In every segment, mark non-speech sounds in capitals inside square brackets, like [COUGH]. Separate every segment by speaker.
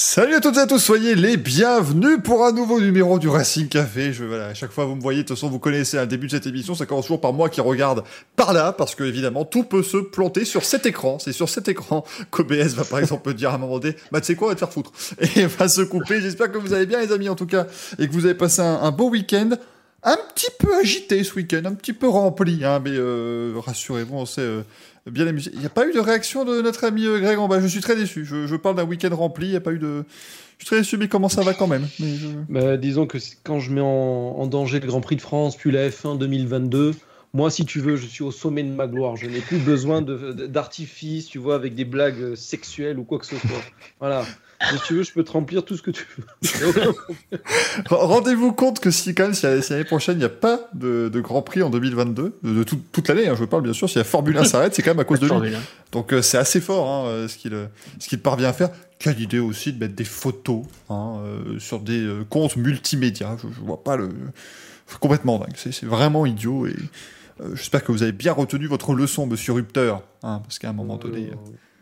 Speaker 1: Salut à toutes et à tous, soyez les bienvenus pour un nouveau numéro du Racing Café. Je, voilà, à chaque fois vous me voyez, de toute façon vous connaissez un début de cette émission, ça commence toujours par moi qui regarde par là, parce que évidemment tout peut se planter sur cet écran. C'est sur cet écran qu'OBS va par exemple [LAUGHS] dire à un moment donné, bah tu sais quoi, on va te faire foutre. Et va se couper. J'espère que vous allez bien les amis en tout cas, et que vous avez passé un, un beau week-end. Un petit peu agité ce week-end, un petit peu rempli, hein, mais euh, rassurez-vous, on s'est euh, bien amusé. Il n'y a pas eu de réaction de notre ami euh, Greg bas, je suis très déçu. Je, parle d'un week-end rempli, il n'y a pas eu de... Je suis très déçu, mais comment ça va quand même? Mais.
Speaker 2: Bah, disons que quand je mets en, en danger le Grand Prix de France, puis la F1 2022, moi, si tu veux, je suis au sommet de ma gloire. Je n'ai plus besoin de- de- d'artifice, tu vois, avec des blagues euh, sexuelles ou quoi que ce soit. Voilà. Si tu veux, je peux te remplir tout ce que tu veux. [LAUGHS]
Speaker 1: Rendez-vous compte que si quand même, si, si l'année prochaine, il n'y a pas de, de Grand Prix en 2022, de, de tout- toute l'année, hein, je parle bien sûr, si la Formule 1 [LAUGHS] s'arrête, c'est quand même à cause de lui.
Speaker 3: Formule 1.
Speaker 1: Donc euh, c'est assez fort hein, euh, ce qu'il euh, ce qu'il parvient à faire. Quelle idée aussi de mettre des photos hein, euh, sur des euh, comptes multimédia. Je, je vois pas le complètement dingue. C'est vraiment idiot et j'espère que vous avez bien retenu votre leçon, Monsieur Rupter, hein, parce qu'à un moment donné.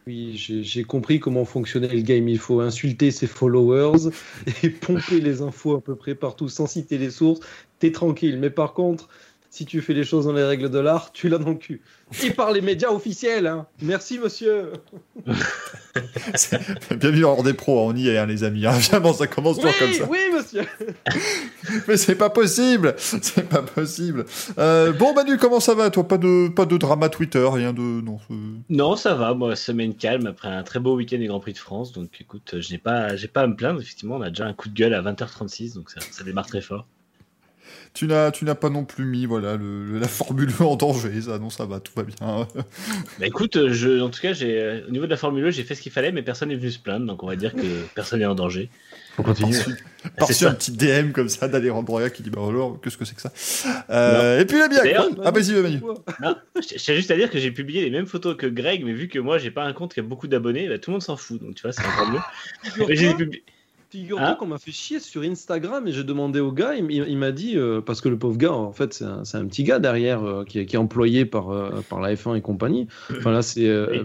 Speaker 2: Oui, j'ai compris comment fonctionnait le game. Il faut insulter ses followers et pomper les infos à peu près partout sans citer les sources. T'es tranquille. Mais par contre, si tu fais les choses dans les règles de l'art, tu l'as dans le cul. Et par les médias officiels. hein. Merci, monsieur. [LAUGHS]
Speaker 1: c'est- Bienvenue hors des pros, on y est hein, les amis. Hein. Vraiment, ça commence
Speaker 2: Oui,
Speaker 1: toujours comme ça.
Speaker 2: oui, monsieur. [LAUGHS]
Speaker 1: Mais c'est pas possible, c'est pas possible. Euh, bon Manu, comment ça va toi? Pas de pas de drama Twitter, rien de non.
Speaker 3: Non, ça va, moi, semaine calme après un très beau week-end des Grand Prix de France. Donc écoute, je n'ai pas, j'ai pas à me plaindre. Effectivement, on a déjà un coup de gueule à 20h36, donc ça, ça démarre très fort.
Speaker 1: Tu n'as tu n'as pas non plus mis voilà le, le- la Formule 1 [LAUGHS] en danger, ça non ça va, tout va bien.
Speaker 3: Bah écoute, euh, je, en tout cas, j'ai, euh, au niveau de la Formule 1, j'ai fait ce qu'il fallait, mais personne n'est venu se plaindre. Donc on va dire que personne n'est en danger.
Speaker 4: On continue.
Speaker 1: Par un petit DM comme ça d'Alejandro Broya qui dit bah alors qu'est-ce que c'est que ça? Euh, Et puis la.
Speaker 3: D'ailleurs,
Speaker 1: Ah vas-y Manu.
Speaker 3: Non, je je tiens juste à dire que j'ai publié les mêmes photos que Greg, mais vu que moi, j'ai pas un compte qui a beaucoup d'abonnés, bah, tout le monde s'en fout. Donc tu vois, c'est encore mieux. [LAUGHS] J'ai publié-
Speaker 2: figure-toi
Speaker 3: Hein
Speaker 2: qu'on m'a fait chier sur Instagram et j'ai demandé au gars, il, m'a dit, euh, parce que le pauvre gars, en fait, c'est un, petit gars derrière euh, qui, est- qui est employé par, euh, par la F1 et compagnie. Enfin là, c'est euh,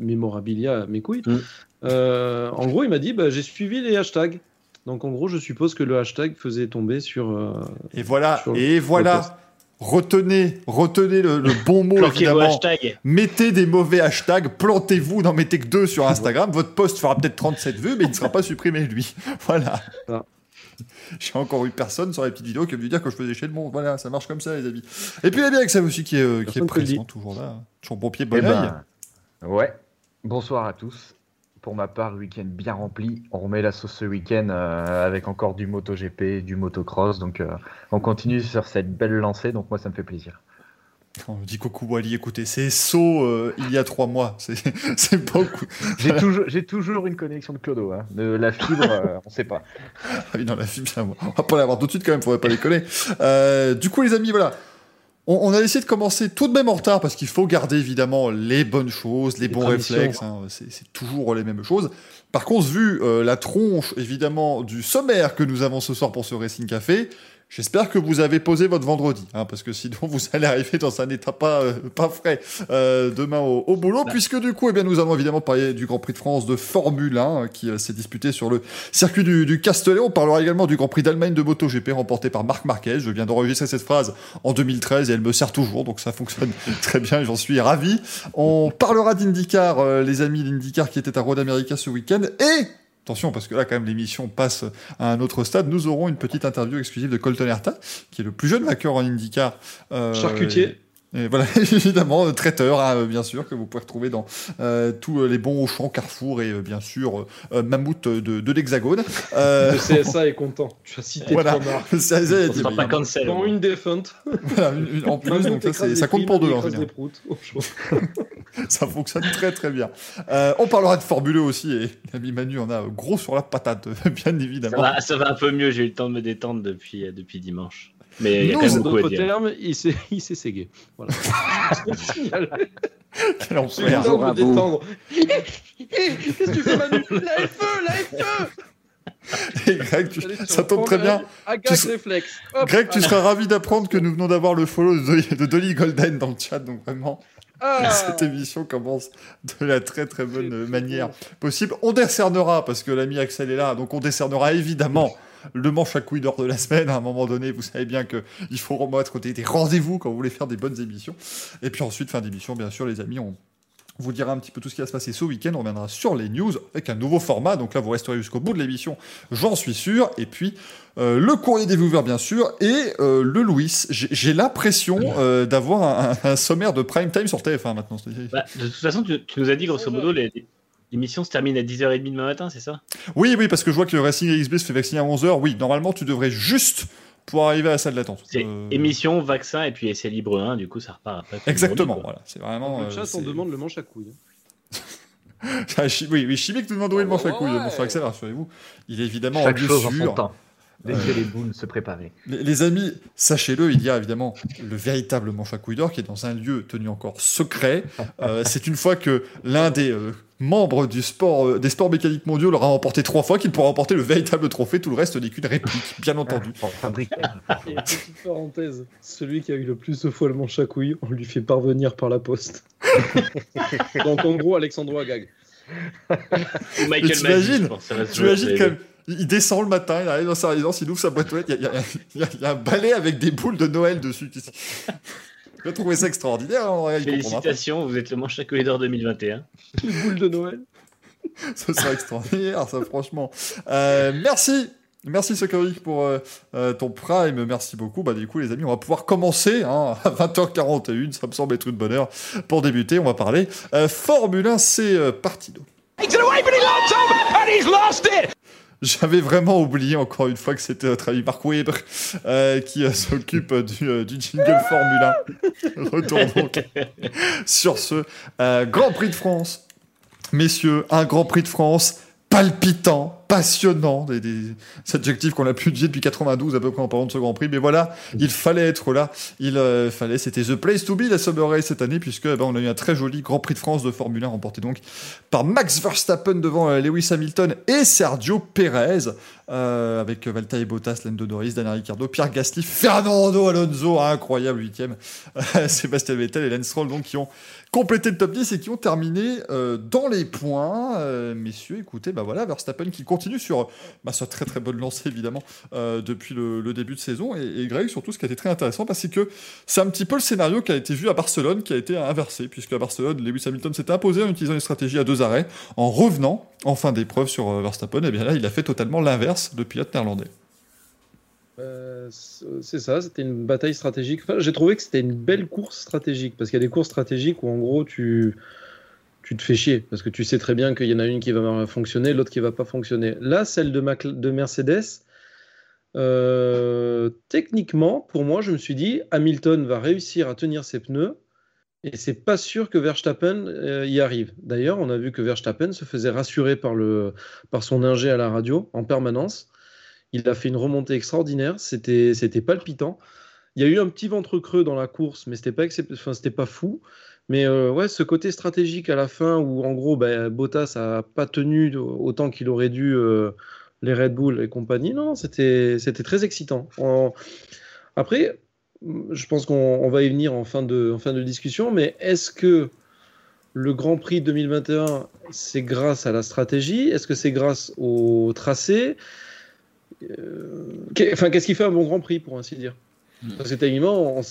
Speaker 2: mémorabilia, mes couilles.
Speaker 3: Mm.
Speaker 2: Euh, en gros, il m'a dit, bah, j'ai suivi les hashtags. Donc en gros, je suppose que le hashtag faisait tomber sur. euh,
Speaker 1: Et voilà
Speaker 2: Sur le-
Speaker 1: et voilà. Retenez retenez le, le bon mot évidemment. Mettez des mauvais hashtags, plantez-vous, n'en mettez que deux sur Instagram. Votre post fera peut-être 37 vues, mais il ne sera pas supprimé, lui. [LAUGHS] Voilà.
Speaker 2: Ah.
Speaker 1: J'ai encore eu personne sur les petites vidéos qui est venu dire que je faisais chez le monde. Voilà, ça marche comme ça, les amis. Et puis, il y a bien avec ça aussi qui est, euh, qui est présent, toujours là. Toujours bon pied, bon
Speaker 4: Eh
Speaker 1: oeil.
Speaker 4: ben, ouais. Bonsoir à tous. Pour ma part, week-end bien rempli. On remet la sauce ce week-end euh, avec encore du MotoGP, du motocross. Donc, euh, on continue sur cette belle lancée. Donc, moi, ça me fait plaisir.
Speaker 1: On me dit coucou Wally, écoutez, c'est saut euh, il y a trois mois. [LAUGHS] C'est beaucoup.
Speaker 4: J'ai toujours, une connexion de Clodo. Hein. De la fibre, euh, on sait pas. [LAUGHS]
Speaker 1: Ah oui, non, la fibre. On va pas l'avoir tout de suite quand même, faudrait pas déconner. Euh, du coup, les amis, voilà. On, on a essayé de commencer tout de même en retard parce qu'il faut garder évidemment les bonnes choses, les,
Speaker 2: Les
Speaker 1: bons réflexes. hein, c'est c'est toujours les mêmes choses. Par contre, vu euh, la tronche évidemment du sommaire que nous avons ce soir pour ce Racing Café, j'espère que vous avez posé votre vendredi, hein, parce que sinon vous allez arriver dans un état pas euh, pas frais euh, demain au, au boulot, puisque du coup, eh bien, nous allons évidemment parler du Grand Prix de France de Formule 1 hein, qui euh, s'est disputé sur le circuit du, du Castellet. On parlera également du Grand Prix d'Allemagne de MotoGP remporté par Marc Marquez. Je viens d'enregistrer cette phrase en 2013 et elle me sert toujours, donc ça fonctionne [LAUGHS] très bien. J'en suis ravi. On parlera d'IndyCar, euh, les amis d'IndyCar qui étaient à Road America ce week-end et Attention, parce que là, quand même, l'émission passe à un autre stade. Nous aurons une petite interview exclusive de Colton Herta, qui est le plus jeune vainqueur en IndyCar. euh,
Speaker 2: Charcutier.
Speaker 1: Et voilà, [LAUGHS] évidemment, euh, traiteur, hein, bien sûr, que vous pouvez retrouver dans euh, tous les bons Auchan, Carrefour et euh, bien sûr euh, Mammouth de, de l'Hexagone. Euh,
Speaker 2: Le [LAUGHS] CSA est content. Tu as cité
Speaker 1: voilà,
Speaker 2: trois marques.
Speaker 1: Ça, ça,
Speaker 3: On sera pas cancel.
Speaker 2: Dont une défunte.
Speaker 1: voilà, une- une- en plus, donc ça, ça compte pour deux
Speaker 2: il
Speaker 1: en général.
Speaker 2: proutes. [LAUGHS]
Speaker 1: Ça fonctionne très très bien. Euh, on parlera de Formule 1 aussi et l'ami Manu en a gros sur la patate, bien
Speaker 3: Ça
Speaker 1: évidemment.
Speaker 3: va, ça va un peu mieux, j'ai eu le temps de me détendre depuis, euh, depuis dimanche. Mais il y a quand même
Speaker 2: En
Speaker 3: beaucoup à
Speaker 2: d'autres
Speaker 3: dire.
Speaker 2: termes, il s'est [LAUGHS] ségué. Voilà. [LAUGHS]
Speaker 1: Quel enfer.
Speaker 4: vous.
Speaker 2: détendre. [LAUGHS] Qu'est-ce que tu fais, Manu La FE La FE
Speaker 1: Et Greg, tu- ça tombe très bien. Tu-.
Speaker 2: Hop.
Speaker 1: Greg, tu seras ravi d'apprendre que nous venons d'avoir le follow de Dolly, de Dolly Golden dans le chat, donc vraiment,
Speaker 2: Ah.
Speaker 1: cette émission commence de la très très bonne manière possible. On décernera, parce que l'ami Axel est là, donc on décernera évidemment le manche à couilles d'or de la semaine. À un moment donné, vous savez bien qu'il faut remettre des, des rendez-vous quand vous voulez faire des bonnes émissions. Et puis ensuite, fin d'émission, bien sûr, les amis, on vous dira un petit peu tout ce qui va se passer ce week-end. On reviendra sur les news avec un nouveau format. Donc là, vous resterez jusqu'au bout de l'émission, j'en suis sûr. Et puis, euh, le courrier des viewers, bien sûr. Et euh, le Louis. J'ai l'impression euh, d'avoir un, sommaire de prime time sur TF1 maintenant.
Speaker 3: Bah, de toute façon, tu, tu nous as dit grosso modo, les- l'émission se termine à 10h30 demain matin, c'est ça?
Speaker 1: Oui, oui, parce que je vois que le Racing XB se fait vacciner à 11h. Oui, normalement, tu devrais juste pouvoir arriver à la salle d'attente.
Speaker 3: C'est
Speaker 1: Euh,
Speaker 3: émission, vaccin et puis essai libre 1, du coup ça repart après.
Speaker 1: Exactement, voilà. C'est vraiment. Euh,
Speaker 2: chat, on demande le manche à couilles. [LAUGHS]
Speaker 1: Ah, oui, oui, Chimique nous demande où est le manche à couilles, frère Axel, rassurez-vous. Il est évidemment
Speaker 4: Chaque
Speaker 1: en lieu
Speaker 4: chose en son
Speaker 1: sûr.
Speaker 4: temps. Laissez les boules se préparer.
Speaker 1: Les, les amis, sachez-le, il y a évidemment le véritable manche à couilles d'or qui est dans un lieu tenu encore secret. Euh, c'est une fois que l'un des membres du sport, euh, des sports mécaniques mondiaux l'aura remporté trois fois qu'il pourra remporter le véritable trophée. Tout le reste n'est qu'une réplique, bien entendu.
Speaker 4: Fabriquer.
Speaker 2: Et petite parenthèse, celui qui a eu le plus de fois le manche à couilles, on lui fait parvenir par la poste. [LAUGHS] Donc en gros, Alexandro Agag.
Speaker 3: Michael
Speaker 1: t'imagines
Speaker 3: Magic, je pense, ça va se
Speaker 1: Tu
Speaker 3: jouer
Speaker 1: imagines
Speaker 3: entre
Speaker 1: quand
Speaker 3: les
Speaker 1: même. Il descend le matin, il arrive dans sa résidence, il ouvre sa boîte aux lettres, il y a, il y a- il y a- il y a un balai avec des boules de Noël dessus. Je vais trouver ça extraordinaire, comprendra pas.
Speaker 3: Félicitations, vous êtes le manche à couilles d'or 2021.
Speaker 2: Une boule de Noël. [LAUGHS]
Speaker 1: Ce sera extraordinaire, ça, franchement. Euh, merci. Merci Sokori pour euh, euh, ton prime, merci beaucoup. Bah du coup les amis, on va pouvoir commencer hein, à 20h41, ça me semble être une bonne heure pour débuter. On va parler euh, Formule 1, c'est euh, parti. J'avais vraiment oublié encore une fois que c'était notre ami Marc Weber euh, qui euh, s'occupe du, euh, du jingle Formule 1. Retour donc sur ce Grand Prix de France. Messieurs, un Grand Prix de France palpitant, passionnant, des, des adjectifs qu'on a pu dire depuis 92 à peu près en parlant de ce Grand Prix. Mais voilà, il fallait être là. Il euh, fallait, c'était the place to be la Summer Race cette année puisque eh ben, on a eu un très joli Grand Prix de France de Formule 1 remporté donc par Max Verstappen devant euh, Lewis Hamilton et Sergio Perez euh, avec Valtteri Bottas, Lando Norris, Daniel Ricciardo, Pierre Gasly, Fernando Alonso, incroyable huitième, [LAUGHS] Sébastien Vettel et Lance Stroll donc qui ont complété le top 10 et qui ont terminé euh, dans les points. Euh, messieurs, écoutez, bah voilà, Verstappen qui continue sur bah, sa très très bonne lancée évidemment euh, depuis le, début de saison. Et, et Greg, surtout, ce qui a été très intéressant, c'est que c'est un petit peu le scénario qui a été vu à Barcelone, qui a été inversé, puisque à Barcelone, Lewis Hamilton s'était imposé en utilisant une stratégie à deux arrêts, en revenant en fin d'épreuve sur euh, Verstappen. Et bien là, il a fait totalement l'inverse de pilote néerlandais.
Speaker 2: Euh, c'est ça, c'était une bataille stratégique. J'ai trouvé que c'était une belle course stratégique parce qu'il y a des courses stratégiques où en gros tu, tu te fais chier parce que tu sais très bien qu'il y en a une qui va fonctionner, l'autre qui va pas fonctionner. Là, celle de Mercedes, euh, techniquement, pour moi, je me suis dit Hamilton va réussir à tenir ses pneus et c'est pas sûr que Verstappen euh, y arrive. D'ailleurs, on a vu que Verstappen se faisait rassurer par, le, par son ingé à la radio en permanence. Il a fait une remontée extraordinaire, c'était palpitant. Il y a eu un petit ventre creux dans la course, mais c'était pas, pas fou. Mais euh, ouais, ce côté stratégique à la fin où en gros ben, Bottas a pas tenu autant qu'il aurait dû euh, les Red Bull et compagnie, non, c'était très excitant. Après, je pense qu'on on va y venir en fin de, en fin de discussion, mais est-ce que le Grand Prix 2021, c'est grâce à la stratégie? Est-ce que c'est grâce au tracé? Enfin, qu'est-ce qui fait un bon Grand Prix, pour ainsi dire Parce que techniquement, on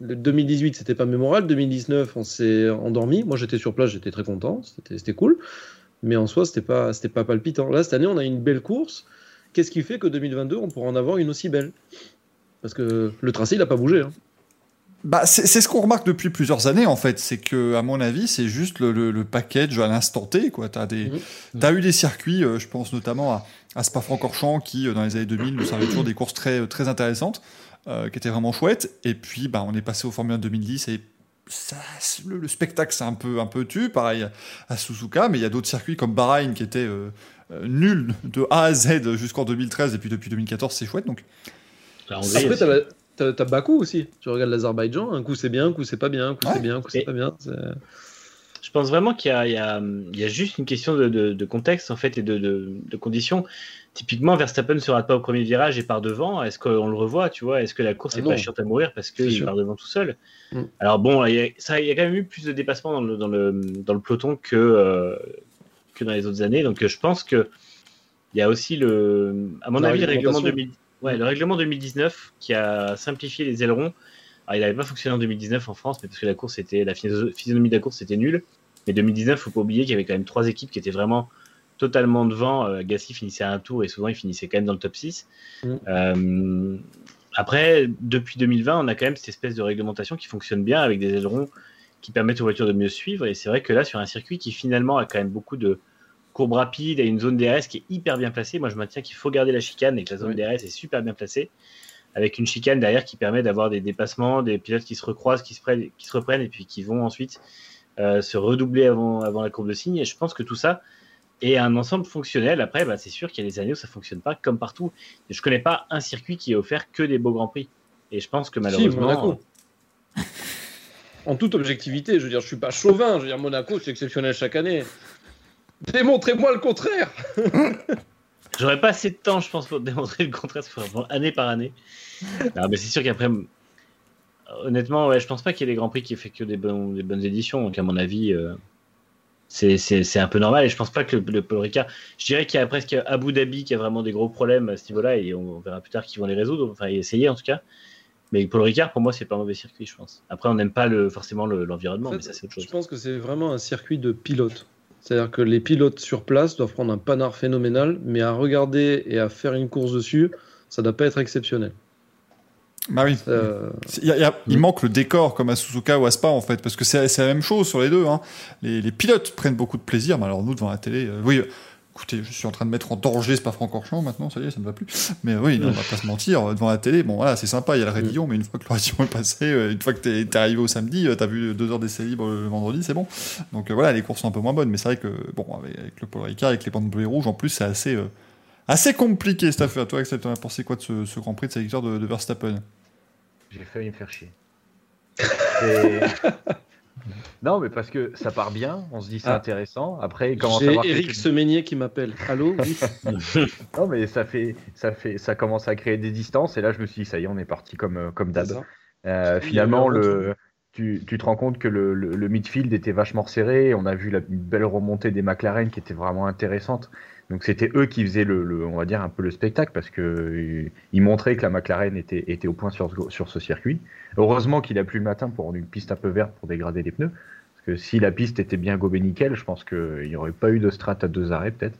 Speaker 2: le 2018, c'était pas mémorable. 2019, on s'est endormi. Moi, j'étais sur place, j'étais très content. C'était cool. Mais en soi, c'était pas, c'était pas palpitant. Là, cette année, on a une belle course. Qu'est-ce qui fait que 2022, on pourra en avoir une aussi belle? Parce que le tracé, il a pas bougé. hein.
Speaker 1: Bah, c'est c'est ce qu'on remarque depuis plusieurs années en fait, c'est que à mon avis c'est juste le, le- le package à l'instant T quoi. T'as des,
Speaker 2: Mhm.
Speaker 1: t'as eu des circuits, euh, je pense notamment à, à Spa-Francorchamps qui euh, dans les années 2000 nous servaient toujours des courses très très intéressantes, euh, qui étaient vraiment chouettes. Et puis bah on est passé au Formule 1 2010 et ça, le, le spectacle c'est un peu un peu tu, pareil à Suzuka, mais il y a d'autres circuits comme Bahreïn qui étaient euh, euh, nuls de A à Z jusqu'en 2013 et puis depuis 2014 c'est chouette donc.
Speaker 2: Après. T'as Bakou aussi. Tu regardes l'Azerbaïdjan, un coup c'est bien, un coup c'est pas bien, un coup
Speaker 1: Ouais.
Speaker 2: c'est bien, un coup c'est pas bien.
Speaker 3: Je pense vraiment qu'il y, a- y y juste une question de, de- de contexte en fait et de, de- conditions. Typiquement, Verstappen ne se rate pas au premier virage et part devant. Est-ce qu'on le revoit, tu vois? Est-ce que la course
Speaker 2: Ah
Speaker 3: n'est
Speaker 2: non.
Speaker 3: pas chiante à mourir parce qu'il part devant tout seul?
Speaker 2: Mm.
Speaker 3: Alors bon, il y, a, ça, il y a quand même eu plus de dépassements dans le, dans le, dans le peloton que, euh, que dans les autres années. Donc je pense que il y a aussi le, à mon
Speaker 2: La
Speaker 3: avis, le règlement,
Speaker 2: réglementation.
Speaker 3: 2000 ouais, le règlement 2019 qui a simplifié les ailerons. Alors, il n'avait pas fonctionné en 2019 en France, mais parce que la course était, la physio- physionomie de la course était nulle. Mais 2019, faut pas oublier qu'il y avait quand même trois équipes qui étaient vraiment totalement devant. Euh, Gasly finissait à un tour et souvent il finissait quand même dans le top 6.
Speaker 2: Mm.
Speaker 3: Euh, après, depuis 2020, on a quand même cette espèce de réglementation qui fonctionne bien avec des ailerons qui permettent aux voitures de mieux suivre. Et c'est vrai que là, sur un circuit qui finalement a quand même beaucoup de courbes rapides et une zone DRS qui est hyper bien placée, moi je maintiens qu'il faut garder la chicane et que la zone
Speaker 2: Oui.
Speaker 3: DRS est super bien placée. Avec une chicane derrière qui permet d'avoir des dépassements, des pilotes qui se recroisent, qui se, prennent, qui se reprennent et puis qui vont ensuite euh, se redoubler avant, avant la courbe de signe. Et je pense que tout ça est un ensemble fonctionnel. Après, bah, c'est sûr qu'il y a des années où ça fonctionne pas comme partout. Je connais pas un circuit qui est offert que des beaux grands prix. Et je pense que malheureusement.
Speaker 2: Monaco. En toute objectivité, je veux dire, je suis pas chauvin. Je veux dire, Monaco, c'est exceptionnel chaque année. Démontrez-moi le contraire. [LAUGHS]
Speaker 3: J'aurais pas assez de temps, je pense, pour démontrer le contraire, année par année. Non, mais c'est sûr qu'après, honnêtement, ouais, je pense pas qu'il y ait des grands prix qui aient fait que des, bonnes éditions. Donc, à mon avis, euh, c'est- un peu normal. Et je pense pas que le, le Paul Ricard. Je dirais qu'il y a presque Abu Dhabi qui a vraiment des gros problèmes à ce niveau-là, et on, on verra plus tard qu'ils vont les résoudre, enfin, essayer en tout cas. Mais Paul Ricard, pour moi, c'est pas un mauvais circuit, je pense. Après, on n'aime pas le, forcément le- l'environnement, mais ça, c'est autre chose.
Speaker 2: Je pense que c'est vraiment un circuit de pilotes. C'est-à-dire que les pilotes sur place doivent prendre un panard phénoménal, mais à regarder et à faire une course dessus, ça doit pas être exceptionnel.
Speaker 1: Bah oui.
Speaker 2: Euh,
Speaker 1: il y a- il y a- Il manque le décor comme à Suzuka ou à Spa en fait, parce que c'est c'est la même chose sur les deux. Hein. Les, les pilotes prennent beaucoup de plaisir, mais alors nous devant la télé, euh, oui. Écoutez, je suis en train de mettre en danger pas francorchamps maintenant, ça y est, ça ne va plus. Mais oui, non, on va pas se mentir, euh, devant la télé, bon voilà, c'est sympa, il y a le réveillon, mais une fois que le est passé, euh, une fois que t'es es arrivé au samedi, euh, t'as vu deux heures d'essai libre le vendredi, c'est bon. Donc euh, voilà, les courses sont un peu moins bonnes, mais c'est vrai que, bon, avec, avec le Paul Ricard, avec les bandes bleues et rouges, en plus, c'est assez, euh, assez compliqué cette affaire. Toi, Axel, t'en as pensé quoi de ce, ce Grand Prix de cette victoire de, de Verstappen?
Speaker 4: J'ai failli me faire chier. [LAUGHS] Non, mais parce que ça part bien, on se dit c'est
Speaker 2: Ah.
Speaker 4: intéressant. Après,
Speaker 2: J'ai Eric Semeigné qui m'appelle. Allô oui [LAUGHS] [LAUGHS]
Speaker 4: Non, mais ça fait, ça fait, ça commence à créer des distances. Et là, je me suis dit, ça y est, on est parti comme, euh, comme d'hab. Euh, finalement, le, tu, tu te rends compte que le, le, le midfield était vachement serré. On a vu la, une belle remontée des McLaren qui était vraiment intéressante. Donc c'était eux qui faisaient le, on va dire un peu le spectacle parce que ils montraient que la McLaren était, au point sur, ce- sur ce circuit. Heureusement qu'il a plu le matin pour rendre une piste un peu verte pour dégrader les pneus. Parce que si la piste était bien gobée nickel, je pense qu'il n'y aurait pas eu de strat à deux arrêts peut-être.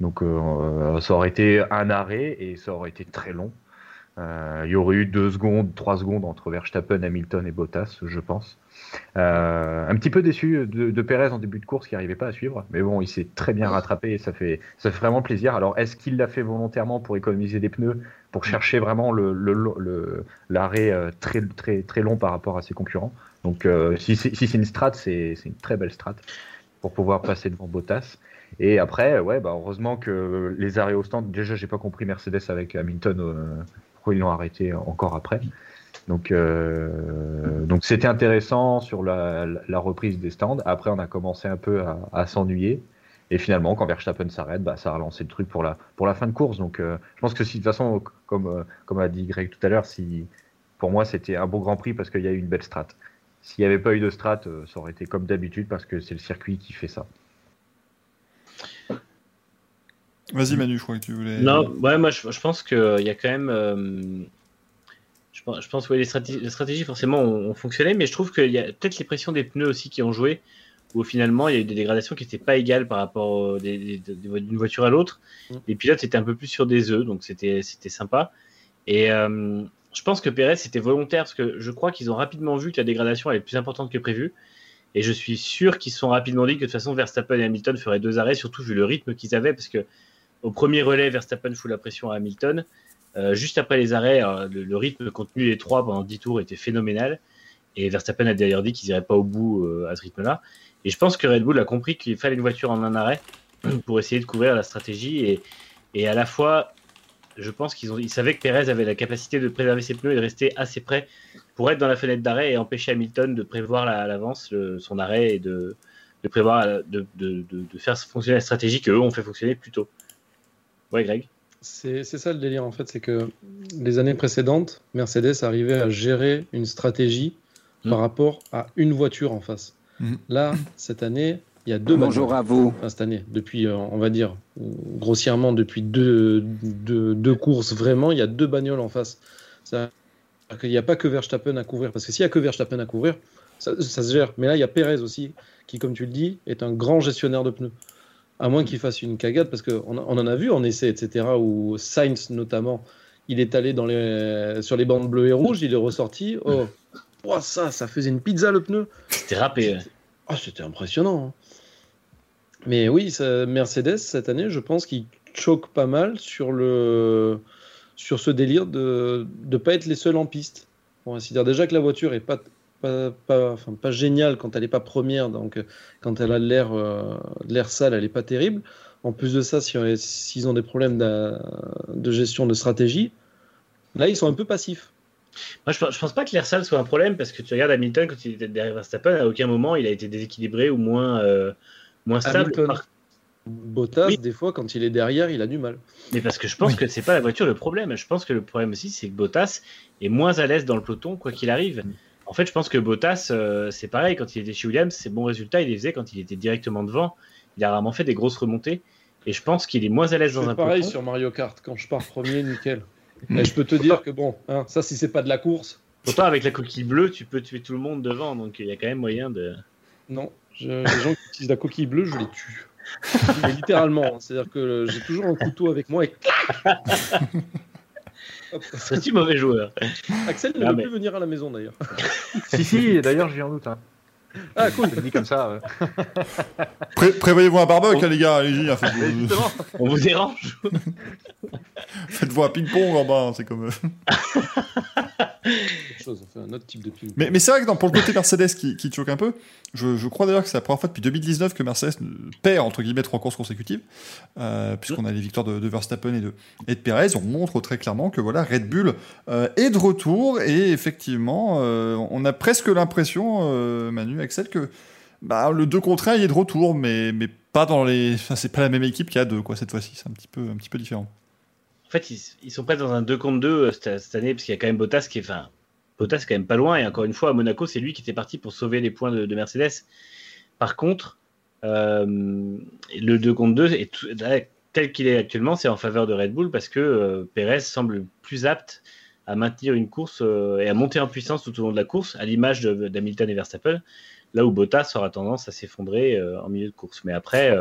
Speaker 4: Donc euh, ça aurait été un arrêt et ça aurait été très long. Euh, il y aurait eu deux secondes, trois secondes entre Verstappen, Hamilton et Bottas, je pense. Euh, un petit peu déçu de, Perez en début de course qui n'arrivait pas à suivre, mais bon, il s'est très bien rattrapé et ça fait, ça fait vraiment plaisir. Alors, est-ce qu'il l'a fait volontairement pour économiser des pneus, pour chercher vraiment le, le, l'arrêt euh, très, très, très long par rapport à ses concurrents? Donc, euh, si, si c'est une strat, c'est, c'est une très belle strat pour pouvoir passer devant Bottas. Et après, ouais, bah, heureusement que les arrêts au stand, déjà, j'ai pas compris Mercedes avec Hamilton, euh, pourquoi ils l'ont arrêté encore après. Donc, euh, donc c'était intéressant sur la, la- la reprise des stands. Après, on a commencé un peu à, à s'ennuyer. Et finalement, quand Verstappen s'arrête, bah, ça a relancé le truc pour la, pour la fin de course. Donc, euh, je pense que si, de toute façon, comme, euh, comme a dit Greg tout à l'heure, si, pour moi, c'était un beau Grand Prix parce qu'il y a eu une belle strat. S'il n'y avait pas eu de strat, ça aurait été comme d'habitude parce que c'est le circuit qui fait ça.
Speaker 1: Vas-y Manu, je crois que tu voulais.
Speaker 3: Non, ouais, moi je, je pense qu'il y a quand même. euh, je pense, que les, stratégies, les stratégies forcément ont, ont fonctionné, mais je trouve qu'il y a peut-être les pressions des pneus aussi qui ont joué, où finalement il y a eu des dégradations qui n'étaient pas égales par rapport d'une voiture à l'autre.
Speaker 2: Mm.
Speaker 3: Les pilotes étaient un peu plus sur des œufs, donc c'était sympa. Et euh, je pense que Perez c'était volontaire parce que je crois qu'ils ont rapidement vu que la dégradation elle est plus importante que prévu. Et je suis sûr qu'ils se sont rapidement dit que de toute façon Verstappen et Hamilton feraient deux arrêts, surtout vu le rythme qu'ils avaient, parce que au premier relais, Verstappen fout la pression à Hamilton. Euh, juste après les arrêts, euh, le, rythme contenu des trois pendant 10 tours était phénoménal. Et Verstappen a d'ailleurs dit qu'ils n'iraient pas au bout euh, à ce rythme-là. Et je pense que Red Bull a compris qu'il fallait une voiture en un arrêt [CLEARS THROAT] pour essayer de couvrir la stratégie. Et, à la fois, je pense qu'ils savaient que Perez avait la capacité de préserver ses pneus et de rester assez près pour être dans la fenêtre d'arrêt et empêcher Hamilton de prévoir à l'avance son arrêt et de, prévoir, de faire fonctionner la stratégie qu'eux ont fait fonctionner plus tôt. Ouais, Greg?
Speaker 2: C'est ça le délire en fait, c'est que les années précédentes, Mercedes arrivait à gérer une stratégie
Speaker 3: Mm.
Speaker 2: par rapport à une voiture en face.
Speaker 1: Mm.
Speaker 2: Là, cette année, il y a deux
Speaker 5: Bonjour à vous.
Speaker 2: Enfin, cette année, depuis, euh, on va dire, grossièrement, depuis deux, deux, deux courses, vraiment, il y a deux bagnoles en face. Ça- Il n'y a pas que Verstappen à couvrir, parce que s'il n'y a que Verstappen à couvrir, ça, ça se gère. Mais là, il y a Perez aussi, qui, comme tu le dis, est un grand gestionnaire de pneus. À moins qu'il fasse une cagade, parce qu'on on en a vu en essai, etc., où Sainz, notamment, il est allé dans les, sur les bandes bleues et rouges, il est ressorti. Oh, oh, ça, ça faisait une pizza le pneu.
Speaker 3: C'était râpé.
Speaker 2: Ah, c'était impressionnant. hein. Mais oui, ça- Mercedes, cette année, je pense qu'il choque pas mal sur, le, sur ce délire de ne pas être les seuls en piste. Bon, C'est-à-dire déjà que la voiture est pas, pas, pas, enfin, pas géniale quand elle n'est pas première, donc euh, quand elle a l'air euh, l'air sale, elle n'est pas terrible. En plus de ça, si- s'ils ont des problèmes de, de gestion de stratégie, là, ils sont un peu passifs.
Speaker 3: Moi, je, je pense pas que l'air sale soit un problème parce que tu regardes Hamilton quand il était derrière Verstappen, à aucun moment il a été déséquilibré ou moins, euh, moins stable. Par-
Speaker 2: Bottas,
Speaker 3: Oui.
Speaker 2: des fois, quand il est derrière, il a du mal.
Speaker 3: Mais parce que je pense
Speaker 1: Oui.
Speaker 3: que c'est pas la voiture le problème. Je pense que le problème aussi, c'est que Bottas est moins à l'aise dans le peloton, quoi qu'il arrive. En fait, je pense que Bottas, euh, c'est pareil, quand il était chez Williams, ses bons résultats, il les faisait quand il était directement devant. Il a rarement fait des grosses remontées. Et je pense qu'il est moins à l'aise dans un
Speaker 2: C'est pareil
Speaker 3: peloton.
Speaker 2: sur Mario Kart, quand je pars premier, nickel. Et je peux te dire que bon, hein, ça si c'est pas de la course,
Speaker 3: Pourtant, avec la coquille bleue, tu peux tuer tout le monde devant. Donc il y a quand même moyen de.
Speaker 2: non. Je- les gens qui utilisent la coquille bleue, je les tue. Mais littéralement, hein, c'est-à-dire que euh, j'ai toujours un couteau avec moi et [LAUGHS] [LAUGHS] Hop.
Speaker 3: C'est-tu mauvais joueur
Speaker 2: Axel ne
Speaker 3: Ah,
Speaker 2: veut
Speaker 3: mais-
Speaker 2: plus venir à la maison d'ailleurs. [LAUGHS]
Speaker 4: si, si, d'ailleurs, j'y en doute. Hein.
Speaker 2: Ah cool.
Speaker 4: Je dis comme ça. euh. [LAUGHS]
Speaker 1: Pré- Prévoyez-vous un barbecue, hein, les gars, allez-y, hein,
Speaker 3: On vous dérange
Speaker 1: faites-vous un ping-pong en bas, hein, c'est comme.
Speaker 2: Chose, on fait un autre type de ping.
Speaker 1: Mais, c'est vrai que pour le côté Mercedes qui, choque un peu, je, crois d'ailleurs que c'est la première fois depuis 2019 que Mercedes perd entre guillemets trois courses consécutives, euh, puisqu'on a les victoires de, Verstappen et de, et Perez. On montre très clairement que voilà Red Bull euh, est de retour et effectivement, euh, on a presque l'impression, Manu, Axel, que bah, le 2 contre 1 il est de retour, mais, mais pas dans les. C'est pas la même équipe qu'il y a deux quoi cette fois-ci. C'est un petit peu un petit peu différent.
Speaker 3: En fait, ils, sont presque dans un 2 contre 2 cette, cette année, parce qu'il y a quand même Bottas qui est. Bottas est quand même pas loin, et encore une fois, à Monaco, c'est lui qui était parti pour sauver les points de, de Mercedes. Par contre, euh, le 2 contre 2, est tout- là, tel qu'il est actuellement, c'est en faveur de Red Bull, parce que euh, Perez semble plus apte à maintenir une course euh, et à monter en puissance tout au long de la course, à l'image d'Hamilton et Verstappen, là où Bottas aura tendance à s'effondrer euh, en milieu de course. Mais après.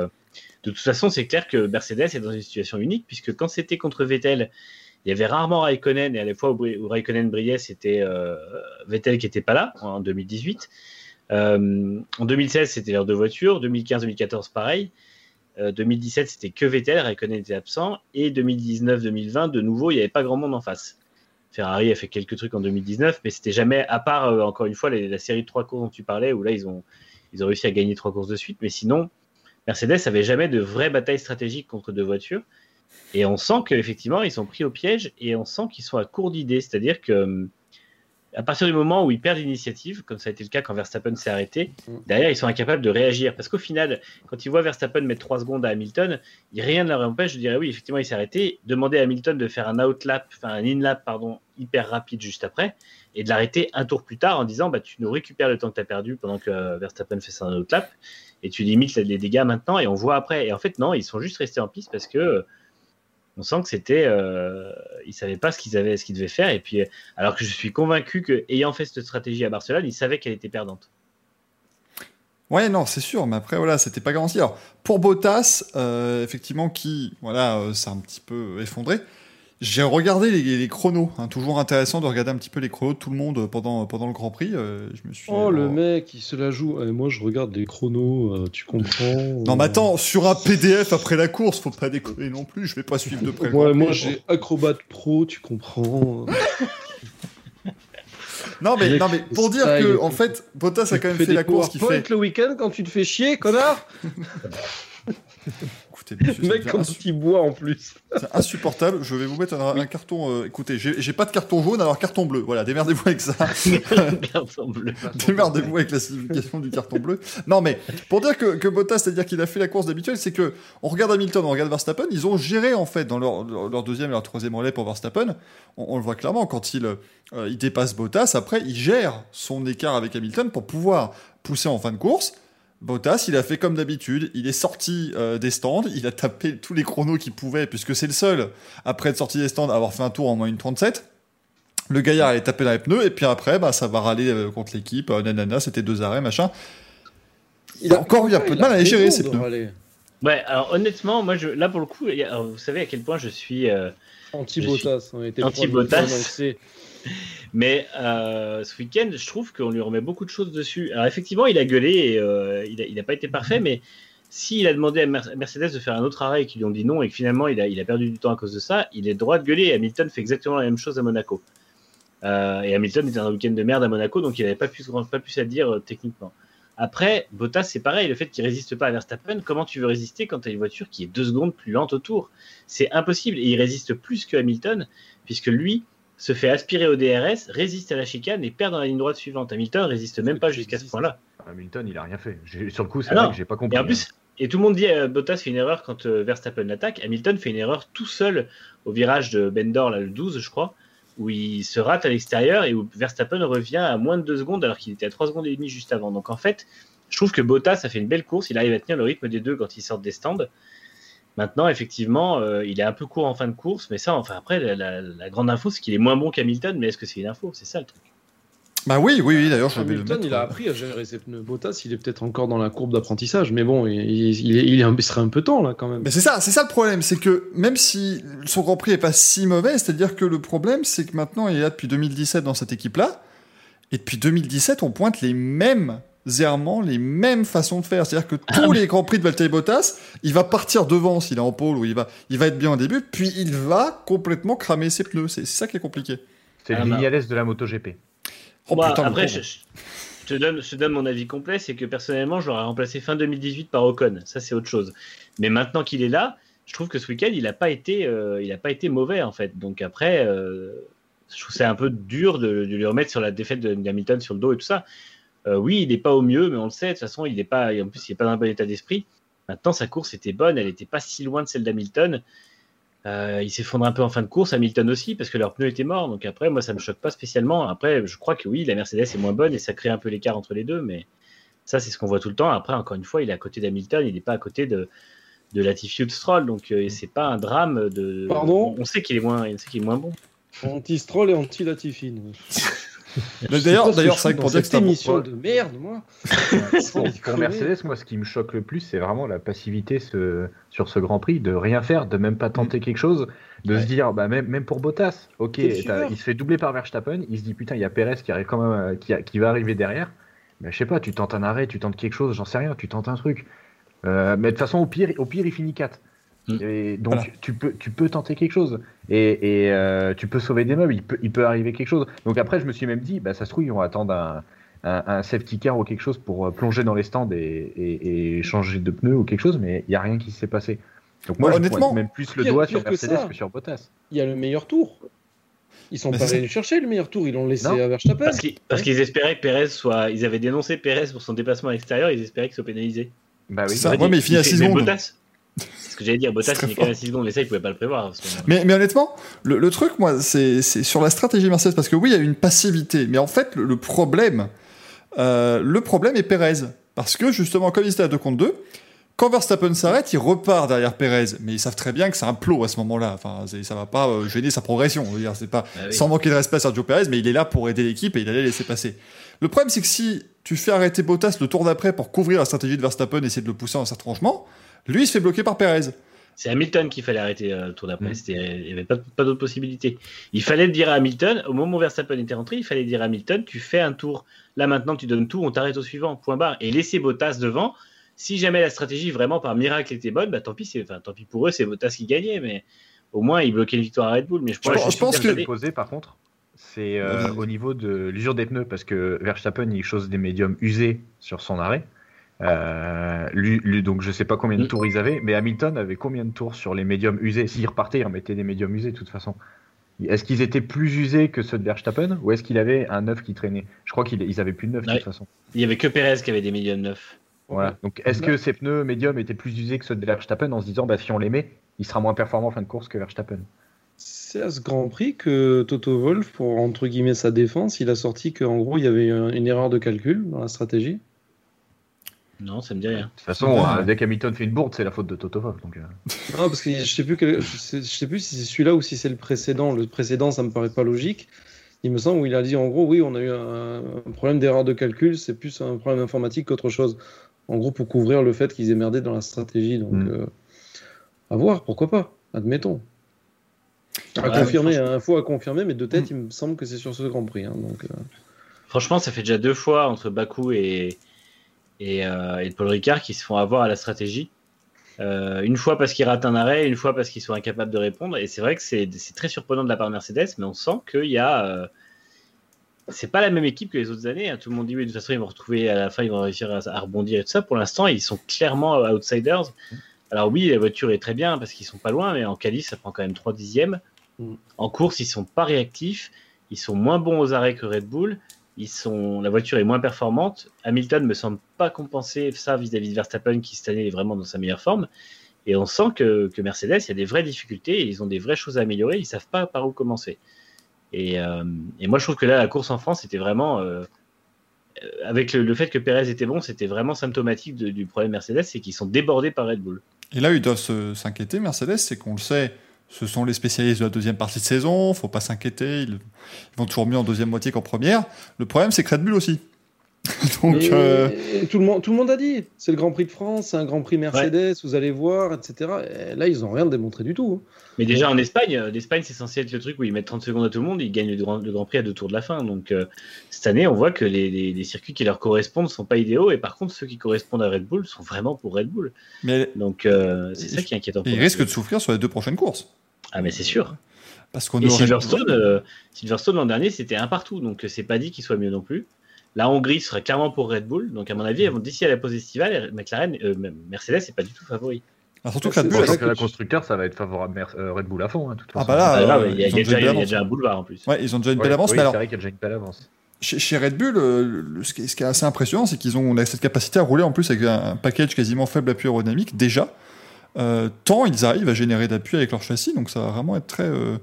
Speaker 3: De toute façon, c'est clair que Mercedes est dans une situation unique, puisque quand c'était contre Vettel, il y avait rarement Raikkonen, et à la fois où, Raikkonen brillait, c'était euh, Vettel qui n'était pas là, en 2018. Euh, en 2016, c'était leurs deux voitures. 2015-2014, pareil. Euh, 2017, c'était que Vettel, Raikkonen était absent. Et 2019-2020, de nouveau, il n'y avait pas grand monde en face. Ferrari a fait quelques trucs en 2019, mais c'était jamais, à part, euh, encore une fois, les- la série de trois courses dont tu parlais, où là, ils ont, ils ont réussi à gagner trois courses de suite. Mais sinon, Mercedes avait jamais de vraie bataille stratégique contre deux voitures. Et on sent qu'effectivement, ils sont pris au piège et on sent qu'ils sont à court d'idées. C'est-à-dire que hum, à partir du moment où ils perdent l'initiative, comme ça a été le cas quand Verstappen s'est arrêté,
Speaker 2: Mm.
Speaker 3: derrière, ils sont incapables de réagir. Parce qu'au final, quand ils voient Verstappen mettre 3 secondes à Hamilton, il- rien ne leur empêche de dire oui, effectivement, il s'est arrêté. Demander à Hamilton de faire un outlap, enfin un in-lap, pardon, hyper rapide juste après, et de l'arrêter un tour plus tard en disant bah, tu nous récupères le temps que tu as perdu pendant que euh, Verstappen fait son outlap, et tu limites les dégâts maintenant, et on voit après. Et en fait, non, ils sont juste restés en piste parce que. euh, on sent que c'était, euh, ils savaient pas ce qu'ils avaient, devaient faire. Et puis, euh, alors que je suis convaincu que, ayant fait cette stratégie à Barcelone, ils savaient qu'elle était perdante.
Speaker 1: Ouais, non, c'est sûr, mais après, voilà, c'était pas garanti. Alors, pour Bottas, effectivement, qui, voilà, s'est un petit peu effondré, j'ai regardé les, les chronos. hein, toujours intéressant de regarder un petit peu les chronos de tout le monde pendant, pendant le Grand Prix. euh, je me suis.
Speaker 2: Oh le
Speaker 1: euh,
Speaker 2: mec, il se la joue. Moi je regarde des chronos, euh, tu comprends [LAUGHS]
Speaker 1: Non, mais attends, sur un PDF après la course, faut pas déconner non plus. Je vais pas suivre de près. le
Speaker 2: Ouais,
Speaker 1: Grand
Speaker 2: moi j'ai Acrobat Pro, tu comprends. [LAUGHS]
Speaker 1: Non, mais, non, mais pour dire que, en fait, Bottas a quand même fait la course qui
Speaker 2: PowerPoint
Speaker 1: fait.
Speaker 2: le week-end quand tu te fais chier, connard [LAUGHS]
Speaker 1: Ça [LAUGHS]
Speaker 2: mec, quand
Speaker 1: insu-
Speaker 2: il boit en plus. [LAUGHS]
Speaker 1: c'est insupportable. Je vais vous mettre un, un carton. euh, écoutez, j'ai pas de carton jaune, alors carton bleu. Voilà, démerdez-vous avec ça. [LAUGHS]
Speaker 3: Carton bleu.
Speaker 1: Démerdez-vous avec la signification du carton bleu. Non, mais pour dire que, que Bottas, c'est-à-dire qu'il a fait la course d'habituel, c'est que on regarde Hamilton, on regarde Verstappen, ils ont géré en fait dans leur, leur, leur deuxième et leur troisième relais pour Verstappen. On, on le voit clairement quand il, euh, il dépasse Bottas, après il gère son écart avec Hamilton pour pouvoir pousser en fin de course. Bottas, il a fait comme d'habitude, il est sorti euh, des stands, il a tapé tous les chronos qu'il pouvait, puisque c'est le seul, après être sorti des stands, à avoir fait un tour en moins une 37. Le gaillard allait taper dans les pneus, et puis après, bah, ça va râler euh, contre l'équipe, euh, nanana, c'était deux arrêts, machin. Il a encore eu un peu de mal à les gérer, ces pneus.
Speaker 3: Ouais, alors honnêtement, moi, je, là pour le coup, alors, vous savez à quel point je suis. euh,
Speaker 2: Anti-Bottas. On était
Speaker 3: Anti-Bottas. [LAUGHS] Mais euh, ce week-end, je trouve qu'on lui remet beaucoup de choses dessus. Alors effectivement, il a gueulé et euh, il n'a pas été parfait, mais s'il a demandé à Mer- Mercedes de faire un autre arrêt et qu'ils lui ont dit non et que finalement il a, il a perdu du temps à cause de ça, il est droit de gueuler. Et Hamilton fait exactement la même chose à Monaco. Euh, et Hamilton était un week-end de merde à Monaco, donc il n'avait pas pu, pas pu ça dire techniquement. Après, Bottas, c'est pareil, le fait qu'il résiste pas à Verstappen, comment tu veux résister quand tu as une voiture qui est deux secondes plus lente autour? C'est impossible. Et il résiste plus que Hamilton, puisque lui se fait aspirer au DRS, résiste à la chicane et perd dans la ligne droite suivante. Hamilton résiste même pas jusqu'à ce point-là.
Speaker 4: Hamilton, il a rien fait. Sur le coup, c'est
Speaker 3: Ah
Speaker 4: vrai que j'ai pas compris.
Speaker 3: Et en plus, et tout le monde dit euh, Bottas fait une erreur quand euh, Verstappen l'attaque. Hamilton fait une erreur tout seul au virage de Bendor, là, le 12, je crois, où il se rate à l'extérieur et où Verstappen revient à moins de 2 secondes alors qu'il était à 3 secondes et demie juste avant. Donc en fait, je trouve que Bottas a fait une belle course. Il arrive à tenir le rythme des deux quand ils sortent des stands. Maintenant, effectivement, euh, il est un peu court en fin de course, mais ça, enfin après, la, la- la grande info, c'est qu'il est moins bon qu'Hamilton, mais est-ce que c'est une info? C'est ça le truc.
Speaker 1: Bah oui, oui, oui, d'ailleurs, je vais le
Speaker 2: Hamilton,
Speaker 1: mettre.
Speaker 2: il a appris à gérer ses pneus. Bottas, il est peut-être encore dans la courbe d'apprentissage, mais bon, il, serait un peu temps là quand même.
Speaker 1: Mais c'est ça, c'est ça le problème, c'est que même si son Grand Prix est pas si mauvais, c'est-à-dire que le problème, c'est que maintenant il est là depuis 2017 dans cette équipe-là, et depuis 2017, on pointe les mêmes les mêmes façons de faire. C'est-à-dire que tous les Grands Prix de Valtteri Bottas, il va partir devant s'il est en pôle ou il va, il va être bien au début, puis il va complètement cramer ses pneus. C'est ça qui est compliqué.
Speaker 4: C'est
Speaker 3: Ah,
Speaker 4: le
Speaker 3: bah.
Speaker 4: Vignales de la MotoGP.
Speaker 1: Oh
Speaker 3: Bah,
Speaker 1: putain,
Speaker 3: après, je, te donne, je te donne mon avis complet, c'est que personnellement, je l'aurais remplacé fin 2018 par Ocon. Ça, c'est autre chose. Mais maintenant qu'il est là, je trouve que ce week-end, il n'a pas été, euh, il a pas été mauvais en fait. Donc après, euh, je trouve c'est un peu dur de, de lui remettre sur la défaite de d'Hamilton sur le dos et tout ça. Euh, oui, il n'est pas au mieux, mais on le sait. De toute façon, il n'est pas, en plus, il n'est pas dans un bon état d'esprit. Maintenant, sa course était bonne, elle n'était pas si loin de celle d'Hamilton. Euh, il s'effondre un peu en fin de course, Hamilton aussi, parce que leur pneu était mort. Donc après, moi, ça me choque pas spécialement. Après, je crois que oui, la Mercedes est moins bonne et ça crée un peu l'écart entre les deux, mais ça, c'est ce qu'on voit tout le temps. Après, encore une fois, il est à côté d'Hamilton, il n'est pas à côté de, de Latifi ou de Stroll, donc euh, c'est pas un drame de.
Speaker 2: Pardon?
Speaker 3: On sait qu'il est moins, on sait qu'il est moins bon.
Speaker 2: Anti-Stroll et anti-Latifi. nous. [LAUGHS] [LAUGHS]
Speaker 1: D'ailleurs, d'ailleurs, c'est vrai
Speaker 2: je
Speaker 1: que pour
Speaker 2: fais
Speaker 1: dire que
Speaker 2: dans
Speaker 1: c'est un
Speaker 2: cette
Speaker 1: bon-
Speaker 2: émission de merde, moi. [LAUGHS]
Speaker 4: Pour, pour Mercedes, moi, ce qui me choque le plus, c'est vraiment la passivité ce- sur ce Grand Prix, de rien faire, de même pas tenter quelque chose, de
Speaker 1: Ouais.
Speaker 4: se dire, bah, même, même pour Bottas, ok, il se fait doubler par Verstappen, il se dit, putain, il y a Perez qui, arrive quand même, euh, qui, a- qui va arriver derrière. Mais je sais pas, tu tentes un arrêt, tu tentes quelque chose, j'en sais rien, tu tentes un truc. Euh, mais de toute façon, au pire, au pire il finit 4.
Speaker 3: Mm.
Speaker 4: Et donc,
Speaker 1: Voilà.
Speaker 4: tu, peux, tu peux tenter quelque chose. Et, et, euh, tu peux sauver des meubles, il peut, il peut arriver quelque chose. Donc après, je me suis même dit, bah, ça se trouve, ils vont attendre un, un, un safety car ou quelque chose pour euh, plonger dans les stands et, et- et changer de pneus ou quelque chose, mais il n'y a rien qui s'est passé. Donc moi,
Speaker 1: Bon,
Speaker 4: je
Speaker 1: honnêtement,
Speaker 4: pointe même plus le
Speaker 2: pire-
Speaker 4: doigt
Speaker 2: pire
Speaker 4: sur
Speaker 2: que
Speaker 4: Mercedes
Speaker 2: ça.
Speaker 4: que sur Bottas.
Speaker 2: Il y a le meilleur tour. Ils sont
Speaker 1: Mais
Speaker 2: pas allés le chercher le meilleur tour, ils l'ont laissé
Speaker 4: Non.
Speaker 2: à Verstappen.
Speaker 3: Parce qu'ils espéraient que Perez soit. Ils avaient dénoncé Perez pour son déplacement à l'extérieur, ils espéraient qu'il soit pénalisé.
Speaker 4: Bah oui.
Speaker 1: Ça, ouais, mais il finit à
Speaker 3: fait-
Speaker 1: 6
Speaker 3: mais
Speaker 1: secondes.
Speaker 3: Bottas, c'est ce que j'allais dire, Bottas
Speaker 1: C'est très
Speaker 3: finit quand même à
Speaker 1: fort.
Speaker 3: 6 secondes, mais ça, ils pouvaient pas le prévoir. que-
Speaker 1: Mais, mais honnêtement, le, le truc, moi, c'est sur la stratégie Mercedes, parce que oui, il y a une passivité, mais en fait, le, le problème, euh, le problème est Perez. Parce que justement, comme ils étaient à 2 contre 2, quand Verstappen s'arrête, il repart derrière Perez. Mais ils savent très bien que c'est un plot à ce moment-là. Enfin, ça va pas euh, gêner sa progression. C'est pas
Speaker 3: Bah oui.
Speaker 1: sans manquer de respect à Sergio Perez, mais il est là pour aider l'équipe et il allait laisser passer. Le problème, c'est que si tu fais arrêter Bottas le tour d'après pour couvrir la stratégie de Verstappen et essayer de le pousser dans sa tranchement, lui, il se fait bloquer par Perez.
Speaker 3: C'est Hamilton qu'il fallait arrêter euh, le tour d'après.
Speaker 1: Mm.
Speaker 3: Il n'y avait pas, pas d'autre possibilité. Il fallait le dire à Hamilton. Au moment où Verstappen était rentré, il fallait dire à Hamilton tu fais un tour. Là maintenant, tu donnes tout, on t'arrête au suivant. Point barre. Et laisser Bottas devant. Si jamais la stratégie vraiment par miracle était bonne, bah tant pis, enfin, tant pis pour eux, c'est Bottas qui gagnait. Mais au moins, il bloquait une victoire à Red Bull. Mais je,
Speaker 1: Je pense- je pense que-
Speaker 3: persuadé-
Speaker 4: posé par contre, c'est euh, au niveau de l'usure des pneus parce que Verstappen il chose des médiums usés sur son arrêt. Euh, lui, lui- donc je sais pas combien de
Speaker 3: Mm.
Speaker 4: tours ils avaient, mais Hamilton avait combien de tours sur les médiums usés? S'il repartait, il remettait des médiums usés de toute façon. Est-ce qu'ils étaient plus usés que ceux de Verstappen ou est-ce qu'il avait un neuf qui traînait? Je crois qu'ils ils avaient plus de neuf de
Speaker 3: Ouais.
Speaker 4: toute façon.
Speaker 3: Il y avait que Perez qui avait des médiums neufs.
Speaker 4: Voilà. Donc est-ce que ces pneus médiums étaient plus usés que ceux de Verstappen en se disant bah, si on les met, il sera moins performant en fin de course que Verstappen?
Speaker 2: C'est à ce Grand Prix que Toto Wolff, pour entre guillemets sa défense, il a sorti qu'en gros il y avait une une erreur de calcul dans la stratégie.
Speaker 3: Non, ça me dit rien.
Speaker 4: De toute façon,
Speaker 1: Ouais.
Speaker 4: euh, dès qu'Hamilton fait une bourde, c'est la faute de Toto Wolff. Donc, euh, [LAUGHS]
Speaker 2: Non, parce que je sais plus quel- je sais, plus si c'est celui-là ou si c'est le précédent. Le précédent, ça me paraît pas logique. Il me semble où il a dit en gros, oui, on a eu un, un problème d'erreur de calcul, c'est plus un problème informatique qu'autre chose. En gros, pour couvrir le fait qu'ils aient merdé dans la stratégie. Donc,
Speaker 4: Mm.
Speaker 2: euh, à voir, pourquoi pas, admettons. À
Speaker 3: Ouais,
Speaker 2: confirmer, hein, info à confirmer, mais de tête,
Speaker 1: Mm.
Speaker 2: il me semble que c'est sur ce Grand Prix. hein, donc, euh,
Speaker 3: Franchement, ça fait déjà deux fois entre Bakou et, et, euh, et Paul Ricard qui se font avoir à la stratégie. Euh, une fois parce qu'ils ratent un arrêt, une fois parce qu'ils sont incapables de répondre. Et c'est vrai que c'est très surprenant de la part de Mercedes, mais on sent qu'il y a. euh, c'est pas la même équipe que les autres années. hein. Tout le monde dit oui, de toute façon, ils vont retrouver à la fin, ils vont réussir à, à rebondir et tout ça. Pour l'instant, ils sont clairement outsiders. Alors oui, la voiture est très bien parce qu'ils sont pas loin, mais en qualif, ça prend quand même 3 dixièmes.
Speaker 2: Mm.
Speaker 3: En course, ils sont pas réactifs. Ils sont moins bons aux arrêts que Red Bull. Ils sont, la voiture est moins performante. Hamilton me semble pas compenser ça vis-à-vis de Verstappen qui cette année est vraiment dans sa meilleure forme. Et on sent que, que Mercedes, il y a des vraies difficultés ils ont des vraies choses à améliorer. Ils savent pas par où commencer. Et, euh, et moi, je trouve que là, la course en France, c'était vraiment euh, avec le, fait que Perez était bon, c'était vraiment symptomatique du problème Mercedes, c'est qu'ils sont débordés par Red Bull.
Speaker 1: Et là, ils doivent s'inquiéter, Mercedes, c'est qu'on le sait, ce sont les spécialistes de la deuxième partie de saison, faut pas s'inquiéter, ils, ils vont toujours mieux en deuxième moitié qu'en première. Le problème, c'est que Red Bull aussi. [LAUGHS] Donc,
Speaker 2: Et-
Speaker 1: euh,
Speaker 2: et tout, le monde, tout le monde a dit, c'est le Grand Prix de France, c'est un Grand Prix Mercedes, vous allez voir, etc. Et là, ils n'ont rien démontré du tout. hein.
Speaker 3: Mais déjà en Espagne, euh, l'Espagne c'est censé être le truc où ils mettent 30 secondes à tout le monde, ils gagnent le Grand, le Grand Prix à deux tours de la fin. Donc euh, cette année, on voit que les, les- les circuits qui leur correspondent sont pas idéaux, et par contre ceux qui correspondent à Red Bull sont vraiment pour Red Bull.
Speaker 1: mais
Speaker 3: Donc euh, c'est ça qui est inquiétant.
Speaker 1: ils risquent de souffrir sur les deux prochaines courses.
Speaker 3: Ah mais c'est sûr.
Speaker 1: Parce qu'on
Speaker 3: Et
Speaker 1: aurait-
Speaker 3: Silverstone, euh, Silverstone l'an dernier c'était un partout, donc c'est pas dit qu'il soit mieux non plus. La Hongrie serait clairement pour Red Bull, donc à mon avis, d'ici à la pause estivale, McLaren, euh, Mercedes c'est pas du tout favori.
Speaker 1: Ah, surtout que Red Bull,
Speaker 2: que
Speaker 4: la constructeur, ça va être favorable Mer- euh, Red Bull à fond. hein, toute
Speaker 1: Ah
Speaker 4: façon.
Speaker 1: bah là,
Speaker 3: Ah,
Speaker 1: euh,
Speaker 3: grave, il y a, y déjà,
Speaker 1: déjà une
Speaker 3: il y a
Speaker 1: belle
Speaker 3: déjà un boulevard en plus.
Speaker 1: ouais, ils ont déjà une
Speaker 4: Ouais,
Speaker 1: belle avance,
Speaker 4: oui,
Speaker 1: mais alors,
Speaker 4: c'est vrai qu'il y a déjà une belle avance.
Speaker 1: Chez, Red Bull, le- ce, qui est, assez impressionnant, c'est qu'ils ont cette capacité à rouler en plus avec un, un package quasiment faible appui aérodynamique déjà. Euh, tant ils arrivent à générer d'appui avec leur châssis, donc ça va vraiment être très, euh,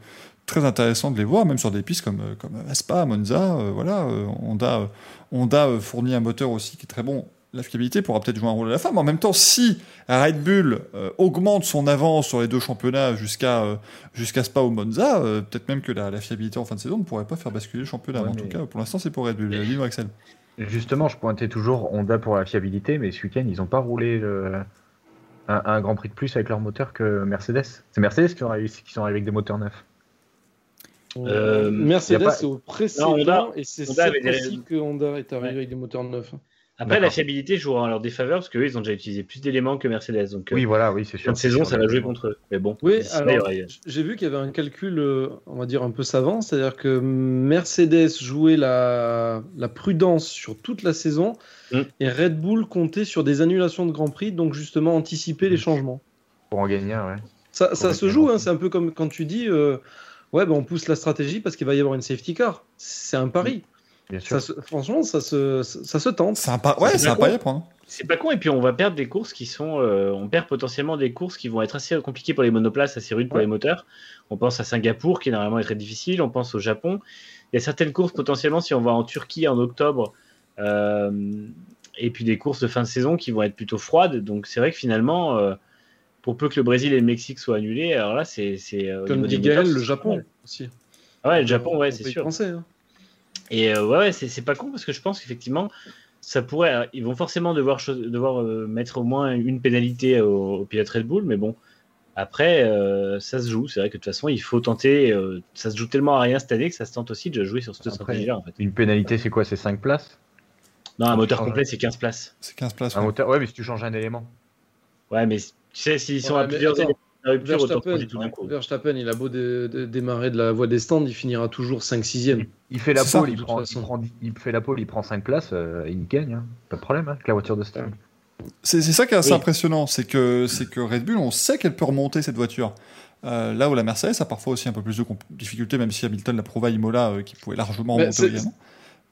Speaker 1: très intéressant de les voir, même sur des pistes comme, euh, comme Spa, Monza. euh, voilà, Honda, Honda fournit un moteur aussi qui est très bon. La fiabilité pourra peut-être jouer un rôle à la fin, mais en même temps, si Red Bull augmente son avance sur les deux championnats jusqu'à jusqu'à Spa ou Monza, peut-être même que la, la fiabilité en fin de saison ne pourrait pas faire basculer le championnat.
Speaker 4: Ouais,
Speaker 1: mais en tout cas, pour l'instant, c'est pour Red Bull. Dis-nous, Axel.
Speaker 4: Justement, je pointais toujours Honda pour la fiabilité, mais ce week-end, ils n'ont pas roulé le- un, un Grand Prix de plus avec leur moteur que Mercedes. C'est Mercedes qui, ont réussi- qui sont arrivés avec des moteurs neufs.
Speaker 3: Euh,
Speaker 2: Mercedes,
Speaker 4: a pas-
Speaker 2: c'est au précédent,
Speaker 3: Non, Honda-
Speaker 2: et c'est fois-ci que Honda est arrivé
Speaker 3: Ouais.
Speaker 2: avec des moteurs neufs.
Speaker 3: Après, la fiabilité jouera en leur défaveur parce qu'eux, ils ont déjà utilisé plus d'éléments que Mercedes. Donc, euh,
Speaker 4: Oui, voilà, oui, c'est sûr.
Speaker 3: de saison, ça va jouer contre eux. Mais bon,
Speaker 2: Oui, j'ai vu qu'il y avait un calcul, euh, on va dire, un peu savant, c'est-à-dire que Mercedes jouait la, la prudence sur toute la saison
Speaker 3: Mm.
Speaker 2: et Red Bull comptait sur des annulations de Grand Prix, donc justement anticiper les changements.
Speaker 4: Pour en gagner un, ouais.
Speaker 2: Ça, ça se joue, hein, c'est un peu comme quand tu dis, euh, ouais, ben on pousse la stratégie parce qu'il va y avoir une safety car. C'est un pari.
Speaker 4: Bien sûr.
Speaker 2: Ça se- franchement, ça se, ça, se tente.
Speaker 1: C'est un, pas... ouais,
Speaker 3: C'est
Speaker 1: un
Speaker 3: pas
Speaker 1: pari à prendre.
Speaker 3: C'est pas con, et puis on va perdre des courses qui sont. euh, on perd potentiellement des courses qui vont être assez compliquées pour les monoplaces, assez rudes pour les moteurs. On pense à Singapour, qui normalement est très difficile. On pense au Japon. Il y a certaines courses potentiellement, si on va en Turquie en octobre, euh, et puis des courses de fin de saison qui vont être plutôt froides. Donc c'est vrai que finalement, euh, pour peu que le Brésil et le Mexique soient annulés, alors là, c'est. euh,
Speaker 2: Comme dit Gaël,
Speaker 3: moteurs,
Speaker 2: le Japon aussi.
Speaker 3: Ah ouais, le Japon, ouais, c'est sûr.
Speaker 2: penser, hein.
Speaker 3: Et euh, ouais, ouais, c'est pas con parce que je pense qu'effectivement, ça pourrait. euh, Ils vont forcément devoir, devoir euh, mettre au moins une pénalité au, au pilote Red Bull, mais bon. Après, euh, ça se joue. C'est vrai que de toute façon, il faut tenter. euh, ça se joue tellement à rien cette année que ça se tente aussi de jouer sur cette stratégie-là. En fait.
Speaker 4: Une pénalité, c'est quoi? C'est 5 places?
Speaker 3: Non, un moteur
Speaker 4: change.
Speaker 3: complet, c'est 15 places.
Speaker 1: C'est 15 places.
Speaker 4: Un
Speaker 1: ouais.
Speaker 4: moteur Ouais, mais si tu changes un élément.
Speaker 3: Ouais, mais tu sais, s'ils sont
Speaker 2: Ouais,
Speaker 3: à plusieurs
Speaker 2: attends,
Speaker 3: éléments rupture,
Speaker 2: Verstappen,
Speaker 3: changer tout d'un coup.
Speaker 2: Verstappen, il a beau dé- dé- démarrer de la voie des stands, il finira toujours 5-6ème.
Speaker 4: Il fait la pole, il, prend, il,
Speaker 2: façon.
Speaker 4: prend, il fait la pole, il prend 5 places, euh, il gagne. hein. Pas de problème, hein, avec la voiture de stade.
Speaker 1: C'est ça qui est assez
Speaker 3: Oui.
Speaker 1: impressionnant, c'est que, c'est que Red Bull, on sait qu'elle peut remonter cette voiture. Euh, là où la Mercedes a parfois aussi un peu plus de difficultés, même si Hamilton l'a prouvé à Imola, euh, qui pouvait largement remonter également.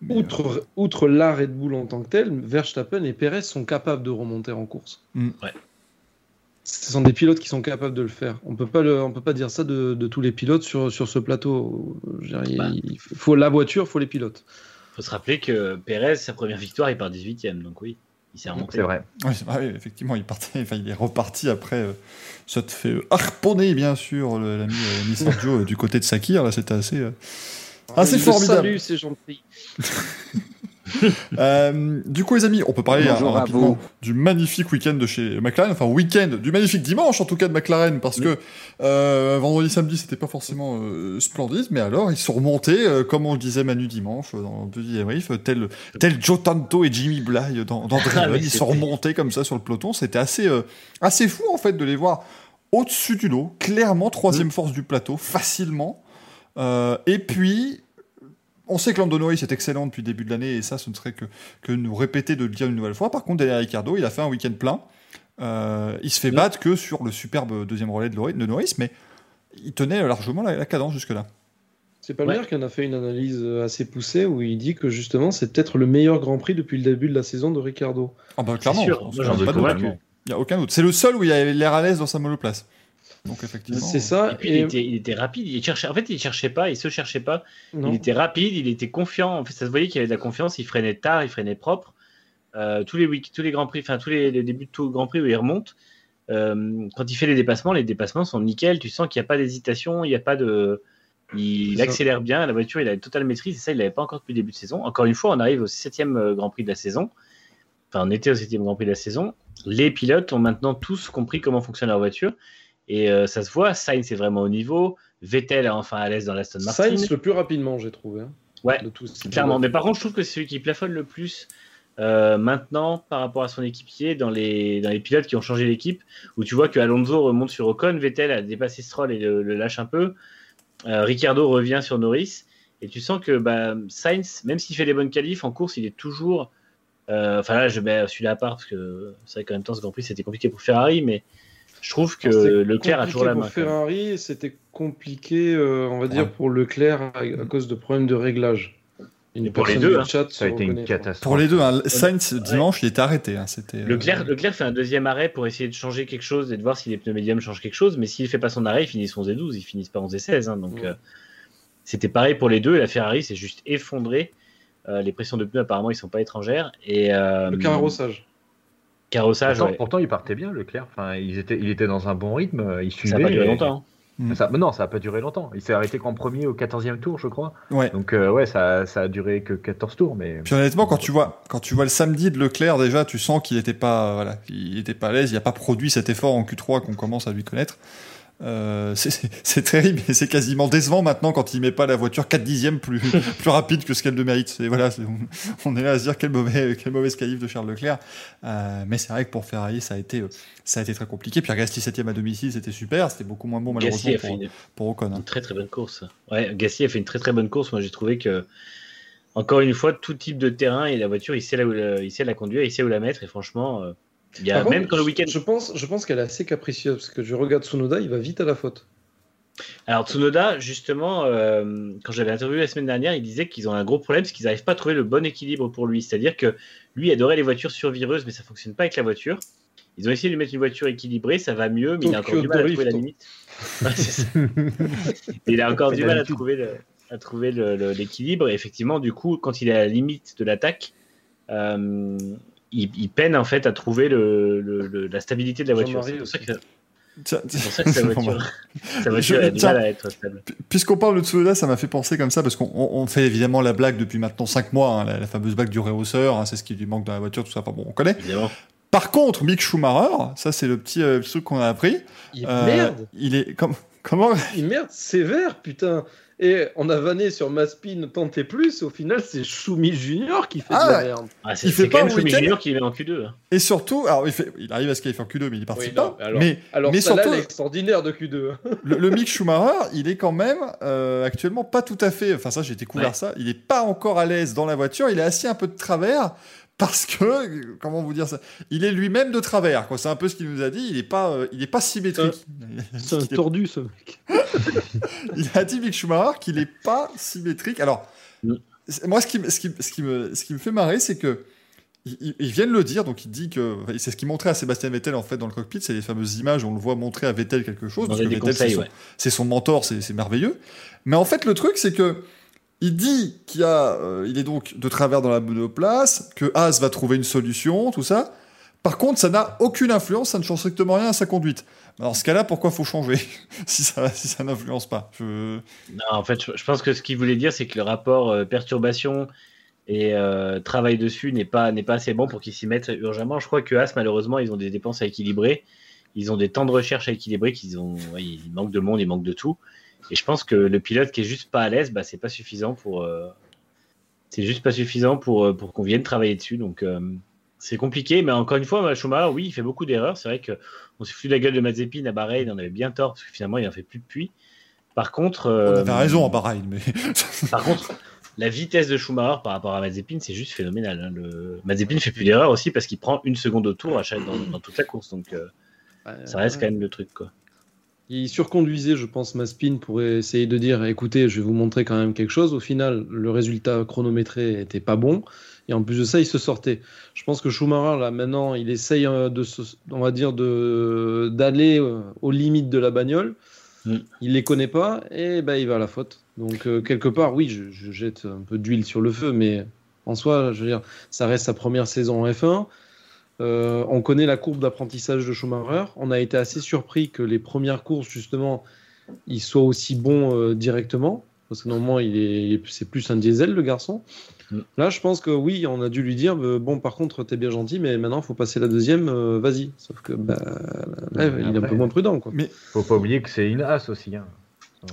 Speaker 1: Mais,
Speaker 2: Outre, outre la Red Bull en tant que telle, Verstappen et Perez sont capables de remonter en course.
Speaker 1: Mm.
Speaker 3: Ouais.
Speaker 2: Ce sont des pilotes qui sont capables de le faire. On peut pas le, on peut pas dire ça de, de tous les pilotes sur, sur ce plateau. Dire, il-
Speaker 3: Bah.
Speaker 2: il faut la voiture, il faut les pilotes.
Speaker 3: faut se rappeler que Perez, sa première victoire, il part 18ème. Donc oui, il s'est remonté.
Speaker 4: C'est vrai.
Speaker 1: Oui, vrai, effectivement, il, partait, [LAUGHS] enfin, il est reparti après. euh, ça te fait euh, harponner, bien sûr, l'ami euh, [LAUGHS] Sergio euh, du côté de Sakir. Là, c'était assez, euh, assez
Speaker 2: Le
Speaker 1: formidable.
Speaker 2: Salut, c'est gentil. [LAUGHS]
Speaker 1: Euh, du coup, les amis, on peut parler
Speaker 6: Bonjour à
Speaker 1: rapidement
Speaker 6: vous.
Speaker 1: du magnifique week-end de chez McLaren, enfin week-end, du magnifique dimanche en tout cas de McLaren, parce que euh, vendredi, samedi, c'était pas forcément euh, splendide, mais alors ils sont remontés, euh, comme on le disait Manu dimanche euh, dans le petit débrief, euh, tel, tel Joe Tanto et Jimmy Bly dans, dans Driven,
Speaker 3: Ah oui,
Speaker 1: ils sont remontés comme ça sur le peloton, c'était assez, euh, assez fou en fait de les voir au-dessus du lot, clairement troisième force du plateau, facilement. Euh, et puis, on sait que Lando Norris est excellent depuis le début de l'année, et ça, ce ne serait que, que nous répéter de le dire une nouvelle fois. Par contre, Daniel Ricciardo, il a fait un week-end plein. Euh, il se fait battre que sur le superbe deuxième relais de Norris, mais il tenait largement la, la cadence jusque-là.
Speaker 2: C'est Palmer qui en a fait une analyse assez poussée où il dit que justement c'est peut-être le meilleur Grand Prix depuis le début de la saison de Ricardo.
Speaker 1: Ah bah clairement, il n'y a aucun doute. C'est le seul où il a l'air à l'aise dans sa monoplace. Donc effectivement.
Speaker 2: C'est ça.
Speaker 3: Et puis
Speaker 2: et-
Speaker 3: il, était, il était rapide. Il cherchait, en fait, il cherchait pas, il se cherchait pas.
Speaker 2: non.
Speaker 3: Il était rapide, il était confiant. En fait, ça se voyait qu'il avait de la confiance. Il freinait tard, il freinait propre. Euh, tous les week- tous les grands prix, enfin tous les, les débuts de tout grand prix où il remonte. euh, quand il fait les dépassements, les dépassements sont nickel. Tu sens qu'il n'y a pas d'hésitation, il n'y a pas de. Il, accélère bien, la voiture, il a une totale maîtrise. Et ça, il l'avait pas encore depuis le début de saison. Encore une fois, on arrive au septième euh, Grand Prix de la saison. Enfin, on était au septième Grand Prix de la saison. Les pilotes ont maintenant tous compris comment fonctionne leur voiture. Et euh, ça se voit, Sainz est vraiment au niveau. Vettel est enfin à l'aise dans l'Aston Martin.
Speaker 2: Sainz le plus rapidement, j'ai trouvé. hein,
Speaker 3: Ouais,
Speaker 2: de tous.
Speaker 3: Clairement, mais par contre, je trouve que c'est celui qui plafonne le plus euh, maintenant par rapport à son équipier dans les, dans les pilotes qui ont changé l'équipe, où tu vois que Alonso remonte sur Ocon, Vettel a dépassé Stroll et le, le lâche un peu, euh, Ricciardo revient sur Norris, et tu sens que bah, Sainz, même s'il fait les bonnes qualifs, en course, il est toujours. euh, Enfin là, je mets celui-là à part parce que c'est vrai qu'en même temps, ce Grand Prix, c'était compliqué pour Ferrari, mais je trouve que Leclerc a toujours la main.
Speaker 2: Pour. Ferrari, c'était compliqué, euh, on va dire,
Speaker 1: Ouais.
Speaker 2: pour Leclerc à, à cause de problèmes de réglage. Une
Speaker 3: pour les deux, hein.
Speaker 2: chat
Speaker 4: Ça a été une catastrophe.
Speaker 1: Pour les deux, hein, Sainz dimanche, il était arrêté. hein, c'était. euh,
Speaker 3: Leclerc, Leclerc fait un deuxième arrêt pour essayer de changer quelque chose et de voir si les pneus médiums changent quelque chose, mais s'il fait pas son arrêt, ils finissent 11 et 12, ils finissent pas 11 et 16. hein, donc
Speaker 2: Ouais.
Speaker 3: euh, c'était pareil pour les deux, et la Ferrari s'est juste effondrée. Euh, les pressions de pneus, apparemment, ils sont pas étrangères. Et, euh,
Speaker 2: Le carrossage.
Speaker 3: Carrossage,
Speaker 4: Pourtant,
Speaker 3: ouais.
Speaker 4: pourtant, il partait bien, Leclerc. Enfin, ils étaient, il était dans un bon rythme. euh, Il suivait.
Speaker 3: ça a pas duré
Speaker 4: et-
Speaker 3: longtemps.
Speaker 4: Ça- mais non, ça n'a pas duré longtemps. Il s'est arrêté qu'en premier au 14e tour, je crois.
Speaker 1: Ouais.
Speaker 4: Donc, euh, ouais, ça, ça a duré que 14 tours. Mais
Speaker 1: Puis honnêtement, quand tu vois, quand tu vois le samedi de Leclerc, déjà, tu sens qu'il était pas, voilà, il était pas à l'aise. Il a pas produit cet effort en Q3 qu'on commence à lui connaître. Euh, c'est- terrible et c'est quasiment décevant maintenant quand il met pas la voiture 4 dixièmes plus, [LAUGHS] plus rapide que ce qu'elle le mérite. C'est voilà, on, on est là à se dire quel mauvais, quel mauvaise qualif de Charles Leclerc. Euh, mais c'est vrai que pour Ferrari, ça a été, ça a été très compliqué. Pierre Gasly 7 à domicile, c'était super. C'était beaucoup moins bon malheureusement pour,
Speaker 3: une,
Speaker 1: pour Ocon. hein.
Speaker 3: une très très bonne course. Ouais, Gasly a fait une très très bonne course. Moi, j'ai trouvé que, encore une fois, tout type de terrain et la voiture, il sait, la, il sait la conduire, il sait où la mettre. Et franchement, euh, il y a,
Speaker 2: Par
Speaker 3: même
Speaker 2: contre,
Speaker 3: quand le week-end.
Speaker 2: Je pense, je pense qu'elle est assez capricieuse parce que je regarde Tsunoda, il va vite à la faute.
Speaker 3: Alors Tsunoda, justement, euh, quand j'avais interviewé la semaine dernière, il disait qu'ils ont un gros problème, c'est qu'ils n'arrivent pas à trouver le bon équilibre pour lui. C'est-à-dire que lui adorait les voitures survireuses, mais ça fonctionne pas avec la voiture. Ils ont essayé de lui mettre une voiture équilibrée, ça va mieux, mais il a encore du mal à trouver la limite. [LAUGHS] Ouais, c'est ça. [LAUGHS] il a encore du mal à trouver le- à trouver le- le- l'équilibre. Et effectivement, du coup, quand il est à la limite de l'attaque, euh, il, il peine en fait à trouver le, le- le- la stabilité de la voiture. C'est pour ça que,
Speaker 1: Tiens,
Speaker 3: pour ça que voiture, voiture
Speaker 1: Je-
Speaker 3: a du
Speaker 1: tiens.
Speaker 3: mal à être stable.
Speaker 1: Puisqu'on parle de Tsunoda, ça m'a fait penser comme ça, parce qu'on on- on fait évidemment la blague depuis maintenant 5 mois, hein, la, la fameuse blague du réhausseur, hein, c'est ce qui lui manque dans la voiture, tout ça, enfin bon, on connaît.
Speaker 3: Évidemment.
Speaker 1: Par contre, Mick Schumacher, ça c'est le petit, euh, truc qu'on a appris,
Speaker 2: Il
Speaker 1: euh,
Speaker 2: merde,
Speaker 1: il est... comme- comment?
Speaker 2: Il merde sévère, putain. Et on a vanné sur Maspin Tentez Plus, au final c'est Schumi Junior qui fait
Speaker 1: Ah,
Speaker 2: de la merde.
Speaker 3: Ah, c'est
Speaker 1: Il fait pas
Speaker 3: quand
Speaker 1: un
Speaker 3: même Junior qui met en Q2. hein.
Speaker 1: Et surtout, alors il, fait, il arrive à se qualifier en Q2, mais il participe
Speaker 2: Oui, non,
Speaker 1: pas.
Speaker 2: alors-
Speaker 1: mais
Speaker 2: Alors
Speaker 1: mais
Speaker 2: ça
Speaker 1: surtout,
Speaker 2: est extraordinaire de Q2. [LAUGHS]
Speaker 1: le, le Mick Schumacher, il est quand même euh, actuellement pas tout à fait. Enfin, ça, j'ai découvert
Speaker 3: Ouais.
Speaker 1: ça. Il est pas encore à l'aise dans la voiture. Il est assis un peu de travers parce que, comment vous dire ça Il est lui-même de travers, quoi. C'est un peu ce qu'il nous a dit. Il n'est pas, euh, il est pas symétrique.
Speaker 2: C'est un tordu, ce mec. [LAUGHS]
Speaker 1: il a dit Mick Schumacher qu'il n'est pas symétrique. Alors,
Speaker 3: Mm.
Speaker 1: c'est- moi, ce qui, me- ce qui, ce qui me, ce qui me fait marrer, c'est que il, il- il vient de le dire, donc il dit que c'est ce qu'il montrait à Sébastien Vettel en fait dans le cockpit, c'est les fameuses images où on le voit montrer à Vettel quelque chose. Parce que Vettel, c'est son-
Speaker 3: ouais.
Speaker 1: c'est son mentor, c'est c'est merveilleux. Mais en fait, le truc, c'est que il dit qu'il euh, est donc de travers dans la monoplace, que Haas va trouver une solution, tout ça. Par contre, ça n'a aucune influence, ça ne change strictement rien à sa conduite. Dans ce cas-là, pourquoi faut changer [LAUGHS] si ça, n'influence pas?
Speaker 3: Non, en fait, je, pense que ce qu'il voulait dire, c'est que le rapport euh, perturbation et euh, travail dessus n'est pas, pas assez bon pour qu'ils s'y mettent urgemment. Je crois que As, malheureusement, ils ont des dépenses à équilibrer. Ils ont des temps de recherche à équilibrer, qu'ils ont, il de monde, il manque de tout. Et je pense que le pilote qui est juste pas à l'aise, bah, c'est pas suffisant pour. euh, c'est juste pas suffisant pour, euh, pour qu'on vienne travailler dessus. Donc, euh, c'est compliqué. Mais encore une fois, Schumacher, oui, il fait beaucoup d'erreurs. C'est vrai qu'on s'est foutu de la gueule de Mazepin à Bahreïn, on avait bien tort, parce que finalement, il en fait plus depuis. Par contre.
Speaker 1: On avait raison en Bahreïn, mais [LAUGHS]
Speaker 3: par contre, la vitesse de Schumacher par rapport à Mazepin, c'est juste phénoménal. hein. Le... Mazepin fait plus d'erreurs aussi parce qu'il prend une seconde au tour à chaque... dans, dans toute la course. Donc, euh, ça reste quand même le truc. Quoi.
Speaker 2: Il surconduisait, je pense, Maspin pour essayer de dire écoutez, je vais vous montrer quand même quelque chose. Au final, le résultat chronométré était pas bon. Et en plus de ça, il se sortait. Je pense que Schumacher, là, maintenant, il essaye euh, de, se- on va dire, de d'aller euh, aux limites de la bagnole.
Speaker 3: Mm.
Speaker 2: Il les connaît pas et ben, il va à la faute. Donc, euh, quelque part, oui, je, je jette un peu d'huile sur le feu, mais en soi, je veux dire, ça reste sa première saison en F1. Euh, on connaît la courbe d'apprentissage de Schumacher. On a été assez surpris que les premières courses, justement, il soit aussi bon euh, directement. Parce que normalement, il est, c'est plus un diesel, le garçon.
Speaker 3: Mm.
Speaker 2: Là, je pense que oui, on a dû lui dire euh, bon, par contre, t'es bien gentil, mais maintenant, il faut passer la deuxième, euh, vas-y. Sauf que bah, là, il est un peu moins prudent. Quoi.
Speaker 4: Faut pas oublier que c'est une as aussi. Hein.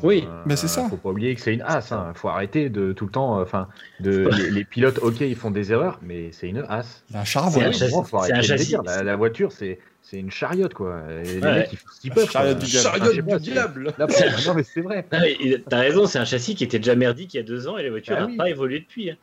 Speaker 2: Oui,
Speaker 1: mais c'est ça.
Speaker 4: Faut pas oublier que c'est une as. Hein. Faut arrêter de tout le temps. euh, Enfin, de les, les pilotes, ok, ils font des erreurs, mais c'est une as.
Speaker 1: un charbon.
Speaker 3: C'est un un châssis.
Speaker 4: La, la voiture, c'est c'est une chariote quoi. Et les
Speaker 3: Ouais.
Speaker 4: mecs, ils font ce qu'ils peuvent.
Speaker 1: Chariote du diable.
Speaker 4: Enfin, c'est- Là, pour- non, mais c'est vrai.
Speaker 3: Ah, T'as raison, c'est un châssis qui était déjà merdique il y a deux ans et la voiture
Speaker 4: Ah
Speaker 3: n'a
Speaker 4: oui.
Speaker 3: pas évolué depuis. hein.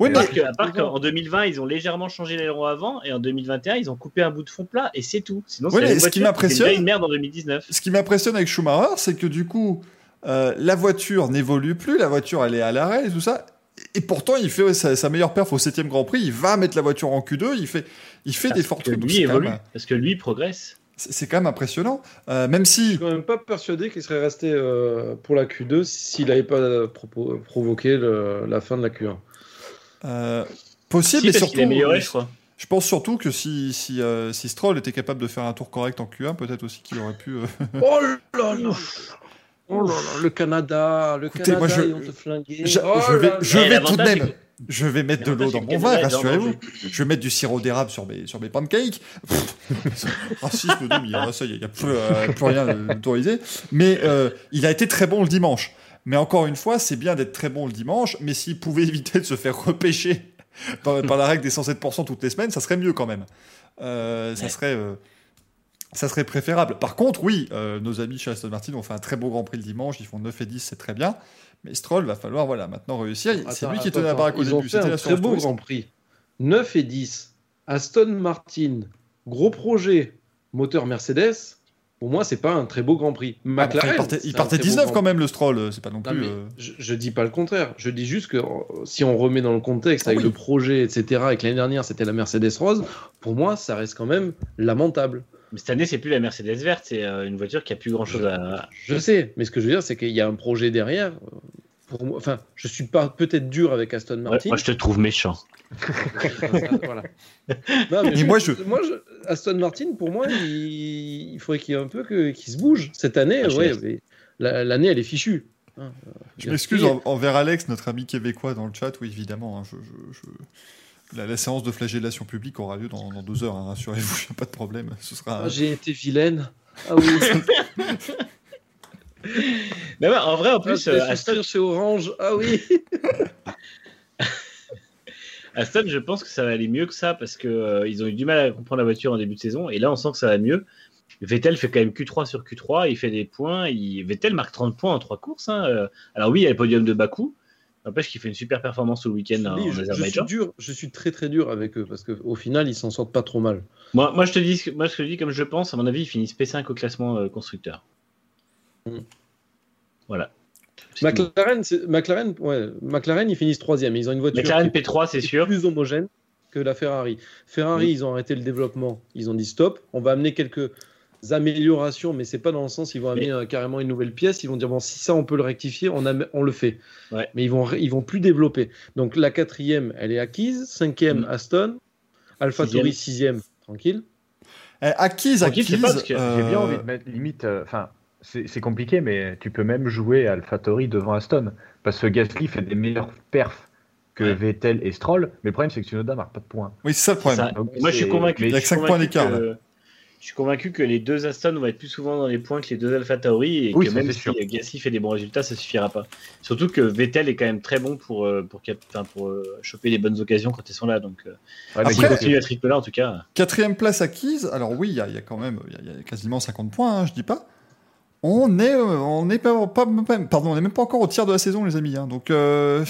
Speaker 1: Oui,
Speaker 3: Parce que, à part qu'en 2020, ils ont légèrement changé l'aileron avant et en 2021, ils ont coupé un bout de fond plat et c'est tout. Sinon,
Speaker 1: Oui,
Speaker 3: c'est
Speaker 1: ce qui m'impressionne-
Speaker 3: une merde en 2019.
Speaker 1: ce qui m'impressionne avec Schumacher, c'est que du coup, euh, la voiture n'évolue plus, la voiture elle est à l'arrêt et tout ça. Et pourtant, il fait sa, sa meilleure perf au 7 Grand Prix. Il va mettre la voiture en Q2. Il fait, il fait des forts trucs.
Speaker 3: lui évolue,
Speaker 1: même-
Speaker 3: parce que lui progresse.
Speaker 1: C'est quand même impressionnant. Euh, même
Speaker 2: Je
Speaker 1: si,
Speaker 2: suis quand même pas persuadé qu'il serait resté euh, pour la Q2 s'il n'avait pas propo- provoqué le- la fin de la Q1.
Speaker 1: euh, possible,
Speaker 3: Si,
Speaker 1: mais
Speaker 3: parce
Speaker 1: surtout,
Speaker 3: qu'il est amélioré, je crois.
Speaker 1: je pense surtout que si, si, euh, si Stroll était capable de faire un tour correct en Q1, peut-être aussi qu'il aurait pu. euh,
Speaker 2: Oh là là [LAUGHS] Oh là là, le Canada, le
Speaker 1: Écoutez,
Speaker 2: Canada,
Speaker 1: moi, je-
Speaker 2: ils vont te flinguer.
Speaker 1: je,
Speaker 2: Oh
Speaker 1: je vais, je
Speaker 2: là.
Speaker 3: Eh,
Speaker 1: vais tout de même. Je vais mettre de l'eau dans mon vin,
Speaker 3: est
Speaker 1: rassurez-vous. Je vais mettre du sirop d'érable sur mes, sur mes pancakes. Racisme, [LAUGHS] non, mais ah, ça, il n'y a, plus, euh, plus rien d'autorisé. Mais euh, il a été très bon le dimanche. Mais encore une fois, c'est bien d'être très bon le dimanche, mais s'il pouvait [LAUGHS] éviter de se faire repêcher par, par la règle des 107% toutes les semaines, ça serait mieux quand même. Euh, ça,
Speaker 3: Ouais.
Speaker 1: serait, euh, ça serait préférable. Par contre, oui, euh, nos amis chez Aston Martin ont fait un très beau Grand Prix le dimanche, ils font 9 et 10, c'est très bien. Mais Stroll va falloir voilà, maintenant réussir. C'est lui qui tenait la baraque au
Speaker 2: Ils ont
Speaker 1: début.
Speaker 2: fait
Speaker 1: C'était
Speaker 2: un très beau. Grand Prix. 9 et 10. Aston Martin, gros projet, moteur Mercedes. Pour moi, c'est pas un très beau Grand Prix.
Speaker 1: Ah,
Speaker 2: McLaren,
Speaker 1: il partait, il partait
Speaker 2: beau
Speaker 1: 19
Speaker 2: Grand
Speaker 1: quand même le Stroll, euh, c'est pas non plus. euh,
Speaker 2: je, je dis pas le contraire. Je dis juste que si on remet dans le contexte
Speaker 1: Ah
Speaker 2: avec
Speaker 1: oui.
Speaker 2: le projet, etc., et que l'année dernière c'était la Mercedes rose, pour moi ça reste quand même lamentable.
Speaker 3: Mais cette année, c'est plus la Mercedes verte, c'est euh, une voiture qui a plus grand chose à.
Speaker 2: Je sais, mais ce que je veux dire, c'est qu'il y a un projet derrière. Pour moi, enfin, je suis pas peut-être dur avec Aston
Speaker 3: Ouais,
Speaker 2: Martin.
Speaker 3: moi, je te trouve méchant. [LAUGHS]
Speaker 2: Voilà. Non, mais
Speaker 1: Et moi, je-
Speaker 2: moi, je- Aston Martin, pour moi, il, il faudrait qu'il y ait un peu que- qu'il se bouge. Cette année,
Speaker 3: Ah,
Speaker 2: ouais, mais l'année, elle est fichue. Hein,
Speaker 1: Je m'excuse en- envers Alex, notre ami québécois dans le chat, oui évidemment. hein, je, je- je- La, la séance de flagellation publique aura lieu dans, dans deux heures, hein, rassurez-vous, a pas de problème. Ce sera.
Speaker 2: Ah, J'ai été vilaine. Ah oui. [LAUGHS]
Speaker 3: Mais ouais, en vrai, en
Speaker 2: Ah,
Speaker 3: plus,
Speaker 2: je
Speaker 3: euh, Aston,
Speaker 2: chez Orange. Ah oui. [LAUGHS]
Speaker 3: Aston, je pense que ça va aller mieux que ça parce que euh, ils ont eu du mal à comprendre la voiture en début de saison et là, on sent que ça va mieux. Vettel fait quand même Q3 sur Q3, il fait des points. Il... Vettel marque 30 points en trois courses. hein, euh. Alors oui, il y a le podium de Bakou. N'empêche qu'il fait une super performance au week-end en,
Speaker 2: je, je suis dur, je suis très très dur avec eux parce qu'au final, ils s'en sortent pas trop mal.
Speaker 3: Moi, moi, je te dis, moi, je te dis comme je pense, à mon avis, ils finissent P5 au classement euh, constructeur.
Speaker 2: Mm.
Speaker 3: Voilà.
Speaker 2: McLaren, McLaren, ouais, McLaren, ils finissent troisième. Ils ont une voiture
Speaker 3: McLaren
Speaker 2: qui est
Speaker 3: P3, c'est sûr.
Speaker 2: plus homogène que la Ferrari. Ferrari,
Speaker 3: Oui.
Speaker 2: ils ont arrêté le développement. Ils ont dit stop. On va amener quelques améliorations, mais c'est pas dans le sens ils vont amener euh, carrément une nouvelle pièce. Ils vont dire bon, si ça on peut le rectifier, on, am- on le fait.
Speaker 3: Ouais.
Speaker 2: Mais ils vont ils vont plus développer. Donc la quatrième, elle est acquise. Cinquième,
Speaker 3: Mm.
Speaker 2: Aston. AlphaTauri sixième, tranquille.
Speaker 1: Eh, acquise,
Speaker 3: Tranquille,
Speaker 1: acquise.
Speaker 3: pas parce que
Speaker 4: J'ai
Speaker 1: euh,
Speaker 4: bien envie de mettre limite. euh, Enfin, c'est c'est compliqué, mais tu peux même jouer AlphaTauri devant Aston. Parce que Gasly fait des meilleurs perfs que. Vettel et Stroll. Mais le problème, c'est que Tsunoda marque pas de points.
Speaker 1: Oui, c'est ça le problème.
Speaker 3: Ça-
Speaker 4: Donc,
Speaker 3: Moi, je suis convaincu.
Speaker 4: mais
Speaker 1: Il y a
Speaker 3: je
Speaker 1: que
Speaker 3: suis
Speaker 1: cinq points
Speaker 3: convaincu
Speaker 1: d'écart,
Speaker 3: que- Je suis convaincu que les deux Aston vont être plus souvent dans les points que les deux Alpha Tauri et
Speaker 4: Oui,
Speaker 3: que même si
Speaker 4: sûr.
Speaker 3: Gasly fait des bons résultats, ça suffira pas. Surtout que Vettel est quand même très bon pour, euh, pour, pour euh, choper les bonnes occasions quand ils sont là. Donc, euh,
Speaker 4: Ouais,
Speaker 1: Après-
Speaker 4: Gasly-
Speaker 3: continue à rythme-là, en tout cas.
Speaker 1: Quatrième place acquise. Alors oui, il y, a- il y a quand même il y a- il y a quasiment 50 points, hein, je dis pas. On est, euh, on est pas, pas- pardon, on est même pas encore au tiers de la saison, les amis. hein. Donc euh,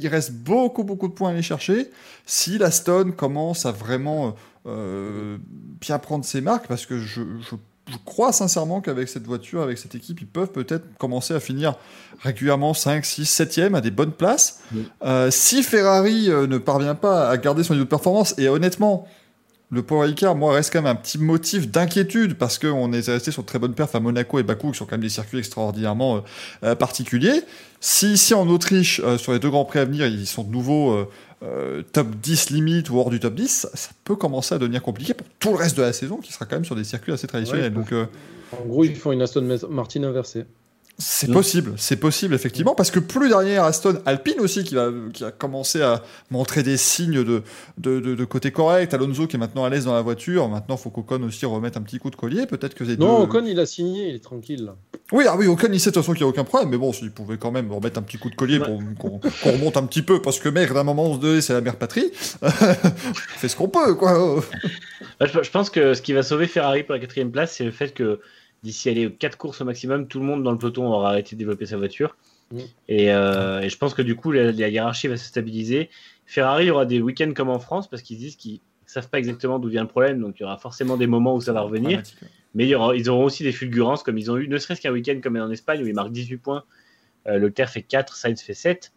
Speaker 1: il reste beaucoup, beaucoup de points à aller chercher. Si la Stone commence à vraiment euh, bien prendre ses marques, parce que je, je- je crois sincèrement qu'avec cette voiture, avec cette équipe, ils peuvent peut-être commencer à finir régulièrement 5, 6, 7e à des bonnes places.
Speaker 3: Oui.
Speaker 1: Euh, si Ferrari euh, ne parvient pas à garder son niveau de performance, et honnêtement, le Power Ricard, moi, reste quand même un petit motif d'inquiétude parce qu'on est resté sur de très bonnes perfs à Monaco et Bakou, qui sont quand même des circuits extraordinairement euh, euh, particuliers. Si ici en Autriche, euh, sur les deux grands prix à venir, ils sont de nouveau euh, top 10 limite ou hors du top 10, ça, ça peut commencer à devenir compliqué pour tout le reste de la saison, qui sera quand même sur des circuits assez traditionnels.
Speaker 2: Ouais,
Speaker 1: Donc, euh,
Speaker 2: En gros, ils font une Aston Martin inversée.
Speaker 1: C'est possible, c'est possible effectivement, parce que plus derrière Aston, Alpine aussi qui, va, qui a commencé à montrer des signes de, de, de- de côté correct, Alonso qui est maintenant à l'aise dans la voiture, maintenant faut qu'Ocon aussi remette un petit coup de collier, peut-être que les
Speaker 2: Non,
Speaker 1: deux...
Speaker 2: Ocon, il a signé, il est tranquille. Là.
Speaker 1: Oui, ah oui, Ocon il sait de toute façon qu'il n'y a aucun problème, mais bon, s'il pouvait quand même remettre un petit coup de collier pour qu'on remonte un petit peu, parce que merde, à un moment donné, c'est la mère patrie, [LAUGHS] on fait ce qu'on peut, quoi.
Speaker 3: Bah, je, je pense que ce qui va sauver Ferrari pour la quatrième place, c'est le fait que d'ici aller quatre courses au maximum, tout le monde dans le peloton aura arrêté de développer sa voiture. Et, euh, et je pense que du coup, la, la hiérarchie va se stabiliser. Ferrari aura des week-ends comme en France parce qu'ils disent qu'ils savent pas exactement d'où vient le problème, donc il y aura forcément des moments où ça va revenir. Mais il y aura- ils auront aussi des fulgurances comme ils ont eu, ne serait-ce qu'un week-end comme en Espagne où ils marquent 18 points, euh, Leclerc fait 4, Sainz fait 7.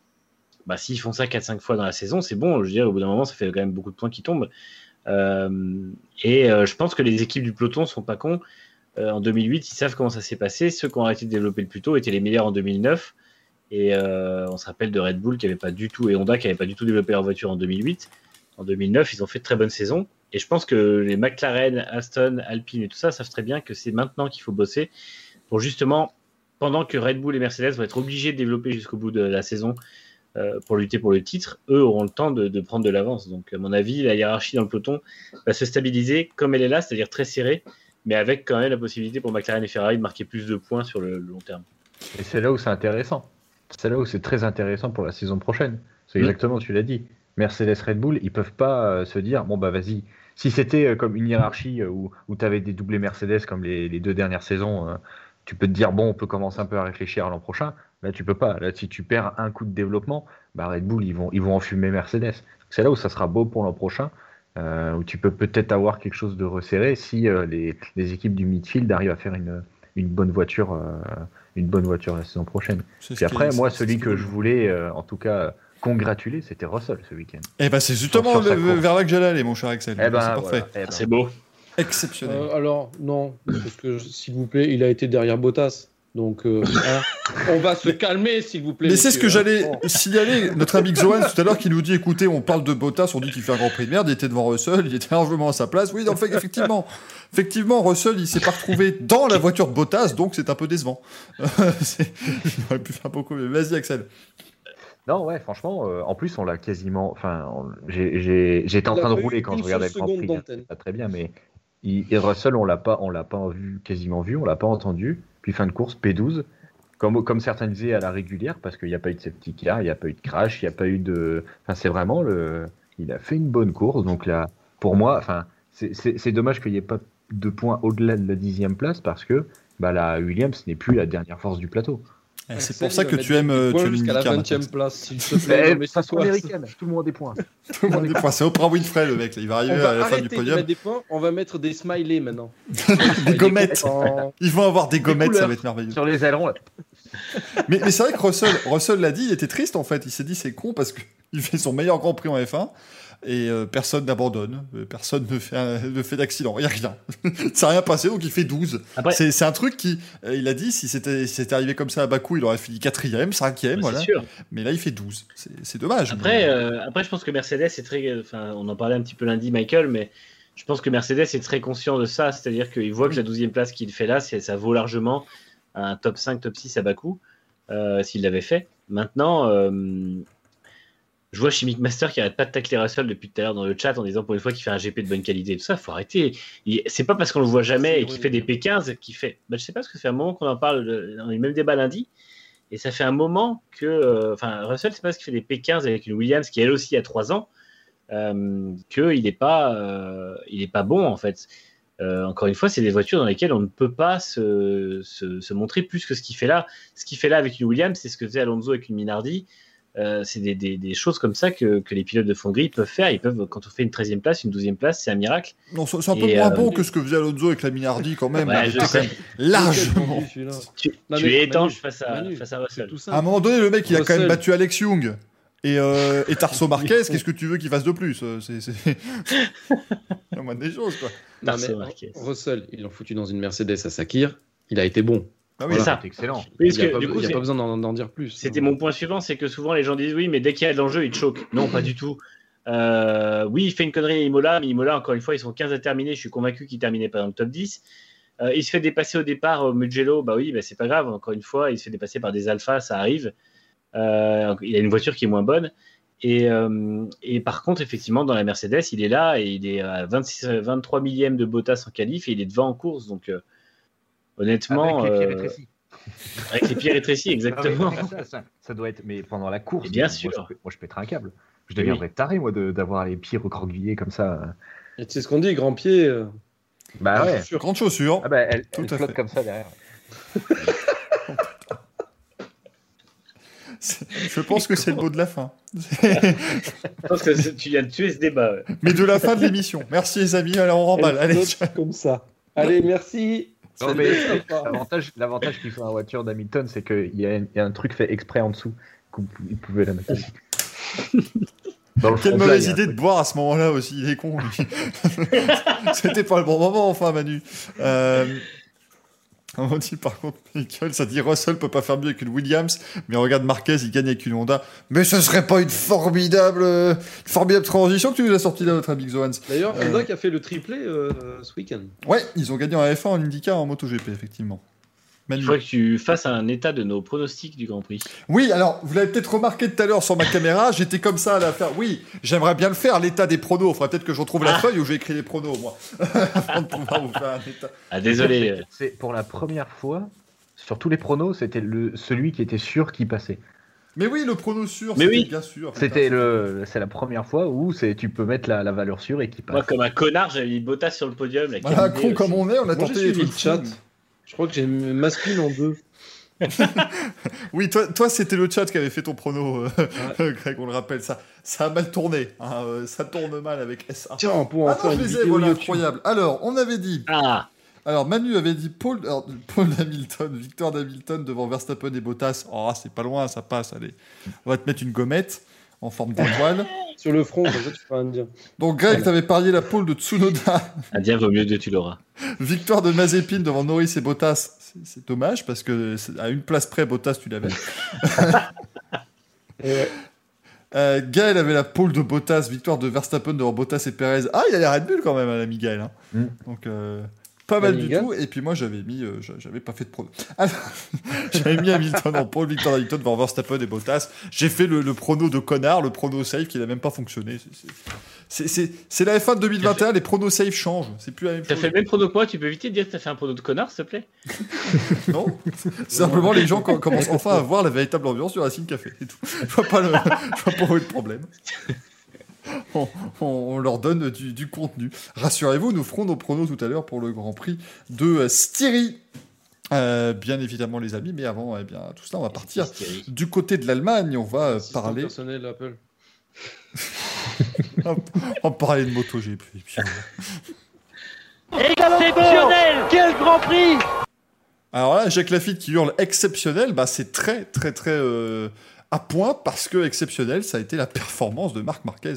Speaker 3: Bah, S'ils font ça 4-5 fois dans la saison, c'est bon. Je veux dire, au bout d'un moment, ça fait quand même beaucoup de points qui tombent. Euh, et euh, je pense que les équipes du peloton sont pas cons. Euh, en 2008, ils savent comment ça s'est passé. Ceux qui ont arrêté de développer le plus tôt étaient les meilleurs en 2009. Et euh, on se rappelle de Red Bull qui avait pas du tout et Honda qui avait pas du tout développé leur voiture en 2008. En 2009, ils ont fait de très bonnes saisons. Et je pense que les McLaren, Aston, Alpine et tout ça savent très bien que c'est maintenant qu'il faut bosser pour justement, pendant que Red Bull et Mercedes vont être obligés de développer jusqu'au bout de la saison euh, pour lutter pour le titre, eux auront le temps de, de prendre de l'avance. Donc, à mon avis, la hiérarchie dans le peloton va se stabiliser comme elle est là, c'est-à-dire très serrée, mais avec quand même la possibilité pour McLaren et Ferrari de marquer plus de points sur le, le long terme.
Speaker 4: Et c'est là où c'est intéressant. C'est là où c'est très intéressant pour la saison prochaine. C'est
Speaker 3: Mm.
Speaker 4: exactement ce que tu l'as dit. Mercedes Red Bull, ils peuvent pas euh, se dire bon bah vas-y. Si c'était euh, comme une hiérarchie euh, où, où tu avais des doublés Mercedes comme les, les deux dernières saisons, tu peux te dire bon on peut commencer un peu à réfléchir à l'an prochain. Là tu peux pas. Là si tu perds un coup de développement, bah Red Bull ils vont ils vont enfumer Mercedes. C'est là où ça sera beau pour l'an prochain. Euh, où tu peux peut-être avoir quelque chose de resserré si euh, les, les équipes du midfield arrivent à faire une, une bonne voiture euh, une bonne voiture la saison prochaine. Puis après, moi, celui que je voulais, euh, en tout cas, congratuler, c'était Russell ce week-end.
Speaker 1: Eh ben, c'est justement le- vers là que j'allais aller, mon cher Axel.
Speaker 4: Eh ben,
Speaker 1: c'est parfait.
Speaker 4: voilà. Eh ben,
Speaker 3: c'est beau.
Speaker 1: Exceptionnel.
Speaker 2: Euh, alors, non, parce que, s'il vous plaît, il a été derrière Bottas. Donc, euh, hein, on va se calmer, s'il vous plaît.
Speaker 1: Mais c'est ce que j'allais
Speaker 2: hein. Bon.
Speaker 1: signaler. Notre ami Xoan tout à l'heure qui nous dit écoutez, on parle de Bottas, on dit qu'il fait un grand prix de merde, il était devant Russell, il était largement à sa place. Oui, en fait, effectivement, effectivement, Russell, il s'est pas retrouvé dans la voiture de Bottas, donc c'est un peu décevant. [LAUGHS] Aurait pu faire beaucoup mieux. Vas-y, Axel.
Speaker 4: Non, ouais, franchement, euh, en plus, on l'a quasiment. Enfin, on- j'ai- j'ai- j'étais en train de rouler quand je regardais le Grand Prix. c'est Pas très bien, mais il, et Russell, on l'a pas, on l'a pas vu, quasiment vu, on l'a pas entendu. Puis fin de course, P12, comme, certains disaient à la régulière, parce qu'il n'y a pas eu de safety car, il n'y a pas eu de crash, il n'y a pas eu de. Enfin, c'est vraiment le. Il a fait une bonne course, donc là, pour moi, enfin, c'est dommage qu'il n'y ait pas de points au-delà de la dixième place, parce que bah, la Williams n'est plus la dernière force du plateau.
Speaker 1: Eh, C'est pour ça que tu aimes, euh, tu aimes
Speaker 2: jusqu'à la
Speaker 1: IndyCar,
Speaker 2: 20 e place, s'il te [LAUGHS] plaît. Non, mais
Speaker 4: façon américaine, tout le monde a des points. [LAUGHS]
Speaker 1: Tout le monde des points. C'est Oprah Winfrey, le mec. là. Il va
Speaker 2: On
Speaker 1: arriver
Speaker 2: va
Speaker 1: à la fin du podium.
Speaker 2: mettre des points, on va mettre des smileys maintenant. [LAUGHS]
Speaker 1: Des gommettes. Ils vont avoir des gommettes, ça va être merveilleux.
Speaker 4: Sur les ailerons, là.
Speaker 1: Mais, mais c'est vrai que Russell, Russell l'a dit, il était triste en fait. Il s'est dit c'est con parce qu'il fait son meilleur Grand Prix en F1 et euh, personne n'abandonne, euh, personne ne fait, un- ne fait d'accident, il n'y a rien. [LAUGHS] ça n'a rien passé donc il fait 12.
Speaker 3: Après,
Speaker 1: C'est un truc qui, euh, il a dit, si c'était si arrivé comme ça à Bakou, il aurait fini quatrième, cinquième,
Speaker 3: c'est
Speaker 1: voilà.
Speaker 3: sûr.
Speaker 1: Mais là il fait 12. C'est- dommage.
Speaker 3: Après,
Speaker 1: mais-
Speaker 3: euh, après, je pense que Mercedes est très. Enfin, on en parlait un petit peu lundi, Michael, mais je pense que Mercedes est très conscient de ça. C'est-à-dire qu'il voit que la 12e place qu'il fait là, ça vaut largement un top 5, top 6 à Bakou, s'il l'avait fait. Maintenant, je vois Chimic Master qui arrête pas de tacler Russell depuis tout à l'heure dans le chat en disant pour une fois qu'il fait un GP de bonne qualité. Tout ça, faut arrêter. C'est pas parce qu'on le voit jamais et qu'il fait des P15 qu'il fait. Bah, je sais pas parce que fait un moment qu'on en parle. On a eu le même débat lundi. Et ça fait un moment que. euh, Enfin, Russell, c'est parce qu'il fait des P15 avec une Williams qui, elle aussi, a 3 ans, euh, qu'il n'est pas, euh, pas bon, en fait. Euh, encore une fois, c'est des voitures dans lesquelles on ne peut pas se, se, se montrer plus que ce qu'il fait là. Ce qu'il fait là avec une Williams, c'est ce que faisait Alonso avec une Minardi. Euh, c'est des, des, des choses comme ça que, que les pilotes de Hongrie peuvent faire. Ils peuvent, quand on fait une 13e place, une 12e place, c'est un miracle.
Speaker 1: Non, c'est un peu
Speaker 3: et,
Speaker 1: moins
Speaker 3: euh,
Speaker 1: bon que ce que faisait Alonso avec la Minardi quand même.
Speaker 3: Ouais, je sais.
Speaker 1: largement.
Speaker 3: Tu,
Speaker 2: Non,
Speaker 3: tu
Speaker 2: mais
Speaker 3: es étanche face, à,
Speaker 2: Manu,
Speaker 3: face à Russell.
Speaker 2: tout
Speaker 1: À un moment donné, le mec, il a quand même battu Alex Young et, euh, et Tarso [LAUGHS] Marquez. Qu'est-ce que tu veux qu'il fasse de plus Euh, C'est c'est- [LAUGHS] la moindre des choses, quoi.
Speaker 2: Non,
Speaker 3: Tarso
Speaker 2: mais
Speaker 3: Marquez.
Speaker 2: Russell, ils l'ont foutu dans une Mercedes à Sakir. Il a été bon.
Speaker 1: Ah oui,
Speaker 3: C'est
Speaker 2: Voilà.
Speaker 3: ça.
Speaker 4: C'est excellent.
Speaker 3: Oui,
Speaker 2: il
Speaker 3: parce
Speaker 2: n'y a,
Speaker 3: que,
Speaker 2: pas,
Speaker 3: du coup,
Speaker 2: il y a
Speaker 3: c'est-
Speaker 2: pas besoin d'en dire plus.
Speaker 3: C'était mon point suivant, c'est que souvent les gens disent oui, mais dès qu'il y a de l'enjeu, il te choque. Non, pas du tout. Euh, oui, il fait une connerie à Imola, mais Imola, encore une fois, ils sont 15 à terminer. Je suis convaincu qu'il terminait pas dans le top 10. Euh, il se fait dépasser au départ au Mugello, bah oui, bah c'est pas grave. Encore une fois, il se fait dépasser par des alphas, ça arrive. Euh, il a une voiture qui est moins bonne. Et, euh, et par contre, effectivement, dans la Mercedes, il est là et il est à 26, 23 millièmes de Bottas en qualif et il est devant en course. Donc, euh, honnêtement,
Speaker 4: Avec les pieds
Speaker 3: euh,
Speaker 4: rétrécis.
Speaker 3: avec les pieds rétrécis, exactement.
Speaker 4: ça, ça- ça doit être. Mais pendant la course,
Speaker 3: Et bien
Speaker 4: moi,
Speaker 3: sûr.
Speaker 4: je, moi, je pèterais un câble. Je
Speaker 3: Oui.
Speaker 4: deviendrais taré, moi, de- d'avoir les pieds recroquevillés comme ça.
Speaker 2: Et tu sais ce qu'on dit, grand pied. euh,
Speaker 4: Bah ouais.
Speaker 2: chaussure.
Speaker 1: Grande chaussure.
Speaker 4: Ah bah, elle,
Speaker 1: Tout
Speaker 4: elle
Speaker 1: à
Speaker 4: flotte
Speaker 1: fait.
Speaker 4: comme ça derrière. [LAUGHS]
Speaker 1: Je pense que c'est le mot de la fin.
Speaker 3: Je pense que tu viens de tuer ce débat. ouais.
Speaker 1: Mais de la fin de l'émission. Merci les amis, allez on remballe. Allez,
Speaker 2: comme ça. Allez, merci.
Speaker 4: Non, mais l'avantage, l'avantage qu'il faut dans la voiture d'Hamilton, c'est qu'il y, a un- il y a un truc fait exprès en dessous. qu'il pouvait la mettre. [LAUGHS] Dans le
Speaker 1: Quelle mauvaise idée de boire à ce moment-là aussi, il est con. lui. [LAUGHS] C'était pas le bon moment, enfin, Manu. Euh, on dit par contre, Michael, ça dit Russell peut pas faire mieux avec une Williams, mais regarde Marquez, il gagne avec une Honda. Mais ce serait pas une formidable, euh, une formidable transition que tu nous as sorti là, notre ami Xoans.
Speaker 2: D'ailleurs,
Speaker 1: Euh.
Speaker 2: Honda qui a fait le triplé euh, ce week-end.
Speaker 1: Ouais, ils ont gagné en F1, en IndyCar, en MotoGP, effectivement.
Speaker 3: Il
Speaker 1: Manu.
Speaker 3: faudrait que tu fasses un état de nos pronostics du Grand Prix.
Speaker 1: Oui, alors, vous l'avez peut-être remarqué tout à l'heure sur ma caméra, [LAUGHS] j'étais comme ça à la faire. Oui, j'aimerais bien le faire, l'état des pronos. Faudrait peut-être que je retrouve la
Speaker 3: Ah.
Speaker 1: feuille où j'ai écrit les pronos, moi. [LAUGHS] Avant de pouvoir vous faire un état.
Speaker 3: Ah, désolé.
Speaker 4: C'est pour la première fois, sur tous les pronos, c'était le, celui qui était sûr qui passait.
Speaker 1: Mais oui, le prono sûr,
Speaker 3: Mais
Speaker 1: c'était
Speaker 3: oui.
Speaker 1: bien sûr.
Speaker 4: C'était le, c'est la première fois où c'est, tu peux mettre la, la valeur sûre et qui passe.
Speaker 3: Moi, comme un connard, j'avais mis Bottas sur le podium.
Speaker 1: Voilà, con
Speaker 3: aussi.
Speaker 1: comme on est, on a tenté
Speaker 2: le chat. Je crois que j'ai masculine en deux. [LAUGHS]
Speaker 1: Oui, toi, toi c'était le chat qui avait fait ton prono, euh, [LAUGHS] Greg, on le rappelle. Ça, ça a mal tourné. hein, euh, ça tourne mal avec SA.
Speaker 2: Tiens, on pourrait en
Speaker 1: Ah
Speaker 2: faire
Speaker 1: non, je
Speaker 2: une
Speaker 1: les ai,
Speaker 2: vidéo
Speaker 1: voilà,
Speaker 2: YouTube.
Speaker 1: incroyable. Alors, on avait dit.
Speaker 3: Ah,
Speaker 1: Alors, Manu avait dit Paul, alors, Paul Hamilton, victoire d'Hamilton devant Verstappen et Bottas. Oh, c'est pas loin, ça passe, allez. On va te mettre une gommette en forme d'étoile. [LAUGHS]
Speaker 2: Sur le front, feras un dire.
Speaker 1: Donc, Greg, t'avais parié la pole de Tsunoda.
Speaker 3: Indien vaut mieux de tu l'auras. [LAUGHS]
Speaker 1: Victoire de Mazepin devant Norris et Bottas. C'est- dommage parce que à une place près, Bottas, tu l'avais. [LAUGHS]
Speaker 2: Ouais.
Speaker 1: Euh, Gaël avait la pole de Bottas, victoire de Verstappen devant Bottas et Perez. Ah, il a l'air Red Bull quand même, l'ami Gaël. hein.
Speaker 4: Mm.
Speaker 1: Donc, euh, pas mal du tout. Et puis moi, j'avais mis, euh, j'a- j'avais pas fait de prono. Alors, [LAUGHS] j'avais mis Hamilton en pole, victoire d'Hamilton devant Verstappen et Bottas. J'ai fait le, le prono de connard, le prono safe qui n'a même pas fonctionné. C'est- la F1 de 2021, les pronos safe changent. C'est plus la même
Speaker 3: T'as
Speaker 1: chose.
Speaker 3: fait le même prono que moi, tu peux éviter de dire que t'as fait un prono de connard, s'il te plaît [LAUGHS]
Speaker 1: Non, simplement les gens com- commencent enfin à voir la véritable ambiance du Racing Café. C'est tout. Je vois pas le, je vois pas où est le problème. [LAUGHS] On, on- on leur donne du, du contenu. Rassurez-vous, nous ferons nos pronos tout à l'heure pour le Grand Prix de Styrie. Euh, bien évidemment, les amis, mais avant eh bien, tout cela, on va partir du côté de l'Allemagne. On va
Speaker 2: Assistant
Speaker 1: parler,
Speaker 2: personnel Apple. [LAUGHS]
Speaker 1: on va parler de MotoGP.
Speaker 5: Exceptionnel Quel Grand Prix
Speaker 1: Alors là, Jacques Lafitte qui hurle exceptionnel, bah, c'est très, très, très euh, à point parce que exceptionnel, ça a été la performance de Marc Marquez.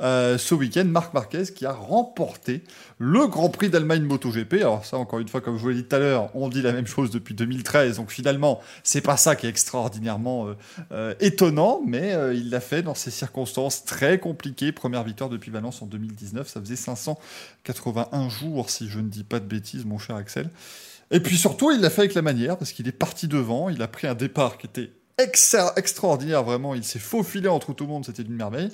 Speaker 1: Euh, ce week-end, Marc Marquez qui a remporté le Grand Prix d'Allemagne MotoGP. Alors, ça, encore une fois, comme je vous l'ai dit tout à l'heure, on dit la même chose depuis 2013. Donc, finalement, c'est pas ça qui est extraordinairement euh, euh, étonnant, mais il l'a fait dans ces circonstances très compliquées. Première victoire depuis Valence en 2019. Ça faisait 581 jours, si je ne dis pas de bêtises, mon cher Axel. Et puis surtout, il l'a fait avec la manière, parce qu'il est parti devant, il a pris un départ qui était extraordinaire, vraiment, il s'est faufilé entre tout le monde, c'était une merveille.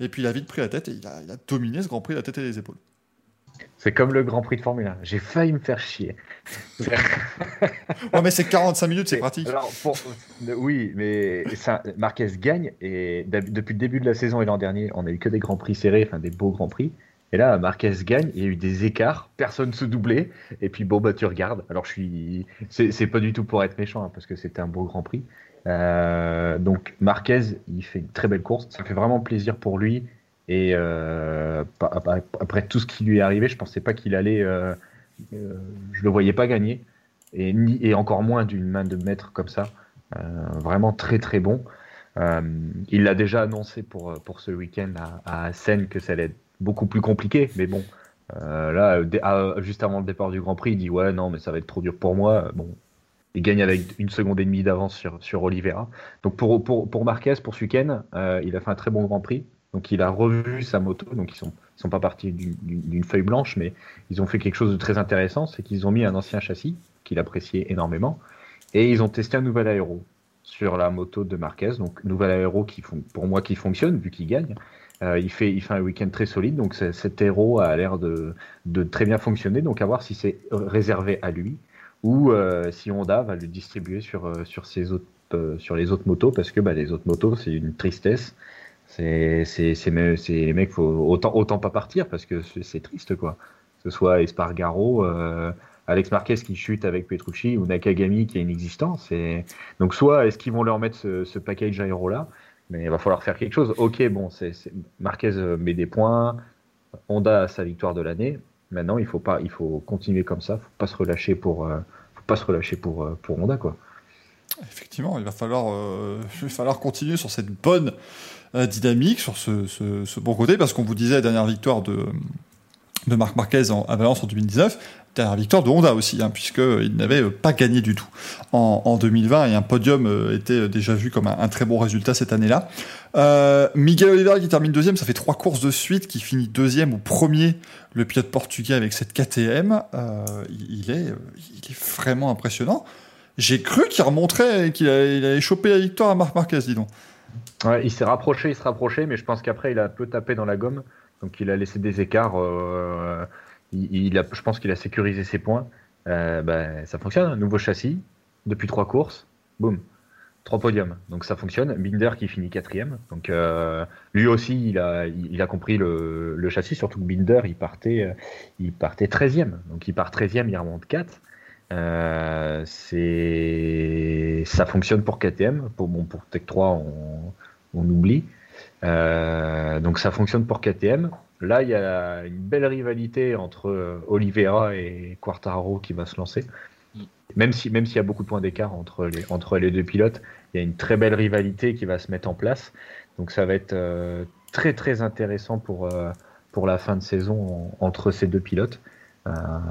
Speaker 1: Et puis il a vite pris la tête et il a, il a dominé ce Grand Prix, la tête et les épaules.
Speaker 4: C'est comme le Grand Prix de Formule 1. J'ai failli me faire chier. [LAUGHS]
Speaker 1: Ouais, mais c'est 45 minutes, c'est pratique.
Speaker 4: alors, pour- oui, mais ça, Marquez gagne et depuis le début de la saison et l'an dernier, on a eu que des grands prix serrés, enfin des beaux grands prix. Et là, Marquez gagne, il y a eu des écarts, personne se doublait. Et puis bon, bah tu regardes. Alors je suis, c'est c'est pas du tout pour être méchant hein, parce que c'était un beau Grand Prix. Euh, donc Marquez, il fait une très belle course. Ça fait vraiment plaisir pour lui. Et euh, après tout ce qui lui est arrivé, je pensais pas qu'il allait. euh, euh, je le voyais pas gagner et, ni, et encore moins d'une main de maître comme ça. Vraiment très très bon. Il l'a déjà annoncé pour, pour ce week-end à, à Seine que ça allait être beaucoup plus compliqué, mais bon, là, juste avant le départ du Grand Prix, il dit ouais non mais ça va être trop dur pour moi. Bon, il gagne avec une seconde et demie d'avance sur, sur Oliveira. Donc pour, Marquez, pour ce week-end, euh, il a fait un très bon Grand Prix. Donc il a revu sa moto, donc ils sont, sont pas partis d'une- feuille blanche, mais ils ont fait quelque chose de très intéressant, c'est qu'ils ont mis un ancien châssis qu'il appréciait énormément, et ils ont testé un nouvel aéro sur la moto de Marquez, donc nouvel aéro qui pour moi qui fonctionne vu qu'il gagne. Euh, il, fait, un week-end très solide, donc cet aéro a l'air de, de très bien fonctionner, donc à voir si c'est réservé à lui ou euh, si Honda va le distribuer sur, euh, euh, sur les autres motos, parce que bah, les autres motos c'est une tristesse. C'est les mecs, faut autant, autant pas partir parce que c'est triste quoi. Que ce soit Espargaro, Alex Marquez qui chute avec Petrucci ou Nakagami qui une existence. Et... Donc soit est-ce qu'ils vont leur mettre ce, ce package aéro là, mais il va falloir faire quelque chose. Ok, bon, c'est Marquez met des points, Honda a sa victoire de l'année. Maintenant, il faut pas, il faut continuer comme ça. Faut pas se relâcher pour, euh, faut pas se relâcher pour euh, pour Honda quoi.
Speaker 1: Effectivement, il va falloir, euh, il va falloir continuer sur cette bonne dynamique, sur ce- ce bon côté, parce qu'on vous disait la dernière victoire de, de Marc Marquez en, à Valence en 2019, dernière victoire de Honda aussi, hein, puisqu'il n'avait euh, pas gagné du tout en, en 2020, et un podium euh, était déjà vu comme un, très bon résultat cette année-là. Euh, Miguel Oliveira qui termine deuxième, ça fait trois courses de suite, qui finit deuxième ou premier, le pilote portugais avec cette KTM, il, est, vraiment impressionnant. J'ai cru qu'il remonterait, qu'il allait, choper la victoire à Marc Marquez, dis donc.
Speaker 4: Il s'est rapproché, il se rapprochait, mais je pense qu'après il a un peu tapé dans la gomme, donc il a laissé des écarts. euh, je pense qu'il a sécurisé ses points. Euh, ben, ça fonctionne, nouveau châssis depuis trois courses, boum, trois podiums, donc ça fonctionne. Binder qui finit quatrième, donc euh, lui aussi il a, compris le, châssis, surtout que Binder il partait, il partait 13e, donc il part 13e, il remonte 4. Euh, c'est ça fonctionne pour KTM pour pour Tech 3 on, on oublie Euh, donc ça fonctionne pour KTM là il y a une belle rivalité entre euh, Oliveira et Quartararo qui va se lancer. Même si même s'il y a beaucoup de points d'écart entre les entre les deux pilotes il y a une très belle rivalité qui va se mettre en place. Donc ça va être euh, très très intéressant pour euh, pour la fin de saison en- entre ces deux pilotes.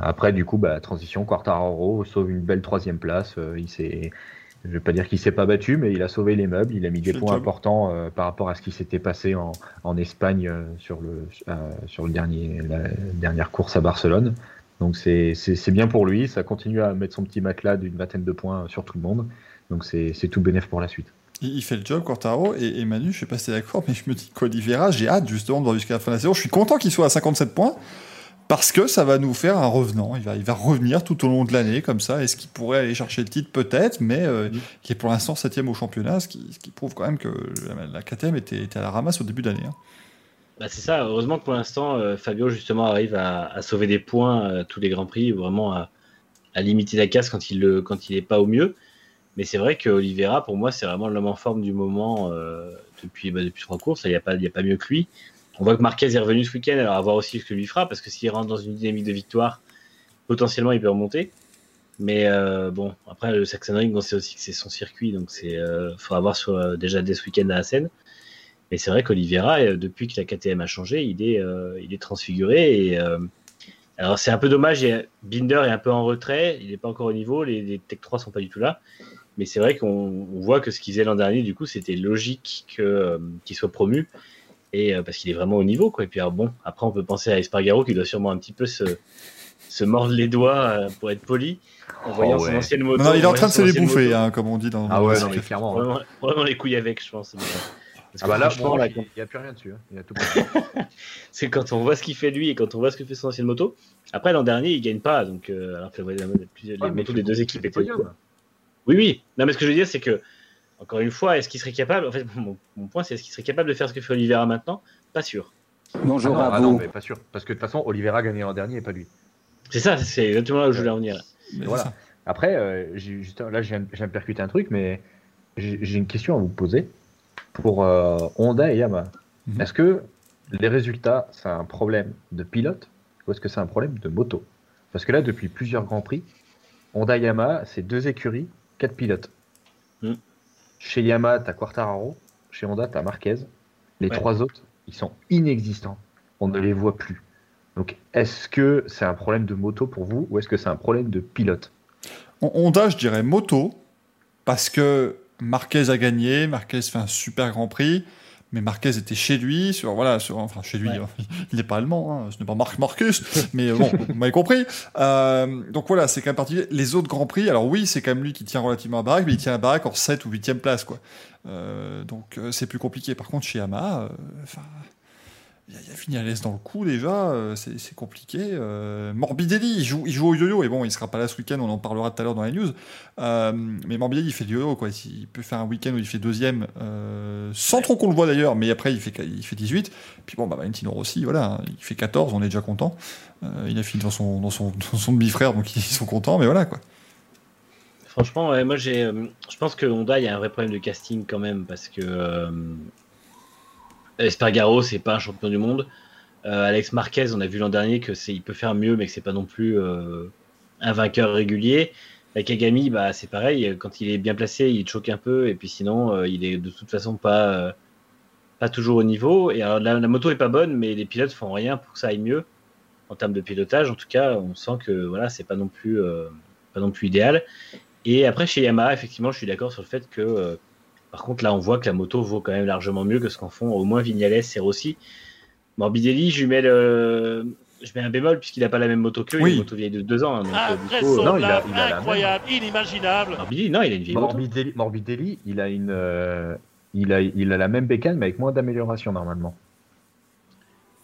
Speaker 4: Après, du coup, bah, transition, Quartararo sauve une belle troisième place. Il s'est, je vais pas dire qu'il s'est pas battu, mais il a sauvé les meubles. Il a mis des points
Speaker 1: job.
Speaker 4: importants euh, par rapport à ce qui s'était passé en, en Espagne euh, sur le euh, sur le dernier la dernière course à Barcelone. Donc c'est bien pour lui. Ça continue à mettre son petit matelas d'une vingtaine de points sur tout le monde. Donc c'est tout bénéf pour la suite.
Speaker 1: Il, fait le job, Quartaro, et, et Manu, je sais pas si d'accord, mais je me dis qu'Oliveira, j'ai hâte justement de voir jusqu'à la fin de la saison. Je suis content qu'il soit à 57 points, parce que ça va nous faire un revenant. Il va, il va revenir tout au long de l'année, comme ça. Est-ce qu'il pourrait aller chercher le titre? Peut-être, mais euh, qui est pour l'instant septième au championnat, ce qui, ce qui prouve quand même que la, KTM était, était à la ramasse au début d'année. hein.
Speaker 3: Bah, c'est ça, heureusement que pour l'instant, euh, Fabio justement arrive à, à sauver des points à tous les Grands Prix, vraiment à, à limiter la casse quand il le, quand il est pas au mieux. Mais c'est vrai que Oliveira, pour moi, c'est vraiment l'homme en forme du moment euh, depuis, bah, depuis trois courses. Il n'y a, pas- il y a pas mieux que lui. On voit que Marquez est revenu ce week-end, alors à voir aussi ce que lui fera, parce que s'il rentre dans une dynamique de victoire, potentiellement il peut remonter. Mais euh, bon, après le Saxon Ring, on sait aussi que c'est son circuit, donc euh, faudra voir déjà dès ce week-end à Assen. Mais c'est vrai qu'Oliveira, euh, depuis que la KTM a changé, il est, euh, il est transfiguré. Alors c'est un peu dommage, il Binder est un peu en retrait, il n'est pas encore au niveau, les, Tech 3 sont pas du tout là. Mais c'est vrai qu'on on voit que ce qu'il faisait l'an dernier, du coup, c'était logique que, qu'il soit promu. Et euh, parce qu'il est vraiment au niveau, quoi. Et puis alors, bon, après on peut penser à Espargaro qui doit sûrement un petit peu se, se mordre les doigts euh, pour être poli en
Speaker 4: Oh,
Speaker 3: voyant son
Speaker 4: ouais.
Speaker 3: ancienne moto.
Speaker 1: Non, non, il est en train de
Speaker 3: son
Speaker 1: se les bouffer, hein, comme on dit dans.
Speaker 4: Ah ouais,
Speaker 1: le
Speaker 4: non, mais clairement.
Speaker 3: Vraiment, vraiment les couilles avec, je pense. Parce
Speaker 4: Ah
Speaker 3: que
Speaker 4: bah là,
Speaker 3: franchement,
Speaker 4: bon,
Speaker 3: là,
Speaker 4: il n'y a plus rien dessus. hein. Il y a tout. [LAUGHS]
Speaker 3: c'est quand on voit ce qu'il fait lui et quand on voit ce que fait son ancienne moto. Après l'an dernier, il gagne pas, donc euh, alors que les, les
Speaker 4: Ouais,
Speaker 3: motos des deux équipes étaient.
Speaker 4: podium.
Speaker 3: Oui, oui. Non, mais ce que je veux dire, c'est que encore une fois, est-ce qu'il serait capable En fait, [LAUGHS] mon, mon point, c'est est-ce qu'il serait capable de faire ce que fait Oliveira maintenant? Pas sûr.
Speaker 4: Ah
Speaker 7: Bonjour
Speaker 4: non,
Speaker 7: à
Speaker 4: ah
Speaker 7: vous.
Speaker 4: non, mais pas sûr. Parce que de toute façon, Oliveira a gagné l'an dernier et pas lui.
Speaker 3: C'est ça, c'est exactement là où je voulais en venir.
Speaker 4: Voilà. Après, euh, juste- là, je viens, je viens de percuter un truc, mais j'ai une question à vous poser pour euh, Honda et Yamaha.
Speaker 1: Mhm.
Speaker 4: Est-ce que les résultats, c'est un problème de pilote ou est-ce que c'est un problème de moto? Parce que là, depuis plusieurs Grands Prix, Honda et Yamaha, c'est deux écuries, quatre pilotes.
Speaker 3: Mhm.
Speaker 4: Chez Yamaha, tu as Quartararo, chez Honda, tu as Marquez. Les
Speaker 3: Ouais.
Speaker 4: trois autres, ils sont inexistants. On ne les voit plus. Donc, est-ce que c'est un problème de moto pour vous ou est-ce que c'est un problème de pilote?
Speaker 1: Honda, je dirais moto, parce que Marquez a gagné, Marquez fait un super Grand Prix, mais Marquez était chez lui, sur, voilà, sur, enfin chez lui,
Speaker 3: Ouais.
Speaker 1: il n'est pas allemand, hein, ce n'est pas Marc Marcus, [LAUGHS] mais bon, vous m'avez compris. Euh, donc voilà, c'est quand même particulier. Les autres Grands Prix, alors oui, c'est quand même lui qui tient relativement la baraque, mais il tient la baraque en 7 ou 8e place, quoi. Euh, donc euh, c'est plus compliqué. Par contre, chez Yamaha, enfin. Il y a Vignales dans le coup déjà, euh, c'est compliqué. Euh, Morbidelli, il joue, il joue au yo-yo, et bon, il sera pas là ce week-end, on en parlera tout à l'heure dans les news. Euh, mais Morbidelli, il fait du yo-yo, quoi. Il peut faire un week-end où il fait deuxième, sans trop qu'on le voit d'ailleurs, mais après, il fait, il fait 18. Puis bon, bah, Valentino Rossi, voilà, hein, il fait 14, on est déjà content. Il a fini dans son, dans son, [LAUGHS] dans son demi-frère, donc ils sont contents, mais voilà, quoi.
Speaker 3: Franchement, ouais, moi j'ai, je pense que Honda, il y a un vrai problème de casting quand même parce que Espargaro, c'est pas un champion du monde. Euh, Alex Marquez, on a vu l'an dernier que c'est, il peut faire mieux, mais que c'est pas non plus euh, un vainqueur régulier. Avec Kagami, bah c'est pareil. Quand il est bien placé, il choque un peu, et puis sinon, euh, il est de toute façon pas pas toujours au niveau. Et la, la moto est pas bonne, mais les pilotes font rien pour que ça aille mieux en termes de pilotage. En tout cas, on sent que voilà, c'est pas non plus pas non plus idéal. Et après, chez Yamaha, effectivement, je suis d'accord sur le fait que, par contre, là, on voit que la moto vaut quand même largement mieux que ce qu'en font au moins Vignales et Rossi. Morbidelli, je lui mets, le... je mets un bémol puisqu'il n'a pas la même moto qu'eux. Il a
Speaker 1: Oui.
Speaker 3: une moto vieille de deux ans. hein, donc, du coup,
Speaker 4: non, il a-
Speaker 5: Invraisemblable,
Speaker 4: il a la même.
Speaker 5: incroyable, inimaginable.
Speaker 3: Morbidelli, non, il a une vieille moto.
Speaker 4: Morbidelli, il a une, euh, il a, il a la même bécane mais avec moins d'amélioration normalement.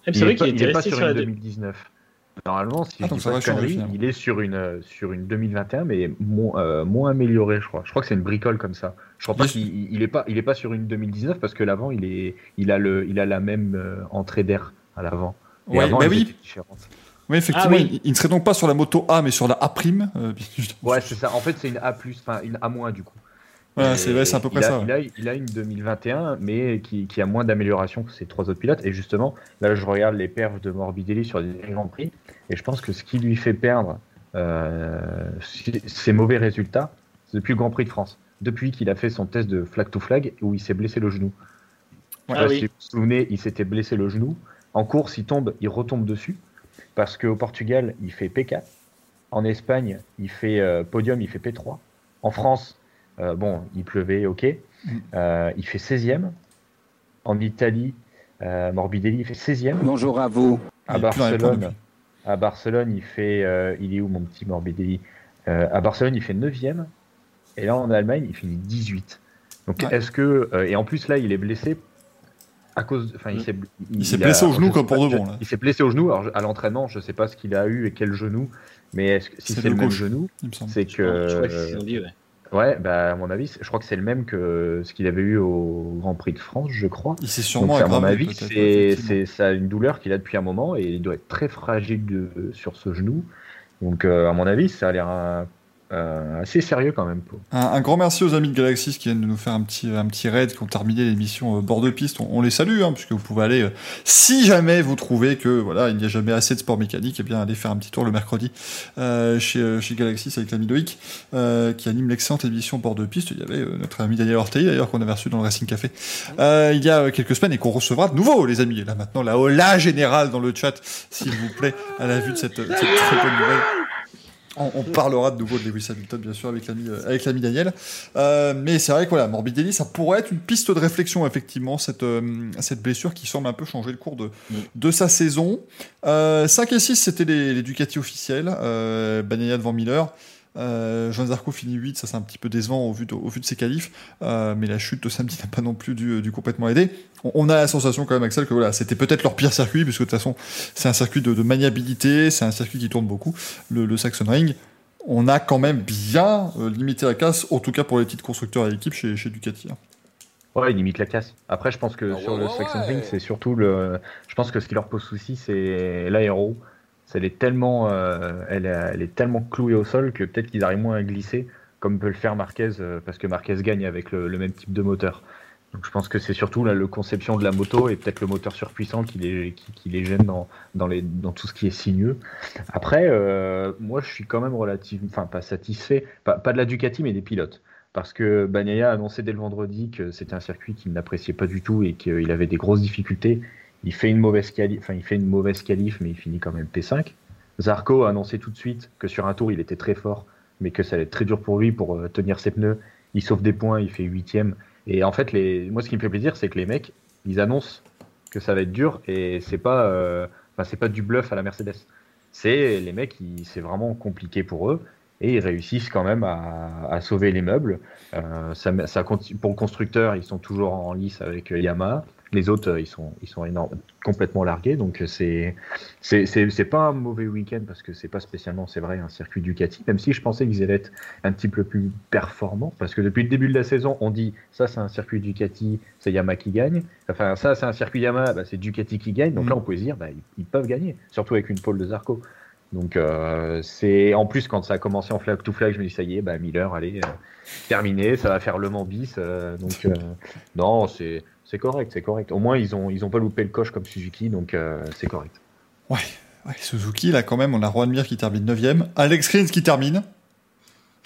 Speaker 4: Il
Speaker 3: C'est vrai qu'il
Speaker 4: il
Speaker 3: était
Speaker 4: est pas
Speaker 3: resté
Speaker 4: sur
Speaker 3: sur la
Speaker 4: une
Speaker 3: deux-
Speaker 4: 2019. Normalement, si
Speaker 1: Ah,
Speaker 4: je dis
Speaker 1: ça
Speaker 4: pas de conneries, il est sur une, euh, sur une 2021, mais moins, euh, moins amélioré, je crois. Je crois que c'est une bricole comme ça. Je crois pas qu'il il- est pas, il est pas sur une 2019 parce que l'avant, il est, il a le, il a la même euh, entrée d'air à l'avant. Et
Speaker 1: Ouais,
Speaker 4: avant,
Speaker 1: bah
Speaker 4: elle
Speaker 1: oui.
Speaker 4: différente.
Speaker 1: Oui, effectivement,
Speaker 3: Ah oui.
Speaker 1: il, il ne serait donc pas sur la moto A, mais sur la A'. Euh. [LAUGHS]
Speaker 4: Ouais, c'est ça. En fait, c'est une A+, enfin une A- du coup.
Speaker 1: Voilà, c'est ouais, à peu près
Speaker 4: il a,
Speaker 1: ça. ouais.
Speaker 4: Il a, il a une 2021, mais qui, qui a moins d'amélioration que ces trois autres pilotes. Et justement, là, je regarde les perfs de Morbidelli sur les Grands Prix, et je pense que ce qui lui fait perdre euh, ses mauvais résultats, c'est depuis le Grand Prix de France. Depuis qu'il a fait son test de flag to flag, où il s'est blessé le genou.
Speaker 3: Ah oui.
Speaker 4: Si vous vous souvenez, il s'était blessé le genou. En course, il tombe, il retombe dessus, parce qu'au Portugal, il fait P4. En Espagne, il fait euh, podium, il fait P3. En France, euh, bon, il pleuvait, ok.
Speaker 1: Mm.
Speaker 4: Euh, il fait 16e. En Italie, euh, Morbidelli, il fait 16e.
Speaker 7: Bonjour à vous.
Speaker 4: À Barcelone, à Barcelone, il fait. euh, il est où mon petit Morbidelli? Euh, À Barcelone, il fait 9e. Et là, en Allemagne, il finit 18. Donc,
Speaker 1: Ouais.
Speaker 4: est-ce que. euh, et en plus, là, il est blessé à cause. Enfin, il
Speaker 3: Mm.
Speaker 4: s'est.
Speaker 1: Il s'est blessé au genou
Speaker 4: je
Speaker 1: comme pour de
Speaker 4: je-
Speaker 1: bon, là.
Speaker 4: Il s'est blessé au genou. Alors, je- à l'entraînement, je sais pas ce qu'il a eu et quel genou. Mais est-ce que, si
Speaker 1: C'est
Speaker 4: c'est
Speaker 1: le
Speaker 4: le même genou,
Speaker 1: Il me semble.
Speaker 4: c'est
Speaker 3: Je
Speaker 4: que.
Speaker 3: crois que c'est ce qu'ils ont dit, ouais.
Speaker 4: Ouais, bah, à mon avis, je crois que c'est le même que ce qu'il avait eu au Grand Prix de France, je crois.
Speaker 1: Il s'est
Speaker 4: Donc,
Speaker 1: sûrement
Speaker 4: à mon avis, c'est ça une douleur qu'il a depuis un moment et il doit être très fragile de- sur ce genou. Donc, à mon avis, ça a l'air euh, assez sérieux quand même.
Speaker 1: Un, grand merci aux amis de Galaxy qui viennent de nous faire un petit, un petit raid, qui ont terminé l'émission euh, bord de piste. On, les salue, hein, puisque vous pouvez aller, euh, si jamais vous trouvez que voilà, il n'y a jamais assez de sport mécanique, et eh bien allez faire un petit tour le mercredi chez, chez Galaxy avec l'ami Loïc, qui anime l'excellente émission bord de piste. Il y avait notre ami Daniel Ortei d'ailleurs qu'on avait reçu dans le Racing Café il y a quelques semaines et qu'on recevra de nouveau, les amis. Là maintenant, la hola générale dans le chat, s'il vous plaît, à la vue de cette, cette très bonne nouvelle. On, parlera de nouveau de Lewis Hamilton, bien sûr, avec l'ami, euh, avec l'ami Daniel. Euh, mais c'est vrai que voilà, Morbidelli, ça pourrait être une piste de réflexion, effectivement, cette, euh, cette blessure qui semble un peu changer le cours de, de sa saison. 5 et 6, c'était les, les Ducati officiels. Euh, devant Miller. Euh, Jean Zarco finit 8, ça c'est un petit peu décevant au vu de, au vu de ses qualifs, euh, mais la chute de samedi [LAUGHS] n'a pas non plus dû, du complètement aider. On, a la sensation quand même, Axel, que voilà, c'était peut-être leur pire circuit, puisque de toute façon c'est un circuit de, maniabilité, c'est un circuit qui tourne beaucoup, le, Saxon Ring. On a quand même bien euh, limité la casse, en tout cas pour les titres constructeurs et équipes chez, chez Ducati. Hein.
Speaker 4: Ouais, il limite la casse. Après, je pense que ah sur le Saxon Ring, c'est surtout le. Je pense que ce qui leur pose souci, c'est l'aéro elle est tellement, euh, elle, est tellement clouée au sol que peut-être qu'ils arrivent moins à glisser, comme peut le faire Marquez, euh, parce que Marquez gagne avec le, même type de moteur. Donc je pense que c'est surtout la conception de la moto et peut-être le moteur surpuissant qui les, gêne dans tout ce qui est sinueux. Après, euh, moi je suis quand même relativement, enfin pas satisfait, pas, de la Ducati mais des pilotes. Parce que Bagnaia a annoncé dès le vendredi que c'était un circuit qu'il n'appréciait pas du tout et qu'il avait des grosses difficultés il fait une mauvaise qualif, enfin il fait une mauvaise qualif, mais il finit quand même P5. Zarco a annoncé tout de suite que sur un tour il était très fort, mais que ça allait être très dur pour lui pour euh, tenir ses pneus. Il sauve des points, il fait huitième. Et en fait, les... moi ce qui me fait plaisir, c'est que les mecs, ils annoncent que ça va être dur et c'est pas, euh... enfin, pas du bluff à la Mercedes. C'est les mecs, c'est vraiment compliqué pour eux et ils réussissent quand même à, sauver les meubles. Euh, ça, pour le constructeur, ils sont toujours en lice avec Yamaha. Les autres, euh, ils sont, ils sont énormes, complètement largués. Donc, euh, c'est, c'est, pas un mauvais week-end parce que c'est pas spécialement, c'est vrai, un circuit Ducati, même si je pensais qu'ils allaient être un petit peu plus performants. Parce que depuis le début de la saison, on dit ça, c'est un circuit Ducati, c'est Yamaha qui gagne. Enfin, ça, c'est un circuit Yamaha, bah, c'est Ducati qui gagne. Donc mm. là, on peut se dire, bah, ils, peuvent gagner, surtout avec une pole de Zarco. Donc, euh, c'est en plus, quand ça a commencé en flag to flag, je me dis, ça y est, bah, Miller, allez, terminé, ça va faire le Mans bis. donc, non, c'est c'est correct, c'est correct. Au moins, ils ont, ils ont pas loupé le coche comme Suzuki, donc euh, c'est correct.
Speaker 1: Ouais, ouais, Suzuki, là, quand même, on a Juan Mir qui termine 9ème, Alex Rins qui termine.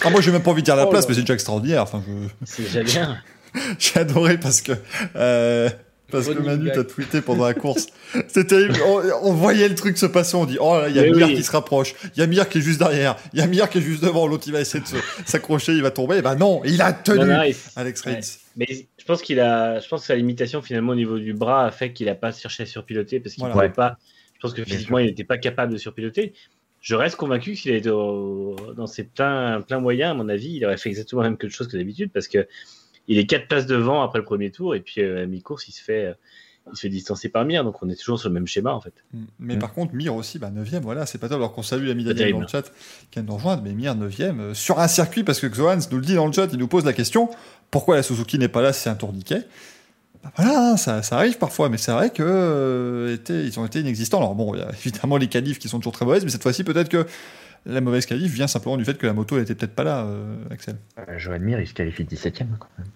Speaker 1: Ah, moi, j'ai même pas envie de dire la oh place, mais c'est déjà extraordinaire. Enfin,
Speaker 3: je... C'est déjà bien. [LAUGHS]
Speaker 1: j'ai adoré parce que. Euh, parce que Manu t'a tweeté pendant la course. C'était terrible. On, voyait le truc se passer. On dit Oh là, il y a Mir qui se rapproche. Il y a Mir qui est juste derrière. Il y a Mir qui est juste devant. L'autre, il va essayer de s'accrocher. Il va tomber. Et ben non, il a tenu. Alex Rins.
Speaker 3: Mais je pense qu'il a, je pense que sa limitation finalement au niveau du bras a fait qu'il n'a pas cherché à surpiloter parce qu'il ne pouvait pas. Je pense que physiquement il n'était pas capable de surpiloter. Je reste convaincu s'il était dans ses pleins, plein moyens, à mon avis, il aurait fait exactement la même chose que d'habitude parce que il est quatre places devant après le premier tour et puis euh, à mi-course il se fait il se fait distancer par Mir, donc on est toujours sur le même schéma en fait.
Speaker 1: Mm. Mais par contre, Mir aussi, bah, 9ème, voilà, c'est pas top. Alors qu'on salue l'ami Daniel dans le chat qui vient de nous rejoindre, mais Mir 9ème euh, sur un circuit, parce que Xoans nous le dit dans le chat, il nous pose la question pourquoi la Suzuki n'est pas là si c'est un tourniquet bah voilà, ça, ça, arrive parfois, mais c'est vrai que euh, ils ont été inexistants. Alors bon, il y a [LAUGHS] évidemment les qualifs qui sont toujours très mauvaises, mais cette fois-ci, peut-être que la mauvaise qualif vient simplement du fait que la moto n'était peut-être pas là, euh, Axel.
Speaker 4: Euh, Johan Mir, il se qualifie 17ème quand même.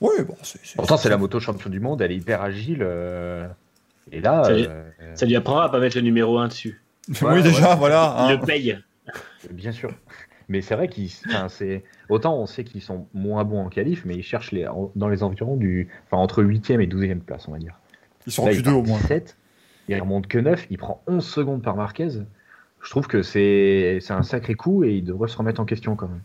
Speaker 1: Oui, bon, c'est.
Speaker 4: Pourtant, c'est la moto champion du monde, elle est hyper agile. Et là.
Speaker 3: Ça, lui, ça lui apprendra à pas mettre le numéro 1 dessus. [LAUGHS]
Speaker 1: oui, déjà, voilà.
Speaker 3: Il le hein. paye.
Speaker 4: Bien sûr. Mais c'est vrai qu'ils, c'est autant on sait qu'ils sont moins bons en qualif, mais ils cherchent les, dans les environs du, enfin entre 8e et 12e place, on va dire.
Speaker 1: Ils sont en Q2 au moins.
Speaker 4: 7, il remonte que 9, il prend 11 secondes par Marquez. Je trouve que c'est, c'est un sacré coup et il devrait se remettre en question quand même.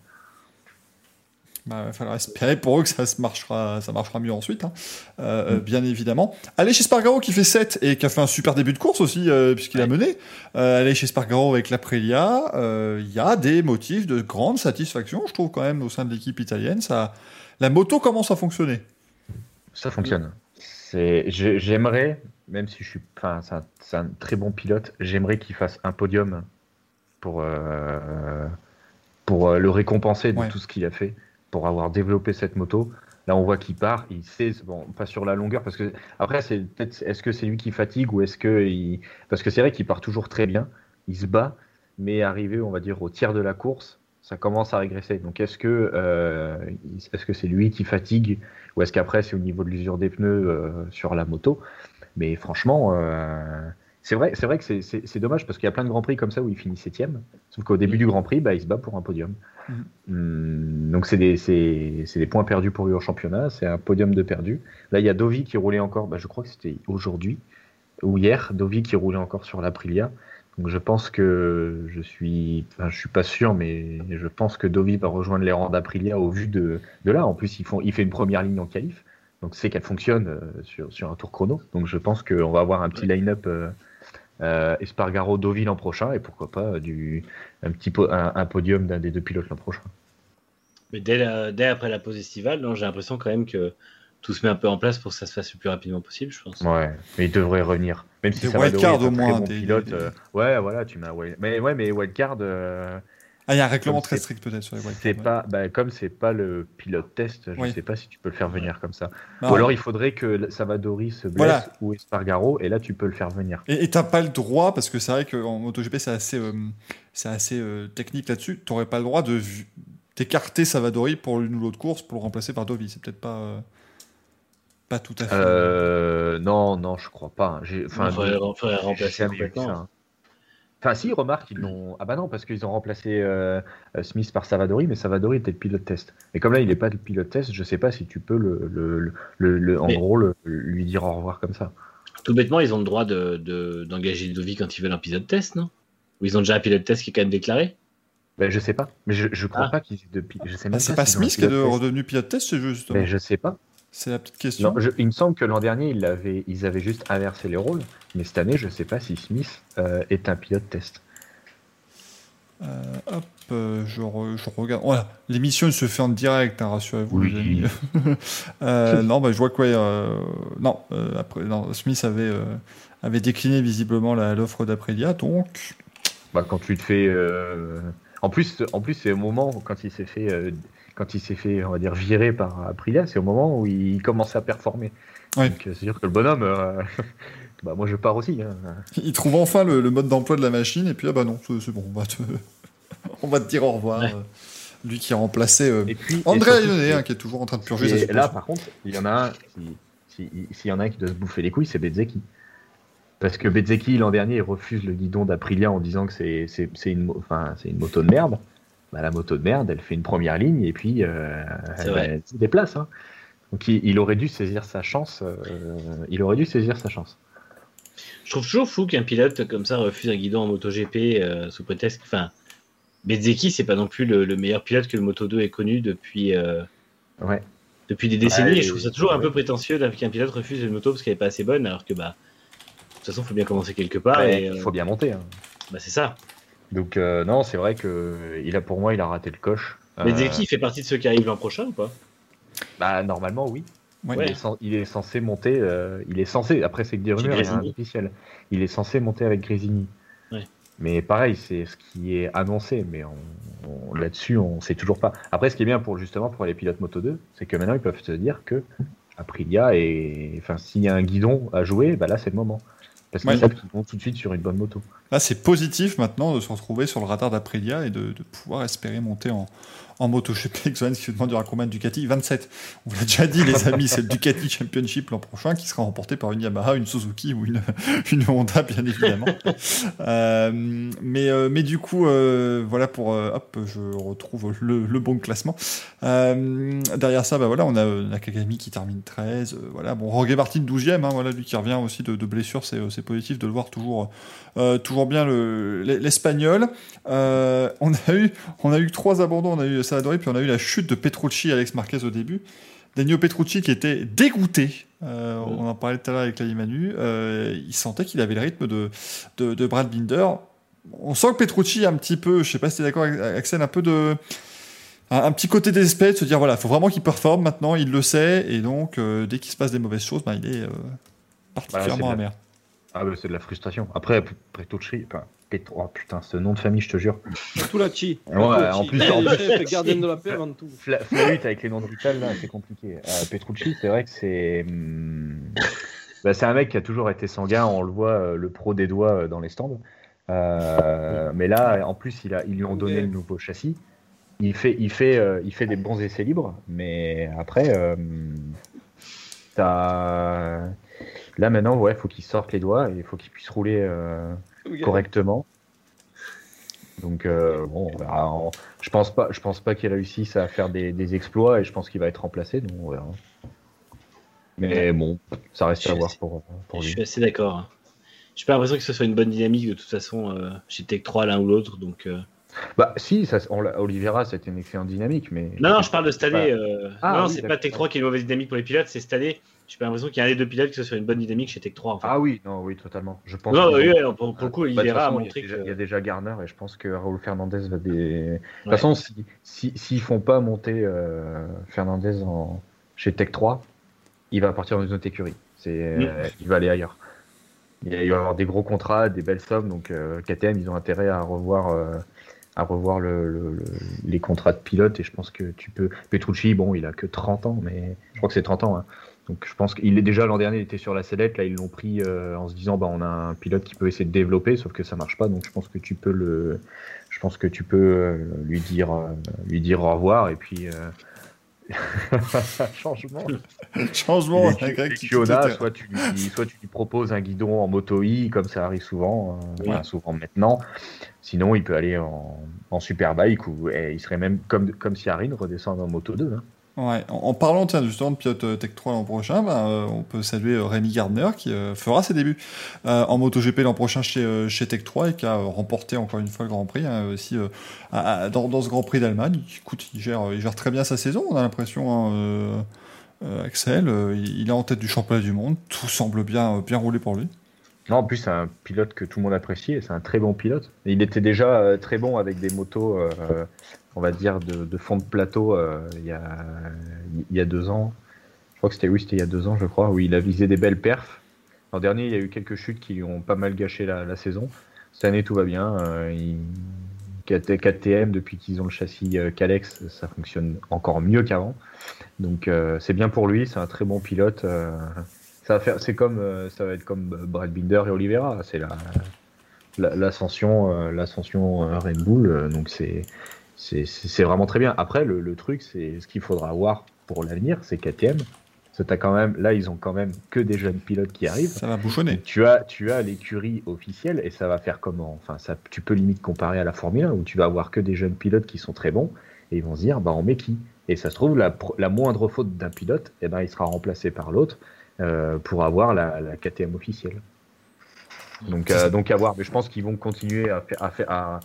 Speaker 1: Bah, il va falloir espérer pour eux que ça, se marchera, ça marchera mieux ensuite, hein. euh, euh, mm. bien évidemment. Allez chez Spargaro qui fait 7 et qui a fait un super début de course aussi, euh, puisqu'il a mené. allez chez Spargaro avec l'Aprilia, il y a des motifs de grande satisfaction, je trouve, quand même, au sein de l'équipe italienne. Ça, la moto commence à fonctionner.
Speaker 4: Ça fonctionne. J'aimerais, même si je suis, enfin, c'est un, très bon pilote, j'aimerais qu'il fasse un podium pour, pour le récompenser de tout ce qu'il a fait pour avoir développé cette moto. Là, on voit qu'il part, il sait, bon, pas sur la longueur, parce que après, c'est peut-être, est-ce que c'est lui qui fatigue ou est-ce que il, parce que c'est vrai qu'il part toujours très bien, il se bat, mais arrivé, on va dire, au tiers de la course, ça commence à régresser. Donc est-ce que euh, est-ce que c'est lui qui fatigue ou est-ce qu'après c'est au niveau de l'usure des pneus euh, sur la moto? Mais franchement, euh, c'est vrai, c'est vrai que c'est- dommage parce qu'il y a plein de grands prix comme ça où il finit septième, sauf qu'au début du Grand Prix, bah, il se bat pour un podium.
Speaker 1: Mhm.
Speaker 4: Hum, donc c'est des, des points perdus pour lui au championnat, c'est un podium de perdu. Là, il y a Dovi qui roulait encore, bah, je crois que c'était aujourd'hui ou hier, Dovi qui roulait encore sur l'Aprilia. Donc je pense que je suis, enfin, je suis pas sûr, mais je pense que Dovi va rejoindre les rangs d'Aprilia au vu de, de là. En plus, ils font, il fait une première ligne en qualif, donc c'est qu'elle fonctionne euh, sur, sur un tour chrono. Donc je pense qu'on va avoir un petit line-up euh, euh, Espargaro Dovi l'an prochain et pourquoi pas du un petit po- un, un podium d'un des deux pilotes l'an prochain.
Speaker 3: Mais dès, la- dès après la pause estivale, j'ai l'impression quand même que tout se met un peu en place pour que ça se fasse le plus rapidement possible, je pense.
Speaker 4: Ouais, mais il devrait revenir. Même si ça va
Speaker 1: au
Speaker 4: très
Speaker 1: moins,
Speaker 4: bon
Speaker 1: des-
Speaker 4: pilote.
Speaker 1: des-
Speaker 4: euh, ouais, voilà, tu mets un wild... Mais ouais, mais wildcard. euh,
Speaker 1: Ah, il y a un règlement
Speaker 4: Comme
Speaker 1: très strict peut-être sur les wildcards.
Speaker 4: C'est
Speaker 1: ouais.
Speaker 4: pas, bah, comme c'est pas le pilote test, je
Speaker 1: Oui.
Speaker 4: sais pas si tu peux le faire venir comme ça.
Speaker 1: Non.
Speaker 4: Ou alors il faudrait que Savadori se blesse
Speaker 1: Voilà.
Speaker 4: ou Espargaro et là tu peux le faire venir.
Speaker 1: Et t'as pas le droit, parce que c'est vrai qu'en MotoGP c'est assez, euh, c'est assez euh, technique là-dessus, t'aurais pas le droit de d'écarter Savadori pour une ou l'autre course pour le remplacer par Dovi. C'est peut-être pas, euh, pas tout à fait.
Speaker 4: Euh, non, non, je crois pas. J'ai, enfin,
Speaker 3: Il faudrait, remplacer complètement.
Speaker 4: ça. Enfin, si, remarque, ils l'ont. Ah bah non, parce qu'ils ont remplacé euh, euh, Smith par Savadori, mais Savadori était le pilote test. Et comme là, il n'est pas le pilote test, je sais pas si tu peux le, le, le- le- le- en
Speaker 3: Mais-
Speaker 4: gros, le- lui dire au revoir comme ça.
Speaker 3: Tout bêtement, ils ont le droit de- de- d'engager Ludovic quand ils veulent un pilote test, non? Ou ils ont déjà un pilote test qui est quand même déclaré?
Speaker 4: Ben, je sais pas, mais je, je crois
Speaker 3: Ah.
Speaker 4: pas qu'ils aient de Je sais
Speaker 1: Ah,
Speaker 4: même
Speaker 1: c'est
Speaker 4: pas
Speaker 1: Smith qui est de-
Speaker 4: pilote test.
Speaker 1: redevenu pilote test, c'est justement.
Speaker 4: Mais je sais pas.
Speaker 1: C'est la petite question.
Speaker 4: Non, je- il me semble que l'an dernier, ils, avaient, ils avaient juste inversé les rôles, mais cette année, je sais pas si Smith euh, est un pilote test.
Speaker 1: Euh, hop, euh, je, re- je regarde. Voilà, l'émission se fait en direct, hein, rassurez-vous.
Speaker 4: Oui.
Speaker 1: les amis. [LAUGHS] Non, bah, je vois quoi. non, après, non, Smith avait, avait décliné visiblement l'offre d'Aprilia, donc.
Speaker 4: Bah, quand tu te fais. En plus, en plus c'est au moment où, quand il s'est fait, quand il s'est fait, on va dire, virer par Aprilia, c'est au moment où il commençait à performer.
Speaker 1: Ouais.
Speaker 4: Donc, euh, c'est sûr que le bonhomme, euh, [LAUGHS] bah, moi je pars aussi. hein.
Speaker 1: Il trouve enfin le, le mode d'emploi de la machine, et puis, ah bah non, c'est c'est bon, on va te, [LAUGHS] on va te dire au revoir.
Speaker 3: Ouais.
Speaker 1: euh, lui qui a remplacé euh,
Speaker 4: Et puis, et
Speaker 1: André
Speaker 4: surtout, c'est-
Speaker 1: hein, qui est toujours en train de purger sa
Speaker 4: Et là, par contre, il y en a un, si- si- s'il y en a un qui doit se bouffer les couilles, c'est Bezzeki. Parce que Bezzeki, l'an dernier, il refuse le guidon d'Aprilia en disant que c'est c'est- c'est une, mo- enfin, c'est une moto de merde. Bah, la moto de merde, elle fait une première ligne et puis euh,
Speaker 3: C'est
Speaker 4: elle, se déplace. hein. Donc il, il aurait dû saisir sa chance. euh, il aurait dû saisir sa chance.
Speaker 3: Je trouve toujours fou qu'un pilote comme ça refuse un guidon en MotoGP euh, sous prétexte. Enfin, Bezzeki, c'est pas non plus le, le meilleur pilote que le Moto 2 ait connu depuis, euh,
Speaker 4: Ouais.
Speaker 3: depuis des décennies.
Speaker 4: Ouais,
Speaker 3: et je trouve ça toujours un peu prétentieux qu'un pilote refuse une moto parce qu'elle est pas assez bonne, alors que bah, de toute façon, il faut bien commencer quelque part.
Speaker 4: Ouais,
Speaker 3: et, euh,
Speaker 4: il faut bien monter. hein.
Speaker 3: bah, c'est ça.
Speaker 4: Donc euh, non, c'est vrai que il a pour moi, il a raté le coche. Euh,
Speaker 3: Bezzeki fait partie de ceux qui arrivent l'an prochain ou pas?
Speaker 4: Bah, normalement, oui.
Speaker 1: Ouais.
Speaker 4: Il, est cen- il est censé monter. euh, il est censé. Après, c'est que des rumeurs, il y a un
Speaker 3: Grésini.
Speaker 4: officiel. Il est censé monter avec Grésini.
Speaker 3: Ouais.
Speaker 4: Mais pareil, c'est ce qui est annoncé, mais on, on- là-dessus, on sait toujours pas. Après, ce qui est bien pour justement pour les pilotes Moto 2, c'est que maintenant ils peuvent se dire que Aprilia et enfin s'il y a un guidon à jouer, bah là c'est le moment. Parce qu'ils
Speaker 1: Ouais.
Speaker 4: vont tout de suite sur une bonne moto.
Speaker 1: Là, c'est positif maintenant de se retrouver sur le radar d'Aprilia et de, de pouvoir espérer monter en, en MotoGP. Xoan, qui se demande aura combien de Ducati 27. On vous l'a déjà dit, les amis, c'est le Ducati Championship l'an prochain qui sera remporté par une Yamaha, une Suzuki ou une, [LAUGHS] une Honda, bien évidemment. [LAUGHS] Euh, mais, euh, mais du coup, euh, voilà pour. hop, je retrouve le, le bon classement. Euh, derrière ça, bah voilà, on a Nakagami qui termine 13. euh, voilà, bon, Roger Martin 12e, hein, voilà, lui qui revient aussi de, de blessure, c'est c'est positif de le voir toujours, toujours bien le- l'Espagnol. On, a eu, on a eu trois abandons, on a eu Saladori, puis on a eu la chute de Petrucci et Alex Marquez au début. Daniel Petrucci qui était dégoûté, euh, on en parlait tout à l'heure avec Lali Manu, euh, il sentait qu'il avait le rythme de, de, de Brad Binder. On sent que Petrucci a un petit peu, je sais pas si tu es d'accord avec Axel, un peu de un, un petit côté désespéré de se dire voilà, il faut vraiment qu'il performe maintenant, il le sait, et donc euh, dès qu'il se passe des mauvaises choses, ben, il est euh, particulièrement
Speaker 4: Voilà,
Speaker 1: amer.
Speaker 4: Ah bah, c'est de la frustration. Après, Petrucci, enfin, Petro- oh, putain, ce nom de famille, je te jure.
Speaker 2: Toulachi.
Speaker 4: Ouais, en plus, en plus-
Speaker 2: gardien de la paix avant tout.
Speaker 4: Flahut avec les noms de Vital, là, c'est compliqué. Euh, Petrucci, c'est vrai que c'est. hum, bah, c'est un mec qui a toujours été sanguin, on le voit, euh, le pro des doigts euh, dans les stands. Euh, mais là, en plus, il a, ils lui ont donné le nouveau châssis. Il fait, il fait, euh, il fait des bons essais libres, mais après, euh, t'as- là maintenant, ouais, faut qu'il sorte les doigts et il faut qu'il puisse rouler euh, correctement. Donc euh, bon, on verra. En- Je pense pas, je pense pas qu'il réussisse à faire des, des exploits et je pense qu'il va être remplacé. Donc on verra. Mais bon, ça reste
Speaker 3: Je
Speaker 4: à voir
Speaker 3: assez-
Speaker 4: pour, pour
Speaker 3: Je
Speaker 4: lui.
Speaker 3: suis assez d'accord. hein. J'ai pas l'impression que ce soit une bonne dynamique de toute façon euh, chez Tech 3 l'un ou l'autre. Donc, euh,
Speaker 4: Bah si, ça, on l'a- Oliveira, c'était une excellente dynamique, mais
Speaker 3: Non, non, je parle de cette année. euh,
Speaker 4: Ah,
Speaker 3: non,
Speaker 4: oui,
Speaker 3: c'est pas. Tech 3 qui est une mauvaise dynamique pour les pilotes, c'est cette année. J'ai pas l'impression qu'il y a un des deux pilotes qui soit sur une bonne dynamique chez Tech 3. En fait.
Speaker 4: ah oui, non, oui, totalement. Je pense.
Speaker 3: non, oui,
Speaker 4: ont-
Speaker 3: pour, pour le coup,
Speaker 4: Bah, il y a déjà-
Speaker 3: que.
Speaker 4: il y a déjà Garner et je pense que Raúl Fernandez va des. De toute
Speaker 3: Ouais.
Speaker 4: façon, si si- s'ils font pas monter euh, Fernandez en... chez Tech 3, il va partir dans une autre écurie. C'est, euh, il va aller ailleurs. Il va va avoir des gros contrats, des belles sommes, donc euh, KTM, ils ont intérêt à revoir, à revoir le, le- le- les contrats de pilote et je pense que tu peux. Petrucci, bon, il a que 30 ans, mais je crois que c'est 30 ans. hein. Donc je pense qu'il est déjà l'an dernier, il était sur la sellette, là ils l'ont pris euh, en se disant bah on a un pilote qui peut essayer de développer, sauf que ça marche pas, donc je pense que tu peux le, je pense que tu peux euh, lui dire, euh, lui dire au revoir et puis [LAUGHS] changement. [LAUGHS]
Speaker 1: Changement,
Speaker 4: soit tu, lui, soit tu lui proposes un guidon en moto I, comme ça arrive souvent, enfin, souvent maintenant. Sinon, il peut aller en, en superbike ou et il serait même comme, comme si Harin redescend en moto 2. hein.
Speaker 1: En, parlant tiens, justement de pilote euh, Tech 3 l'an prochain, bah, euh, on peut saluer euh, Rémi Gardner qui fera ses débuts euh, en MotoGP l'an prochain chez, Tech 3 et qui a remporté encore une fois le Grand Prix hein, aussi dans, ce Grand Prix d'Allemagne. Il gère, il gère très bien sa saison, on a l'impression. hein, Axel, il est en tête du championnat du monde, tout semble bien, bien rouler pour lui.
Speaker 4: Non, en plus, c'est un pilote que tout le monde apprécie et c'est un très bon pilote. Il était déjà très bon avec des motos, on va dire, de, fond de plateau euh, il, y a, il y a deux ans. Je crois que c'était oui, c'était il y a deux ans, je crois, où il a visé des belles perfs. L'an dernier, il y a eu quelques chutes qui ont pas mal gâché la, la saison. Cette année, tout va bien. Euh, il... KT- KTM, depuis qu'ils ont le châssis euh, Calex, ça fonctionne encore mieux qu'avant. Donc, c'est bien pour lui. C'est un très bon pilote. ça va faire, c'est comme, ça va être comme Brad Binder et Oliveira. C'est la, la- l'ascension, euh, l'ascension Red donc c'est, c'est, vraiment très bien. Après, le, le truc, c'est ce qu'il faudra voir pour l'avenir, c'est KTM. Parce que t'as quand même, là, ils ont quand même que des jeunes pilotes qui arrivent.
Speaker 1: Ça va bouchonner.
Speaker 4: Tu as, tu as l'écurie officielle et ça va faire comment? Enfin, ça, tu peux limite comparer à la Formule 1 où tu vas avoir que des jeunes pilotes qui sont très bons et ils vont se dire, bah, on met qui? Et ça se trouve, la, moindre faute d'un pilote, eh ben, il sera remplacé par l'autre euh, pour avoir la, la KTM officielle. Donc, euh, donc à voir. Mais je pense qu'ils vont continuer à,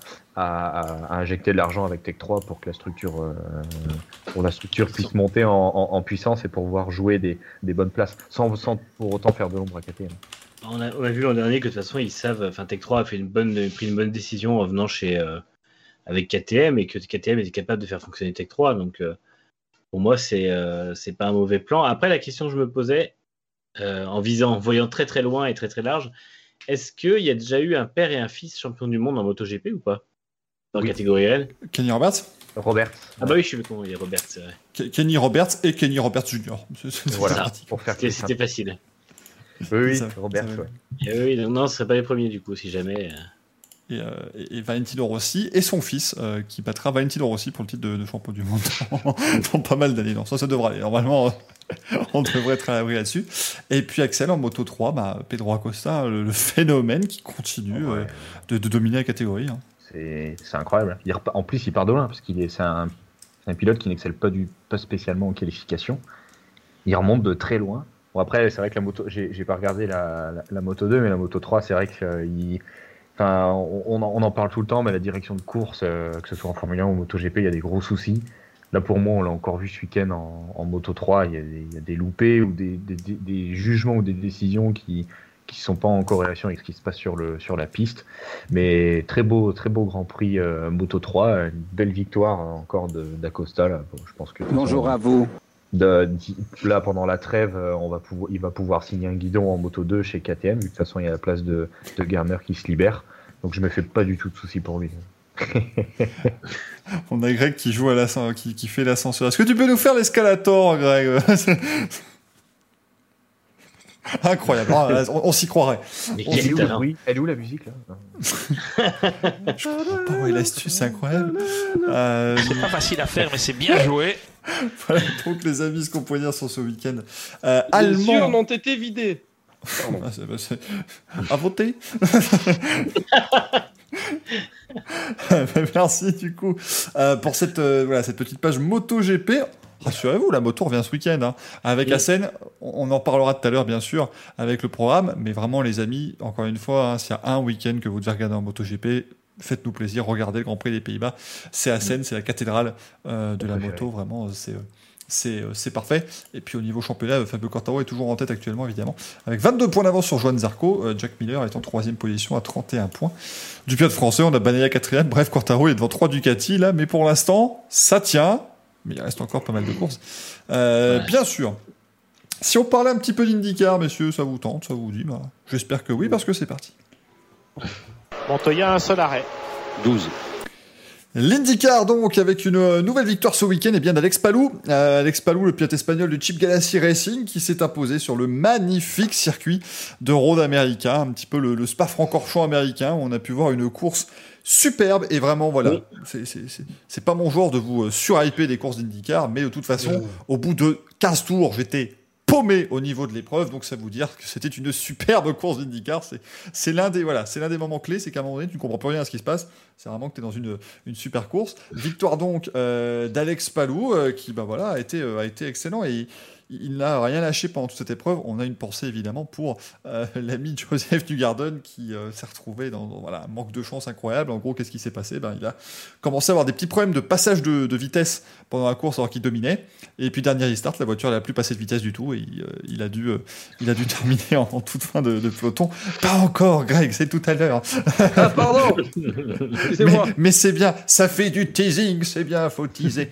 Speaker 4: injecter de l'argent avec Tech 3 pour que la structure, euh, pour la structure puisse monter en, en- en puissance et pour pouvoir jouer des, des bonnes places sans, sans pour autant faire de l'ombre à KTM.
Speaker 3: On a, on a vu l'an dernier que de toute façon, ils savent. Enfin, Tech 3 a fait une bonne, pris une bonne décision en venant chez euh, avec KTM et que KTM était capable de faire fonctionner Tech 3. Donc, pour moi, c'est c'est pas un mauvais plan. Après, la question que je me posais en visant, en voyant très très loin et très très large, est-ce qu'il y a déjà eu un père et un fils champion du monde en MotoGP ou pas? Dans la
Speaker 4: Oui.
Speaker 3: catégorie L?
Speaker 1: Kenny Roberts?
Speaker 4: Robert.
Speaker 3: Ah bah oui, je suis con, il y a Robert, c'est vrai.
Speaker 1: Ke- Kenny Roberts et Kenny Roberts Jr. [LAUGHS]
Speaker 4: Voilà, pour faire
Speaker 3: C'était facile.
Speaker 4: Oui, oui, ouais.
Speaker 3: Et oui, non, ce serait pas les premiers du coup, si jamais. Euh.
Speaker 1: Et, euh, Valentino Rossi et son fils euh, qui battra Valentino Rossi pour le titre de, de champion du monde [LAUGHS] dans, pas mal d'années. Non, ça, ça devrait aller. Normalement, [LAUGHS] on devrait être à l'abri là-dessus. Et puis Axel en Moto 3, bah, Pedro Acosta, le, le phénomène qui continue euh,
Speaker 4: Ouais.
Speaker 1: de, de dominer la catégorie. hein.
Speaker 4: C'est incroyable. Il en plus, il part de loin parce qu'il est, c'est un, pilote qui n'excelle pas, du, pas spécialement en qualification. Il remonte de très loin. Bon, après, c'est vrai que la moto, j'ai pas regardé la, la, la moto 2, mais la moto 3, c'est vrai que euh, il- enfin, on, en, parle tout le temps, mais la direction de course, euh, que ce soit en Formule 1 ou MotoGP, il y a des gros soucis. Là, pour moi, on l'a encore vu ce week-end en, Moto 3, il y, a des, loupés ou des, jugements ou des décisions qui qui sont pas en corrélation avec ce qui se passe sur, le, sur la piste. Mais très beau, très beau Grand Prix euh, Moto 3, une belle victoire encore d'Acosta. je pense que
Speaker 7: Bonjour à vous.
Speaker 4: De- là pendant la trêve, euh, on va pouvoir, il va pouvoir signer un guidon en Moto 2 chez KTM. De toute façon, il y a la place de, de Garner qui se libère. Donc je me fais pas du tout de soucis pour lui. [LAUGHS]
Speaker 1: On a Greg qui joue à l'ascenseur, qui, qui fait l'ascenseur. Est-ce que tu peux nous faire l'escalator, Greg [LAUGHS] Incroyable, Ah, on, on s'y croirait.
Speaker 3: Mais
Speaker 1: On
Speaker 4: Elle est, où,
Speaker 3: talent.
Speaker 4: oui, elle est où la musique là? [LAUGHS]
Speaker 1: Je comprends pas où est l'astuce, c'est incroyable. Euh,
Speaker 7: C'est pas facile à faire, mais c'est bien joué. [LAUGHS]
Speaker 1: voilà, donc les amis se compoignent sur ce week-end. Euh,
Speaker 2: Les yeux
Speaker 1: allemand.
Speaker 2: ont été vidés.
Speaker 1: Ah, c'est- bah, c'est- À voter Merci du coup euh, pour cette, euh, voilà, cette petite page MotoGP. Rassurez-vous, la moto revient ce week-end. hein. Avec
Speaker 2: Oui.
Speaker 1: Assen, on on en parlera tout à l'heure bien sûr avec le programme. Mais vraiment les amis, encore une fois, hein, s'il y a un week-end que vous devez regarder en MotoGP, faites-nous plaisir, regardez le Grand Prix des Pays-Bas. C'est Assen, c'est la cathédrale euh, de la moto. Vraiment, c'est... euh, c'est euh, c'est parfait. Et puis au niveau championnat, Fabio Quartaro est toujours en tête actuellement, évidemment, avec 22 points d'avance sur Joan Zarco. Jack Miller est en troisième position à 31 points. Du pied de français, on a Banaya quatrième. Bref, Quartaro est devant 3 Ducati, là, mais pour l'instant, ça tient. Mais il reste encore pas mal de courses. Euh,
Speaker 3: Ouais.
Speaker 1: Bien sûr. Si on parlait un petit peu d'IndyCar, messieurs, ça vous tente, ça vous dit bah, J'espère que oui, parce que c'est parti.
Speaker 7: Montoya, un seul arrêt.
Speaker 2: 12.
Speaker 1: L'IndyCar donc avec une euh, nouvelle victoire ce week-end et bien d'Alex Palou. Euh, Alex Palou, le pilote espagnol du Chip Ganassi Racing qui s'est imposé sur le magnifique circuit de Road America, un petit peu le, le Spa-Francorchamps américain où on a pu voir une course superbe et vraiment voilà,
Speaker 3: Oui.
Speaker 1: c'est- c'est c'est- c'est pas mon genre de vous euh, surhyper des courses d'IndyCar mais de toute façon au bout de 15 tours j'étais paumé au niveau de l'épreuve donc ça vous dire que c'était une superbe course d'IndyCar. C'est l'un des voilà des moments clés c'est qu'à un moment donné tu ne comprends plus rien à ce qui se passe. C'est vraiment que tu es dans une, une super course. Victoire donc euh, d'Alex Palou euh, qui bah voilà a été euh, a été excellent. Et il- n'a rien lâché pendant toute cette épreuve. On a une pensée évidemment pour euh, [LAUGHS] l'ami Joseph Newgarden qui euh, s'est retrouvé dans, dans, voilà, un manque de chance incroyable. En gros, qu'est-ce qui s'est passé? Ben, Il a commencé à avoir des petits problèmes de passage de, de vitesse pendant la course alors qu'il dominait. Et puis, dernier restart, la voiture n'a plus passé de vitesse du tout et il, euh, il a, dû, il a dû [LAUGHS] terminer en, en toute fin de, de peloton. Pas encore, Greg, c'est tout à l'heure.
Speaker 2: Ah, pardon [LAUGHS]
Speaker 1: Mais,
Speaker 2: Excusez-moi.
Speaker 1: mais c'est bien, ça fait du teasing, c'est bien, faut teaser.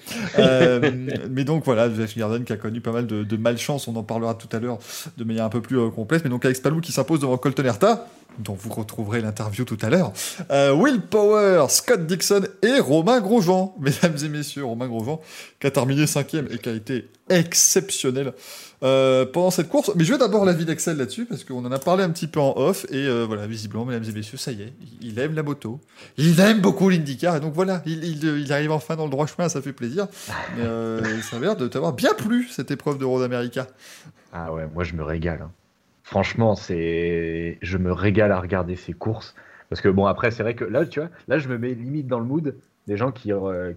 Speaker 1: Mais donc voilà, Jeff Garden qui a connu pas mal de, de malchance, on en parlera tout à l'heure de manière un peu plus euh, complète. Mais donc Alex Palou qui s'impose devant Colton Herta, dont vous retrouverez l'interview tout à l'heure. Euh, Will Power, Scott Dixon et Romain Grosjean, [LAUGHS] mesdames et messieurs, Romain Grosjean qui a terminé cinquième et qui a été exceptionnel euh, pendant cette course. Mais je vais d'abord l'avis d'Axel là-dessus parce qu'on en a parlé un petit peu en off et euh, voilà, visiblement, mesdames et messieurs, ça y est, il aime la moto, il aime beaucoup l'IndyCar et donc voilà, il, arrive enfin dans le droit chemin, ça fait plaisir. Mais euh, ça a l'air de t'avoir bien plu cette épreuve de Road America.
Speaker 4: Ah ouais, moi je me régale. hein. Franchement, je me régale à regarder ces courses parce que bon après c'est vrai que là tu vois, là je me mets limite dans le mood des gens qui euh,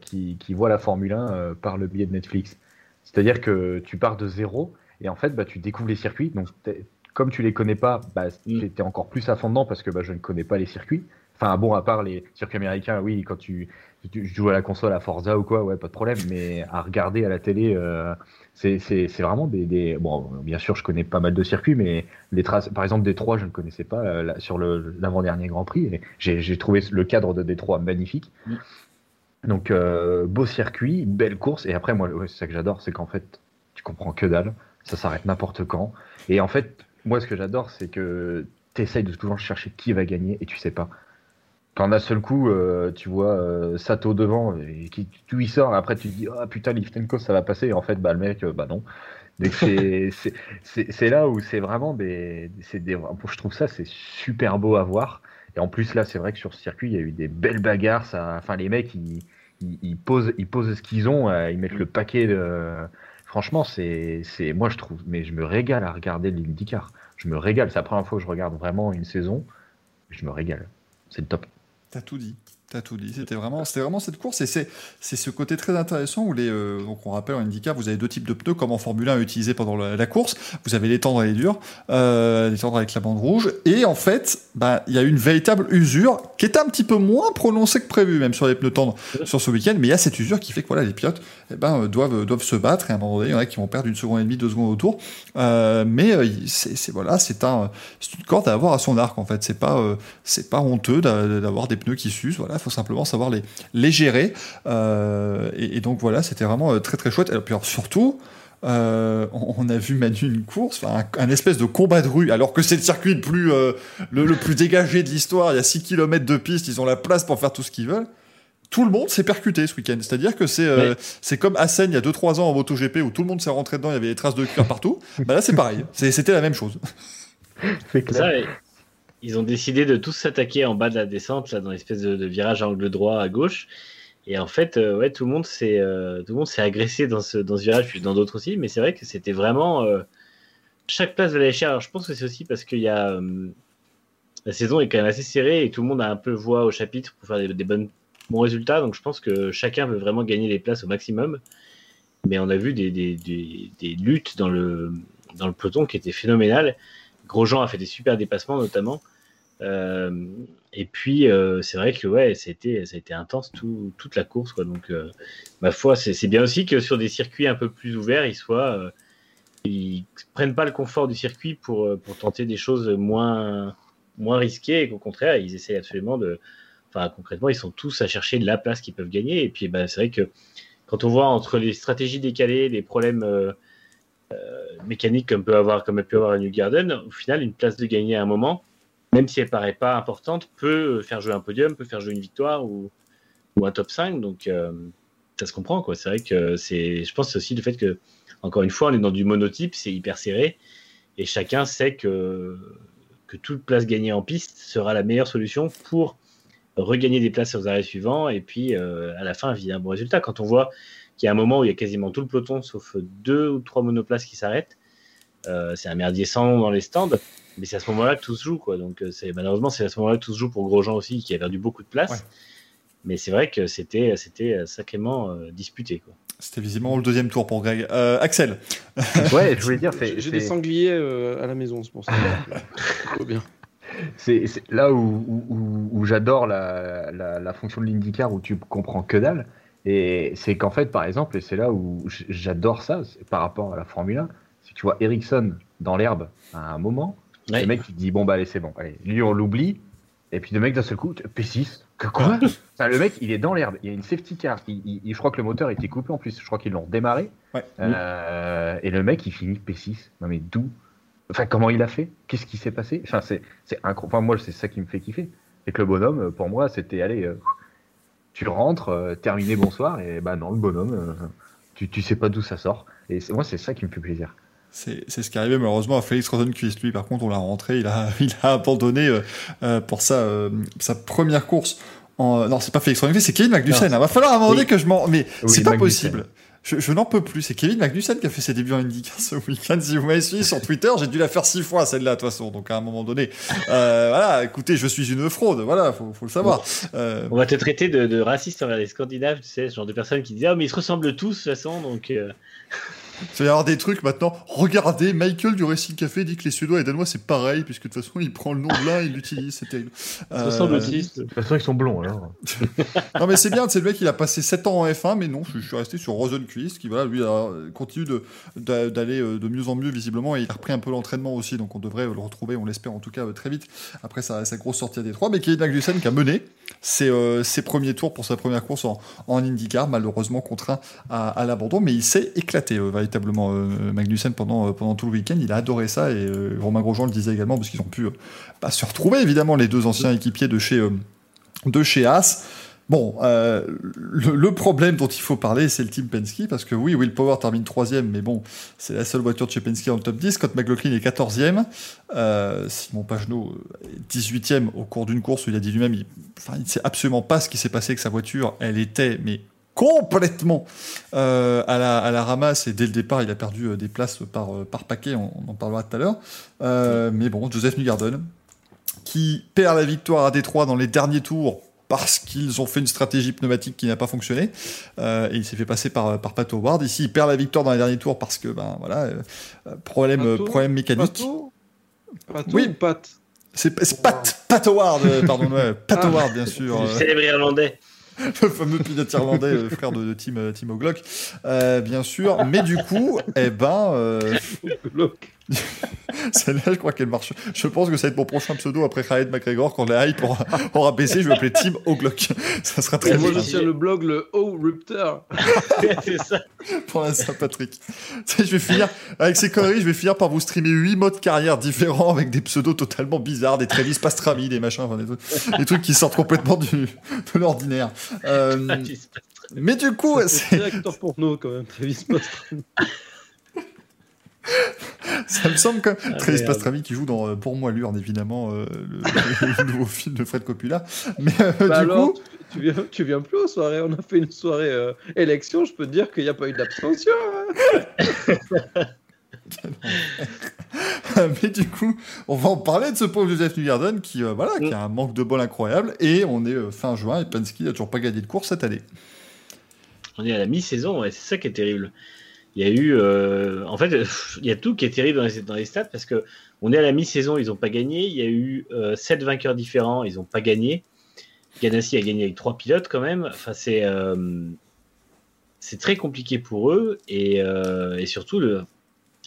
Speaker 4: voient la Formule 1 euh, par le biais de Netflix. C'est-à-dire que tu pars de zéro et en fait bah tu découvres les circuits donc comme tu les connais pas, bah
Speaker 3: Mm.
Speaker 4: encore plus à fond dedans parce que bah je ne connais pas les circuits. Enfin bon à part les circuits américains, oui quand tu tu joues à la console à Forza ou quoi, ouais pas de problème, mais à regarder à la télé. euh, c'est vraiment des, des- Bon, bien sûr, je connais pas mal de circuits, mais les traces, par exemple, Détroit, je ne connaissais pas euh, là, sur l'avant-dernier Grand Prix. j'ai trouvé le cadre de Détroit magnifique.
Speaker 3: Mm.
Speaker 4: Donc, euh, beau circuit, belle course. Et après, moi, ouais, c'est ça que j'adore, c'est qu'en fait, tu comprends que dalle. Ça s'arrête n'importe quand. Et en fait, moi, ce que j'adore, c'est que tu essayes de toujours chercher qui va gagner et tu sais pas. Quand d'un seul coup, euh, tu vois euh, Sato devant et qui tu y sors, après tu te dis ah putain Liftenko ça va passer et en fait bah le mec euh, bah non. [LAUGHS] C'est là où c'est vraiment des je trouve ça c'est super beau à voir et en plus là c'est vrai que sur ce circuit il y a eu des belles bagarres ça enfin les mecs ils ils, ils posent ils posent ce qu'ils ont ils mettent le paquet de franchement c'est moi je trouve mais je me régale à regarder l'IndyCar. Je me régale. C'est la première fois que je regarde vraiment une saison. Je me régale. C'est le top.
Speaker 1: T'as tout dit. T'as tout dit. C'était vraiment, c'était vraiment cette course et c'est, ce côté très intéressant où les, euh, donc on rappelle en IndyCar, vous avez deux types de pneus comme en Formule 1 utilisés pendant la, course. Vous avez les tendres et les durs, euh, les tendres avec la bande rouge. Et en fait, bah, il y a une véritable usure qui est un petit peu moins prononcée que prévu, même sur les pneus tendres sur ce week-end. Mais il y a cette usure qui fait que voilà, les pilotes, eh ben, euh, doivent, doivent se battre et à un moment donné, il y en a qui vont perdre une seconde et demie, deux secondes au tour. Euh, mais c'est, voilà, c'est un, c'est une corde à avoir à son arc en fait. C'est pas, c'est pas honteux d'a- d'avoir des pneus qui s'usent. Voilà, il faut simplement savoir les, les gérer. Euh, et, et donc voilà, c'était vraiment euh, très très chouette. Et puis alors, surtout, euh, on, on a vu Manu une course, enfin, un, un espèce de combat de rue, alors que c'est le circuit le plus, euh, le, le plus dégagé de l'histoire. Il y a 6 km de piste, ils ont la place pour faire tout ce qu'ils veulent. tout le monde s'est percuté ce week-end. C'est-à-dire que c'est euh, c'est comme Assen il y a 2-3 ans en MotoGP où tout le monde s'est rentré dedans, il y avait des traces de cuir partout. bah là, c'est pareil. C'était la même chose.
Speaker 4: C'est
Speaker 3: et ils ont décidé de tous s'attaquer en bas de la descente, là, dans l'espèce de, virage angle droit à gauche. Et en fait, euh, ouais, tout le monde s'est euh, tout le monde s'est agressé dans ce, dans ce virage, puis dans d'autres aussi. Mais c'est vrai que c'était vraiment euh, chaque place valait cher. Alors je pense que c'est aussi parce qu'il y a la saison est quand même assez serrée et tout le monde a un peu voix au chapitre pour faire des, bonnes bons résultats. Donc je pense que chacun veut vraiment gagner les places au maximum. Mais on a vu des, des, des, des luttes dans le dans le peloton qui étaient phénoménales. Grosjean a fait des super dépassements notamment. Euh, et puis euh, c'est vrai que ouais, ça a été intense tout- toute la course quoi. Donc euh, ma foi, c'est bien aussi que sur des circuits un peu plus ouverts, ils soient ils prennent pas le confort du circuit pour pour tenter des choses moins moins risquées et qu'au contraire, ils essaient absolument de enfin concrètement, ils sont tous à chercher la place qu'ils peuvent gagner et puis bah, c'est vrai que quand on voit entre les stratégies décalées, les problèmes mécaniques comme peut avoir comme a pu avoir à New Garden, au final une place de gagner à un moment même si elle paraît pas importante, peut faire jouer un podium, peut faire jouer une victoire ou, un top 5. Donc, euh, ça se comprend, quoi. C'est vrai que c'est, je pense aussi le fait que, encore une fois, on est dans du monotype, c'est hyper serré et chacun sait que, que toute place gagnée en piste sera la meilleure solution pour regagner des places aux arrêts suivants et puis euh, à la fin, viser un bon résultat. Quand on voit qu'il y a un moment où il y a quasiment tout le peloton sauf deux ou trois monoplaces qui s'arrêtent, euh, c'est un merdier sans nom dans les stands. Mais c'est à ce moment-là que tout se joue, quoi. Donc, euh, malheureusement, c'est à ce moment-là que tout se joue pour Grosjean aussi, qui a perdu beaucoup de place.
Speaker 1: Ouais.
Speaker 3: Mais c'est vrai que c'était, c'était sacrément euh, disputé, quoi.
Speaker 1: C'était visiblement le deuxième tour pour Greg. Euh, Axel, [LAUGHS]
Speaker 4: Ouais, je voulais dire,
Speaker 2: J'ai des sangliers euh, à la maison, c'est pour ça. [LAUGHS] Bien.
Speaker 4: c'est là où, où- où- où j'adore la, la- la fonction de l'IndyCar où tu comprends que dalle. Et c'est qu'en fait, par exemple, et c'est là où j'adore ça par rapport à la Formule 1, c'est que tu vois Ericsson dans l'herbe à un moment,
Speaker 3: Ouais.
Speaker 4: le mec il dit bon bah allez c'est bon, allez, lui on l'oublie, et puis le mec d'un seul coup, P6, que quoi? Enfin, Le mec il est dans l'herbe, il y a une safety car, il, il- il- je crois que le moteur était coupé en plus, je crois qu'ils l'ont démarré,
Speaker 1: Ouais.
Speaker 4: Euh, et le mec il finit P6, non mais d'où? Enfin comment il a fait? Qu'est-ce qui s'est passé? Enfin c'est c'est incroyable, enfin, moi c'est ça qui me fait kiffer, c'est que le bonhomme euh, pour moi c'était allez, euh, tu rentres, euh, terminé bonsoir, et bah non le bonhomme, tu, tu sais pas d'où ça sort, et c'est- moi c'est ça qui me fait plaisir.
Speaker 1: C'est ce qui arrivait malheureusement à Félix Rosenquist. Lui, par contre, on l'a rentré, il a, [LAUGHS] il a abandonné euh, euh, pour sa, euh, sa première course. En... Non, c'est pas Félix Rosenquist, c'est Kevin Magnussen. Il va falloir à un moment donné que je m'en. Mais
Speaker 4: Oui,
Speaker 1: c'est pas
Speaker 4: Magnussen.
Speaker 1: possible. Je, je n'en peux plus. C'est Kevin Magnussen qui a fait ses débuts en IndyCar ce week-end. Si vous m'avez suivi sur Twitter, j'ai dû la faire six fois celle-là de toute façon. Donc à un moment donné, euh, voilà. Écoutez, je suis une fraude. Voilà, faut, faut le savoir. Euh,
Speaker 3: On va te traiter de, de raciste envers les Scandinaves, tu sais, ce genre de personnes qui disent Ah, mais ils se ressemblent tous, de toute façon, donc. euh,
Speaker 1: Il va y avoir des trucs maintenant. Regardez, Michael du Racing Café dit que les Suédois et Danois c'est pareil, puisque de toute façon il prend le nom de l'un, il l'utilise, c'est terrible. Euh.
Speaker 4: De toute façon ils sont blonds alors.
Speaker 1: Non mais c'est bien, c'est le mec il a passé 7 ans en F1, mais non, je, suis resté sur Rosenquist qui voilà, lui a, continue d'aller euh, de mieux en mieux visiblement et il a repris un peu l'entraînement aussi, donc on devrait le retrouver, on l'espère en tout cas euh, très vite après sa, sa grosse sortie à Détroit, mais Kevin Magnussen qui a mené ses, euh, ses premiers tours pour sa première course en, en IndyCar, malheureusement contraint à, à l'abandon, mais il s'est éclaté euh, euh, Magnussen pendant, euh, pendant tout le week-end, il a adoré ça et euh, Romain Grosjean le disait également parce qu'ils ont pu bah, se retrouver évidemment les deux anciens équipiers de chez, de chez Haas. Bon, le, problème dont il faut parler, c'est le team Penske, parce que oui, Will Power termine troisième, mais bon, c'est la seule voiture de chez Penske dans top 10. Scott McLaughlin est 14e. Euh, Simon Pagenaud est 18e au cours d'une course où il a dit lui-même, il, il ne sait absolument pas ce qui s'est passé avec sa voiture. Elle était, mais complètement euh, à, la, à la ramasse et dès le départ il a perdu euh, des places par, euh, par paquet, on, on en parlera tout à l'heure. Euh, mais bon, Joseph Newgarden qui perd la victoire à Détroit dans les derniers tours parce qu'ils ont fait une stratégie pneumatique qui n'a pas fonctionné euh, et il s'est fait passer par, par Pat Howard. Ici, il perd la victoire dans les derniers tours parce que ben voilà euh, problème
Speaker 2: Pato
Speaker 1: problème mécanique.
Speaker 2: Pato Pato
Speaker 1: Oui.
Speaker 2: ou Pat?
Speaker 1: C'est Pat, Pat Howard, pardon, ouais, Pat
Speaker 2: Ah.
Speaker 1: Howard bien sûr. Euh,
Speaker 3: célèbre irlandais. [LAUGHS]
Speaker 1: le fameux pilote irlandais, le frère de, de Tim, euh, Tim O'Glock, euh, bien sûr. Mais du coup, eh ben, euh, [LAUGHS] Celle-là, je crois qu'elle marche. Je pense que ça va être mon prochain pseudo après Khaled McGregor. Quand la hype aura, aura baissé, je vais appeler Team O'Glock. [LAUGHS] Ça sera très
Speaker 2: Et moi, je
Speaker 1: bien
Speaker 2: tiens le blog, le O Rupter. [LAUGHS]
Speaker 3: c'est ça.
Speaker 1: pour la Saint-Patrick. Je vais finir, avec ces conneries, je vais finir par vous streamer 8 modes carrière différents avec des pseudos totalement bizarres, des Travis Pastrami, des machins, enfin, des, trucs, des trucs qui sortent complètement du, de l'ordinaire. Euh, mais du coup,
Speaker 2: C'est
Speaker 1: c'est,
Speaker 2: acteur porno quand même, Travis Pastrana. [LAUGHS]
Speaker 1: ça me semble comme Travis
Speaker 3: merde.
Speaker 1: Pastrami qui joue dans euh, Pour moi l'urne, évidemment, euh, le, [LAUGHS] le nouveau film de Fred Coppola. Mais euh,
Speaker 2: Bah
Speaker 1: du
Speaker 2: alors,
Speaker 1: coup,
Speaker 2: tu, tu viens, tu viens plus aux soirées. On a fait une soirée euh, élection. Je peux te dire qu'il n'y a pas eu d'abstention. hein. [LAUGHS]
Speaker 1: mais du coup, on va en parler de ce pauvre Joseph Newgarden qui, euh, voilà, qui a un manque de bol incroyable. Et on est euh, fin juin et Penske n'a toujours pas gagné de course cette année.
Speaker 3: On est à la mi-saison, et c'est ça qui est terrible. Il y a eu, euh, en fait, [LAUGHS] il y a tout qui est terrible dans les, dans stats parce que on est à la mi-saison, ils n'ont pas gagné. Il y a eu euh, sept vainqueurs différents, ils n'ont pas gagné. Ganassi a gagné avec trois pilotes quand même. Enfin, c'est euh, c'est très compliqué pour eux et, euh, et surtout le,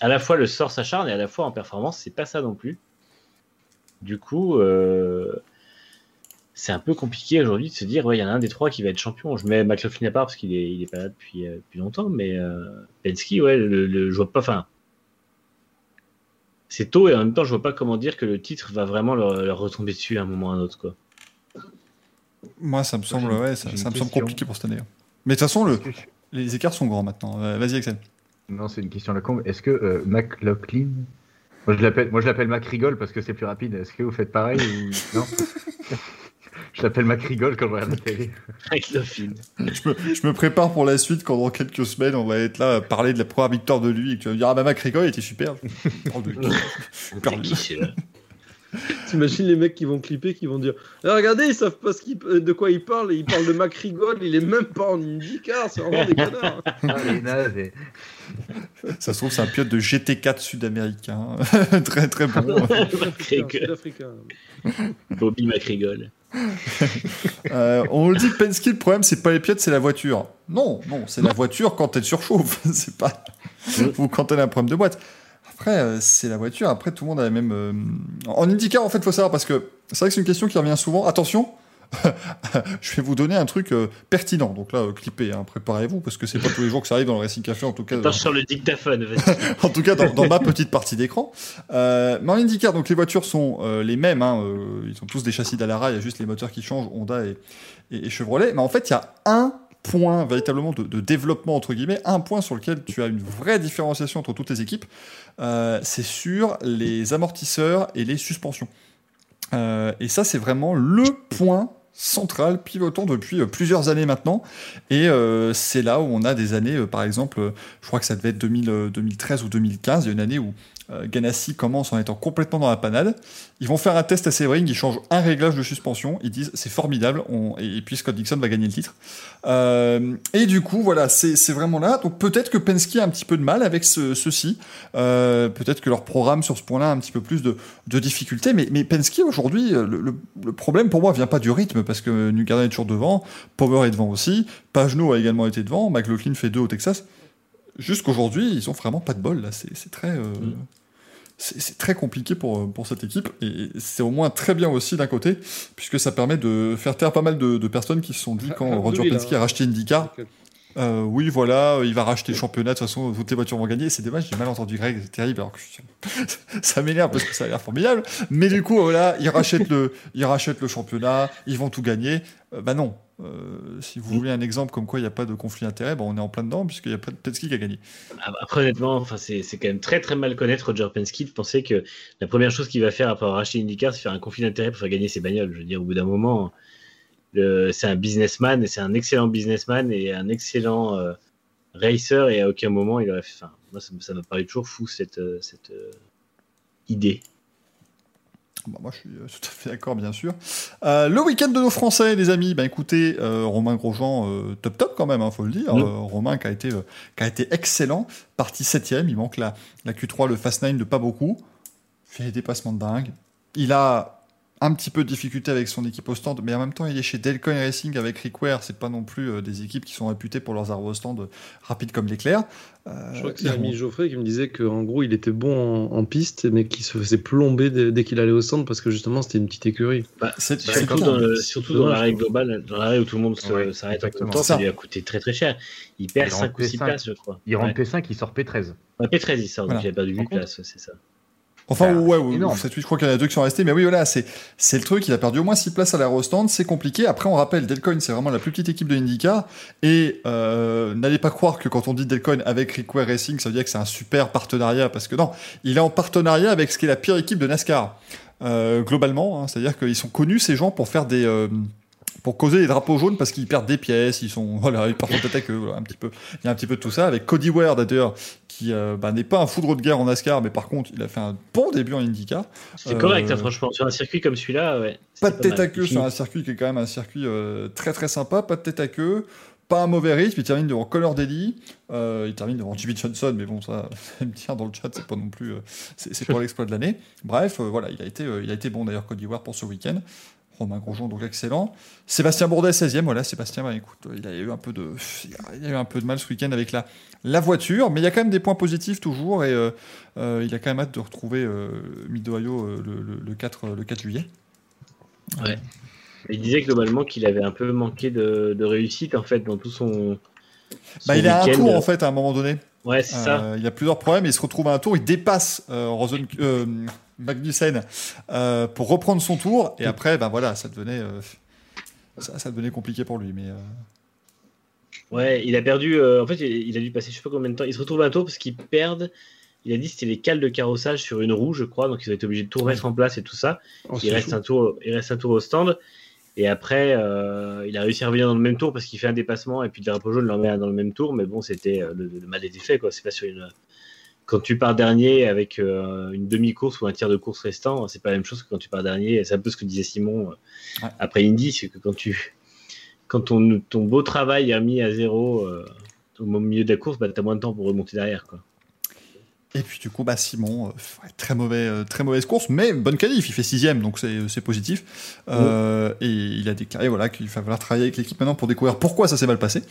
Speaker 3: à la fois le sort s'acharne et à la fois en performance, c'est pas ça non plus. Du coup, c'est un peu compliqué aujourd'hui de se dire, ouais, il y en a un des trois qui va être champion. Je mets McLaughlin à part parce qu'il est, il est pas là depuis, euh, depuis longtemps, mais euh, Penske, ouais, le, le- je vois pas. Enfin, c'est tôt et en même temps, je vois pas comment dire que le titre va vraiment leur, leur retomber dessus à un moment ou à un autre, quoi.
Speaker 1: Moi, ça me semble, ouais, ça, me semble compliqué pour cette année. hein. Mais de toute façon, le, les écarts sont grands maintenant. Euh, Vas-y, Axel.
Speaker 4: Non, c'est une question à la con. Est-ce que euh, McLaughlin. Moi, je l'appelle, moi, je l'appelle McRigol parce que c'est plus rapide. Est-ce que vous faites pareil ou... Non? [LAUGHS] Je l'appelle McRigol quand je regarde la télé. [LAUGHS]
Speaker 3: Avec Laughlin.
Speaker 1: Je me, je me prépare pour la suite quand dans quelques semaines, on va être là à parler de la première victoire de lui et que tu vas me dire Ah bah McGregor il était super. [LAUGHS] [LAUGHS]
Speaker 2: T'imagines les mecs qui vont clipper, qui vont dire Ah, Regardez, ils savent pas ce euh, de quoi ils parlent. Ils parlent de McRigol, il est même pas en IndyCar, c'est vraiment des connards.
Speaker 4: Ah, les nazes, et-
Speaker 1: Ça se trouve, c'est un pilote de GT4 sud-américain. très très bon.
Speaker 3: Bobby McRigol. [LAUGHS]
Speaker 1: Euh, on le dit Penske, le problème, c'est pas les pilotes, c'est la voiture. Non, non, c'est la voiture quand elle surchauffe. [LAUGHS] c'est pas. Ou quand elle a un problème de boîte. Après, euh, c'est la voiture. Après, tout le monde a la même. euh, En IndyCar, en fait, faut savoir parce que c'est vrai que c'est une question qui revient souvent. Attention, [LAUGHS] je vais vous donner un truc euh, pertinent. Donc là, euh, clippez, hein, préparez-vous parce que c'est pas [LAUGHS] tous les jours que ça arrive dans le Racing Café, en tout cas.
Speaker 3: Attends, sur le dictaphone, [LAUGHS]
Speaker 1: en tout cas dans, dans ma petite partie d'écran. Euh, mais en IndyCar, donc les voitures sont euh, les mêmes. hein, euh, ils ont tous des châssis d'Alara. Il y a juste les moteurs qui changent, Honda et, et- et Chevrolet. Mais en fait, il y a un point véritablement de, de développement entre guillemets, un point sur lequel tu as une vraie différenciation entre toutes les équipes. euh, c'est sur les amortisseurs et les suspensions. Euh, et ça, c'est vraiment le point central, pivotant depuis euh, plusieurs années maintenant. Et euh, c'est là où on a des années, euh, par exemple, euh, je crois que ça devait être 2000, euh, 2013 ou 2015, il y une année où Ganassi commence en étant complètement dans la panade. Ils vont faire un test à Sebring, ils changent un réglage de suspension, ils disent c'est formidable, et, puis Scott Dixon va gagner le titre. Euh, et du coup, voilà, c'est vraiment là. Donc peut-être que Penske a un petit peu de mal avec ce, ceci. Euh, peut-être que leur programme sur ce point-là a un petit peu plus de, difficultés. Mais, mais Penske aujourd'hui, le, problème pour moi vient pas du rythme parce que Newgarden est toujours devant, Power est devant aussi, Pagenaud a également été devant, McLaughlin fait deux au Texas. Jusqu'aujourd'hui, ils ont vraiment pas de bol là. C'est très euh,
Speaker 3: Mm.
Speaker 1: C'est très compliqué pour, pour cette équipe et c'est au moins très bien aussi d'un côté puisque ça permet de faire taire pas mal de, de personnes qui se sont dit quand Roger. Penske a racheté IndyCar euh, oui, voilà, euh, il va racheter le championnat, de toute façon, toutes les voitures vont gagner. C'est dommage, j'ai mal entendu Greg, c'est terrible, alors que je- [LAUGHS] ça m'énerve parce que ça a l'air formidable. Mais du coup, voilà, ils rachètent le, ils rachètent le championnat, ils vont tout gagner. Euh, bah non. Euh, si vous voulez un exemple comme quoi il n'y a pas de conflit d'intérêt, bah on est en plein dedans puisqu'il n'y a pas de Penske qui a gagné.
Speaker 3: Après, honnêtement, enfin, c'est quand même très très mal connaître Roger Penske de penser que la première chose qu'il va faire après avoir racheté IndyCar, c'est faire un conflit d'intérêt pour faire gagner ses bagnoles. Je veux dire, au bout d'un moment, c'est un businessman et c'est un excellent businessman et un excellent euh, racer et à aucun moment il aurait fait. Enfin, moi, ça, me- m'a paru toujours fou cette, euh, cette euh, idée.
Speaker 1: Bah, moi, je suis euh, [LAUGHS] tout à fait d'accord, bien sûr. Euh, le week-end de nos Français, les amis. Ben écoutez, euh, Romain Grosjean, euh, top top quand même, hein, faut le dire. Romain qui a été, qui a été excellent, parti septième. Il manque la, la Q3, le Fast 9 de pas beaucoup. Fait des dépassements de dingue. Il a un petit peu de difficulté avec son équipe au stand, mais en même temps, il est chez Delcoin Racing avec Rick Ware. C'est pas non plus euh, des équipes qui sont réputées pour leurs armes au stand euh, rapides comme l'éclair. Euh,
Speaker 2: Je crois que c'est ami Geoffrey qui me disait qu'en gros, il était bon en, en piste, mais qu'il se faisait plomber dès, dès qu'il allait au centre parce que justement, c'était une petite écurie.
Speaker 3: Bah,
Speaker 1: c'est-
Speaker 3: Bah,
Speaker 1: c'est
Speaker 3: surtout,
Speaker 1: tout.
Speaker 3: dans, le- surtout dans la règle globale, dans la règle où tout le monde se-
Speaker 4: Ouais,
Speaker 3: s'arrête en même
Speaker 4: exactement.
Speaker 3: temps,
Speaker 1: Ça.
Speaker 3: ça lui a coûté très très cher. Il perd
Speaker 4: Il
Speaker 3: 5 ou
Speaker 4: rentre
Speaker 3: 6
Speaker 4: P5.
Speaker 3: places, je crois.
Speaker 4: Il rentre
Speaker 3: Ouais.
Speaker 4: P5, il sort P13.
Speaker 3: Ouais, P13, il sort,
Speaker 1: Voilà.
Speaker 3: donc il a perdu 8
Speaker 4: Par contre-
Speaker 3: places, ouais, c'est ça.
Speaker 1: Enfin, ouais, ouais, huit, je crois qu'il y en a deux qui sont restés, mais oui, voilà, c'est, c'est le truc, il a perdu au moins 6 places à l'aérostand, c'est compliqué. Après, on rappelle, Delcoin, c'est vraiment la plus petite équipe de IndyCar, et euh, n'allez pas croire que quand on dit Delcoin avec Rick Ware Racing, ça veut dire que c'est un super partenariat, parce que non, il est en partenariat avec ce qui est la pire équipe de NASCAR, euh, globalement, hein, c'est-à-dire qu'ils sont connus, ces gens, pour faire des... euh, pour causer des drapeaux jaunes parce qu'ils perdent des pièces, ils sont [LAUGHS] voilà, ils partent en tête avec eux, voilà, un petit peu. Il y a un petit peu de tout ça avec Cody Ware d'ailleurs qui euh, bah, n'est pas un foudre de guerre en NASCAR, mais par contre il a fait un bon début en IndyCar.
Speaker 3: C'est
Speaker 1: Euh,
Speaker 3: correct, hein, franchement. Sur un circuit comme celui-là, ouais.
Speaker 1: Pas de tête à queue sur un circuit qui est quand même un circuit euh, très très sympa, pas de tête à queue, pas un mauvais rythme, il termine devant Connor Daly, euh, il termine devant Jimmy Johnson, mais bon ça, [LAUGHS] me dire dans le chat, c'est pas non plus, euh, c'est pas [LAUGHS] l'exploit de l'année. Bref, euh, voilà, il a été, euh, il a été bon d'ailleurs Cody Ware pour ce week-end. Romain Grosjean donc excellent. Sébastien Bourdet 16e, voilà Sébastien, bah, écoute, il a eu un peu de, il a eu un peu de mal ce week-end avec la la voiture, mais il y a quand même des points positifs toujours et euh, euh, il a quand même hâte de retrouver euh, euh, le, le, le 4 le 4 juillet.
Speaker 3: Ouais. Il disait globalement qu'il avait un peu manqué de, de réussite en fait dans tout son.
Speaker 1: Bah,
Speaker 3: son
Speaker 1: il a un tour en fait à un moment donné.
Speaker 3: Ouais, c'est ça.
Speaker 1: Il y a plusieurs problèmes. Il se retrouve à un tour, il dépasse Rosen, Magnussen euh, pour reprendre son tour. Et après, ben voilà, ça devenait, euh, ça, ça devenait compliqué pour lui. Mais euh,
Speaker 3: Ouais, il a perdu. euh, en fait, il, a dû passer je sais pas combien de temps. Il se retrouve tour parce qu'ils perdent. Il a dit que c'était les cales de carrossage sur une roue, je crois. Donc ils ont été obligés de tout remettre en place et tout ça.
Speaker 2: Oh,
Speaker 3: il reste un tour. Il reste un tour au stand. Et après, euh, il a réussi à revenir dans le même tour parce qu'il fait un dépassement et puis le drapeau jaune l'emmène dans le même tour. Mais bon, c'était euh, le, le mal était fait quoi. C'est pas sur une. Quand tu pars dernier avec euh, une demi-course ou un tiers de course restant, c'est pas la même chose que quand tu pars dernier. C'est un peu ce que disait Simon euh,
Speaker 1: Ouais.
Speaker 3: après Indy, c'est que quand tu quand ton, ton beau travail est mis à zéro euh, au milieu de la course, bah, tu as moins de temps pour remonter derrière. Quoi.
Speaker 1: Et puis du coup, bah Simon, euh, très mauvais, euh, très mauvaise course, mais bonne qualif. Il fait sixième, donc c'est c'est positif. Euh, Et il a déclaré voilà qu'il va falloir travailler avec l'équipe maintenant pour découvrir pourquoi ça s'est mal passé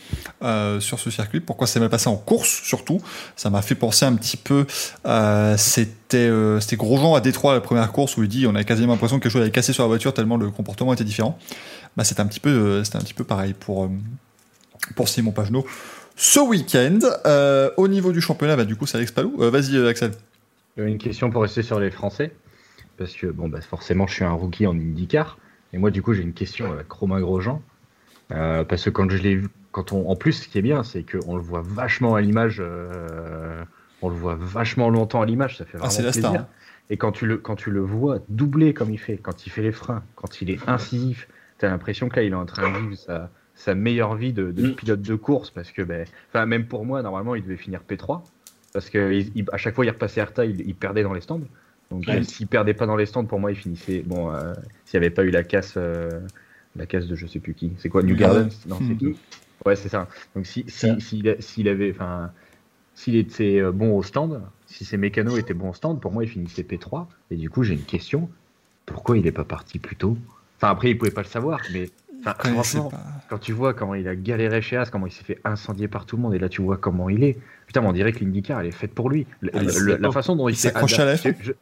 Speaker 1: euh, sur ce circuit, pourquoi ça s'est mal passé en course surtout. Ça m'a fait penser un petit peu. euh, c'était euh, c'était Grosjean à Détroit la première course où il dit on a quasiment l'impression que quelque chose avait cassé sur la voiture tellement le comportement était différent. Bah c'était un petit peu euh, c'était un petit peu pareil pour euh, pour Simon Pagenaud. Ce week-end, euh, au niveau du championnat, bah, du coup, c'est Alex Palou. Euh, Vas-y, euh, Axel.
Speaker 4: Une question pour rester sur les Français. Parce que, bon, bah, forcément, je suis un rookie en IndyCar. Et moi, du coup, j'ai une question avec Romain Grosjean. Euh, parce que quand je l'ai vu, quand on, en plus, ce qui est bien, c'est qu'on le voit vachement à l'image. on le voit vachement longtemps à l'image. Ça fait
Speaker 1: Ah,
Speaker 4: vraiment
Speaker 1: c'est la
Speaker 4: plaisir.
Speaker 1: star.
Speaker 4: Et quand tu, le, quand tu le vois doubler comme il fait, quand il fait les freins, quand il est incisif, tu as l'impression que là, il est en train de vivre sa, sa meilleure vie de, de
Speaker 3: Mm.
Speaker 4: pilote de course. Parce que, ben, même pour moi, normalement, il devait finir P3. Parce que il- il- à chaque fois, il repassait Herta, il, il perdait dans les stands. Donc,
Speaker 3: Ouais.
Speaker 4: s'il perdait pas dans les stands, pour moi, il finissait. Bon, euh, s'il n'y avait pas eu la casse, euh, la casse de je sais plus qui. C'est quoi, New Garden? Non, c'est
Speaker 1: Mm.
Speaker 4: Ouais, c'est ça. Donc, si, si, s'il, s'il avait, enfin, s'il était euh, bon au stand, si ses mécanos étaient bons au stand, pour moi, il finissait P3. Et du coup, j'ai une question. Pourquoi il n'est pas parti plus tôt? Enfin, après, il pouvait pas le savoir, mais enfin,
Speaker 1: Ouais, c'est
Speaker 4: franchement,
Speaker 1: pas-
Speaker 4: quand tu vois comment il a galéré chez As, comment il s'est fait incendier par tout le monde, et là, tu vois comment il est. Putain, mais on dirait que l'IndyCar, elle est faite pour lui. Le-
Speaker 1: Ah,
Speaker 4: le- la façon dont il
Speaker 1: Il
Speaker 4: s'est
Speaker 1: s'accroche à la fin.
Speaker 4: je-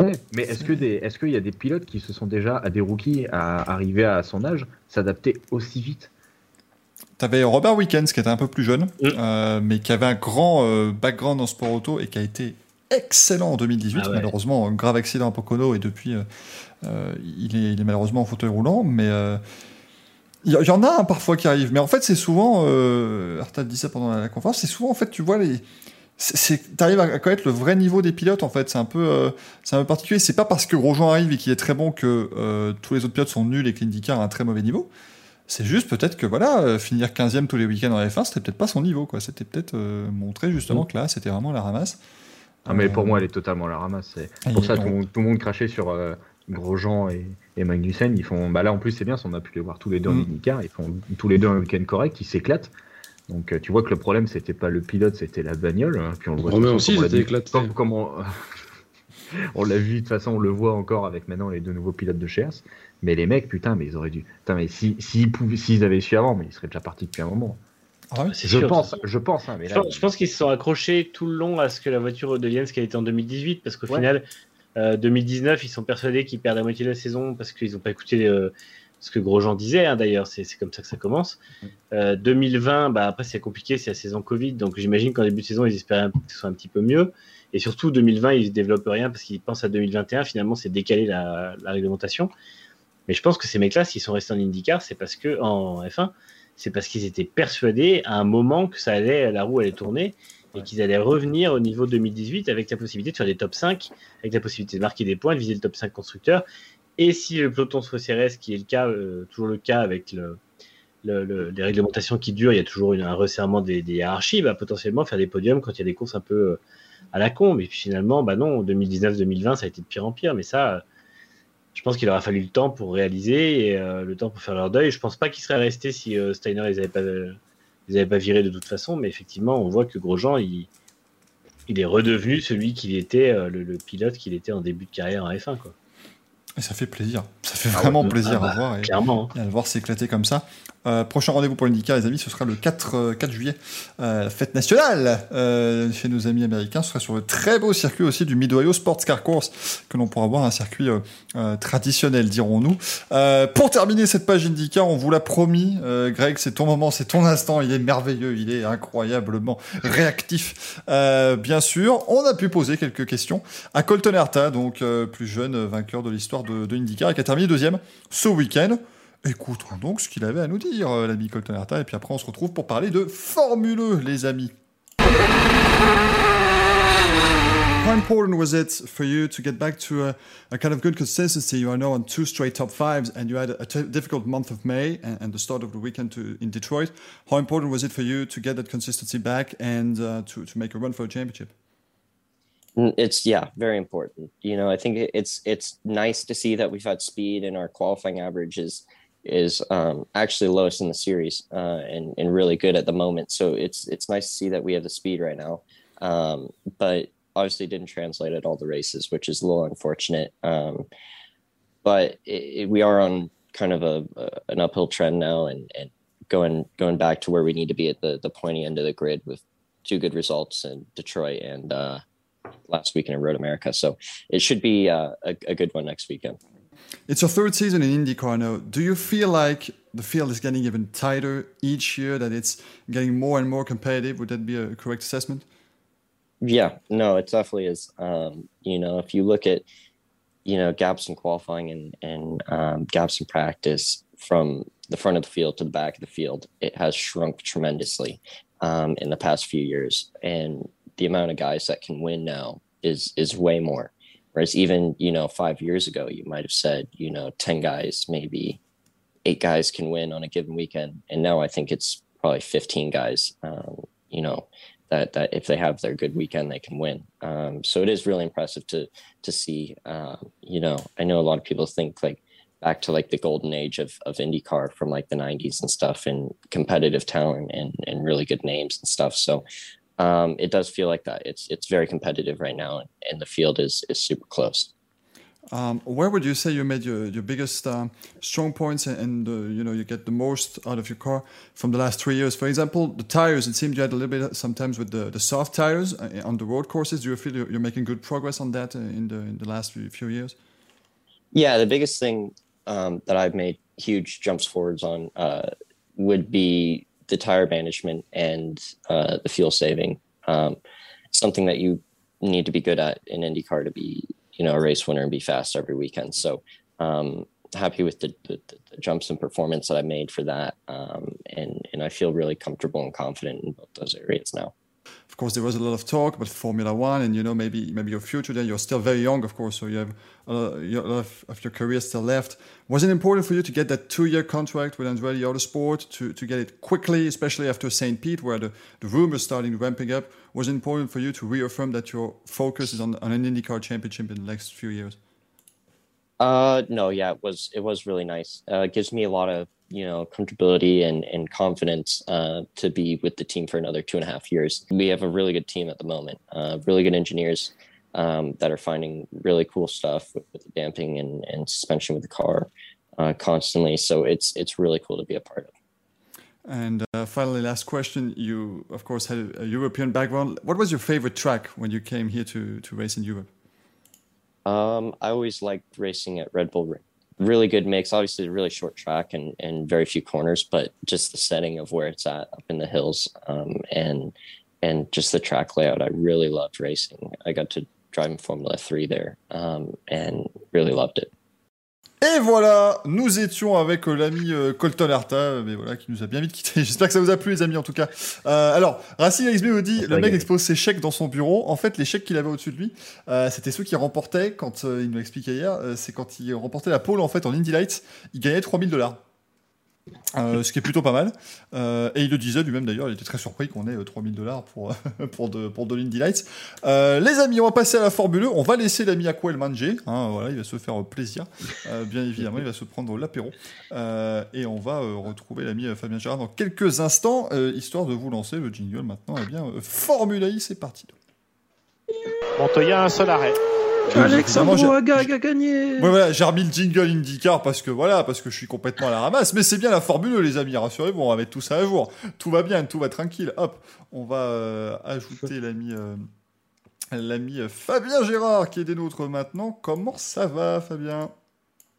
Speaker 4: Ouais, mais est-ce que des, est-ce qu'il y a des pilotes qui se sont déjà, à des rookies, à arriver à son âge, s'adapter aussi vite?
Speaker 1: T'avais Robert Wickens qui était un peu plus jeune,
Speaker 3: Mm.
Speaker 1: euh, mais qui avait un grand euh, background en sport auto et qui a été excellent en 2018.
Speaker 3: Ah ouais.
Speaker 1: Malheureusement, un grave accident à Pocono et depuis, euh, il, est, il est malheureusement en fauteuil roulant. Mais euh, il y, en a un parfois qui arrive. Mais en fait, c'est souvent, euh, Arta dit ça pendant la conférence, c'est souvent en fait, tu vois les. Tu arrives à connaître le vrai niveau des pilotes en fait. C'est un peu, euh, c'est un peu particulier. C'est pas parce que Grosjean arrive et qu'il est très bon que euh, tous les autres pilotes sont nuls et que l'IndyCar a un très mauvais niveau. C'est juste peut-être que voilà, euh, finir 15e tous les week-ends en F1, c'était peut-être pas son niveau. quoi. C'était peut-être euh, montrer justement que là, c'était vraiment la ramasse.
Speaker 4: Ah, mais
Speaker 1: Euh,
Speaker 4: pour moi, elle est totalement la ramasse. C'est pour ça tout, le monde- tout le monde crachait sur euh, Grosjean et, et Magnussen. Ils font, bah là en plus c'est bien, on a pu les voir tous les deux en
Speaker 1: Mm.
Speaker 4: IndyCar. Ils font tous les deux un week-end correct, ils s'éclatent. Donc euh, tu vois que le problème c'était pas le pilote, c'était la bagnole. hein. Puis on le voit
Speaker 2: Romain aussi,
Speaker 4: façon,
Speaker 2: il
Speaker 4: comment
Speaker 2: était
Speaker 4: la-
Speaker 2: éclaté.
Speaker 4: comme- comment [LAUGHS] on l'a vu, de toute façon, on le voit encore avec maintenant les deux nouveaux pilotes de chez As. Mais les mecs, putain, mais ils auraient dû. Putain, mais s'ils si, s'ils avaient su avant, mais ils seraient déjà partis depuis un moment.
Speaker 1: Ah ouais
Speaker 4: Je
Speaker 3: sûr,
Speaker 4: pense, je hein, mais
Speaker 3: Je pense, je pense qu'ils se sont accrochés tout le long à ce que la voiture redevienne ce qu'elle était en 2018, parce qu'au
Speaker 4: Ouais.
Speaker 3: final, euh, 2019, ils sont persuadés qu'ils perdent la moitié de la saison parce qu'ils n'ont pas écouté euh, ce que Grosjean disait, hein, d'ailleurs, c'est comme ça que ça commence. Euh, 2020, bah, après c'est compliqué, c'est la saison Covid, donc j'imagine qu'en début de saison, ils espéraient que ce soit un petit peu mieux. Et surtout, 2020, ils ne développent rien parce qu'ils pensent à 2021, finalement, c'est décaler la, la réglementation. Mais je pense que ces mecs-là, s'ils sont restés en IndyCar, c'est parce que en F1, c'est parce qu'ils étaient persuadés à un moment que ça allait, la roue allait tourner et qu'ils allaient revenir au niveau 2018 avec la possibilité de faire des top 5, avec la possibilité de marquer des points, de viser le top 5 constructeur. Et si le peloton se resserrait, ce qui est le cas, euh, toujours le cas avec le, le- le- les réglementations qui durent, il y a toujours un resserrement des, des hiérarchies, bah, potentiellement faire des podiums quand il y a des courses un peu euh, à la con. Mais puis finalement, bah non, 2019-2020, ça a été de pire en pire. Mais ça, euh, je pense qu'il aura fallu le temps pour réaliser et le temps pour faire leur deuil. Je pense pas qu'ils seraient restés si Steiner les avait pas, les avait pas virés de toute façon. Mais effectivement, on voit que Grosjean, il, il est redevenu celui qu'il était, euh, le, le pilote qu'il était en début de carrière en F1. Quoi.
Speaker 1: Et ça fait plaisir. Ça fait
Speaker 3: Ah
Speaker 1: vraiment
Speaker 3: ouais,
Speaker 1: plaisir
Speaker 3: ah bah,
Speaker 1: à voir. Et...
Speaker 3: Clairement. hein.
Speaker 1: et à le voir s'éclater comme ça. Euh, prochain rendez-vous pour l'IndyCar, les amis, ce sera le 4, euh, 4 juillet, euh, fête nationale euh, chez nos amis américains. Ce sera sur le très beau circuit aussi du Mid-Ohio Sports Car Course, que l'on pourra voir un circuit euh, euh, traditionnel, dirons-nous. Euh, pour terminer cette page IndyCar, on vous l'a promis, euh, Greg, c'est ton moment, c'est ton instant. Il est merveilleux, il est incroyablement réactif. Euh, bien sûr, on a pu poser quelques questions à Colton Herta, donc euh, plus jeune euh, vainqueur de l'histoire de, de IndyCar, qui a terminé deuxième ce week-end. Écoutons donc ce qu'il avait à nous dire, euh, l'ami Colton Herta, et puis après on se retrouve pour parler de les amis. How important was it for you to get back to a, a kind of good consistency? You are now on two straight top fives, and you had a difficult month of May and, and the start of the weekend to, in Detroit. How important was it for you to get that consistency back and uh, to, to make a run for a championship?
Speaker 8: Mm, It's yeah, very important. You know, I think it's it's nice to see that we've had speed and our qualifying average is is um, actually lowest in the series uh, and and really good at the moment. So it's it's nice to see that we have the speed right now. Um, but obviously didn't translate at all the races, which is a little unfortunate. Um, but it, it, we are on kind of a, a an uphill trend now and and going going back to where we need to be at the the pointy end of the grid with two good results in Detroit and. Uh, last weekend in Road America. So it should be uh, a, a good one next weekend.
Speaker 1: It's your third season in IndyCar now. Do you feel like the field is getting even tighter each year, that it's getting more and more competitive? Would that be a correct assessment?
Speaker 8: Yeah, no, it definitely is. Um, you know, if you look at, you know, gaps in qualifying and, and um, gaps in practice from the front of the field to the back of the field, it has shrunk tremendously um, in the past few years. And the amount of guys that can win now is is way more. Whereas even, you know, five years ago, you might have said, you know, 10 guys, maybe eight guys can win on a given weekend. And now I think it's probably 15 guys, um, you know, that, that if they have their good weekend, they can win. Um, so it is really impressive to, to see, um, you know, I know a lot of people think like back to like the golden age of, of IndyCar from like the 90s and stuff and competitive talent and, and really good names and stuff. So um, it does feel like that. It's it's very competitive right now, and, the field is is super close.
Speaker 1: Um, where would you say you made your, your biggest um, strong points and, and uh, you know you get the most out of your car from the last three years? For example, the tires. It seemed you had a little bit sometimes with the, the soft tires uh, on the road courses. Do you feel you're you're making good progress on that uh, in the in the last few, few years?
Speaker 8: Yeah, the biggest thing um, that I've made huge jumps forwards on uh, would be the tire management and uh, the fuel saving. Um, something that you need to be good at in IndyCar to be, you know, a race winner and be fast every weekend. So um, happy with the, the, the jumps in performance that I made for that, um, and and I feel really comfortable and confident in both those areas now.
Speaker 1: Course, there was a lot of talk about Formula One, and you know maybe maybe your future. There, you're still very young, of course, so you have a lot of, of your career still left. Was it important for you to get that two-year contract with Andretti Autosport to, to get it quickly, especially after St. Pete, where the, the rumors starting ramping up? Was it important for you to reaffirm that your focus is on, on an IndyCar championship in the next few years?
Speaker 8: Uh, no, yeah, it was it was really nice. Uh, it gives me a lot of you know comfortability and and confidence uh, to be with the team for another two and a half years. We have a really good team at the moment. Uh, really good engineers, um, that are finding really cool stuff with, with the damping and, and suspension with the car uh, constantly. So it's it's really cool to be a part of.
Speaker 1: And uh, finally, last question. You, of course, had a European background. What was your favorite track when you came here to, to race in Europe?
Speaker 8: Um, I always liked racing at Red Bull Ring. Really good mix. Obviously, a really short track and, and very few corners, but just the setting of where it's at up in the hills um, and and just the track layout. I really loved racing. I got to drive in Formula 3 there um, and really loved it.
Speaker 1: Et voilà, nous étions avec euh, l'ami euh, Colton Herta, mais voilà, qui nous a bien vite quitté. [LAUGHS] J'espère que ça vous a plu, les amis, en tout cas. Euh, alors, Racing XB nous dit, le mec expose ses chèques dans son bureau. En fait, les chèques qu'il avait au-dessus de lui, euh, c'était ceux qui remportaient, quand euh, il nous expliquait hier, euh, c'est quand il remportait la pole, en fait, en Indy Lights, il gagnait 3000 dollars. Euh, ce qui est plutôt pas mal. Euh, et il le disait lui-même d'ailleurs, il était très surpris qu'on ait euh, 3000 dollars pour, [LAUGHS] pour, de, pour de l'Indy Lights. Euh, les amis, on va passer à la Formule 1. On va laisser l'ami Aquel manger. Hein, voilà, il va se faire plaisir. Euh, bien évidemment, il va se prendre l'apéro. Euh, et on va euh, retrouver l'ami euh, Fabien Gérard dans quelques instants, euh, histoire de vous lancer le jingle maintenant. Eh bien, euh, Formule I, c'est parti.
Speaker 7: Montoya, un seul arrêt.
Speaker 2: Alexandre a gagné.
Speaker 1: Ouais, voilà, j'ai remis le jingle IndyCar parce que voilà, parce que je suis complètement à la ramasse. Mais c'est bien la Formule, 1, les amis, rassurez-vous, on va mettre tout ça à jour. Tout va bien, tout va tranquille. Hop, on va euh, ajouter l'ami euh, l'ami Fabien Gérard qui est des nôtres maintenant. Comment ça va, Fabien?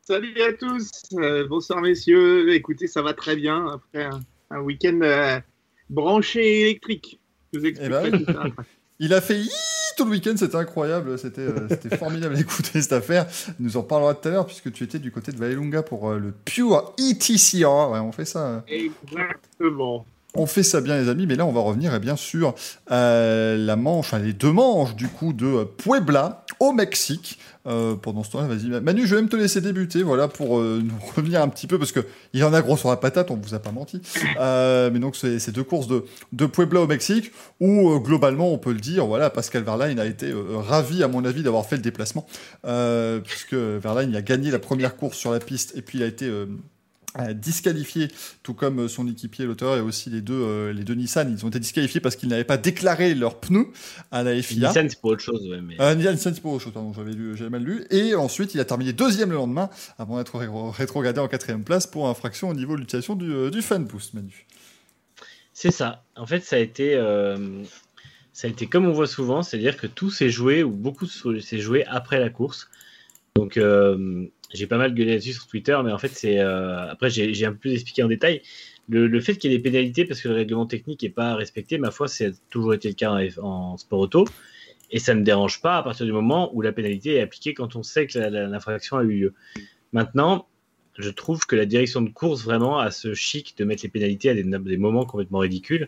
Speaker 9: Salut à tous, Euh, bonsoir messieurs. Écoutez, ça va très bien après un, un week-end euh, branché électrique. Je vous expliquerai
Speaker 1: Eh ben,
Speaker 9: tout ça après.
Speaker 1: Il a fait tout le week-end, c'était incroyable, c'était euh, [LAUGHS] formidable d'écouter cette affaire. Il nous en parlera tout à l'heure puisque tu étais du côté de Vallelunga pour euh, le Pure ETCR. Ouais, on fait ça. euh,
Speaker 9: Exactement.
Speaker 1: On fait ça bien, les amis, mais là, on va revenir eh bien sur euh, la manche, enfin, les deux manches du coup de Puebla au Mexique. Euh, pendant ce temps-là, vas-y, Manu, je vais même te laisser débuter, voilà, pour euh, [LAUGHS] nous revenir un petit peu parce que il y en a gros sur la patate, on vous a pas menti. Mais donc, ces deux courses de, Puebla au Mexique où globalement, on peut le dire, voilà, Pascal Verlaine a été ravi, à mon avis, d'avoir fait le déplacement, puisque Verlaine a gagné la première course sur la piste et puis il a été disqualifié, tout comme euh, son équipier, l'auteur, et aussi les deux, euh, les deux Nissan. Ils ont été disqualifiés parce qu'ils n'avaient pas déclaré leurs pneus à la FIA.
Speaker 3: Nissan, c'est pour autre chose, ouais, mais.
Speaker 1: Euh, Nissan, c'est pour autre chose, pardon, j'avais, lu, j'avais mal lu. Et ensuite, il a terminé deuxième le lendemain, avant d'être ré- rétrogradé en quatrième place pour infraction au niveau de l'utilisation du, euh, du fan boost, Manu.
Speaker 3: C'est ça. En fait, ça a été, euh, ça a été comme on voit souvent, c'est-à-dire que tout s'est joué ou beaucoup s'est joué après la course. Donc, euh, j'ai pas mal gueulé là-dessus sur Twitter, mais en fait, c'est euh, après j'ai un peu plus expliqué en détail. Le, le fait qu'il y ait des pénalités parce que le règlement technique n'est pas respecté, ma foi, c'est toujours été le cas en, sport auto. Et ça ne dérange pas à partir du moment où la pénalité est appliquée quand on sait que l'infraction a eu lieu. Maintenant, je trouve que la direction de course vraiment a ce chic de mettre les pénalités à des, des moments complètement ridicules.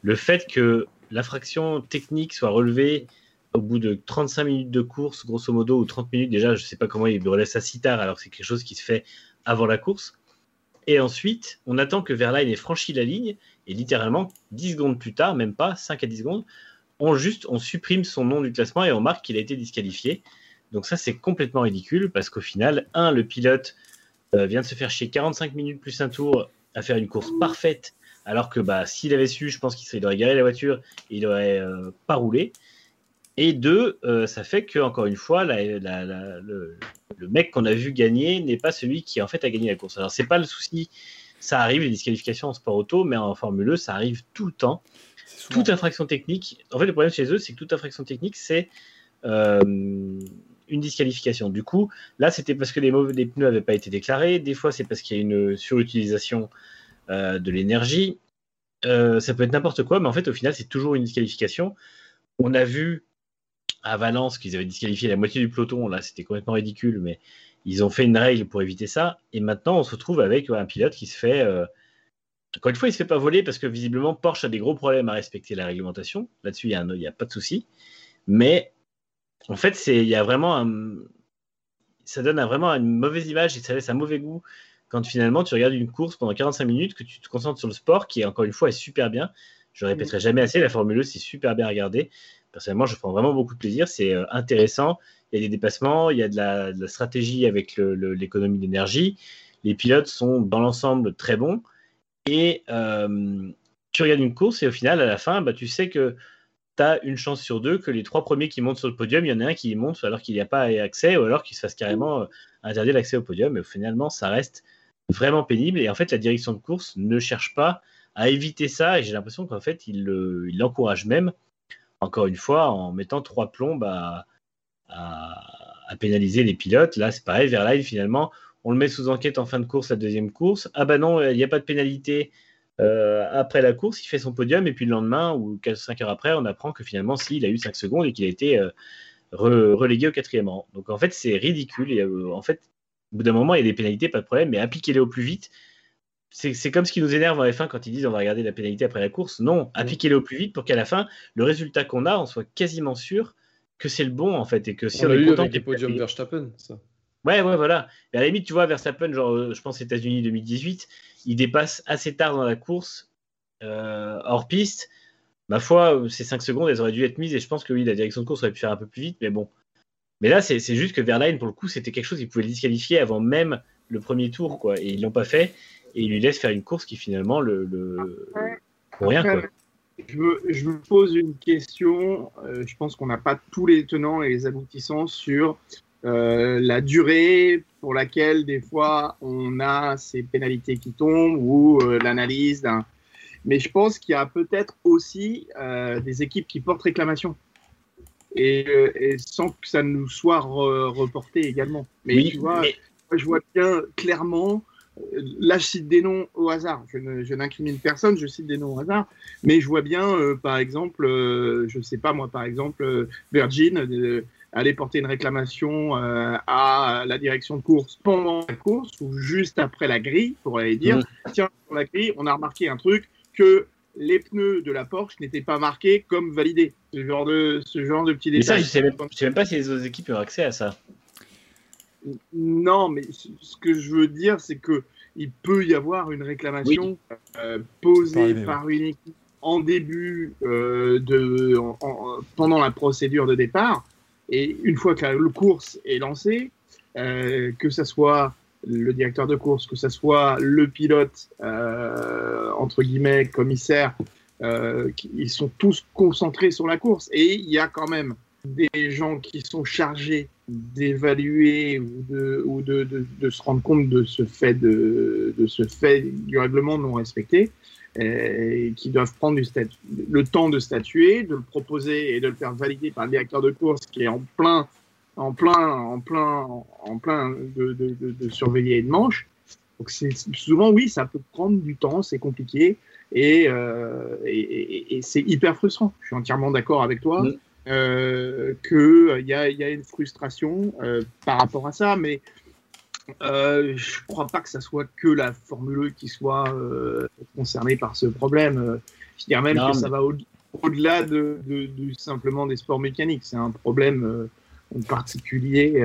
Speaker 3: Le fait que l'infraction technique soit relevée au bout de 35 minutes de course, grosso modo, ou 30 minutes, déjà, je ne sais pas comment il relève ça si tard, alors que c'est quelque chose qui se fait avant la course. Et ensuite, on attend que Verlaine ait franchi la ligne, et littéralement, 10 secondes plus tard, même pas 5 à 10 secondes, on juste, on supprime son nom du classement et on marque qu'il a été disqualifié. Donc ça, c'est complètement ridicule, parce qu'au final, un, le pilote euh, vient de se faire chier 45 minutes plus un tour à faire une course parfaite, alors que bah, s'il avait su, je pense qu'il aurait garé la voiture et il aurait euh, pas roulé. Et deux, euh, ça fait que encore une fois, la- la- la- le, le mec qu'on a vu gagner n'est pas celui qui en fait a gagné la course. Alors c'est pas le souci, ça arrive les disqualifications en sport auto, mais en Formule 1, ça arrive tout le temps. Toute infraction technique, en fait le problème chez eux, c'est que toute infraction technique, c'est euh, une disqualification. Du coup, là c'était parce que les, mauvais, les pneus n'avaient pas été déclarés, des fois c'est parce qu'il y a une surutilisation euh, de l'énergie. Euh, ça peut être n'importe quoi, mais en fait au final c'est toujours une disqualification. On a vu à Valence qu'ils avaient disqualifié la moitié du peloton. Là, c'était complètement ridicule, mais ils ont fait une règle pour éviter ça. Et maintenant, on se retrouve avec ouais, un pilote qui se fait. euh, Encore une fois, il se fait pas voler parce que visiblement Porsche a des gros problèmes à respecter la réglementation. Là-dessus, il y a, pas de souci. Mais en fait, il y a vraiment un- ça donne un- vraiment une mauvaise image et ça laisse un mauvais goût quand finalement tu regardes une course pendant 45 minutes, que tu te concentres sur le sport qui, encore une fois, est super bien. Je répéterai jamais assez, la Formule 1, c'est super bien à regarder. Personnellement, je prends vraiment beaucoup de plaisir. C'est euh, intéressant. Il y a des dépassements, il y a de la, stratégie avec l'économie d'énergie. Les pilotes sont dans l'ensemble très bons. Et euh, tu regardes une course et au final, à la fin, bah, tu sais que tu as une chance sur deux que les trois premiers qui montent sur le podium, il y en a un qui monte alors qu'il n'y a pas accès ou alors qu'il se fasse carrément euh, interdire l'accès au podium. Et finalement, ça reste vraiment pénible. Et en fait, la direction de course ne cherche pas à éviter ça. Et j'ai l'impression qu'en fait, il l'encourage même, encore une fois, en mettant trois plombes à, pénaliser les pilotes. Là, c'est pareil, Verlaine, finalement, on le met sous enquête en fin de course, la deuxième course. Ah bah non, il n'y a pas de pénalité euh, après la course, il fait son podium et puis le lendemain ou 5 heures après, on apprend que finalement, si, il a eu 5 secondes et qu'il a été euh, relégué au quatrième rang. Donc en fait, c'est ridicule. Et, euh, en fait, au bout d'un moment, il y a des pénalités, pas de problème, mais appliquez-les au plus vite. C'est comme ce qui nous énerve en F1 quand ils disent on va regarder la pénalité après la course. Non, appliquez-les au plus vite pour qu'à la fin, le résultat qu'on a, on soit quasiment sûr que c'est le bon en fait et que si
Speaker 2: on, a eu avec des podiums Verstappen, ça.
Speaker 3: Ouais, ouais, voilà. Mais à la limite, tu vois, Verstappen, genre, je pense États-Unis 2018, il dépasse assez tard dans la course, euh, hors piste. Ma foi, ces 5 secondes, elles auraient dû être mises et je pense que oui, la direction de course aurait pu faire un peu plus vite, mais bon. Mais là, c'est juste que Verlaine, pour le coup, c'était quelque chose qu'il pouvait le disqualifier avant même le premier tour, quoi. Et ils l'ont pas fait. Et ils lui laissent faire une course qui finalement le. Pour rien, quoi.
Speaker 9: Je me, je me, pose une question. Euh, je pense qu'on n'a pas tous les tenants et les aboutissants sur euh, la durée pour laquelle des fois on a ces pénalités qui tombent ou euh, l'analyse d'un. Mais je pense qu'il y a peut-être aussi euh, des équipes qui portent réclamation et, sans que ça nous soit reporté également. Mais tu vois, je vois bien clairement. Là, je cite des noms au hasard. Je n'incrimine personne, je cite des noms au hasard. Mais je vois bien, par exemple, je ne sais pas moi, par exemple, Virgin aller porter une réclamation euh, à la direction de course pendant la course ou juste après la grille pour aller dire mmh. tiens sur la grille on a remarqué un truc que les pneus de la Porsche n'étaient pas marqués comme validés ce genre de ce genre de petits détails.
Speaker 3: Mais ça je sais sais même pas si les autres équipes ont accès à ça.
Speaker 9: Non mais ce que je veux dire c'est que il peut y avoir une réclamation euh, posée par une équipe en début euh, de pendant la procédure de départ. Et une fois que la course est lancée, euh, que ce soit le directeur de course, que ce soit le pilote, euh, entre guillemets, commissaire, euh, ils sont tous concentrés sur la course. Et il y a quand même des gens qui sont chargés d'évaluer ou, de, se rendre compte de ce fait, de, ce fait du règlement non respecté et qui doivent prendre le temps de statuer, de le proposer et de le faire valider par le directeur de course qui est en plein, en plein, en plein, en plein de, de, surveiller de manche. Donc souvent oui, ça peut prendre du temps, c'est compliqué et, euh, et, et, c'est hyper frustrant. Je suis entièrement d'accord avec toi. Mm. Euh, qu'il y a, y a une frustration euh, par rapport à ça, mais euh, je ne crois pas que ça soit que la Formule 1 qui soit euh, concernée par ce problème. Je dirais même que ça va au-delà de, simplement des sports mécaniques. C'est un problème euh, particulier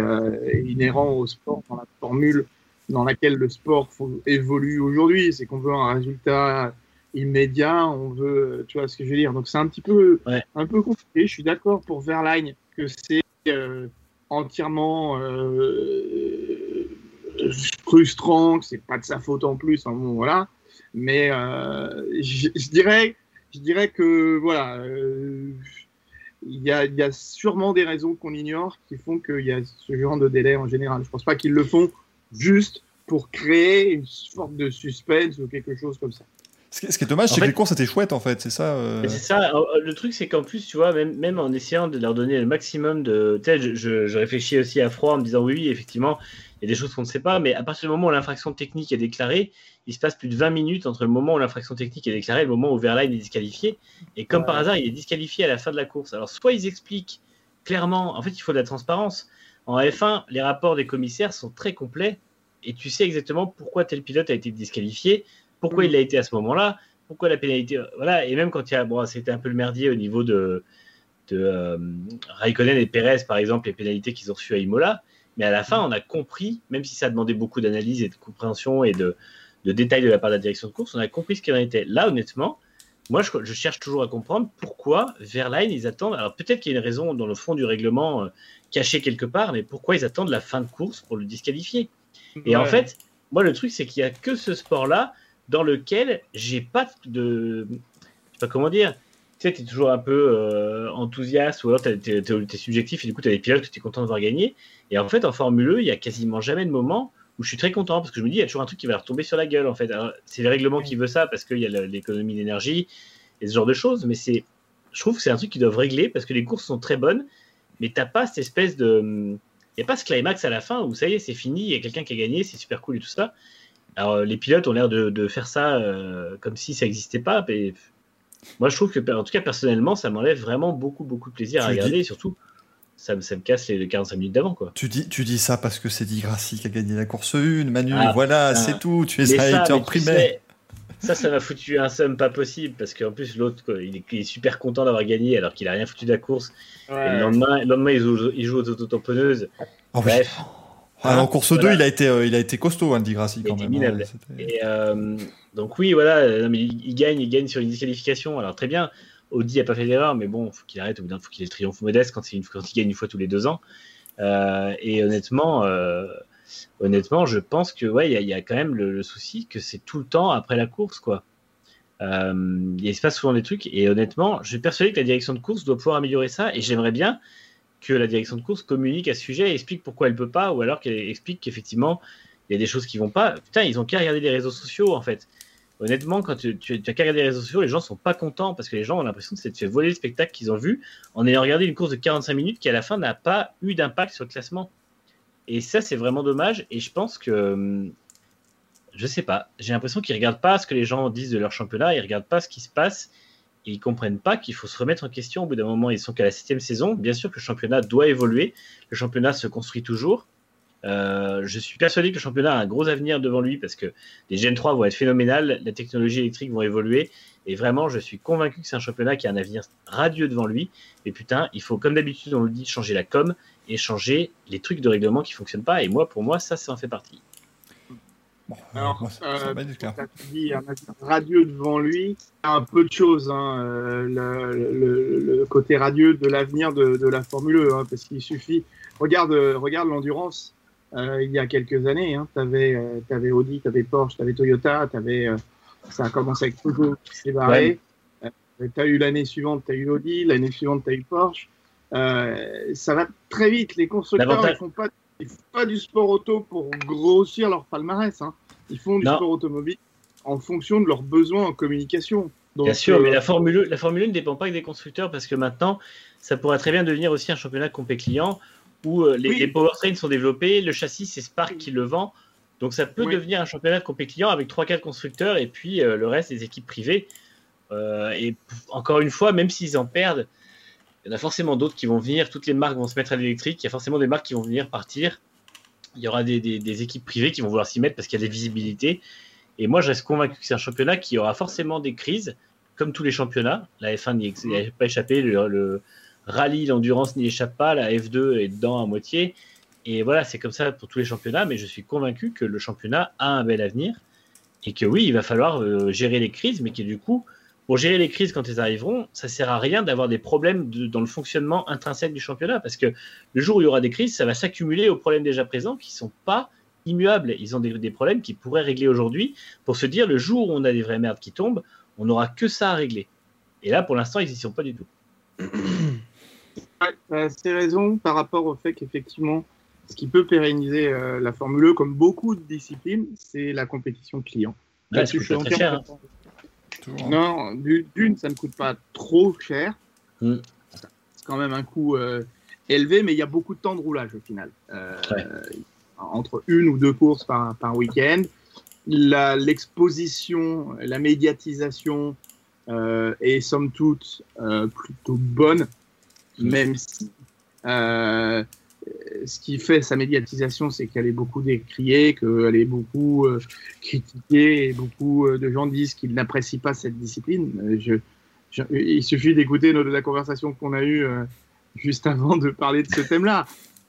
Speaker 9: inhérent au sport dans la formule dans laquelle le sport évolue aujourd'hui. C'est qu'on veut un résultat immédiat, on veut, tu vois ce que je veux dire. Donc c'est un petit peu, un peu compliqué. Je suis d'accord pour Verlaine que c'est entièrement frustrant, que c'est pas de sa faute en plus. bon, voilà. Mais euh, je, dirais, je dirais que voilà, euh, il y, a, y, a, sûrement des raisons qu'on ignore qui font qu'il y a ce genre de délai en général. Je pense pas qu'ils le font juste pour créer une sorte de suspense ou quelque chose comme ça.
Speaker 1: Ce qui est dommage, c'est que les courses étaient chouettes en fait, c'est ça. Euh.
Speaker 3: C'est ça. Le truc, c'est qu'en plus, tu vois, même, même en essayant de leur donner le maximum de. Tu sais, je, je, réfléchis aussi à froid en me disant oui, oui, effectivement, il y a des choses qu'on ne sait pas, mais à partir du moment où l'infraction technique est déclarée, il se passe plus de 20 minutes entre le moment où l'infraction technique est déclarée et le moment où Verlaine est disqualifié. Et comme par hasard, il est disqualifié à la fin de la course. Alors, soit ils expliquent clairement, en fait, il faut de la transparence. En F1, les rapports des commissaires sont très complets et tu sais exactement pourquoi tel pilote a été disqualifié pourquoi il l'a été à ce moment-là, pourquoi la pénalité. Voilà, et même quand il y a. Bon, c'était un peu le merdier au niveau de, de euh, Raikkonen et Perez, par exemple, les pénalités qu'ils ont reçues à Imola. Mais à la fin, on a compris, même si ça demandait beaucoup d'analyse et de compréhension et de, de détails de la part de la direction de course, on a compris ce qu'il en était. Là, honnêtement, moi, je, cherche toujours à comprendre pourquoi Verline, ils attendent. Alors, peut-être qu'il y a une raison dans le fond du règlement euh, caché quelque part, mais pourquoi ils attendent la fin de course pour le disqualifier? Et en fait, moi, le truc, c'est qu'il n'y a que ce sport-là dans lequel j'ai pas de. Je sais pas comment dire. tu sais, t'es toujours un peu euh, enthousiaste ou alors t'es, t'es- subjectif et du coup t'as des pilotes que t'es content de voir gagner. Et en fait, en Formule 1, il y a quasiment jamais de moment où je suis très content parce que je me dis, il y a toujours un truc qui va leur tomber sur la gueule en fait. Alors, c'est le règlement qui veut ça parce qu'il y a l'économie d'énergie et ce genre de choses, mais c'est, je trouve que c'est un truc qu'ils doivent régler parce que les courses sont très bonnes, mais t'as pas cette espèce de. Il n'y a pas ce climax à la fin où ça y est, c'est fini, il y a quelqu'un qui a gagné, c'est super cool et tout ça. Alors, euh, les pilotes ont l'air de, de faire ça euh, comme si ça n'existait pas. Mais moi, je trouve que, en tout cas, personnellement, ça m'enlève vraiment beaucoup, beaucoup de plaisir à
Speaker 1: dis-
Speaker 3: regarder et surtout, ça, me- ça me casse les 45 minutes d'avant. quoi.
Speaker 1: Tu dis, tu dis ça parce que c'est Di Grassi qui a gagné la course 1, Manu,
Speaker 3: Ah,
Speaker 1: voilà, c'est tout, tu es
Speaker 3: ça,
Speaker 1: primaire.
Speaker 3: sais, ça, ça m'a foutu un somme pas possible parce qu'en plus, l'autre, quoi, il est, il est super content d'avoir gagné alors qu'il a rien foutu de la course. Et le lendemain, le lendemain il, joue, il joue aux autotamponneuses.
Speaker 1: Oh, oui. Ah, en course
Speaker 3: Voilà.
Speaker 1: 2, il a été, euh, il a été costaud, hein, Di Grassi,
Speaker 3: Il
Speaker 1: quand même. hein,
Speaker 3: Et, euh, donc oui, voilà, euh, non, mais il, il gagne, il gagne sur une disqualification. Alors très bien, Audi a pas fait d'erreur, mais bon, faut qu'il arrête. Au bout d'un, faut qu'il ait le triomphe modeste quand, c'est une- quand il gagne une fois tous les deux ans. Euh, et honnêtement, honnêtement, je pense que ouais, il y, a- il y a quand même le, le souci que c'est tout le temps après la course, quoi. Il se passe souvent des trucs. Et honnêtement, je suis persuadé que la direction de course doit pouvoir améliorer ça. Et j'aimerais bien que la direction de course communique à ce sujet et explique pourquoi elle peut pas, ou alors qu'elle explique qu'effectivement il y a des choses qui vont pas. Putain, ils ont qu'à regarder les réseaux sociaux en fait. Honnêtement, quand tu, as qu'à regarder les réseaux sociaux, les gens sont pas contents parce que les gens ont l'impression de fait voler le spectacle qu'ils ont vu en ayant regardé une course de 45 minutes qui à la fin n'a pas eu d'impact sur le classement. Et ça, c'est vraiment dommage. Et je pense que, hum, je sais pas, j'ai l'impression qu'ils regardent pas ce que les gens disent de leur championnat, ils regardent pas ce qui se passe ils comprennent pas qu'il faut se remettre en question. Au bout d'un moment, ils sont qu'à la septième saison. Bien sûr que le championnat doit évoluer, le championnat se construit toujours. Euh, je suis persuadé que le championnat a un gros avenir devant lui parce que les Gen 3 vont être phénoménales, la technologie électrique vont évoluer et vraiment je suis convaincu que c'est un championnat qui a un avenir radieux devant lui. Et putain, il faut comme d'habitude on le dit changer la com et changer les trucs de règlement qui fonctionnent pas. Et moi pour moi ça ça en fait partie.
Speaker 1: Bon,
Speaker 9: Alors,
Speaker 1: moi,
Speaker 9: euh,
Speaker 1: dit
Speaker 9: un radieux devant lui, il y a un peu de choses. Hein, euh, le, le- le côté radieux de l'avenir de, de la Formule 1, hein, parce qu'il suffit. Regarde, euh, regarde l'endurance. euh, il y a quelques années, hein, tu avais, Audi, tu avais Porsche, tu avais Toyota, t'avais, euh, ça a commencé avec Peugeot qui s'est barré. tu as eu l'année suivante, tu as eu Audi, l'année suivante, tu as eu Porsche. Euh, ça va très vite. Les constructeurs, ils font pas ils font pas du sport auto pour grossir leur palmarès. Hein. Ils font du
Speaker 3: Non.
Speaker 9: sport automobile en fonction de leurs besoins en communication. Donc,
Speaker 3: Bien sûr,
Speaker 9: euh,
Speaker 3: mais la Formule, 1 la Formule 1 ne dépend pas que des constructeurs parce que maintenant, ça pourrait très bien devenir aussi un championnat compé client où euh, les,
Speaker 9: Oui.
Speaker 3: les powertrains sont développés, le châssis c'est Spark qui le vend. Donc ça peut
Speaker 9: Oui.
Speaker 3: devenir un championnat de compé client avec 3-4 constructeurs et puis euh, le reste des équipes privées. Euh, et encore une fois, même s'ils en perdent, il y en a forcément d'autres qui vont venir. Toutes les marques vont se mettre à l'électrique. Il y a forcément des marques qui vont venir partir. Il y aura des, équipes privées qui vont vouloir s'y mettre parce qu'il y a des visibilités. Et moi, je reste convaincu que c'est un championnat qui aura forcément des crises, comme tous les championnats. La F1 n'y a pas échappé. Le, le rallye, l'endurance n'y échappe pas. La F2 est dedans à moitié. Et voilà, c'est comme ça pour tous les championnats. Mais je suis convaincu que le championnat a un bel avenir. Et que oui, il va falloir euh, gérer les crises, mais que du coup, pour gérer les crises quand elles arriveront, ça sert à rien d'avoir des problèmes de- dans le fonctionnement intrinsèque du championnat. Parce que le jour où il y aura des crises, ça va s'accumuler aux problèmes déjà présents qui sont pas immuables. Ils ont des, des problèmes qu'ils pourraient régler aujourd'hui pour se dire le jour où on a des vraies merdes qui tombent, on n'aura que ça à régler. Et là, pour l'instant, ils n'y sont pas du tout. [CLEARS THROAT]
Speaker 9: Ouais, assez raison par rapport au fait qu'effectivement, ce qui peut pérenniser euh, la Formule 1, comme beaucoup de disciplines, c'est la compétition client.
Speaker 3: Ouais, ça coûte très cher, hein.
Speaker 1: Toujours, hein.
Speaker 9: Non, du- d'une, ça ne coûte pas trop cher.
Speaker 3: Mm.
Speaker 9: C'est quand même un coût euh, élevé, mais il y a beaucoup de temps de roulage au final. Euh,
Speaker 3: Ouais.
Speaker 9: Entre une ou deux courses par, par week-end. La- L'exposition, la médiatisation euh, est somme toute euh, plutôt bonne,
Speaker 3: Mm.
Speaker 9: même si euh, ce qui fait sa médiatisation, c'est qu'elle est beaucoup décriée, qu'elle est beaucoup euh, critiquée, et beaucoup euh, de gens disent qu'ils n'apprécient pas cette discipline. Euh, je, je- il suffit d'écouter la conversation qu'on a eue euh, juste avant de parler de ce thème-là.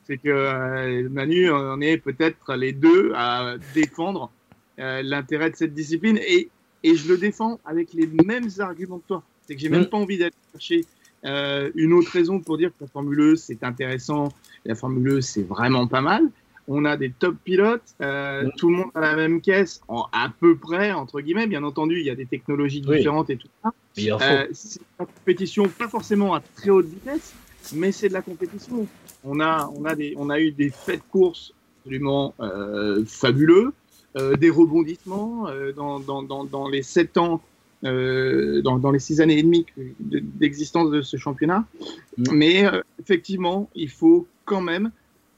Speaker 9: C'est que euh, Manu, on est peut-être les deux à défendre euh, l'intérêt de cette discipline et, et je le défends avec les mêmes arguments que toi. C'est que j'ai même
Speaker 3: Mm.
Speaker 9: pas envie d'aller chercher euh, une autre raison pour dire que la Formule 1 c'est intéressant, la Formule 1 c'est vraiment pas mal. on a des top pilotes, euh, tout le monde a la même caisse, en, à peu près, entre guillemets. Bien entendu, il y a des technologies
Speaker 3: Oui.
Speaker 9: différentes et tout ça. Euh, c'est une compétition, pas forcément à très haute vitesse, mais c'est de la compétition. On a, on a, des, on a eu des faits de course absolument euh, fabuleux, des rebondissements dans, dans, dans, dans les sept ans, euh, dans, dans les six années et demie d'existence de ce championnat.
Speaker 3: Mm.
Speaker 9: Mais euh, effectivement, il faut quand même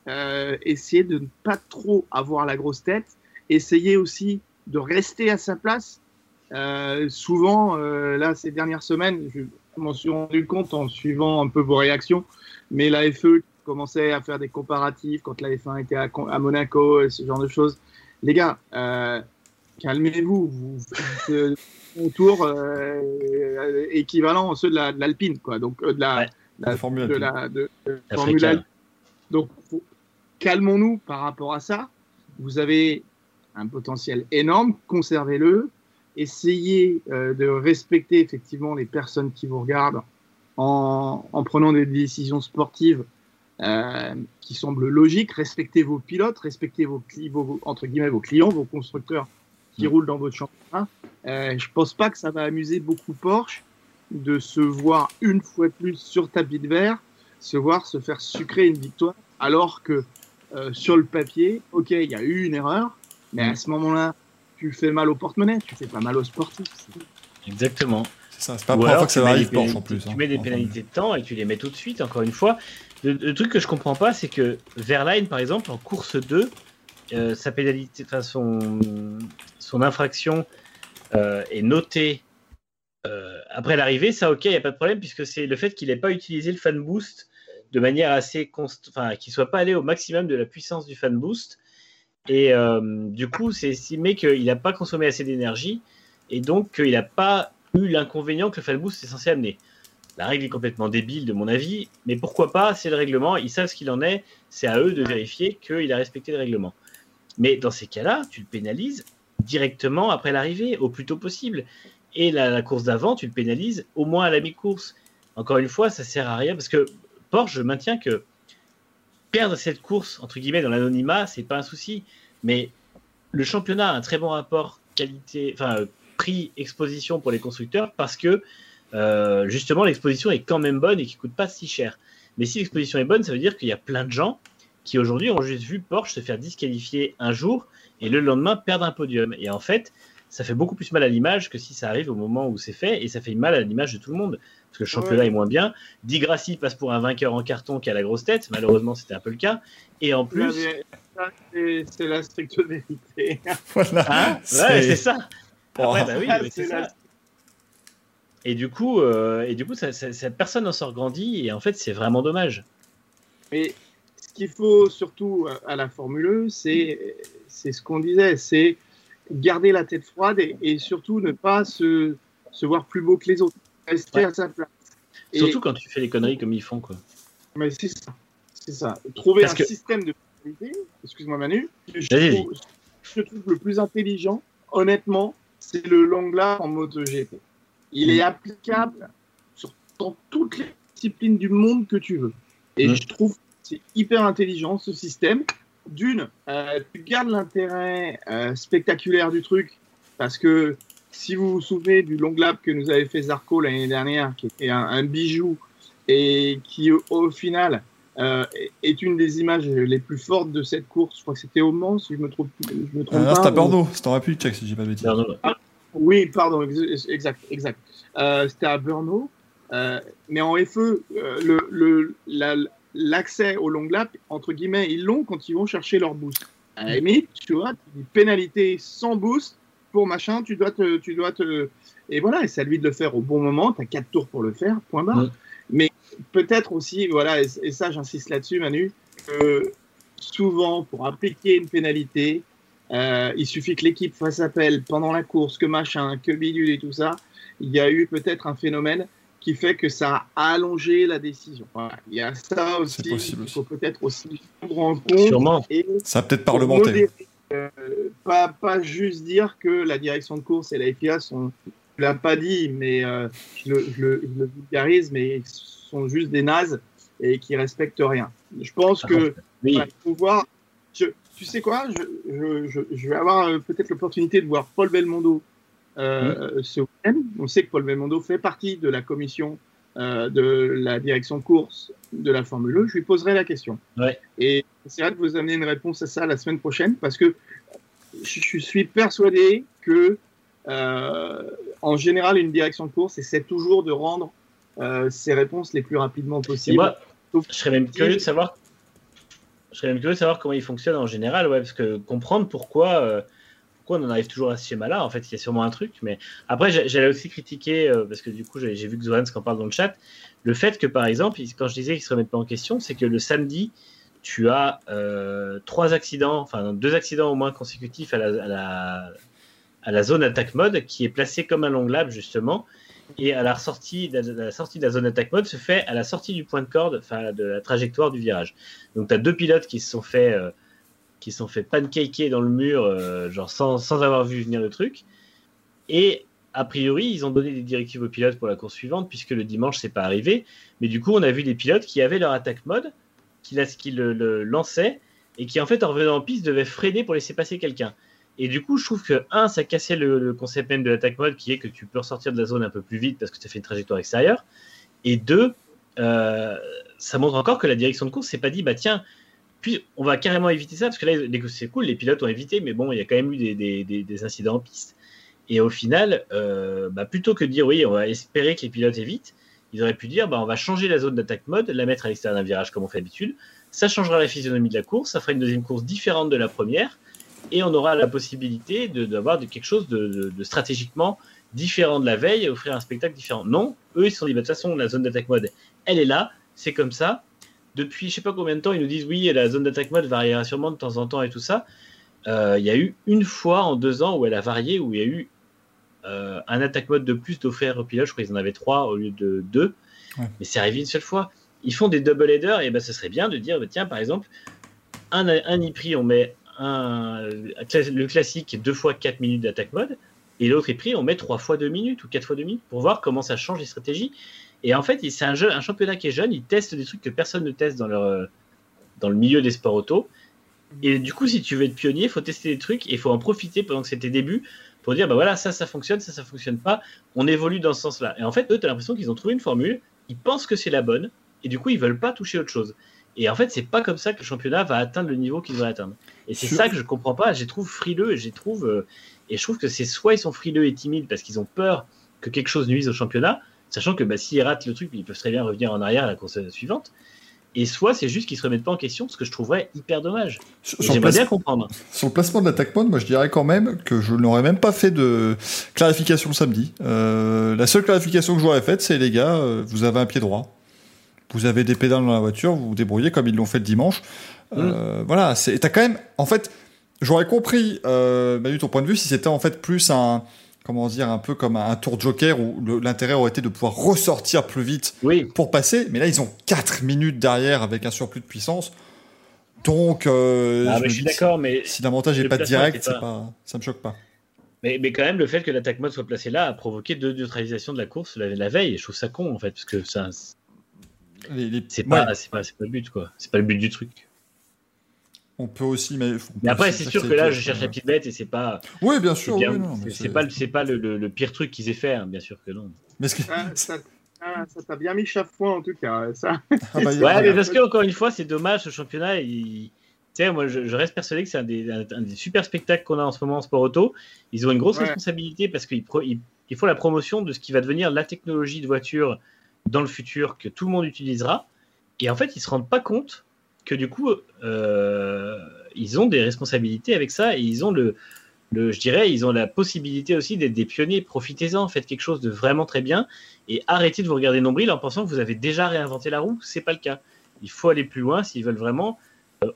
Speaker 9: euh, essayer de ne pas trop avoir la grosse tête, essayer aussi de rester à sa place. Souvent, là, ces dernières semaines, je m'en suis rendu compte en suivant un peu vos réactions, mais la FE commençait à faire des comparatifs quand la F1 était à, à Monaco, et ce genre de choses. Les gars, calmez-vous, vous faites tour euh, équivalent à ceux de la- de l'Alpine, quoi. Donc, euh, de la,
Speaker 3: Ouais.
Speaker 1: La Formule
Speaker 9: de
Speaker 1: Alpine.
Speaker 9: la de, de
Speaker 3: Africain.
Speaker 9: Formule Alpine. Donc, calmons-nous par rapport à ça. Vous avez un potentiel énorme, conservez-le. Essayez euh, de respecter effectivement les personnes qui vous regardent en, en prenant des décisions sportives euh, qui semblent logiques. Respectez vos pilotes, respectez vos, vos- entre guillemets vos clients, vos constructeurs qui
Speaker 3: Mm.
Speaker 9: roulent dans votre championnat. Euh, je pense pas que ça va amuser beaucoup Porsche de se voir une fois de plus sur tapis de verre, se voir se faire sucrer une victoire, alors que euh, sur le papier, ok, il y a eu une erreur, mais à ce moment-là, tu fais mal au porte-monnaie, tu fais pas mal aux sportifs.
Speaker 3: Exactement.
Speaker 1: C'est ça, c'est pas la première fois que ça
Speaker 3: tu
Speaker 1: arrive Porsche en plus.
Speaker 3: Tu
Speaker 1: hein,
Speaker 3: mets des pénalités de temps et tu les mets tout de suite, encore une fois. Le, le truc que je comprends pas, c'est que Verline, par exemple, en course 2, euh, sa pénalité, enfin son, son infraction euh, est notée euh, après l'arrivée. Ça, ok, il n'y a pas de problème, puisque c'est le fait qu'il n'ait pas utilisé le fan boost de manière assez constante, enfin, qu'il soit pas allé au maximum de la puissance du fan boost. Et du coup, c'est estimé qu'il n'a pas consommé assez d'énergie et donc qu'il n'a pas eu l'inconvénient que le fan boost est censé amener. La règle est complètement débile de mon avis, mais pourquoi pas, c'est le règlement, ils savent ce qu'il en est, c'est à eux de vérifier qu'il a respecté le règlement. Mais dans ces cas-là, tu le pénalises directement après l'arrivée, au plus tôt possible. Et la, course d'avant, tu le pénalises au moins à la mi-course. Encore une fois, ça sert à rien parce que Porsche, je maintiens que perdre cette course, entre guillemets, dans l'anonymat, c'est pas un souci. Mais le championnat a un très bon rapport qualité, enfin, euh, prix-exposition pour les constructeurs parce que euh, justement l'exposition est quand même bonne et qui coûte pas si cher. Mais si l'exposition est bonne, ça veut dire qu'il y a plein de gens qui aujourd'hui ont juste vu Porsche se faire disqualifier un jour et le lendemain perdre un podium. Et en fait, ça fait beaucoup plus mal à l'image que si ça arrive au moment où c'est fait et ça fait mal à l'image de tout le monde parce que le championnat est moins bien. Di Grassi passe pour un vainqueur en carton qui a la grosse tête, malheureusement c'était un peu le cas. Et en plus,
Speaker 9: C'est la stricte vérité. [LAUGHS]
Speaker 1: Voilà.
Speaker 3: Hein ouais, [LAUGHS]
Speaker 1: C'est-
Speaker 3: ça. Après, bah oui,
Speaker 9: Ah,
Speaker 3: mais c'est
Speaker 9: c'est
Speaker 3: ça.
Speaker 9: la-
Speaker 3: Et du coup, euh, et du coup, ça, ça- ça- personne n'en sort grandi et en fait, c'est vraiment dommage.
Speaker 9: Mais qu'il faut surtout à- la Formule 1, c'est ce qu'on disait, c'est garder la tête froide et, et surtout ne pas se, se voir plus beau que les autres. Rester
Speaker 3: Ouais.
Speaker 9: à sa place. Et-
Speaker 3: Surtout quand tu fais les conneries comme ils font, quoi.
Speaker 9: Mais c'est ça. C'est ça. Trouver
Speaker 3: Parce
Speaker 9: un
Speaker 3: que-
Speaker 9: système de excuse-moi Manu, que je, trouve, je trouve le plus intelligent, honnêtement, c'est le long lap en MotoGP. Il est applicable sur, dans toutes les disciplines du monde que tu veux. Et
Speaker 3: Mm.
Speaker 9: je trouve c'est hyper intelligent ce système. D'une, euh, tu gardes l'intérêt euh, spectaculaire du truc, parce que si vous vous souvenez du long lap que nous avait fait Zarco l'année dernière, qui était un, un bijou, et qui au, final euh, est une des images les plus fortes de cette course. Je crois que c'était au Mans, si je me trompe, je me trompe
Speaker 1: Ah,
Speaker 9: pas.
Speaker 1: c'était à
Speaker 9: ou-
Speaker 1: Bordeaux, c'était en République tchèque si j'ai pas de bêtises.
Speaker 3: Pardon.
Speaker 9: Oui, pardon, ex- exact, exact. Euh, c'était à Brno. Euh, mais en FE, euh, le, le, la- l'accès au long lap, entre guillemets, ils l'ont quand ils vont chercher leur boost. À la tu vois, une pénalité sans boost pour machin, tu dois te, tu dois te, et voilà, et c'est à lui de le faire au bon moment. Tu as quatre tours pour le faire, point barre. Mais peut-être aussi, voilà, et, et ça, j'insiste là-dessus, Manu, que souvent, pour appliquer une pénalité, euh, il suffit que l'équipe fasse appel pendant la course, que machin, que bidule et tout ça. Il y a eu peut-être un phénomène qui fait que ça a allongé la décision. Voilà. Il y a ça aussi.
Speaker 1: C'est possible
Speaker 9: Il faut peut-être aussi prendre en compte.
Speaker 3: Sûrement.
Speaker 9: Et
Speaker 1: Ça a peut-être
Speaker 9: modérer, euh, pas, pas juste dire que la direction de course et la FIA sont, je l'ai pas dit, mais euh, je, le, je, le, je le vulgarise, mais sont juste des nazes et qui respectent rien. Je pense que
Speaker 3: Oui.
Speaker 9: voilà, il faut voir tu sais quoi? Je, je, je, vais avoir euh, peut-être l'opportunité de voir Paul Belmondo euh, ce On sait que Paul Belmondo fait partie de la commission euh, de la direction course de la Formule 1. Je lui poserai la question.
Speaker 3: Ouais.
Speaker 9: Et j'essaierai de vous amener une réponse à ça la semaine prochaine parce que je, suis persuadé que, euh, en général, une direction de course essaie toujours de rendre euh, ses réponses les plus rapidement possible.
Speaker 3: Moi, je serais même curieux de savoir je serais même curieux de savoir comment il fonctionne en général, ouais, parce que comprendre pourquoi, on en arrive toujours à ce schéma-là, en fait, il y a sûrement un truc. Mais après, j'allais aussi critiquer, euh, parce que du coup, j'ai vu que Zoran en parle dans le chat, le fait que, par exemple, quand je disais qu'ils se remettent pas en question, c'est que le samedi, tu as euh, trois accidents, enfin deux accidents au moins consécutifs à la, à la, zone attack mode, qui est placée comme un long lap, justement, et à la sortie, la sortie de la zone attack mode se fait à la sortie du point de corde, enfin de la trajectoire du virage. Donc tu as deux pilotes qui se sont fait, euh, qui sont fait pancaker dans le mur, euh, genre sans, sans, avoir vu venir le truc. Et a priori, ils ont donné des directives aux pilotes pour la course suivante, puisque le dimanche, c'est pas arrivé. Mais du coup, on a vu des pilotes qui avaient leur attack mode, qui, qui le, le lançaient, et qui en fait, en revenant en piste, devaient freiner pour laisser passer quelqu'un. Et du coup, je trouve que, un, ça cassait le, le, concept même de l'attaque mode, qui est que tu peux ressortir de la zone un peu plus vite parce que tu as fait une trajectoire extérieure. Et deux, euh, ça montre encore que la direction de course s'est pas dit, bah tiens, puis on va carrément éviter ça, parce que là, c'est cool, les pilotes ont évité, mais bon, il y a quand même eu des, incidents en piste. Et au final, euh, bah, plutôt que de dire, oui, on va espérer que les pilotes évitent, ils auraient pu dire, bah, on va changer la zone d'attaque mode, la mettre à l'extérieur d'un virage comme on fait d'habitude. Ça changera la physionomie de la course, ça fera une deuxième course différente de la première et on aura la possibilité d'avoir quelque chose de, stratégiquement différent de la veille et offrir un spectacle différent. Non, eux, ils se sont dit, bah, de toute façon, la zone d'attaque mode, elle est là, c'est comme ça. Depuis je sais pas combien de temps, ils nous disent, oui, la zone d'attaque mode variera sûrement de temps en temps et tout ça. Euh, il y a eu une fois en deux ans où elle a varié, où il y a eu euh, un attaque mode de plus d'offrir aux pilotes. Je crois qu'ils en avaient trois au lieu de deux. Ouais. Mais c'est arrivé une seule fois. Ils font des double headers et ben, ce serait bien de dire, bah, tiens, par exemple, un, un IPRI, on met un, le classique deux fois 4 minutes d'attaque mode, et l'autre pris, on met 3 fois 2 minutes ou 4 fois 2 minutes pour voir comment ça change les stratégies. Et en fait, c'est un, jeu, un championnat qui est jeune, ils testent des trucs que personne ne teste dans, leur, dans le milieu des sports auto. Et du coup, si tu veux être pionnier, il faut tester des trucs et il faut en profiter pendant que c'est tes débuts pour dire bah voilà, ça, ça fonctionne, ça, ça fonctionne pas. On évolue dans ce sens-là. Et en fait, eux, tu as l'impression qu'ils ont trouvé une formule, ils pensent que c'est la bonne et du coup, ils veulent pas toucher autre chose. Et en fait, c'est pas comme ça que le championnat va atteindre le niveau qu'il devrait atteindre. Et c'est ça que je comprends pas. Je trouve frileux et je trouve, euh, et je trouve que c'est soit ils sont frileux et timides parce qu'ils ont peur que quelque chose nuise au championnat, sachant que bah, s'ils ratent le truc, ils peuvent très bien revenir en arrière à la course suivante. Et soit c'est juste qu'ils se remettent pas en question, ce que je trouverais hyper dommage. J'aimerais bien comprendre.
Speaker 1: Sur le placement de l'attaque mode, moi je dirais quand même que je n'aurais même pas fait de clarification le samedi. Euh, la seule clarification que j'aurais faite, c'est les gars, euh, vous avez un pied droit vous avez des pédales dans la voiture, vous vous débrouillez comme ils l'ont fait le dimanche. Mmh. Euh, voilà, c'est, t'as quand même, en fait, j'aurais compris, euh, Manu, ton point de vue, si c'était en fait plus un, comment dire, un peu comme un, tour de joker où l'intérêt aurait été de pouvoir ressortir plus vite
Speaker 3: oui.
Speaker 1: pour passer. Mais là, ils ont 4 minutes derrière avec un surplus de puissance. Donc, euh,
Speaker 3: ah, je, je suis d'accord, mais
Speaker 1: si l'avantage n'est pas direct, pas... Pas, ça me choque pas.
Speaker 3: Mais, mais, quand même, le fait que l'attaque mode soit placée là a provoqué deux neutralisations de la course la, la veille. Et je trouve ça con, en fait, parce que ça,
Speaker 1: les.
Speaker 3: C'est ouais. pas, le but, quoi. C'est pas le but du truc.
Speaker 1: On peut aussi, mais,
Speaker 3: mais après, c'est sûr que là, je cherche la petite bête et c'est pas.
Speaker 1: Oui, bien sûr.
Speaker 3: C'est
Speaker 1: oui, non,
Speaker 3: c'est pas, c'est pas le, le, le, pire truc qu'ils aient fait, hein, bien sûr que non.
Speaker 1: Mais que...
Speaker 9: ah, [LAUGHS] ça, ah, ça t'a bien mis chafouin en tout cas, ça.
Speaker 3: Ah, bah, ouais, mais parce que encore une fois, c'est dommage ce championnat. Il... Tu sais, moi, je, je, reste persuadé que c'est un des, un, un des super spectacles qu'on a en ce moment en sport auto. Ils ont une grosse ouais. responsabilité parce qu'ils il, il faut la promotion de ce qui va devenir la technologie de voiture dans le futur que tout le monde utilisera. Et en fait, ils se rendent pas compte que du coup, euh, ils ont des responsabilités avec ça et ils ont le, le, je dirais, ils ont la possibilité aussi d'être des pionniers. Profitez-en, faites quelque chose de vraiment très bien et arrêtez de vous regarder nombril en pensant que vous avez déjà réinventé la roue. C'est pas le cas. Il faut aller plus loin s'ils veulent vraiment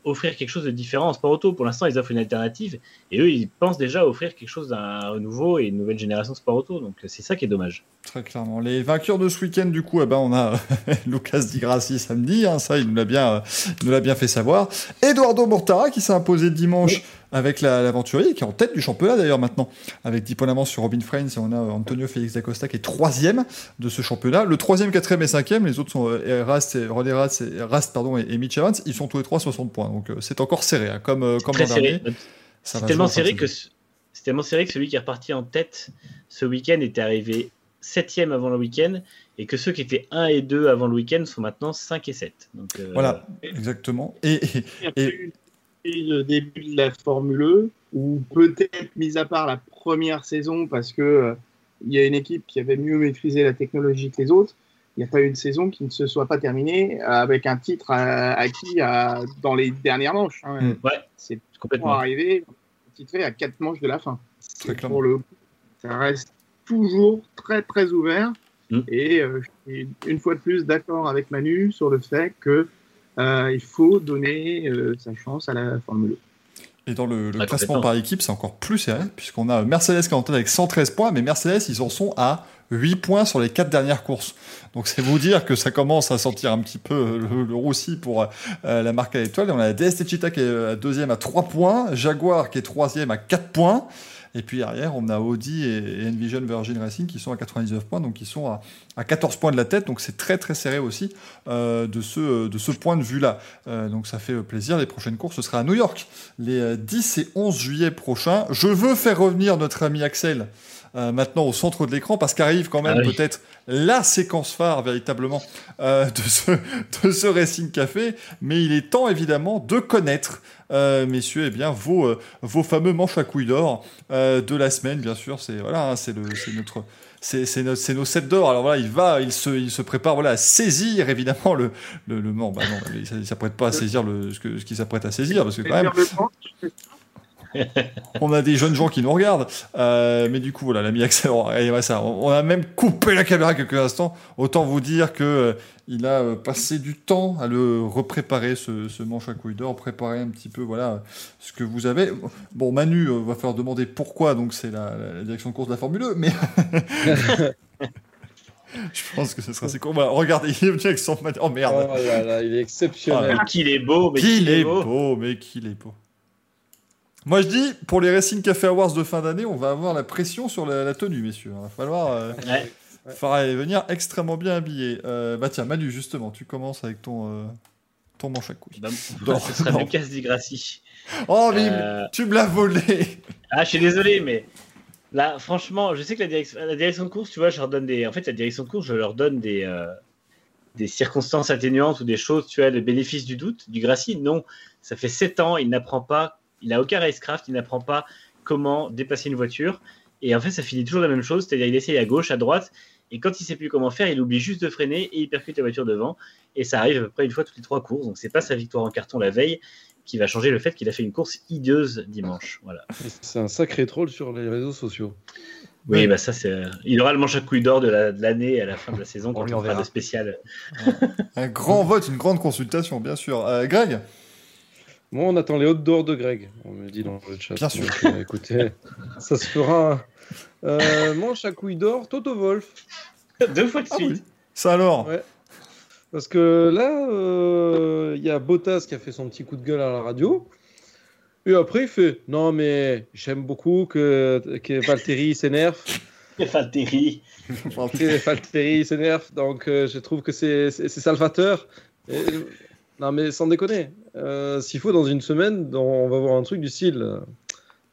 Speaker 3: offrir quelque chose de différent en sport auto. Pour l'instant, ils offrent une alternative et eux, ils pensent déjà offrir quelque chose d'un renouveau et une nouvelle génération de sport auto. Donc, c'est ça qui est dommage.
Speaker 1: Très clairement. Les vainqueurs de ce week-end, du coup, eh ben, on a [LAUGHS] Lucas Di Grassi samedi. Hein, ça, il nous l'a bien, nous l'a bien fait savoir. Eduardo Mortara qui s'est imposé dimanche. Oui. Avec l'aventurier qui est en tête du championnat d'ailleurs maintenant, avec 10 points d'avance sur Robin Frains et on a Antonio Félix Dacosta qui est troisième de ce championnat. Le troisième, quatrième et cinquième, les autres sont euh, Rast, et, René Rast, et, Rast pardon, et, Mitch Evans, ils sont tous les trois 60 points. Donc c'est encore serré, hein, comme, comme l'an dernier.
Speaker 3: C'est tellement serré que c'est tellement serré que celui qui est reparti en tête ce week-end était arrivé septième avant le week-end et que ceux qui étaient 1 et 2 avant le week-end sont maintenant 5 et 7. Donc,
Speaker 1: euh, Voilà, exactement. Et,
Speaker 9: et, le début de la Formule E, ou peut-être, mis à part la première saison, parce que euh, il y a une équipe qui avait mieux maîtrisé la technologie que les autres, il n'y a pas eu une saison qui ne se soit pas terminée avec un titre acquis à, dans les dernières manches. Hein.
Speaker 3: Mm. Ouais,
Speaker 9: c'est complètement arrivé titré à 4 manches de la fin. Pour le ça reste toujours très très ouvert. Mm. Et euh, je suis une fois de plus d'accord avec Manu sur le fait que euh, il faut donner euh, sa chance à la Formule
Speaker 1: 1. Et dans le, classement par équipe, c'est encore plus serré, puisqu'on a Mercedes qui est en tête avec 113 points, mais Mercedes, ils en sont à 8 points sur les 4 dernières courses. Donc c'est vous dire que ça commence à sentir un petit peu le, roussi pour la marque à l'étoile. Et on a DST Cheetah qui est deuxième à 3 points, Jaguar qui est troisième à 4 points, et puis derrière, on a Audi et, Envision Virgin Racing qui sont à 99 points, donc ils sont à, 14 points de la tête. Donc c'est très très serré aussi euh, de, ce, de ce point de vue-là. Euh, donc ça fait plaisir. Les prochaines courses, ce sera à New York, les 10 euh, et 11 juillet prochains. Je veux faire revenir notre ami Axel. Maintenant au centre de l'écran parce qu'arrive quand même ah peut-être la séquence phare véritablement de, ce, [LAUGHS] de ce Racing Café, mais il est temps évidemment de connaître euh, messieurs, eh bien, vos, euh, vos fameux manches à couilles d'or euh, de la semaine, bien sûr. C'est voilà, hein, c'est notre c'est nos 7 d'or. Alors voilà, il va, il se, il se prépare voilà, à saisir évidemment le, le, le non, bah non, il s'apprête pas à saisir le, ce qu'il ce s'apprête à saisir parce que quand même. On a des jeunes gens qui nous regardent, mais du coup voilà, l'ami Axel, ça, on, a même coupé la caméra quelques instants. Autant vous dire que il a euh, passé du temps à le repréparer, ce, manche à couilles d'or, préparer un petit peu voilà, ce que vous avez. Bon, Manu euh, va falloir demander pourquoi, donc c'est la, direction de course de la Formule 2, mais. [LAUGHS] Je pense que ce sera assez court. regardez, il est venu avec son Oh merde.
Speaker 2: Oh là là, il est exceptionnel.
Speaker 3: Ah, qu'il est beau,
Speaker 1: mais qu'il est beau. mais qu'il est beau. Moi je dis, pour les Racing Café Awards de fin d'année, on va avoir la pression sur la, tenue, messieurs. Il va falloir. Euh, faudra venir extrêmement bien habillé. Euh, bah tiens, Manu, justement, tu commences avec ton, euh, ton manche à couilles.
Speaker 3: Bah, [LAUGHS] ce sera Lucas Di Grassi.
Speaker 1: Oh, mais euh, tu me l'as volé
Speaker 3: Ah, je suis désolé, mais là, franchement, je sais que la direction, la direction de course, tu vois, je leur donne des. En fait, la direction de course, je leur donne des, des circonstances atténuantes ou des choses, tu as le bénéfice du doute. Du Grassi, non. Ça fait 7 ans, il n'apprend pas, il n'a aucun racecraft, il n'apprend pas comment déplacer une voiture. Et en fait, ça finit toujours la même chose, c'est-à-dire il essaye à gauche, à droite, et quand il sait plus comment faire, il oublie juste de freiner et il percute la voiture devant. Et ça arrive à peu près une fois toutes les trois courses. Donc c'est pas sa victoire en carton la veille qui va changer le fait qu'il a fait une course hideuse dimanche. Voilà.
Speaker 2: C'est un sacré troll sur les réseaux sociaux.
Speaker 3: Oui, bah ça c'est. Il aura le manche à couilles d'or de l'année à la fin de la [LAUGHS] saison quand on, on fera de spécial. [LAUGHS]
Speaker 1: un grand vote, une grande consultation, bien sûr. Euh, Greg?
Speaker 2: Moi, on attend les hautes d'or de Greg. On me dit dans le chat.
Speaker 1: Bien sûr.
Speaker 2: Euh, écoutez, [LAUGHS] ça se fera. Euh, manche à couilles d'or, Toto Wolf.
Speaker 3: Deux fois de ah suite.
Speaker 1: Ça alors?
Speaker 2: Parce que là, euh, il y a Bottas qui a fait son petit coup de gueule à la radio. Et après, il fait Non, mais j'aime beaucoup que, que Valtteri s'énerve. [LAUGHS]
Speaker 3: Valtteri.
Speaker 2: Valtteri s'énerve. Donc, euh, je trouve que c'est salvateur. Non, mais sans déconner. S'il faut, dans une semaine, on va voir un truc du style.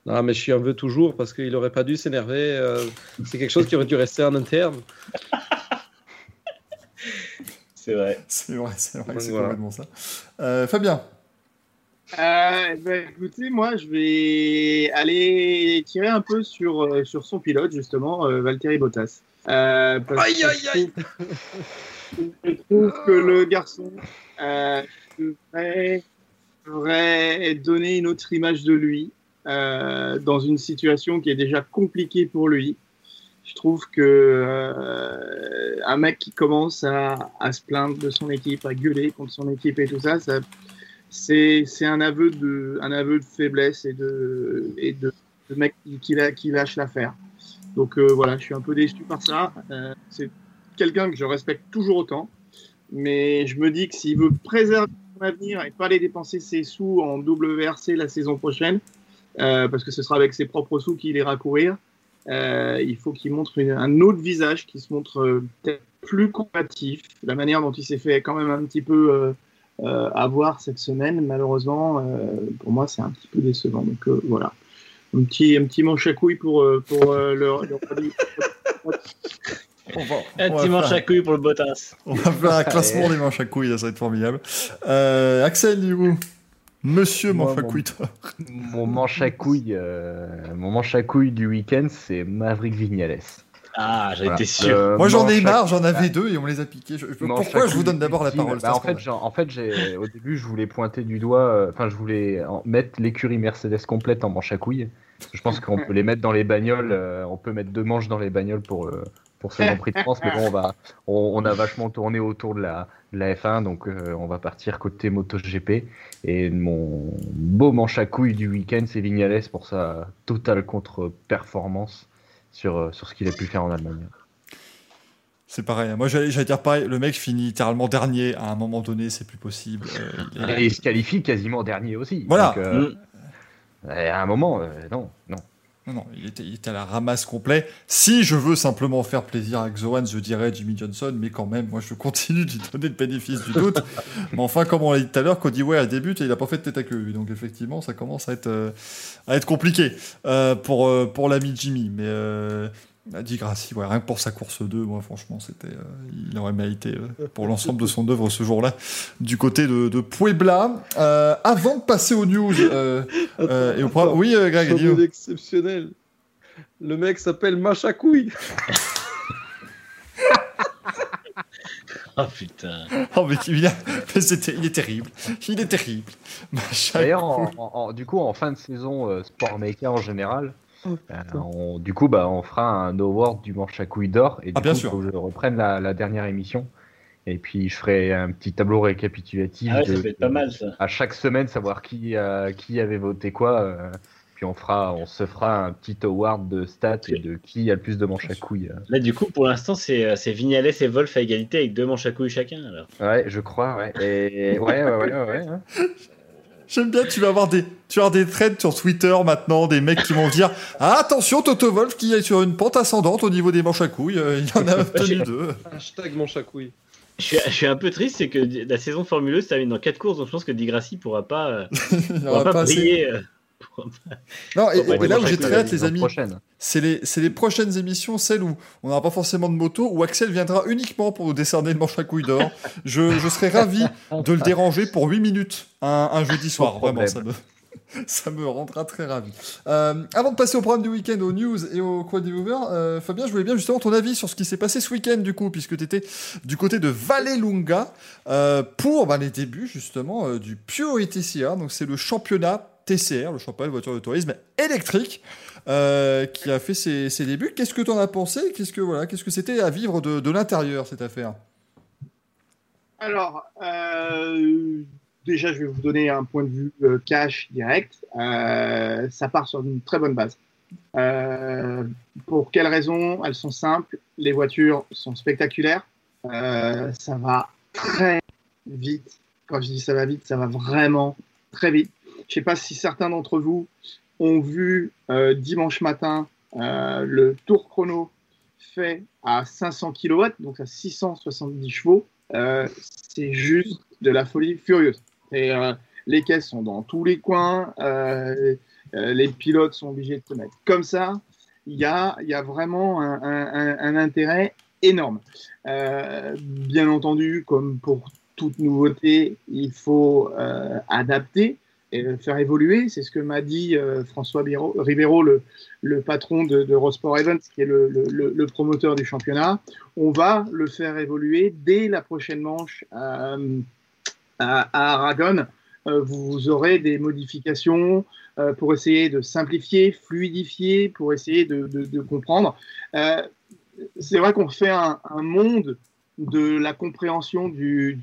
Speaker 2: Non, mais je suis un peu toujours parce qu'il n'aurait pas dû s'énerver. Euh, c'est quelque chose qui aurait dû rester en interne. [LAUGHS]
Speaker 3: c'est vrai.
Speaker 1: C'est vrai, c'est vrai, c'est complètement ça. Euh, Fabien
Speaker 9: euh, ben, écoutez, moi, je vais aller tirer un peu sur, euh, sur son pilote, justement, Valtteri Bottas.
Speaker 1: aïe, aïe, aïe
Speaker 9: Je trouve que le garçon devrait, devrait donner une autre image de lui. Euh, dans une situation qui est déjà compliquée pour lui. Je trouve que euh, un mec qui commence à, se plaindre de son équipe, à gueuler contre son équipe et tout ça, c'est, un aveu de faiblesse et de mec qui, lâche l'affaire. Donc euh, voilà, je suis un peu déçu par ça. Euh, c'est quelqu'un que je respecte toujours autant, mais je me dis que s'il veut préserver son avenir et pas aller dépenser ses sous en WRC la saison prochaine, parce que ce sera avec ses propres sous qu'il ira courir. il faut qu'il montre un autre visage, qui se montre peut-être plus combatif. La manière dont il s'est fait quand même un petit peu avoir cette semaine, malheureusement, pour moi, c'est un petit peu décevant. Donc voilà, un petit, un petit manche à couilles pour, pour le, le [LAUGHS]
Speaker 3: on va, un petit manche à couilles pour le Bottas.
Speaker 1: On va faire un classement des manches à couilles, ça va être formidable. Euh, Axel, du coup Monsieur manche à couilles.
Speaker 4: Mon manche à couilles, euh, mon manche à couilles du week-end, c'est Maverick Vignales.
Speaker 3: Ah, j'ai été sûr.
Speaker 1: Moi, j'en ai marre, j'en avais deux et on les a piqués. pourquoi je vous donne d'abord la parole
Speaker 4: bah, En fait, en fait au début, je voulais pointer du doigt, euh, enfin, je voulais mettre l'écurie Mercedes complète en manche à couilles. Je pense qu'on peut les mettre dans les bagnoles, on peut mettre deux manches dans les bagnoles pour, pour ce Grand Prix de France. mais bon, on, va, on, a vachement tourné autour de la, la F1, donc euh, on va partir côté MotoGP. Et mon beau manche à couilles du week-end, c'est Vignales pour sa totale contre-performance sur, euh, sur ce qu'il a pu faire en Allemagne.
Speaker 1: C'est pareil. Moi, j'allais dire pareil. Le mec finit littéralement dernier. À un moment donné, c'est plus possible.
Speaker 4: Euh, Et il se qualifie quasiment dernier aussi.
Speaker 1: Voilà.
Speaker 4: Donc, mm. À un moment, non, non.
Speaker 1: Non, non, il était, à la ramasse complet. Si je veux simplement faire plaisir à Xoan, je dirais Jimmy Johnson, mais quand même, moi je continue de lui donner le bénéfice du doute. [LAUGHS] mais enfin, comme on l'a dit tout à l'heure, Cody Way a débuté, il a pas fait de tête à queue. Donc effectivement, ça commence à être, euh, à être compliqué euh, pour, euh, pour l'ami Jimmy. Mais dit Grassi, ouais, rien que pour sa course 2, moi franchement, c'était, euh, il aurait mérité euh, pour l'ensemble de son œuvre ce jour-là du côté de, de Puebla. Euh, avant de passer aux news, [LAUGHS] et au pro... oui, Greg,
Speaker 2: dis exceptionnel. Le mec s'appelle Machacouille.
Speaker 3: oh [LAUGHS] putain.
Speaker 1: Oh, mais, il, il est terrible. Il est terrible.
Speaker 4: D'ailleurs, du coup, en fin de saison, Sport Maker en général, Oh, euh, du coup, bah, on fera un award du manche à couilles d'or. Et du
Speaker 1: ah, bien
Speaker 4: coup,
Speaker 1: sûr.
Speaker 4: Faut que je reprenne la, dernière émission. Et puis, je ferai un petit tableau récapitulatif.
Speaker 3: Ah ça pas mal, ça.
Speaker 4: À chaque semaine, savoir qui, qui avait voté quoi. Euh, puis on, fera, on se fera un petit award de stats et de qui a le plus de manches à couilles. Euh.
Speaker 3: Là, du coup, pour l'instant, c'est Vignales et Wolf à égalité avec deux manches à couilles chacun. Alors.
Speaker 4: Ouais, je crois, ouais. Et... ouais, ouais, ouais, ouais, hein. [LAUGHS]
Speaker 1: J'aime bien, tu vas avoir des, tu vas avoir des threads sur Twitter maintenant, des mecs qui vont dire ah, attention, Toto Wolf qui est sur une pente ascendante au niveau des manches à couilles. Euh, il y en a [LAUGHS] obtenu deux.
Speaker 2: Hashtag manche à couilles.
Speaker 3: Je suis, un peu triste, c'est que la saison formuleuse termine dans 4 courses, donc je pense que Digrassi pourra pas, euh, [LAUGHS] pourra pas, briller. Euh,
Speaker 1: non, et, là où j'ai très hâte, les amis, c'est les, les, prochaines émissions, celles où on n'aura pas forcément de moto, où Axel viendra uniquement pour nous décerner le manche à couilles d'or. je, je, serais ravi de le déranger pour 8 minutes un, jeudi soir. Vraiment, ça me, [LAUGHS] ça me rendra très ravi. Euh, avant de passer au programme du week-end, aux news et au Quad euh, Fabien, je voulais bien justement ton avis sur ce qui s'est passé ce week-end, du coup, puisque tu étais du côté de Vallelunga euh, pour bah, les débuts, justement, euh, du Pure ETCR. Donc, c'est le championnat TCR, le championnat de voiture de tourisme électrique, euh, qui a fait ses, débuts. Qu'est-ce que tu en as pensé? Qu'est-ce que voilà, qu'est-ce que c'était à vivre de, l'intérieur cette affaire?
Speaker 9: Alors, euh, déjà, je vais vous donner un point de vue euh, cash direct. ça part sur une très bonne base. pour quelles raisons? Elles sont simples. Les voitures sont spectaculaires. ça va très vite. Quand je dis ça va vite, ça va vraiment très vite. Je ne sais pas si certains d'entre vous ont vu euh, dimanche matin euh, le tour chrono fait à 500 kW, donc à 670 chevaux. Euh, c'est juste de la folie furieuse. Et, les caisses sont dans tous les coins, les pilotes sont obligés de se mettre comme ça. Il y a, vraiment un intérêt énorme. bien entendu, comme pour toute nouveauté, il faut adapter et faire évoluer. C'est ce que m'a dit euh, François Rivero, le, le patron de, de Rosport Events, qui est le, promoteur du championnat. On va le faire évoluer dès la prochaine manche euh, à, à, Aragon. Euh, vous aurez des modifications pour essayer de simplifier, fluidifier, pour essayer de, comprendre. C'est vrai qu'on fait un, monde de la compréhension du,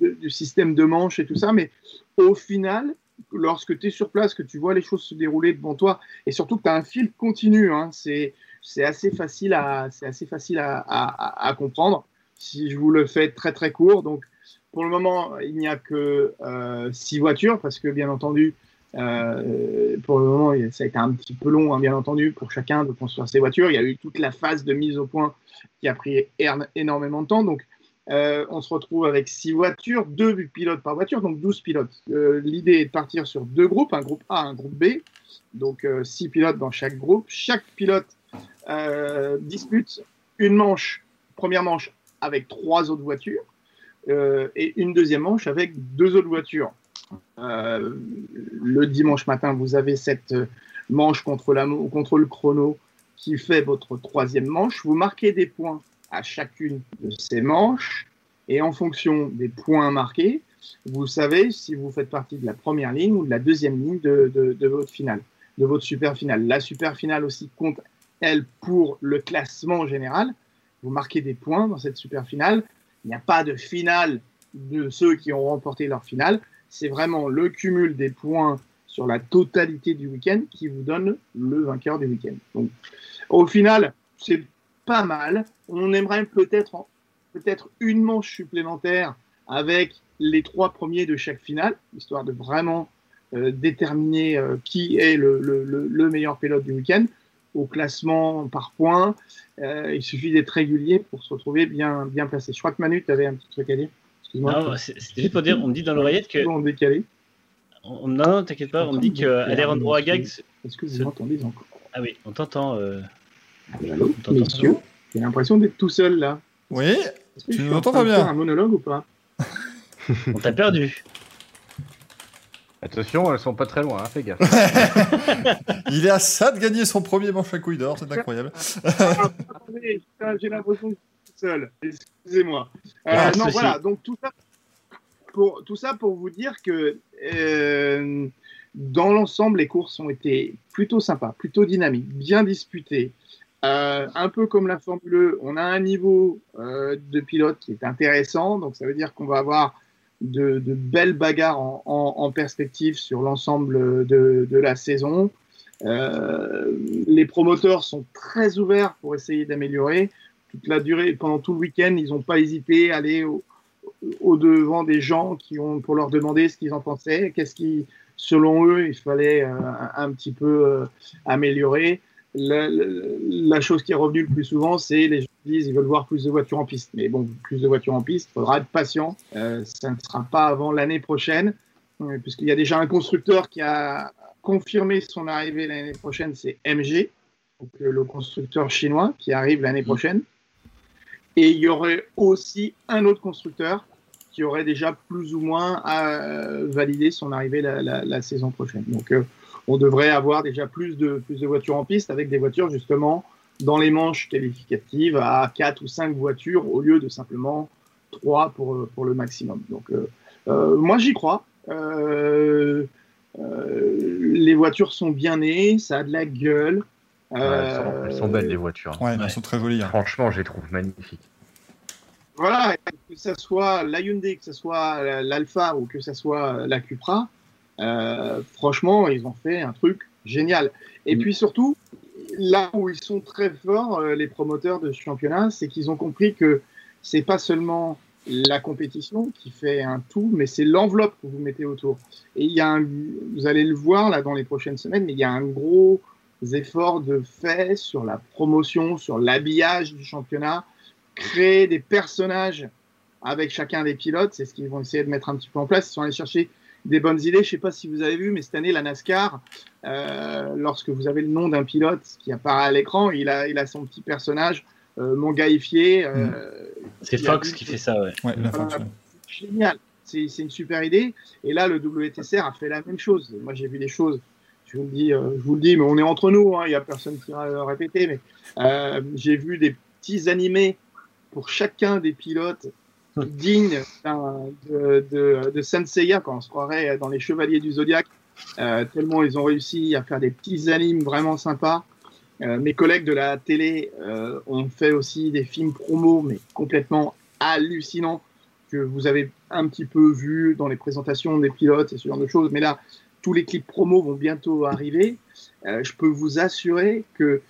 Speaker 9: du système de manche et tout ça, mais au final, lorsque tu es sur place, que tu vois les choses se dérouler devant toi, et surtout que tu as un fil continu, hein, c'est assez facile, à, comprendre. Si je vous le fais très très court, donc pour le moment, il n'y a que euh, six voitures, parce que bien entendu, Euh, pour le moment, ça a été un petit peu long, hein, bien entendu, pour chacun de construire ses voitures. Il y a eu toute la phase de mise au point qui a pris énormément de temps. Euh, on se retrouve avec six voitures, deux pilotes par voiture, donc 12 pilotes. Euh, l'idée est de partir sur deux groupes, un groupe A, un groupe B, donc six pilotes dans chaque groupe. Chaque pilote dispute une manche, première manche avec trois autres voitures, et une deuxième manche avec deux autres voitures. Euh, le dimanche matin, vous avez cette manche contre, contre le chrono qui fait votre troisième manche. Vous marquez des points à chacune de ces manches et en fonction des points marqués, vous savez si vous faites partie de la première ligne ou de la deuxième ligne de, de votre finale, de votre super finale. La super finale aussi compte, elle, pour le classement général. Vous marquez des points dans cette super finale. Il n'y a pas de finale de ceux qui ont remporté leur finale c'est vraiment le cumul des points sur la totalité du week-end qui vous donne le vainqueur du week-end. Donc, au final, c'est pas mal. On aimerait peut-être peut-être une manche supplémentaire avec les trois premiers de chaque finale, histoire de vraiment euh, déterminer euh, qui est le, le, meilleur pilote du week-end au classement par points. Euh, il suffit d'être régulier pour se retrouver bien, bien placé. Je crois que Manu, tu avais un petit truc à dire.
Speaker 3: Non, c'était juste pour dire, on me dit dans l'oreillette que.
Speaker 9: On décalé.
Speaker 3: On, non, t'inquiète pas, on me dit qu'Alejandro Agag.
Speaker 9: Est-ce que vous m'entendez encore?
Speaker 3: Ah oui, on t'entend. Euh...
Speaker 9: Allô, messieurs, j'ai l'impression d'être tout seul là.
Speaker 1: Oui, tu nous entends pas bien.
Speaker 9: un monologue ou pas
Speaker 3: On t'a perdu.
Speaker 4: Attention, elles sont pas très loin, hein, fais gaffe. [LAUGHS]
Speaker 1: Il est à ça de gagner son premier manche à couille d'or, c'est incroyable.
Speaker 9: J'ai l'impression que seul. Excusez-moi. Euh, ah, non, voilà. Donc tout ça pour tout ça pour vous dire que euh, dans l'ensemble, les courses ont été plutôt sympas, plutôt dynamiques, bien disputées. Euh, un peu comme la Formule e, on a un niveau de pilote qui est intéressant. Donc ça veut dire qu'on va avoir de, belles bagarres en, perspective sur l'ensemble de, la saison. les promoteurs sont très ouverts pour essayer d'améliorer la durée, pendant tout le week-end, ils n'ont pas hésité à aller au, devant des gens qui ont pour leur demander ce qu'ils en pensaient, qu'est-ce qui, selon eux, il fallait euh, un, petit peu euh, améliorer. La, chose qui est revenue le plus souvent, c'est les gens disent ils veulent voir plus de voitures en piste. Mais bon, plus de voitures en piste, il faudra être patient. Euh, ça ne sera pas avant l'année prochaine, puisqu'il y a déjà un constructeur qui a confirmé son arrivée l'année prochaine, c'est MG, donc le constructeur chinois qui arrive l'année mmh. prochaine. Et il y aurait aussi un autre constructeur qui aurait déjà plus ou moins euh, validé son arrivée la, saison prochaine. Donc, euh, on devrait avoir déjà plus de, plus de voitures en piste avec des voitures justement dans les manches qualificatives à 4 ou 5 voitures au lieu de simplement 3 pour, pour le maximum. Donc, euh, moi, j'y crois. les voitures sont bien nées, ça a de la gueule.
Speaker 4: elles, sont, belles les voitures.
Speaker 1: Ouais, elles sont très jolies. Hein.
Speaker 4: Franchement, je les trouve magnifiques.
Speaker 9: Voilà, que ce soit la Hyundai, que ce soit l'Alpha ou que ce soit la Cupra, euh, franchement, ils ont fait un truc génial. Et mm. puis surtout, là où ils sont très forts, euh, les promoteurs de ce championnat, c'est qu'ils ont compris que c'est pas seulement la compétition qui fait un tout, mais c'est l'enveloppe que vous mettez autour. Et il y a un, vous allez le voir là dans les prochaines semaines, mais il y a un gros effort de fait sur la promotion, sur l'habillage du championnat, créer des personnages avec chacun des pilotes. C'est ce qu'ils vont essayer de mettre un petit peu en place. Ils sont allés chercher des bonnes idées. Je ne sais pas si vous avez vu, mais cette année, la NASCAR, euh, lorsque vous avez le nom d'un pilote qui apparaît à l'écran, il a, il a son petit personnage euh, mongaifié. Euh,
Speaker 3: mm. c'est Fox qui fait ça, ouais.
Speaker 1: ouais
Speaker 9: génial. C'est une super idée. Et là, le WTCR a fait la même chose. Moi, j'ai vu des choses. Je vous le dis, je vous le dis, mais on est entre nous. Hein. Il n'y a personne qui va répéter. Mais j'ai vu des petits animés pour chacun des pilotes dignes de, de, de Senseiya, quand on se croirait dans les Chevaliers du Zodiac, euh, tellement ils ont réussi à faire des petits animes vraiment sympas. Euh, mes collègues de la télé euh, ont fait aussi des films promo, mais complètement hallucinants, que vous avez un petit peu vu dans les présentations des pilotes et ce genre de choses. Mais là, tous les clips promo vont bientôt arriver. je peux vous assurer que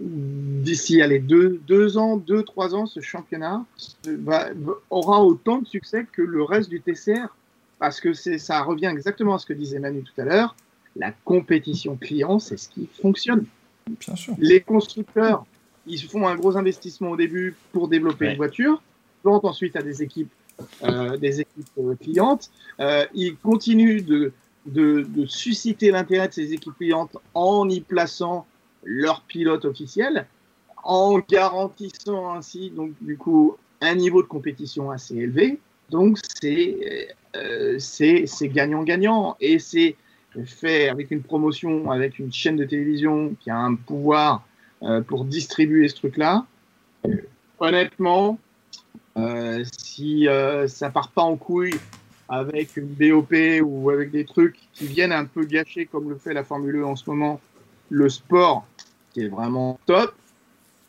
Speaker 9: d'ici les deux, deux ans, deux, trois ans, ce championnat va, aura autant de succès que le reste du TCR. parce que c'est, ça revient exactement à ce que disait Manu tout à l'heure. La compétition client, c'est ce qui fonctionne.
Speaker 1: Bien sûr.
Speaker 9: Les constructeurs, ils font un gros investissement au début pour développer
Speaker 3: Ouais.
Speaker 9: une voiture, vendent ensuite à des équipes, euh, des équipes euh, clientes. Euh, ils continuent de, de, de susciter l'intérêt de ces équipes clientes en y plaçant leurs pilotes officiels, en garantissant ainsi donc du coup un niveau de compétition assez élevé. Donc c'est euh, c'est gagnant-gagnant et c'est fait avec une promotion, avec une chaîne de télévision qui a un pouvoir euh, pour distribuer ce truc-là. Honnêtement, euh, si euh, ça part pas en couille avec une BOP ou avec des trucs qui viennent un peu gâcher comme le fait la Formule 1 en ce moment, le sport qui est vraiment top,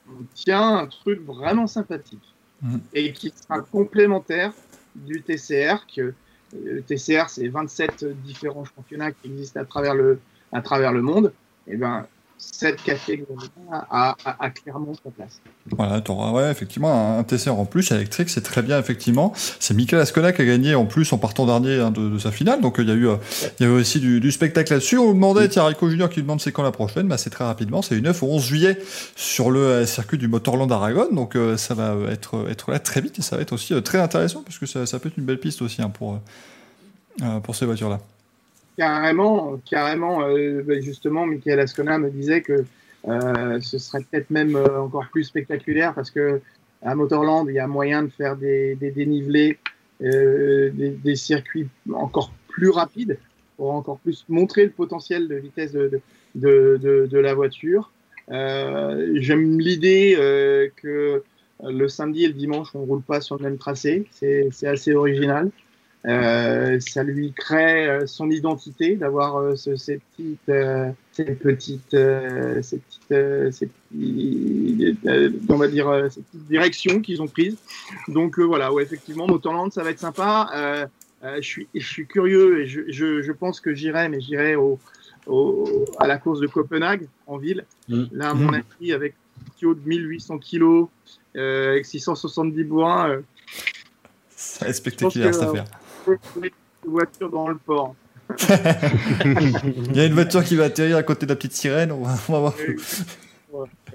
Speaker 9: on tient un truc vraiment sympathique
Speaker 1: Mhm.
Speaker 9: et qui sera complémentaire du TCR que euh, le TCR, c'est 27 différents championnats qui existent à travers le, à travers le monde. Et ben, cette catégorie a, a, a clairement sa place.
Speaker 1: Voilà, t'auras, ouais, effectivement, un, TCR en plus électrique, c'est très bien, effectivement. C'est Michael Ascona qui a gagné en plus en partant dernier hein, de, de sa finale, donc euh, il y a eu, euh, il y a eu aussi du, du spectacle là-dessus. On demandait, tiens, Rico Junior qui demande c'est quand la prochaine, bah, c'est très rapidement, c'est du 9 au 11 juillet sur le euh, circuit du Motorland Aragon, donc euh, ça va être, être là très vite et ça va être aussi très intéressant parce que ça, ça peut être une belle piste aussi hein, pour, pour ces voitures-là.
Speaker 9: Carrément, carrément, euh, ben, justement, Michael Ascona me disait que euh, ce serait peut-être même euh, encore plus spectaculaire parce que à Motorland, il y a moyen de faire des, dénivelés, euh, des, circuits encore plus rapides pour encore plus montrer le potentiel de vitesse de, de, la voiture. J'aime l'idée que le samedi et le dimanche, on roule pas sur le même tracé. C'est assez original. Euh, ça lui crée euh, son identité d'avoir euh, ce- ces petites, euh, ces petites, euh, ces petites, euh, ces petits- euh, on va dire, euh, ces petites directions qu'ils ont prises. Donc euh, voilà, ouais, effectivement, Motorland, ça va être sympa. Euh, euh, je suis, je suis curieux et je, je, je pense que j'irai, mais j'irai au, au, à la course de Copenhague en ville.
Speaker 3: Mm.
Speaker 9: Là, à mon avis, avec un tuyau de 1800 kilos, euh, avec 670 bois. Euh,
Speaker 1: Ça va être spectaculaire cette affaire.
Speaker 9: Une voiture dans le port. [LAUGHS]
Speaker 1: Il y a une voiture qui va atterrir à côté de la petite sirène, on va, on va voir.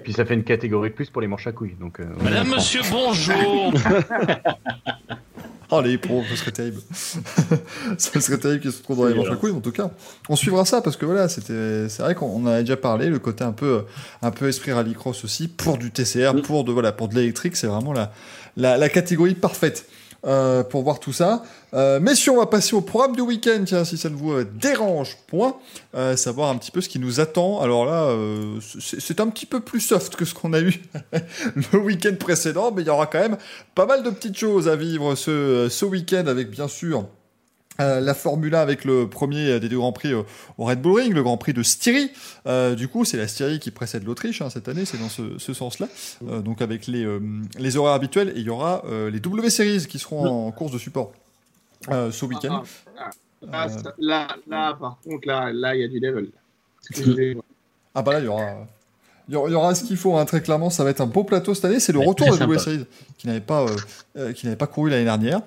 Speaker 4: Puis ça fait une catégorie de plus pour les manches à couilles. Donc, euh,
Speaker 10: Madame, monsieur, bonjour [LAUGHS]
Speaker 1: Oh les pros, ce serait terrible. [LAUGHS] ce serait terrible qu'ils se retrouvent dans les manches à couilles, en tout cas. On suivra ça parce que voilà, c'était, c'est vrai qu'on en avait déjà parlé, le côté un peu, un peu esprit rallycross aussi, pour du TCR, pour de, voilà, pour de l'électrique, c'est vraiment la, la, la catégorie parfaite. Euh, pour voir tout ça. Euh, messieurs, on va passer au programme du week-end, tiens, si ça ne vous euh, dérange point, savoir un petit peu ce qui nous attend. Alors là, c'est un petit peu plus soft que ce qu'on a eu [LAUGHS] le week-end précédent, mais il y aura quand même pas mal de petites choses à vivre ce, ce week-end avec bien sûr euh, la Formule 1 avec le premier des deux Grands Prix euh, au Red Bull Ring, le Grand Prix de Styrie. Euh, du coup, c'est la Styrie qui précède l'Autriche hein, cette année, c'est dans ce, ce sens-là. Euh, donc avec les, euh, les horaires habituels, et il y aura euh, les W Series qui seront en course de support euh, ce week-end.
Speaker 9: Ah, ah, ça- là, là, par contre, là, là, il y a du level. [LAUGHS]
Speaker 1: Ah bah là, il y aura, il y aura, ce qu'il faut, hein, très clairement. Ça va être un beau plateau cette année. C'est le
Speaker 3: Ouais,
Speaker 1: retour de W
Speaker 3: sympa.
Speaker 1: Series qui n'avait pas, qui n'avait pas couru l'année dernière.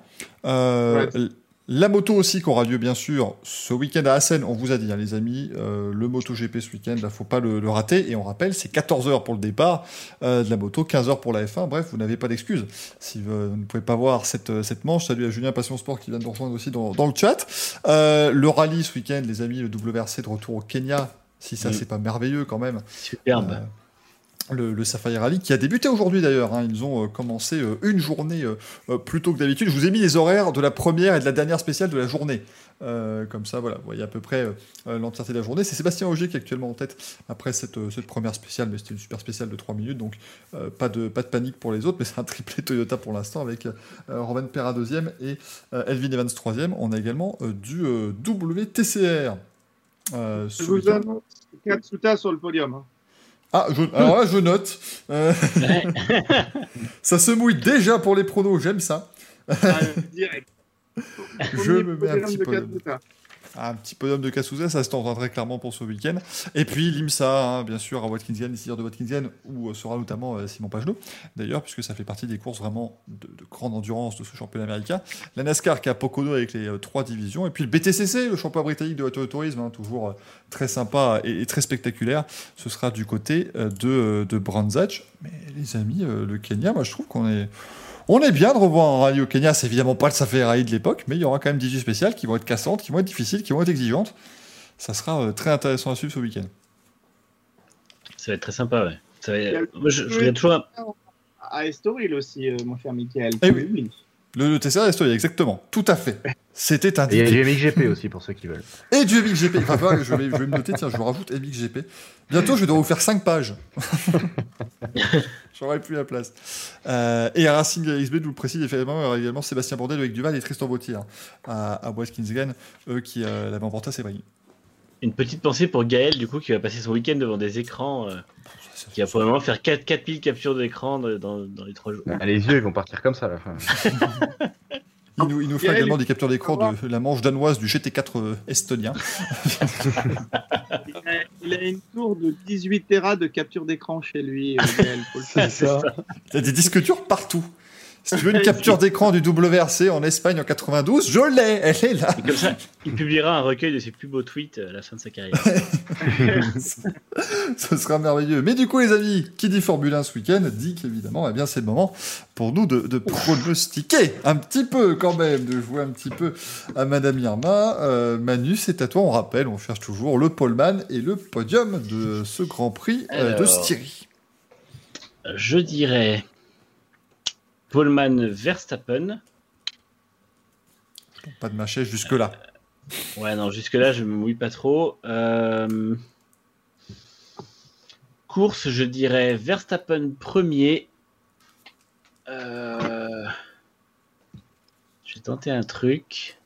Speaker 1: Euh,
Speaker 9: Ouais.
Speaker 1: La moto aussi qui aura lieu bien sûr ce week-end à Assen, on vous a dit hein, les amis, euh, le MotoGP ce week-end, là faut pas le, le rater et on rappelle c'est 14h pour le départ euh, de la moto, 15h pour la F1, bref vous n'avez pas d'excuses si vous, vous ne pouvez pas voir cette, euh, cette manche, salut à Julien Passion Sport qui vient de nous rejoindre aussi dans, dans le chat. Euh, le rallye ce week-end les amis, le WRC de retour au Kenya, si ça c'est pas merveilleux quand même.
Speaker 3: Superbe.
Speaker 1: Le, le Safari Rally qui a débuté aujourd'hui d'ailleurs. hein. Ils ont euh, commencé euh, une journée euh, euh, plus tôt que d'habitude. Je vous ai mis les horaires de la première et de la dernière spéciale de la journée. Comme ça, voilà, vous voyez à peu près l'entièreté de la journée. C'est Sébastien Auger qui est actuellement en tête après cette, cette première spéciale, mais c'était une super spéciale de 3 minutes, donc pas, de, pas de panique pour les autres, mais c'est un triplé Toyota pour l'instant avec Robin Perra deuxième et Elvin Evans troisième. On a également du WTCR.
Speaker 9: Je vous annonce Katsuta sur le podium. hein.
Speaker 1: Ah, je, alors là, je note. Euh, [LAUGHS] ça se mouille déjà pour les pronos, j'aime ça.
Speaker 9: Ah, direct. [LAUGHS]
Speaker 1: Je me mets un petit
Speaker 9: de
Speaker 1: peu. Un petit podium de Cassouza, ça se tentera très clairement pour ce week-end. Et puis l'IMSA, hein, bien sûr, à Watkins Glen, ici de Watkins Glen, où euh, sera notamment euh, Simon Pagenaud, d'ailleurs, puisque ça fait partie des courses vraiment de, de grande endurance de ce championnat américain. La NASCAR qui a Pocono avec les euh, trois divisions. Et puis le BTCC, le championnat britannique de tourisme, hein, toujours très sympa et, très spectaculaire. Ce sera du côté de, de Brands Hatch. Mais les amis, le Kenya, moi je trouve qu'on est. On est bien de revoir un rallye au Kenya. C'est évidemment pas le Safari Rally de l'époque, mais il y aura quand même 18 spéciales qui vont être cassantes, qui vont être difficiles, qui vont être exigeantes. Ça sera euh, très intéressant à suivre ce week-end.
Speaker 3: Ça va être très sympa, ouais. Ça va- Moi, je, je regarde toujours.
Speaker 9: À Estoril aussi, euh, mon cher Michael.
Speaker 1: Eh oui. Le, le TCR Estonia, exactement. Tout à fait. C'était
Speaker 4: Et il y a
Speaker 1: indiqué.
Speaker 4: du MXGP aussi pour ceux qui veulent. [LAUGHS]
Speaker 1: Et du MXGP. Enfin, voilà, je, vais, je vais me noter, tiens, je rajoute MXGP. Bientôt, je dois vous faire 5 pages. [LAUGHS] J'aurai plus la place. Euh, et à Racing XB, je vous le précise, effectivement, il y aura également Sébastien Bourdel avec Duval et Tristan Vautier hein, à, à Watkins Glen, eux qui euh, l'avaient emporté à Sévigny.
Speaker 3: Une petite pensée pour Gaël, du coup, qui va passer son week-end devant des écrans, euh, qui va probablement faire 4, 4000 captures d'écran dans, dans, les 3 jours.
Speaker 4: Ah, les yeux, ils vont partir comme ça à la fin.
Speaker 1: Il nous, il nous fera
Speaker 9: Gaël,
Speaker 1: également des captures d'écran de la manche danoise du GT4 euh, estonien. [LAUGHS]
Speaker 9: Il a, il a une tour de 18 Tera de capture d'écran chez lui, [LAUGHS]
Speaker 2: C'est ça.
Speaker 1: Il y a des disques durs partout. Si tu veux une [LAUGHS] capture d'écran du WRC en Espagne en 92, je l'ai, elle est là.
Speaker 3: Et comme ça, il publiera un recueil de ses plus beaux tweets à la fin de sa carrière. [LAUGHS]
Speaker 1: Ce sera merveilleux. Mais du coup, les amis, qui dit Formule 1 ce week-end dit qu'évidemment, eh bien, c'est le moment pour nous de, de pronostiquer un petit peu quand même, de jouer un petit peu à Madame Irma. Euh, Manu, c'est à toi. On rappelle, on cherche toujours le poleman et le podium de ce Grand Prix euh, de. Styrie.
Speaker 3: Je dirais Paulman Verstappen.
Speaker 1: Pas de machette jusque-là.
Speaker 3: Ouais, non, jusque-là, je me mouille pas trop. Euh, Course, je dirais Verstappen premier. Euh, Je vais tenter un truc.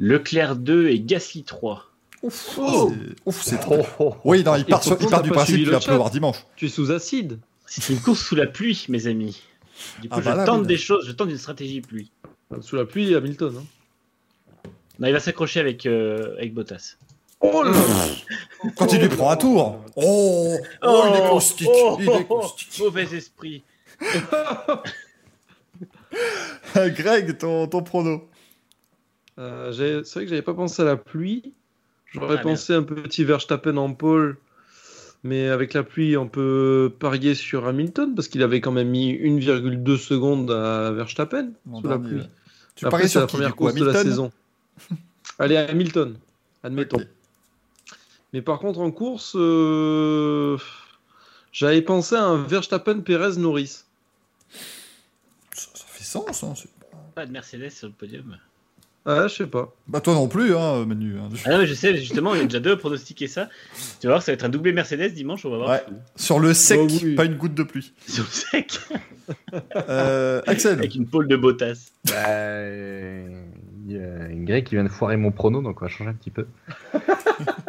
Speaker 3: Leclerc 2 et Gasly 3.
Speaker 1: Ouf,
Speaker 2: Oh.
Speaker 1: c'est- ouf, c'est trop. Oui, non, il part, sur- il part du principe qu'il
Speaker 2: le
Speaker 1: va pleuvoir dimanche.
Speaker 2: Tu es sous acide.
Speaker 3: C'est une course sous la pluie, mes amis. Du coup,
Speaker 1: Ah bah
Speaker 3: je
Speaker 1: là,
Speaker 3: tente des choses, je tente une stratégie pluie.
Speaker 2: Sous la pluie, Hamilton. Hein.
Speaker 3: Non, il va s'accrocher avec, euh, avec Bottas.
Speaker 2: Oh là
Speaker 1: Quand il lui prend un tour. Oh, oh, il est caustique.
Speaker 3: oh,
Speaker 1: il
Speaker 3: oh,
Speaker 1: est caustique.
Speaker 3: Mauvais esprit. [LAUGHS]
Speaker 1: Greg, ton, ton prono.
Speaker 2: Euh, c'est vrai que j'avais pas pensé à la pluie. J'aurais
Speaker 3: Ah,
Speaker 2: pensé un petit Verstappen en pole, mais avec la pluie, on peut parier sur Hamilton parce qu'il avait quand même mis 1,2 secondes à Verstappen sous la pluie.
Speaker 1: ouais. Tu
Speaker 2: Après,
Speaker 1: sur
Speaker 2: la
Speaker 1: qui,
Speaker 2: première course de la saison. [LAUGHS] Allez, Hamilton, admettons. Mais par contre, en course, euh, j'avais pensé à un Verstappen-Perez-Norris.
Speaker 1: Ça, ça fait sens. Hein. c'est-
Speaker 3: Pas de Mercedes sur le podium.
Speaker 2: Ah, je sais pas.
Speaker 1: Bah toi non plus, hein, Manu. hein.
Speaker 3: Ah non, mais je sais, justement, il y a déjà deux à pronostiquer ça. Tu vas voir, ça va être un doublé Mercedes dimanche, on va voir.
Speaker 1: Ouais. Sur le sec,
Speaker 2: Oh oui.
Speaker 1: pas une goutte de pluie.
Speaker 3: Sur le sec,
Speaker 1: Euh, Axel,
Speaker 3: avec une pôle de Bottas.
Speaker 4: Bah, il y a une Greg qui vient de foirer mon prono, donc on va changer un petit peu. [LAUGHS]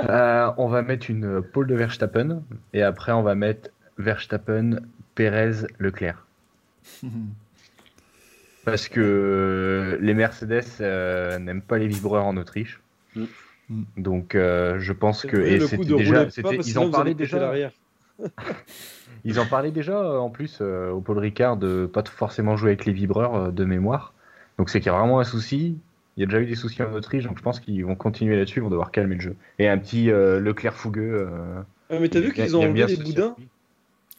Speaker 4: Euh, on va mettre une pole de Verstappen, et après on va mettre Verstappen, Perez, Leclerc. [LAUGHS] Parce que les Mercedes euh, n'aiment pas les vibreurs en Autriche.
Speaker 3: Mm.
Speaker 1: Mm.
Speaker 4: Donc euh, je pense que
Speaker 2: Et
Speaker 4: c'était déjà,
Speaker 2: pas,
Speaker 4: c'était- [LAUGHS] ils en parlaient déjà. Ils en parlaient déjà en plus euh, au Paul Ricard de pas forcément jouer avec les vibreurs euh, de mémoire. Donc c'est qu'il y a vraiment un souci. Il y a déjà eu des soucis en Autriche, donc je pense qu'ils vont continuer là-dessus, ils vont devoir calmer le jeu. Et un petit euh, Leclerc fougueux. euh,
Speaker 2: Ah, mais t'as vu
Speaker 4: il
Speaker 2: qu'ils ont enlevé
Speaker 4: ce
Speaker 2: boudins.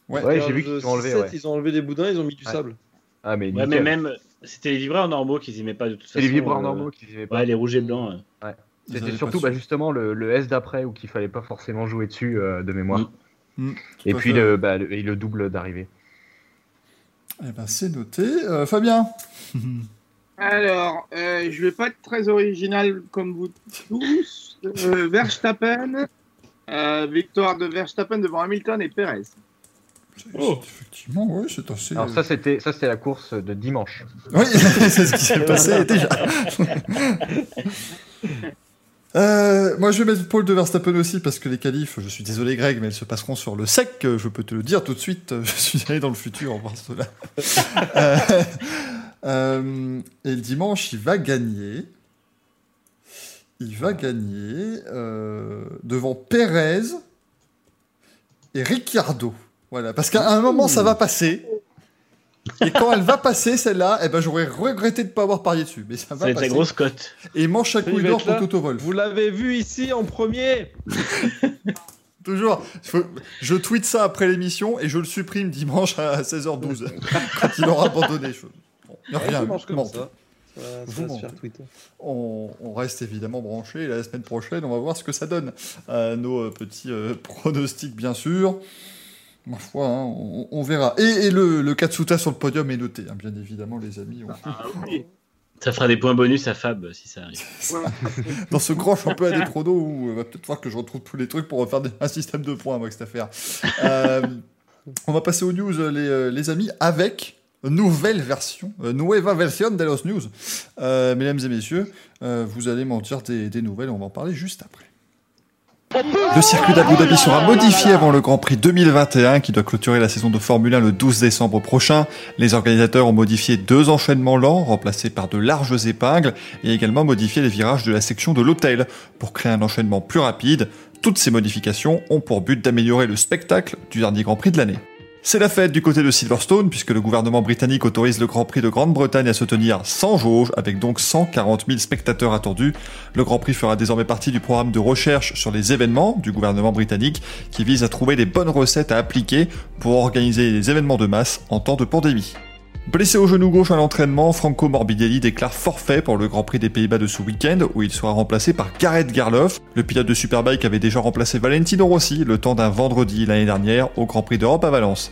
Speaker 1: Ouais.
Speaker 4: Ouais, j'ai vu qu'ils ont enlevé.
Speaker 2: 7,
Speaker 4: Ouais.
Speaker 2: Ils ont enlevé les boudins, ils ont mis du
Speaker 4: Ouais.
Speaker 2: sable.
Speaker 4: Ah, mais,
Speaker 3: Ouais, mais même, c'était les vibreurs normaux qu'ils aimaient pas de toute façon.
Speaker 4: C'est les vibreurs
Speaker 3: euh,
Speaker 4: normaux qu'ils aimaient pas.
Speaker 3: Ouais, les rouges et blancs.
Speaker 1: Ils
Speaker 4: C'était surtout bah, justement le, le S d'après où qu'il fallait pas forcément jouer dessus euh, de mémoire.
Speaker 1: Mm.
Speaker 4: Et
Speaker 1: Tout à
Speaker 4: puis le, bah, le, et le double d'arrivée.
Speaker 1: Eh ben, c'est noté. Euh, Fabien [LAUGHS]
Speaker 9: Alors, euh, je vais pas être très original comme vous tous. Euh, Verstappen, euh, victoire de Verstappen devant Hamilton et Perez.
Speaker 1: Oh. Effectivement, oui, c'est assez.
Speaker 4: Alors ça c'était ça c'était la course de dimanche.
Speaker 1: Oui, [LAUGHS] c'est ce qui s'est [LAUGHS] passé déjà. Euh, moi, je vais mettre Paul de Verstappen aussi parce que les qualifs, je suis désolé Greg, mais elles se passeront sur le sec. Je peux te le dire tout de suite. [LAUGHS] Je suis allé dans le futur voir cela. Euh, euh, et le dimanche, il va gagner. il va gagner euh, devant Perez et Ricciardo. Voilà, parce qu'à un moment, ça va passer. Et quand elle va passer, celle-là, eh ben, j'aurais regretté de ne pas avoir parié dessus. Mais ça va
Speaker 3: C'est
Speaker 1: passer.
Speaker 3: très grosse cote.
Speaker 1: Et manche à
Speaker 2: Il
Speaker 1: couille d'or pour. Toto Wolff.
Speaker 2: Vous l'avez vu ici en premier [LAUGHS]
Speaker 1: Toujours. Je tweete ça après l'émission et je le supprime dimanche à 16h12 [LAUGHS] quand il aura abandonné. Je... Bon, y a rien.
Speaker 2: Comme
Speaker 1: Bon.
Speaker 2: ça. Ça.
Speaker 1: On, on reste évidemment branché. La semaine prochaine, on va voir ce que ça donne. Euh, nos euh, petits euh, pronostics, bien sûr. Ma foi, hein, on, on verra. Et, et le, le Katsuta sur le podium est noté, hein, bien évidemment, les amis. On-
Speaker 9: Ah oui.
Speaker 3: Ça fera des points bonus à Fab si ça arrive. [LAUGHS]
Speaker 1: Dans ce grand championnat des pronos où il va peut-être falloir que je retrouve tous les trucs pour refaire des- un système de points, moi, avec cette affaire. Euh, on va passer aux news, euh, les, euh, les amis, avec une nouvelle version, euh, nueva version de los news. Euh, mesdames et messieurs, euh, vous allez m'en dire des, des nouvelles, on va en parler juste après. Le circuit d'Abu Dhabi sera modifié avant le Grand Prix 2021 qui doit clôturer la saison de Formule 1 le 12 décembre prochain. Les organisateurs ont modifié deux enchaînements lents remplacés par de larges épingles et également modifié les virages de la section de l'hôtel pour créer un enchaînement plus rapide. Toutes ces modifications ont pour but d'améliorer le spectacle du dernier Grand Prix de l'année. C'est la fête du côté de Silverstone puisque le gouvernement britannique autorise le Grand Prix de Grande-Bretagne à se tenir sans jauge avec donc 140 000 spectateurs attendus. Le Grand Prix fera désormais partie du programme de recherche sur les événements du gouvernement britannique qui vise à trouver les bonnes recettes à appliquer pour organiser les événements de masse en temps de pandémie. Blessé au genou gauche à l'entraînement, Franco Morbidelli déclare forfait pour le Grand Prix des Pays-Bas de ce week-end, où il sera remplacé par Gareth Garloff. Le pilote de Superbike avait déjà remplacé Valentino Rossi le temps d'un vendredi l'année dernière au Grand Prix d'Europe à Valence.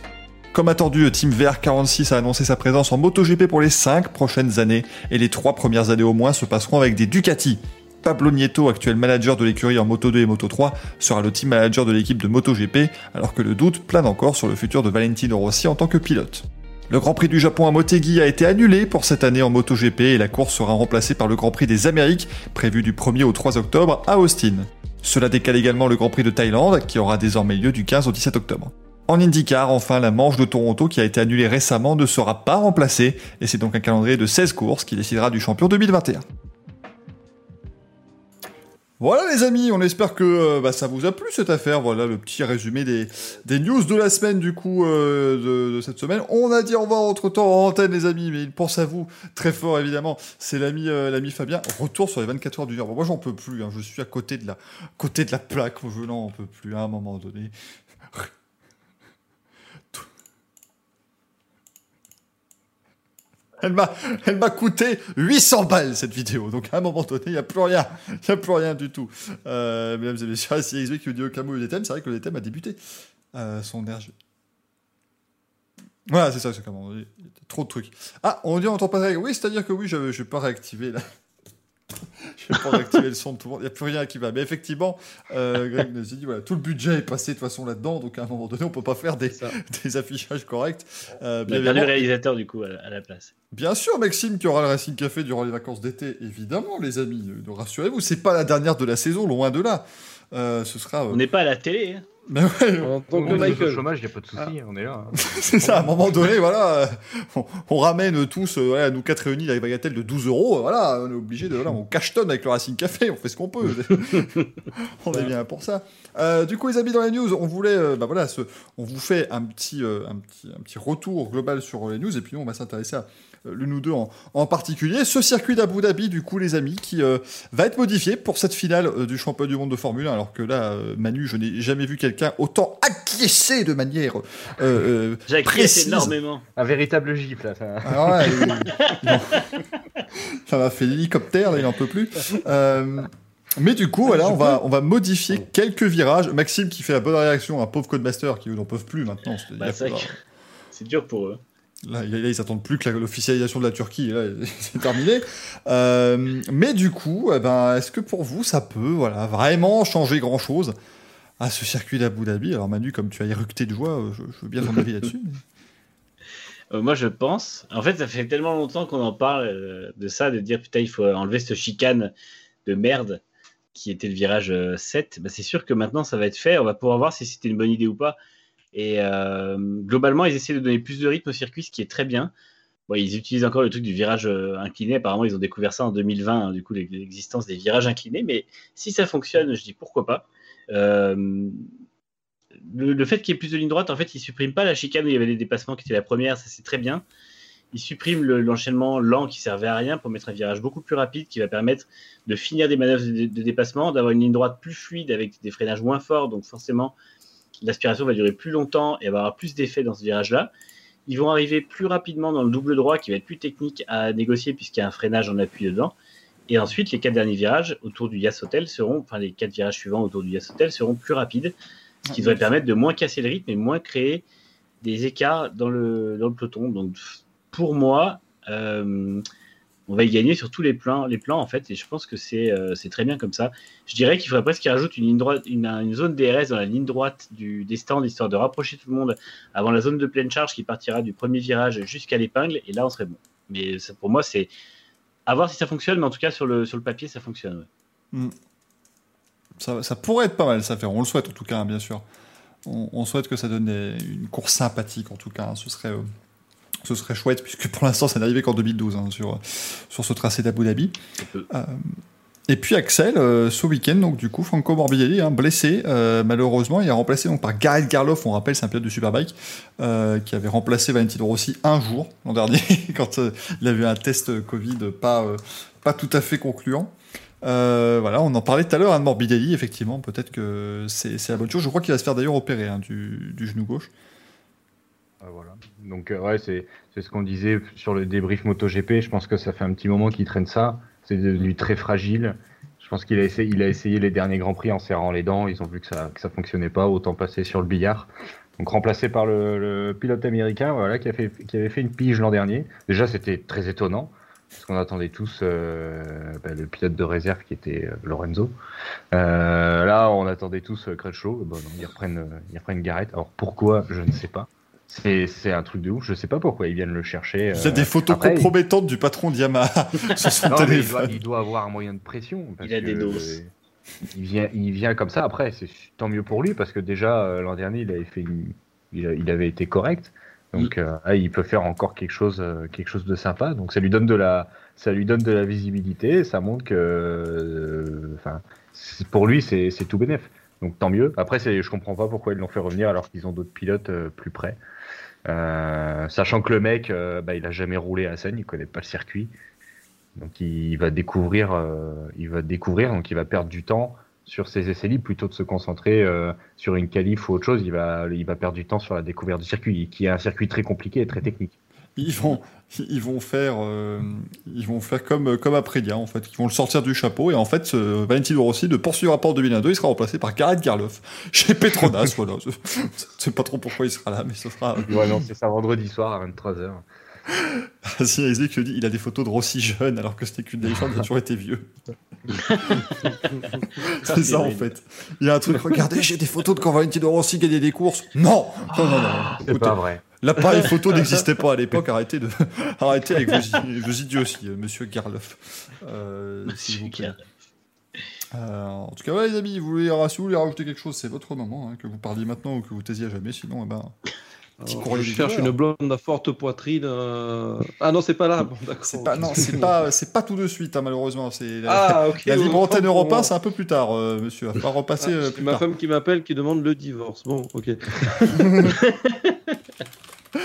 Speaker 1: Comme attendu, Team VR46 a annoncé sa présence en MotoGP pour les 5 prochaines années, et les 3 premières années au moins se passeront avec des Ducati. Pablo Nieto, actuel manager de l'écurie en Moto 2 et Moto 3, sera le team manager de l'équipe de MotoGP, alors que le doute plane encore sur le futur de Valentino Rossi en tant que pilote. Le Grand Prix du Japon à Motegi a été annulé pour cette année en MotoGP et la course sera remplacée par le Grand Prix des Amériques, prévu du 1er au 3 octobre à Austin. Cela décale également le Grand Prix de Thaïlande, qui aura désormais lieu du 15 au 17 octobre. En IndyCar, enfin, la manche de Toronto qui a été annulée récemment ne sera pas remplacée, et c'est donc un calendrier de 16 courses qui décidera du champion 2021. Voilà les amis, on espère que euh, bah, ça vous a plu cette affaire. Voilà le petit résumé des, des news de la semaine du coup euh, de, cette semaine. On a dit au revoir entre temps en antenne les amis, mais il pense à vous très fort évidemment. C'est l'ami euh, l'ami Fabien. Retour sur les 24 heures du Bon, moi j'en peux plus, hein. je suis à côté de la côté de la plaque. Je n'en peux plus à un moment donné. Elle m'a, elle m'a coûté 800 balles cette vidéo. Donc à un moment donné, il n'y a plus rien. Il n'y a plus rien du tout. Euh, mesdames et messieurs, si XB qui dit au Camo UDTM, c'est vrai que le DTM a débuté euh, son RG. Voilà, c'est ça, c'est comment. Y a Trop de trucs. Ah, on dit on entend pas. Oui, c'est-à-dire que oui, je ne vais pas réactiver là. Je vais pas réactiver le son de tout le monde. Il n'y a plus rien qui va. Mais effectivement, euh, Greg nous a dit voilà, tout le budget est passé de toute façon là-dedans. Donc à un moment donné, on peut pas faire des, affichages corrects. Euh, bien
Speaker 3: le réalisateur du coup à la, à la place.
Speaker 1: Bien sûr, Maxime, qui aura le Racing Café durant les vacances d'été, évidemment, les amis. Ne rassurez-vous, c'est pas la dernière de la saison, loin de là. Euh, ce sera. euh,
Speaker 3: On n'est pas à la télé. hein.
Speaker 1: Mais ouais,
Speaker 2: En tant que
Speaker 4: On est au
Speaker 2: Michael.
Speaker 4: chômage, il n'y a pas de souci, on est là. hein. [LAUGHS]
Speaker 1: c'est ça, à un moment donné, voilà. on, on ramène tous, euh, voilà, nous quatre réunis, la bagatelle de 12 euros, euh, voilà, on est obligé de. Voilà, on cachetonne avec le Racing Café, on fait ce qu'on peut. [LAUGHS] on est bien pour ça. Euh, du coup, les amis, dans les news, on voulait. euh, bah voilà, ce- on vous fait un petit, euh, un, petit, un petit retour global sur les news, et puis nous, on va s'intéresser à. Euh, L'une ou deux en, en particulier. Ce circuit d'Abu Dhabi, du coup, les amis, qui euh, va être modifié pour cette finale euh, du championnat du monde de Formule 1. Alors que là, euh, Manu, je n'ai jamais vu quelqu'un autant acquiescer de manière euh, euh, [LAUGHS] précise.
Speaker 3: énormément.
Speaker 4: Un véritable gifle, là. ça.
Speaker 1: Alors là, [LAUGHS] ça m'a fait l'hélicoptère, là, il n'en peut plus. Euh, mais du coup, voilà, on va, on va modifier quelques virages. Maxime qui fait la bonne réaction, un pauvre Codemaster qui n'en peuvent plus maintenant. C'est-
Speaker 3: Bah, c'est dur pour eux.
Speaker 1: Là, ils attendent plus que l'officialisation de la Turquie. Là, [LAUGHS] c'est terminé. Euh, mais du coup, eh ben, est-ce que pour vous, ça peut, voilà, vraiment changer grand-chose à ce circuit d'Abu Dhabi? Alors Manu, comme tu as éructé de joie, euh, je, veux bien ton avis là-dessus. [LAUGHS]
Speaker 3: Euh, moi, je pense. En fait, ça fait tellement longtemps qu'on en parle de ça, de dire putain, il faut enlever cette chicane de merde qui était le virage euh, 7. Bah, c'est sûr que maintenant, ça va être fait. On va pouvoir voir si c'était une bonne idée ou pas. Et euh, globalement, ils essaient de donner plus de rythme au circuit, ce qui est très bien. ils utilisent encore le truc du virage euh, incliné. Apparemment, ils ont découvert ça en 2020, hein, du coup, l'existence des virages inclinés. Mais si ça fonctionne, je dis pourquoi pas. Euh, le, fait qu'il y ait plus de lignes droites, en fait, il supprime pas la chicane où il y avait des dépassements qui étaient la première, ça c'est très bien. Il supprime l'enchaînement lent qui servait à rien pour mettre un virage beaucoup plus rapide qui va permettre de finir des manœuvres de dépassement, d'avoir une ligne droite plus fluide avec des freinages moins forts. Donc forcément, l'aspiration va durer plus longtemps et va avoir plus d'effet dans ce virage-là. Ils vont arriver plus rapidement dans le double droit qui va être plus technique à négocier puisqu'il y a un freinage en appui dedans. Et ensuite, les quatre derniers virages autour du Yas Hotel seront, enfin les quatre virages suivants autour du Yas Hotel seront plus rapides, ce qui devrait permettre de moins casser le rythme et moins créer des écarts dans le, dans le peloton. Donc pour moi, euh, on va y gagner sur tous les plans, les plans en fait, et je pense que c'est euh, très bien comme ça. Je dirais qu'il faudrait presque qu'il rajoute une, une, zone DRS dans la ligne droite du, des stands, histoire de rapprocher tout le monde avant la zone de pleine charge qui partira du premier virage jusqu'à l'épingle, et là on serait bon. Mais pour moi, c'est à voir si ça fonctionne, mais en tout cas sur le, papier, ça fonctionne.
Speaker 1: Hmm. Ça, pourrait être pas mal, ça faire. On le souhaite en tout cas, hein, bien sûr. On, souhaite que ça donne une course sympathique en tout cas. Hein. Ce serait. Euh, ce serait chouette, puisque pour l'instant, ça n'arrivait qu'en 2012 hein, sur, sur ce tracé d'Abu Dhabi. Euh, et puis Axel, euh, ce week-end, donc du coup, Franco Morbidelli, hein, blessé, euh, malheureusement, il est remplacé donc, par Gareth Garloff, on rappelle, c'est un pilote de Superbike, qui avait remplacé Valentino Rossi un jour l'an dernier, [LAUGHS] quand il a eu un test Covid pas, pas tout à fait concluant. voilà, on en parlait tout à l'heure, hein, de Morbidelli, effectivement, peut-être que c'est la bonne chose. Je crois qu'il va se faire d'ailleurs opérer du, du genou gauche.
Speaker 4: Voilà. Donc, euh, ouais, c'est ce qu'on disait sur le débrief MotoGP. Je pense que ça fait un petit moment qu'il traîne ça. C'est devenu très fragile. Je pense qu'il a essayé, il a essayé les derniers grands prix en serrant les dents. Ils ont vu que ça, que ça fonctionnait pas. Autant passer sur le billard. Donc remplacé par le, pilote américain, voilà, qui, a fait, qui avait fait une pige l'an dernier. Déjà, c'était très étonnant parce qu'on attendait tous euh, bah, le pilote de réserve qui était euh, Lorenzo. là, on attendait tous Crutchlow. Bon, ils reprennent, ils reprennent Garrett. Alors pourquoi, je ne sais pas. C'est un truc de ouf. Je sais pas pourquoi ils viennent le chercher.
Speaker 1: Il y a des photos compromettantes du patron Yamaha [LAUGHS] sur son téléphone.
Speaker 4: Il doit, avoir un moyen de pression.
Speaker 3: il a des doses.
Speaker 4: Il vient, il vient comme ça. Après, c'est tant mieux pour lui parce que déjà euh, l'an dernier, il avait fait, il, avait été correct. Donc, mm. euh, il peut faire encore quelque chose, euh, quelque chose de sympa. Donc, ça lui donne de la, ça lui donne de la visibilité. Ça montre que, enfin, pour lui, c'est tout bénef. Donc, tant mieux. Après, je comprends pas pourquoi ils l'ont fait revenir alors qu'ils ont d'autres pilotes plus près. Euh, sachant que le mec, euh, bah, il a jamais roulé à Seine, il connaît pas le circuit, donc il va découvrir, euh, il va découvrir, donc il va perdre du temps sur ses essais libres plutôt de se concentrer sur une qualif ou autre chose. Il va, il va perdre du temps sur la découverte du circuit, qui est un circuit très compliqué et très technique
Speaker 1: ils vont, ils vont faire, euh, ils vont faire comme comme Aprilia en fait, ils vont le sortir du chapeau et en fait, euh, Valentino Rossi ne poursuivra pas en 2022, il sera remplacé par Gareth Garloff chez Petronas. [LAUGHS] voilà, je sais pas trop pourquoi il sera là, mais ce sera.
Speaker 4: Ouais, non, c'est ça vendredi soir à 23h.
Speaker 1: Ah, si, il dit il a des photos de Rossi jeune alors que c'était qu'une légende, il a toujours été vieux. [LAUGHS] c'est ça en fait. Il y a un truc, regardez, j'ai des photos de quand Valentino Rossi gagnait des courses. Non Non, non, non.
Speaker 4: C'est pas vrai.
Speaker 1: L'appareil photo [LAUGHS] n'existait pas à l'époque. Arrêtez de, [LAUGHS] arrêtez avec vos, idiots aussi, euh, Monsieur Garloff. Euh, euh, en tout cas, les amis, vous voulez, si vous voulez rajouter quelque chose, c'est votre moment. Hein, que vous parliez maintenant ou que vous taisiez à jamais. Sinon, eh ben,
Speaker 2: je cherche une blonde à forte poitrine. Ah non, c'est pas là. Bon,
Speaker 1: c'est pas, non, c'est pas, c'est pas tout de suite, hein, malheureusement. C'est la, ah, la libre antenne européen, c'est un peu plus tard, monsieur. Pas [LAUGHS] repasser. Ah,
Speaker 2: ma femme qui m'appelle, qui demande le divorce. Bon, ok. [LAUGHS]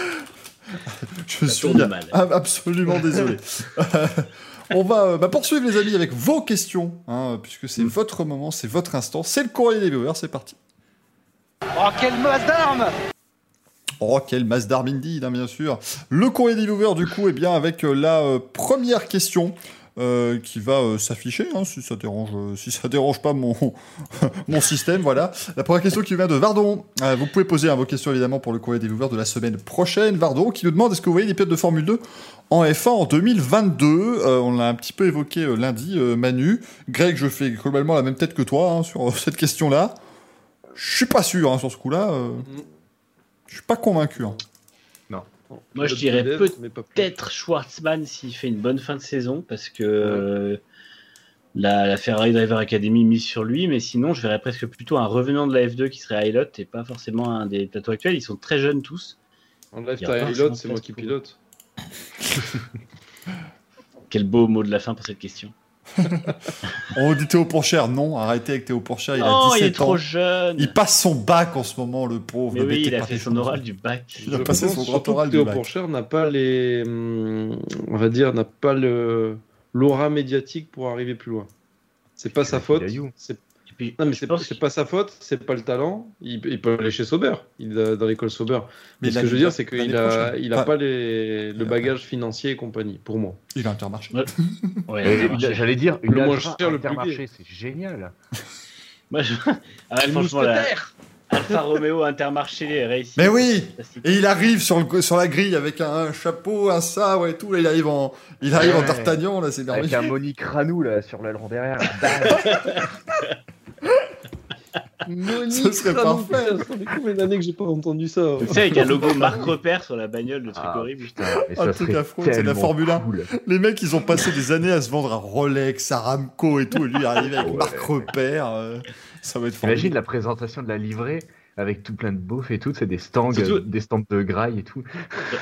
Speaker 1: Je suis absolument désolé. [LAUGHS] On va euh, bah, poursuivre les amis avec vos questions, hein, puisque c'est mm. votre moment, c'est votre instant, c'est le courrier des viewers, c'est parti.
Speaker 5: Oh quelle masse d'armes
Speaker 1: Oh, quelle masse d'armes indeed, hein, bien sûr. Le courrier des viewers, du coup, est bien avec euh, la euh, première question. Euh, qui va euh, s'afficher, hein, si ça dérange, euh, si ça [LAUGHS] dérange pas mon [LAUGHS] mon système, voilà. La première question qui vient de Vardon. vous pouvez poser vos questions évidemment pour le courrier des viewers de la semaine prochaine. Vardon qui nous demande est-ce que vous voyez des pilotes de Formule 2 en F1 en 2022 On l'a un petit peu évoqué lundi, Manu. Greg, je fais globalement la même tête que toi hein, sur cette question-là. Je suis pas sûr hein, sur ce coup-là. Je suis pas convaincu.
Speaker 3: Moi, je dirais peut-être Schwartzman s'il fait une bonne fin de saison, parce que la, Ferrari Driver Academy mise sur lui, mais sinon, je verrais presque plutôt un revenant de la F2 qui serait Hilot et pas forcément un des plateaux actuels. Ils sont très jeunes tous.
Speaker 2: En live, Hilot, c'est moi qui pilote. [LAUGHS]
Speaker 3: Quel beau mot de la fin pour cette question. [LAUGHS]
Speaker 1: On dit Théo Pourchère, non, arrêtez avec Théo Pourchère, il a
Speaker 3: Oh,
Speaker 1: 17
Speaker 3: il est trop jeune.
Speaker 1: Il passe son bac en ce moment, le pauvre.
Speaker 3: Mais
Speaker 1: le
Speaker 3: oui,
Speaker 1: bêté
Speaker 3: il a fait son oral du bac.
Speaker 1: Il a
Speaker 2: Je
Speaker 1: passé son grand oral du
Speaker 2: Théo
Speaker 1: bac.
Speaker 2: Pourchère n'a pas les, hum, on va dire, n'a pas le l'aura médiatique pour arriver plus loin. C'est pas sa faute. C'est
Speaker 3: puis,
Speaker 2: non mais c'est pas sa faute, c'est pas le talent. Il, il peut aller chez Sauber, il dans l'école Sauber. Mais,
Speaker 1: Mais
Speaker 2: ce que je veux dire, c'est qu'il a, il a
Speaker 1: Enfin,
Speaker 2: pas les, le bagage financier et compagnie, pour moi.
Speaker 1: Il a intermarché.
Speaker 3: Ouais. Ouais.
Speaker 4: J'allais dire,
Speaker 2: Le moins
Speaker 4: Alpha
Speaker 2: cher, le plus
Speaker 4: Intermarché, c'est génial.
Speaker 3: Moi, je- Ah franchement, la Alfa Romeo Intermarché réussi.
Speaker 1: Mais oui. Et il arrive sur, le, sur la grille avec un, un chapeau, un sabre et tout. Là, il arrive en, il arrive en
Speaker 4: Ouais.
Speaker 1: D'Artagnan, là, c'est
Speaker 4: Avec
Speaker 1: merveilleux.
Speaker 4: un Monique Ranou là sur l'aileron derrière. [LAUGHS] Bam.
Speaker 1: Ce serait parfait.
Speaker 2: Ça fait combien d'années que j'ai pas entendu ça
Speaker 3: Tu sais, avec un logo [LAUGHS] Marc Repère sur la bagnole, le truc
Speaker 4: Ah,
Speaker 3: horrible.
Speaker 4: putain, mais
Speaker 1: Un
Speaker 4: ça
Speaker 1: truc
Speaker 4: serait
Speaker 1: affreux, c'est de la Formule 1.
Speaker 4: cool.
Speaker 1: Les mecs, ils ont passé des années à se vendre à Rolex, à Ramco et tout. Et lui, il arrive avec
Speaker 4: Ouais.
Speaker 1: Marc Repère. euh, ça va être
Speaker 4: Imagine
Speaker 1: formidable.
Speaker 4: la présentation de la livrée avec tout plein de beaufs et tout, c'est des stands, euh, des stands de graille et tout.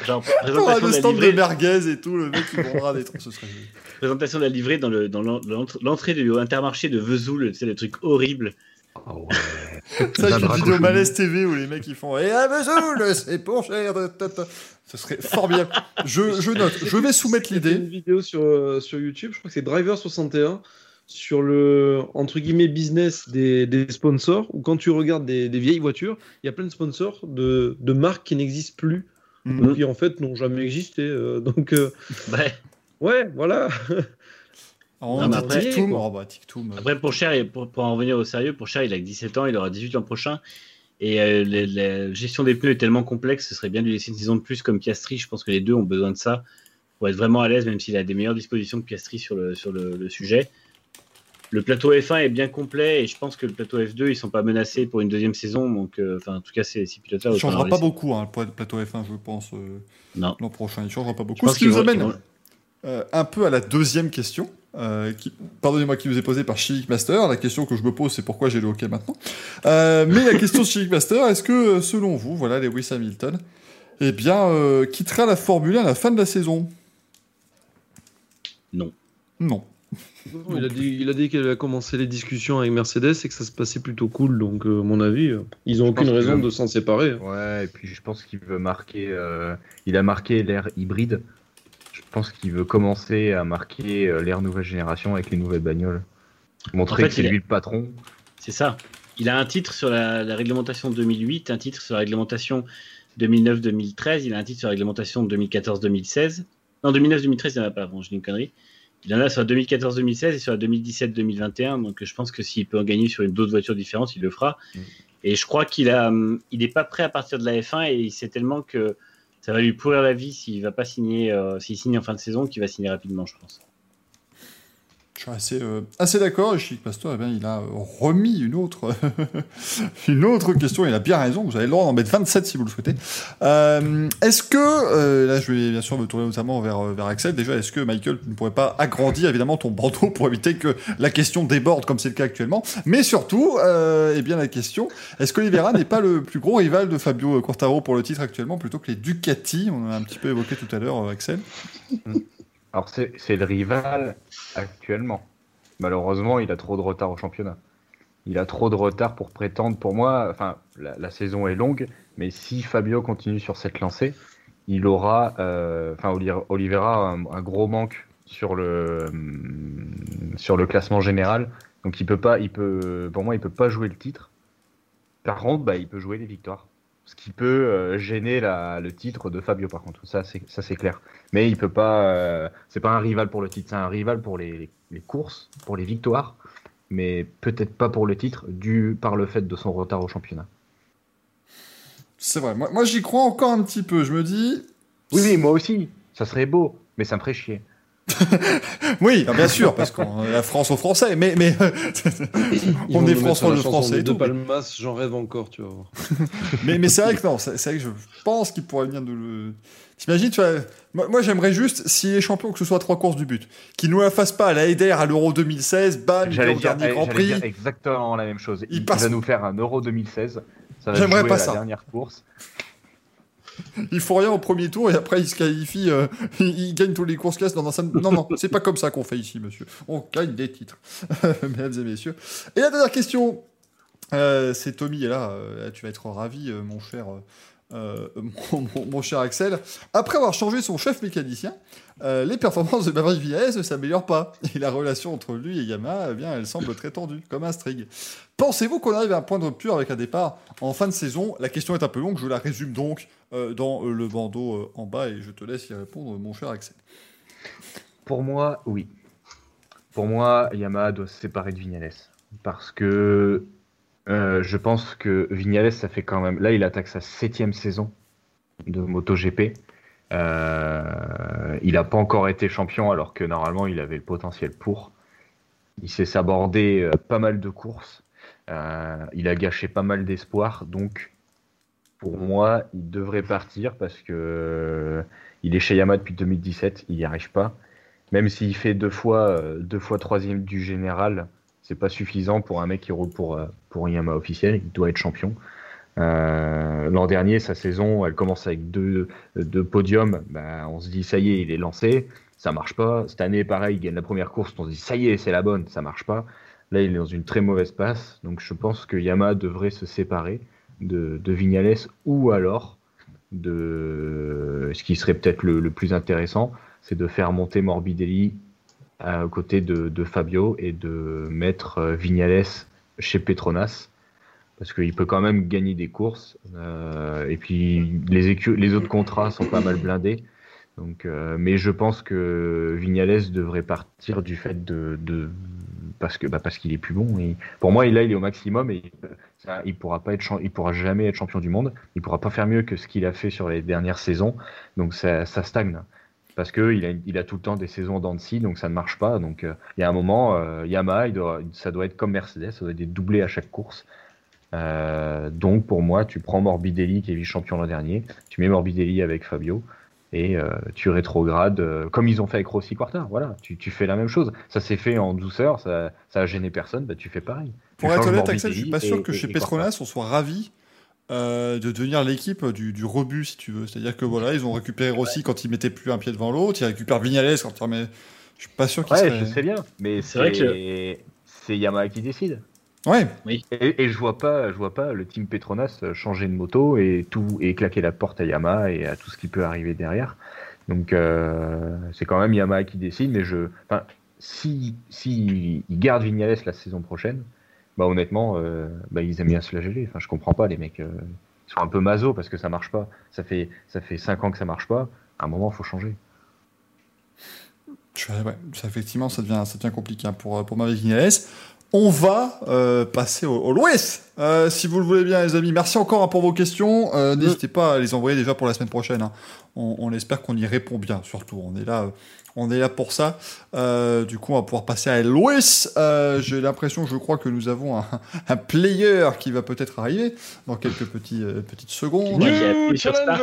Speaker 3: Genre, présentation
Speaker 1: le
Speaker 3: de la
Speaker 1: stand de merguez et tout. Le mec, il vendra des trucs. Ce serait...
Speaker 3: présentation de la livrée dans le dans l'en- l'entrée l'entrée du Intermarché de Vesoul, tu sais, le truc horrible.
Speaker 4: Ah ouais. [LAUGHS]
Speaker 1: Ça,
Speaker 4: dragon
Speaker 1: vidéo
Speaker 4: chelou.
Speaker 1: Malaise TV où les mecs ils font Et à Vesoul, c'est pour cher. Ce serait formidable. Je, je note, je vais soumettre
Speaker 2: Il y a une
Speaker 1: l'idée.
Speaker 2: vidéo sur, euh, sur YouTube, je crois que c'est Driver61, sur le entre guillemets business des, des sponsors, où quand tu regardes des, des vieilles voitures, il y a plein de sponsors de, de marques qui n'existent plus,
Speaker 1: Mhm.
Speaker 2: ou qui en fait n'ont jamais existé. euh, donc, euh,
Speaker 3: Ouais.
Speaker 2: Ouais, voilà. [LAUGHS]
Speaker 1: On
Speaker 3: Non,
Speaker 1: dit
Speaker 3: après-
Speaker 1: Tic-Toum. Oh, bah, euh,
Speaker 3: Après, pour Cher, et pour, pour en revenir au sérieux, pour Cher, il a que 17 ans, il aura 18 l'an prochain. Et euh, les- la gestion des pneus est tellement complexe, ce serait bien de lui laisser une saison de plus comme Piastri. Je pense que les deux ont besoin de ça pour être vraiment à l'aise, même s'il a des meilleures dispositions que Piastri sur le, sur le, le sujet. Le plateau F1 est bien complet et je pense que le plateau F2, ils sont pas menacés pour une deuxième saison. Donc, euh, enfin, en tout cas, ces six pilotes-là.
Speaker 1: Il changera pas
Speaker 3: laisser.
Speaker 1: beaucoup, hein, le plateau F1, je pense, euh,
Speaker 3: Non.
Speaker 1: l'an prochain. Il changera pas beaucoup. Ce qui nous amène euh, un peu à la deuxième question. euh, qui, pardonnez-moi, qui nous est posée par Chilik Master. La question que je me pose, c'est pourquoi j'ai le hockey maintenant? Euh, mais la question de Chilik Master, est-ce que, selon vous, voilà, Lewis Hamilton, eh bien, euh, quittera la Formule 1 à la fin de la saison?
Speaker 3: Non.
Speaker 1: Non.
Speaker 2: Il a dit, il a dit qu'il a commencé les discussions avec Mercedes et que ça se passait plutôt cool. Donc, euh, à mon avis, ils ont
Speaker 4: Je
Speaker 2: aucune raison
Speaker 4: que-
Speaker 2: de s'en séparer. hein.
Speaker 4: Ouais, et puis je pense qu'il veut marquer. euh, il a marqué l'ère hybride. Je pense qu'il veut commencer à marquer euh, l'ère nouvelle génération avec les nouvelles bagnoles. Montrer
Speaker 3: En fait,
Speaker 4: que c'est lui le patron.
Speaker 3: C'est ça. Il a un titre sur la, la réglementation 2008, un titre sur la réglementation 2009-2013, il a un titre sur la réglementation 2014-2016. Non, 2009-2013, il n'y en a pas, bon, je dis une connerie. Il en a sur la 2014-2016 et sur la 2017-2021, donc je pense que s'il peut en gagner sur une d'autres voitures différentes, il le fera.
Speaker 4: Mm.
Speaker 3: Et je crois qu'il a, hum, il n'est pas prêt à partir de la F1 et il sait tellement que ça va lui pourrir la vie s'il va pas signer, euh, s'il signe en fin de saison, qu'il va signer rapidement, je pense.
Speaker 1: Je suis assez, euh, d'accord. Et Chilik Master, eh bien, il a euh, remis une autre, [LAUGHS] une autre question. Il a bien raison. Vous avez le droit d'en mettre 27 si vous le souhaitez. Euh, est-ce que, là, je vais bien sûr me tourner notamment vers, vers Axel. Déjà, est-ce que Michael, ne pourrais pas agrandir évidemment ton bandeau pour éviter que la question déborde comme c'est le cas actuellement? Mais surtout, eh bien, la question est-ce qu'Olivera n'est pas le plus gros rival de Fabio Quartaro pour le titre actuellement plutôt que les Ducati? On en a un petit peu évoqué tout à l'heure, Axel.
Speaker 4: Alors c'est le rival actuellement. Malheureusement, il a trop de retard au championnat. Il a trop de retard pour prétendre. Pour moi, enfin, la, saison est longue, mais si Fabio continue sur cette lancée, il aura, euh, enfin, Oli- Oliveira a un, gros manque sur le hum, sur le classement général. Donc il peut pas, il peut, pour moi, il peut pas jouer le titre. Par contre, bah, il peut jouer les victoires. Ce qui peut euh, gêner la- le titre de Fabio, par contre. Ça, c'est ça, c'est clair. Mais il peut pas. euh, c'est pas un rival pour le titre, c'est un rival pour les, les courses, pour les victoires, mais peut-être pas pour le titre, dû par le fait de son retard au championnat.
Speaker 1: C'est vrai. Moi, moi j'y crois encore un petit peu. Je me dis,
Speaker 4: Oui, oui, moi aussi. Ça serait beau, mais ça me ferait chier. [LAUGHS]
Speaker 1: Oui, bien sûr, parce qu'on la France aux Français, mais, mais [LAUGHS] on est
Speaker 2: la
Speaker 1: le Français tout.
Speaker 2: Palmas, j'en rêve encore, tu vas voir. [LAUGHS]
Speaker 1: Mais, mais c'est vrai que non, c'est vrai que je pense qu'il pourrait venir de le. T'imagines, tu vois, moi, moi, j'aimerais juste, s'il est champion, que ce soit trois courses du but. Qu'il nous la fasse pas à la Eder à l'Euro 2016, bam, il est au dernier Grand
Speaker 4: j'allais
Speaker 1: Prix.
Speaker 4: dire exactement la même chose.
Speaker 1: Il
Speaker 4: Il,
Speaker 1: passe-
Speaker 4: va nous faire un Euro 2016. Ça va
Speaker 1: J'aimerais
Speaker 4: jouer
Speaker 1: pas
Speaker 4: à la
Speaker 1: ça.
Speaker 4: dernière course. [LAUGHS]
Speaker 1: Il faut rien au premier tour et après il se qualifie, euh, il, il gagne tous les courses un sam- Non, non, c'est pas comme ça qu'on fait ici, monsieur. On gagne des titres, [LAUGHS] mesdames et messieurs. Et la dernière question, euh, c'est Tommy, et là, euh, tu vas être ravi, mon cher. Euh, [LAUGHS] mon, cher Axel, après avoir changé son chef mécanicien, euh, les performances de Maverick Villares ne s'améliorent pas. Et la relation entre lui et Yamaha, eh elle semble très tendue, comme un string. Pensez-vous qu'on arrive à un point de rupture avec un départ en fin de saison? La question est un peu longue, je la résume donc euh, dans le bandeau en bas et je te laisse y répondre, mon cher Axel.
Speaker 4: Pour moi, oui. Pour moi, Yamaha doit se séparer de Vignales. Parce que euh, je pense que Vignales, ça fait quand même. Là, il attaque sa septième saison de MotoGP. Euh, il n'a pas encore été champion alors que normalement il avait le potentiel pour. Il s'est sabordé euh, pas mal de courses. Il a gâché pas mal d'espoir. Donc, pour moi, il devrait partir parce que il est chez Yamaha depuis 2017. Il n'y arrive pas. Même s'il fait deux fois, deux fois troisième du général, c'est pas suffisant pour un mec qui roule pour, euh, pour Yamaha officiel. Il doit être champion. Euh, L'an dernier, sa saison, elle commence avec deux, deux podiums. Ben, on se dit, ça y est, il est lancé. Ça marche pas. Cette année, pareil, il gagne la première course. On se dit, ça y est, c'est la bonne. Ça marche pas. Là, il est dans une très mauvaise passe. Donc, je pense que Yamaha devrait se séparer de, de Vignales ou alors de ce qui serait peut-être le, le plus intéressant, c'est de faire monter Morbidelli à côté de, de Fabio et de mettre euh, Vignales chez Petronas parce qu'il peut quand même gagner des courses euh, et puis les, autres contrats sont pas mal blindés. Donc euh, mais je pense que Vignales devrait partir du fait de, de parce que bah, parce qu'il est plus bon. Et pour moi là il est au maximum et il pourra pourra jamais être champion du monde. Il pourra pas faire mieux que ce qu'il a fait sur les dernières saisons. Donc ça stagne parce que il a, il a tout le temps des saisons scie, donc ça ne marche pas. Donc euh, il y a un moment, euh, Yamaha, il doit- ça doit être comme Mercedes, ça doit être des doublés à chaque course. Euh, donc pour moi, tu prends Morbidelli qui est vice-champion l'an dernier, tu mets Morbidelli avec Fabio et tu rétrogrades comme ils ont fait avec Rossi Quartar. Voilà, tu, tu fais la même chose. Ça s'est fait en douceur, ça, ça a gêné personne, bah, tu fais pareil. Tu
Speaker 1: Pour être honnête, Axel, je suis pas sûr
Speaker 4: et-
Speaker 1: que
Speaker 4: et-
Speaker 1: chez
Speaker 4: et
Speaker 1: Petronas, on soit ravi euh, de devenir l'équipe du, du rebut, si tu veux. C'est-à-dire que voilà, ils ont récupéré Rossi quand ils mettaient plus un pied devant l'autre, ils récupèrent Vignales quand ils remettent- Je suis pas sûr qu'ils
Speaker 4: Ouais,
Speaker 1: seraient-
Speaker 4: je sais bien, mais
Speaker 3: C'est vrai
Speaker 4: c'est c'est Yamaha qui décide.
Speaker 1: Ouais,
Speaker 4: Et, et je vois pas, je vois pas le team Petronas changer de moto et tout et claquer la porte à Yamaha et à tout ce qui peut arriver derrière. Donc euh, c'est quand même Yamaha qui décide, mais je, enfin, si si ils gardent Vignales la saison prochaine, bah honnêtement, euh, bah ils aiment bien se la geler. Enfin, je comprends pas les mecs. euh, ils sont un peu maso parce que ça marche pas. Ça fait ça fait cinq ans que ça marche pas. À un moment, faut changer.
Speaker 1: Ouais, effectivement, ça devient, ça devient compliqué hein, pour, pour Maverick Vignales. On va euh, passer au, au Louis, euh, si vous le voulez bien, les amis. Merci encore hein, pour vos questions. Euh, N'hésitez pas à les envoyer déjà pour la semaine prochaine. hein. On, on espère qu'on y répond bien, surtout. On est là, euh, on est là pour ça. Euh, du coup, on va pouvoir passer à Louis. Euh, J'ai l'impression, je crois que nous avons un, un player qui va peut-être arriver dans quelques petits, euh, petites secondes. [LAUGHS]
Speaker 3: Sur Start.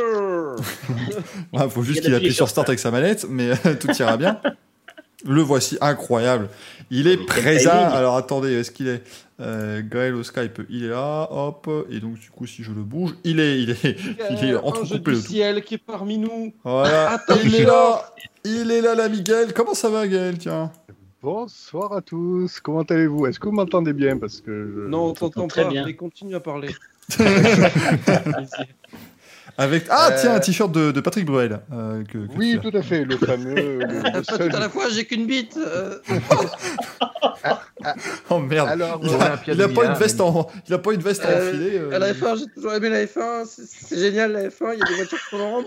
Speaker 1: Il faut juste qu'il appuie sur Start avec sa manette, mais tout ira bien. [LAUGHS] Le voici, incroyable. Il est présent. Alors attendez, est-ce qu'il est, euh, Gaël au Skype Il est là, hop. Et donc du coup, si je le bouge, il est, il est, il est entrecoupé tout.
Speaker 2: ciel qui est parmi nous.
Speaker 1: Voilà,
Speaker 2: Attends,
Speaker 1: il est là. Il est là, l'ami Gaël. Comment ça va, Gaël? Tiens.
Speaker 10: Bonsoir à tous, comment allez-vous? Est-ce que vous m'entendez bien? Parce que je-
Speaker 2: Non, on t'entend
Speaker 3: très
Speaker 2: pas,
Speaker 3: bien.
Speaker 2: mais continue à parler. [LAUGHS] [LAUGHS] [LAUGHS]
Speaker 1: Avec ah
Speaker 10: Euh,
Speaker 1: tiens un t-shirt de, de Patrick Bruel. euh, que, que
Speaker 10: Oui, tout à fait, le fameux. le- le [LAUGHS]
Speaker 2: Pas
Speaker 10: seul-
Speaker 2: tout à la fois, j'ai qu'une bite. euh.
Speaker 1: Oh merde.
Speaker 10: Alors,
Speaker 1: Il a, il a
Speaker 4: de
Speaker 1: pas une veste en, il a pas une veste à
Speaker 2: Euh,
Speaker 1: enfiler. euh.
Speaker 2: À la F1, j'ai toujours aimé la F1. c'est- génial la F1. Il y a des voitures qui tournent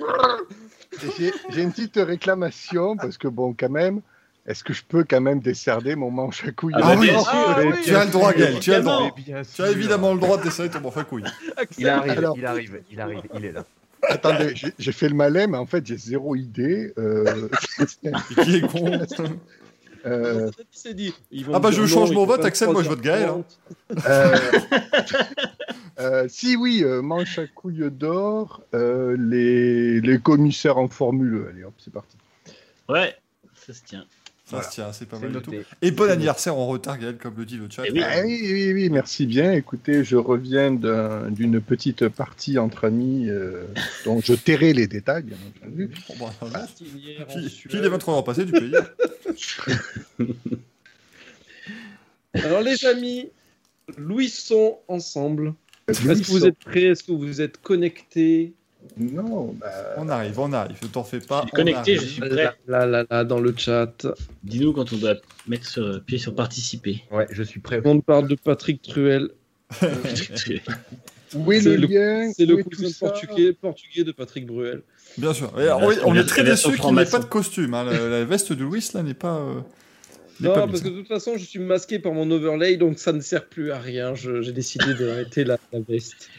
Speaker 10: j'ai une petite réclamation parce que, bon, quand même, est-ce que je peux quand même décerner mon manche à couilles?
Speaker 3: Ah
Speaker 2: sûr. Ah oui.
Speaker 1: Tu as le droit, Gaël. Tu as le droit. Tu as évidemment le droit de desserrer ton morphin couille.
Speaker 4: Il arrive,
Speaker 10: Alors-
Speaker 4: il arrive, il arrive, il est là.
Speaker 10: Attendez, j'ai- fait le malin, mais en fait, j'ai zéro idée. euh, [LAUGHS]
Speaker 1: qui est con
Speaker 10: euh,
Speaker 2: Il s'est dit. ils vont
Speaker 1: Ah bah, je change
Speaker 2: non,
Speaker 1: mon vote, Axel, moi, je
Speaker 2: 23,
Speaker 1: vote Gaël, hein.
Speaker 10: euh, [LAUGHS] euh, si oui, euh, manche à couilles d'or, euh, les, les commissaires en formule. Allez hop, c'est parti.
Speaker 3: Ouais, ça se tient.
Speaker 1: Ça
Speaker 10: Voilà.
Speaker 1: se tient, c'est pas mal du tout. Et bon anniversaire en retard, Gaël, comme le dit le chat.
Speaker 3: Eh oui.
Speaker 10: Ah oui, oui, oui, merci bien. Écoutez, je reviens d'un- d'une petite partie entre amis euh, dont je tairai les détails, bien entendu. [LAUGHS]
Speaker 1: Bon, bah, puis les 23 heures passées, y dire. [LAUGHS]
Speaker 2: Alors les amis, Louisson ensemble. Est-ce que vous êtes prêts? Est-ce que vous êtes connectés?
Speaker 10: Non, bah,
Speaker 1: On arrive, on arrive, ne t'en fais pas.
Speaker 3: Je suis
Speaker 1: on
Speaker 3: connecté, je suis prêt.
Speaker 2: Là, là, là, dans le chat.
Speaker 3: Dis-nous quand on doit mettre sur, pied sur participer.
Speaker 4: Ouais, je suis prêt.
Speaker 2: On parle de [LAUGHS] Patrick Truel.
Speaker 10: où est
Speaker 2: C'est
Speaker 10: le,
Speaker 2: le-
Speaker 10: lien?
Speaker 2: C'est le cousin portugais, portugais de Patrick Bruel.
Speaker 1: Bien sûr. Et alors, oui, on est très déçus qu'il n'ait pas de costume. hein. La, la veste de Louis, là, n'est pas. euh,
Speaker 2: Non,
Speaker 1: pas
Speaker 2: parce que de toute façon, je suis masqué par mon overlay, donc ça ne sert plus à rien. J'ai décidé d'arrêter la, la veste.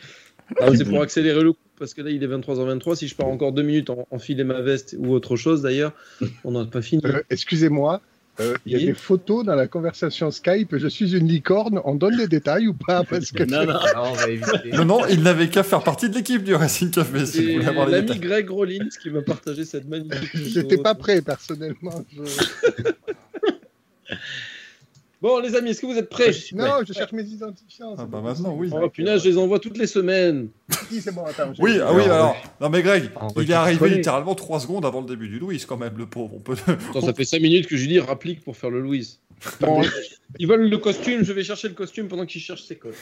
Speaker 2: Alors, c'est pour [LAUGHS] accélérer le coup, parce que là, il est 23h23. Si je pars encore deux minutes en enfiler ma veste ou autre chose, d'ailleurs, [LAUGHS] on n'a pas fini.
Speaker 10: Euh, Excusez-moi, euh, il y a des photos dans la conversation Skype. Je suis une licorne. On donne des détails ou pas Parce que [LAUGHS]
Speaker 3: Non, non.
Speaker 4: Ah, on va éviter.
Speaker 1: Non, non, il n'avait qu'à faire partie de l'équipe du Racing Café, si
Speaker 2: l'ami. Greg Rollins qui m'a partagé cette magnifique [LAUGHS]
Speaker 10: j'étais pas prêt personnellement. Je-
Speaker 2: Bon, les amis, est-ce que vous êtes prêts?
Speaker 10: Non, je cherche mes identifiants.
Speaker 1: Ah bah maintenant, oui.
Speaker 2: Oh punaise, je les envoie toutes les semaines.
Speaker 10: possible. C'est bon, attends. j'ai-
Speaker 1: Oui, ah oui,
Speaker 4: Alors.
Speaker 1: Non, mais Greg, il est arrivé littéralement 3 secondes avant le début du Louis, quand même, le pauvre. On peut...
Speaker 2: Attends, ça fait 5 minutes que je lui dis rapplique pour faire le Louise. Bon, ils veulent le costume, je vais chercher le costume pendant qu'ils cherchent ses codes.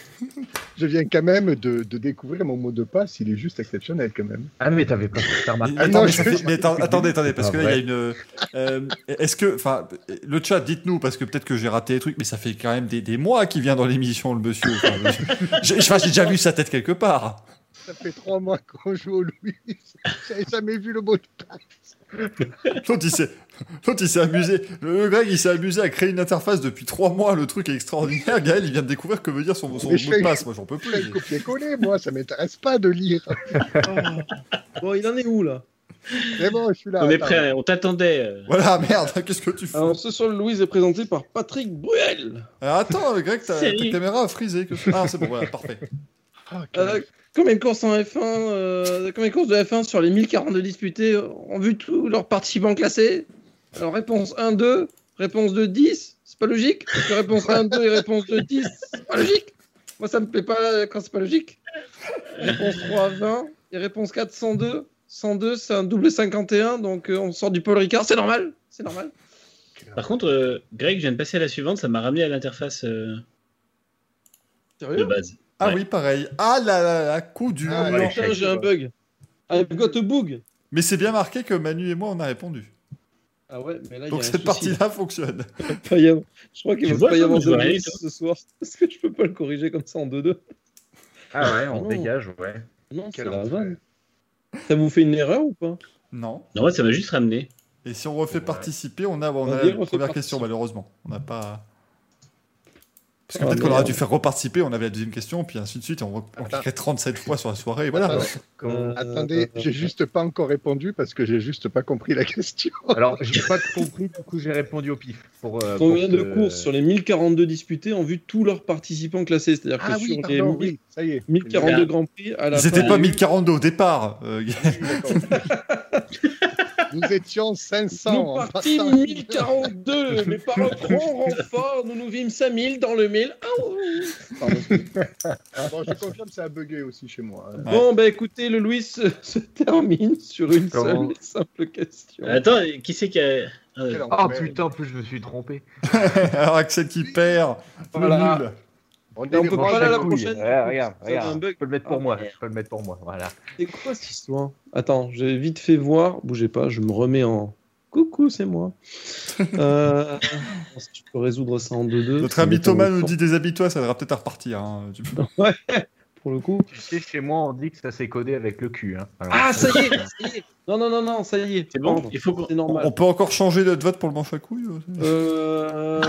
Speaker 10: Je viens quand même de, de découvrir mon mot de passe. Il est juste exceptionnel quand même.
Speaker 4: Ah, mais t'avais pas fait remarquer.
Speaker 10: Ah
Speaker 1: attends,
Speaker 10: non,
Speaker 1: mais
Speaker 10: je-
Speaker 1: ça fait- mais attends, [LAUGHS] attendez, attendez, parce
Speaker 4: Ah,
Speaker 1: que là, il y a une. euh, Est-ce que. Enfin, le chat, dites-nous, parce que peut-être que j'ai raté des trucs, mais ça fait quand même des, des mois qu'il vient dans l'émission, le monsieur. Enfin, [LAUGHS] j'ai enfin, j'ai déjà vu sa tête quelque part.
Speaker 10: Ça fait trois mois qu'on joue au Louis. J'avais jamais vu le mot de passe.
Speaker 1: L'autre, il s'est. Il s'est amusé. Le Greg, il s'est amusé à créer une interface depuis trois mois. Le truc est extraordinaire. Gaël, il vient de découvrir que veut dire son, son
Speaker 10: je
Speaker 1: mot de passe. Moi, j'en peux
Speaker 10: Je fais
Speaker 1: plus.
Speaker 10: le copier-coller, moi. Ça m'intéresse pas de lire.
Speaker 2: Bon, il en est où là?
Speaker 10: Mais bon, je suis là.
Speaker 3: On est prêt, on t'attendait.
Speaker 1: Voilà, merde, [LAUGHS] qu'est-ce que tu fais
Speaker 2: Alors, ce soir, le Louise est présenté par Patrick Bruel.
Speaker 1: Alors, Attends, Greg, ta, caméra a frisé. que- Ah, c'est bon, voilà, parfait.
Speaker 2: Euh, combien de courses en F1 euh, Combien de courses de F1 sur les 1042 disputées ont vu tous leurs participants classés Alors, réponse 1, 2. Réponse 2, 10. C'est pas logique Parce que réponse 1, 2 et réponse 2, 10. C'est pas logique Moi, ça me plaît pas quand c'est pas logique. Réponse 3, 20. Et réponse 4, 102. 102, c'est un double 51. Donc, euh, on sort du Paul Ricard. C'est normal. C'est normal.
Speaker 3: Par contre, euh, Greg, je viens de passer à la suivante, ça m'a ramené à l'interface euh, de
Speaker 2: Sérieux
Speaker 3: base.
Speaker 1: Ah
Speaker 3: Ouais.
Speaker 1: oui, pareil. Ah là là là, coup dur.
Speaker 10: Ah,
Speaker 2: Non,
Speaker 10: ouais.
Speaker 2: j'ai un bug. I've got a bug.
Speaker 1: Mais c'est bien marqué que Manu et moi, on a répondu.
Speaker 2: Ah ouais, mais là, il y a
Speaker 1: Donc cette partie-là [LAUGHS] fonctionne.
Speaker 2: pas y avoir- Je crois qu'il
Speaker 3: Tu
Speaker 2: va pas y avoir de Louis
Speaker 3: toi.
Speaker 2: ce soir. [LAUGHS] Parce que je peux pas le corriger comme ça en 2-2.
Speaker 4: Ah ouais, on
Speaker 2: non.
Speaker 4: dégage, ouais.
Speaker 2: Non, c'est
Speaker 10: Quel
Speaker 2: la vanne. Ça vous fait une erreur ou pas?
Speaker 1: Non.
Speaker 3: Non, moi, ça m'a juste ramené.
Speaker 1: Et si on refait
Speaker 4: Ouais.
Speaker 1: participer, on a, on
Speaker 2: On
Speaker 1: a
Speaker 2: dit
Speaker 1: la première question, malheureusement. On n'a pas. Parce que
Speaker 2: Ah,
Speaker 1: peut-être qu'on aurait dû faire reparticiper, on avait la deuxième question, puis ainsi de suite, on, on
Speaker 10: Attends.
Speaker 1: cliquerait 37 fois sur la soirée, et voilà.
Speaker 10: Attends,
Speaker 2: Euh,
Speaker 10: Attendez, j'ai juste pas encore répondu parce que j'ai juste pas compris la question. [LAUGHS]
Speaker 4: Alors, j'ai pas compris, du coup, j'ai répondu au pif. Pour, euh,
Speaker 2: Combien
Speaker 4: pour
Speaker 2: de courses sur les 1042 disputés ont vu tous leurs participants classés? C'est-à-dire que
Speaker 10: Ah oui,
Speaker 2: sur les
Speaker 10: pardon,
Speaker 2: 1000
Speaker 10: oui, ça y est.
Speaker 2: 1042 Grands Prix, à la
Speaker 1: Ils
Speaker 2: fin,
Speaker 1: n'étaient pas
Speaker 2: a eu-
Speaker 1: 1042 au départ. euh. [LAUGHS]
Speaker 10: Nous étions 500
Speaker 2: Nous
Speaker 10: en
Speaker 2: partîmes
Speaker 10: passant.
Speaker 2: 1042, mais par un grand renfort, nous nous vîmes 5000 dans le 1000. Ah, oh. Pardon.
Speaker 10: Ah bon, je confirme, ça a bugué aussi chez moi. hein.
Speaker 1: Ouais.
Speaker 2: Bon, bah écoutez, le Louis se, se termine sur une seule et simple question.
Speaker 3: Attends, qui c'est qui a. euh,
Speaker 4: Ah
Speaker 10: enfer.
Speaker 4: putain, en plus, je me suis trompé. [LAUGHS]
Speaker 1: Alors Axel qui perd. le
Speaker 2: Voilà.
Speaker 1: nul.
Speaker 10: On
Speaker 2: peut pas aller à la prochaine.
Speaker 4: Ouais, regarde,
Speaker 2: Ça, j'ai un
Speaker 4: regarde.
Speaker 2: bug.
Speaker 4: Je peux le mettre
Speaker 2: Ah,
Speaker 4: pour moi.
Speaker 3: merde.
Speaker 4: Je peux le mettre pour moi. Voilà.
Speaker 2: C'est quoi cette histoire? Attends, j'ai vite fait voir. Bougez pas, je me remets en. Coucou, c'est moi. [LAUGHS] euh... Si tu peux résoudre ça en 2-2.
Speaker 1: Notre ami Thomas nous dit déshabille-toi, ça devra peut-être à repartir. hein. Tu peux-
Speaker 2: Pour le coup.
Speaker 4: Tu sais, chez moi, on dit que ça s'est codé avec le cul. Hein. Alors,
Speaker 2: Ah, ça y est, [LAUGHS] ça y est Non, non, non, non, ça y est.
Speaker 3: C'est bon Il faut qu'on.
Speaker 2: C'est
Speaker 1: On
Speaker 2: normal.
Speaker 1: peut encore changer notre vote pour le manche à couilles euh [LAUGHS]
Speaker 2: Euh...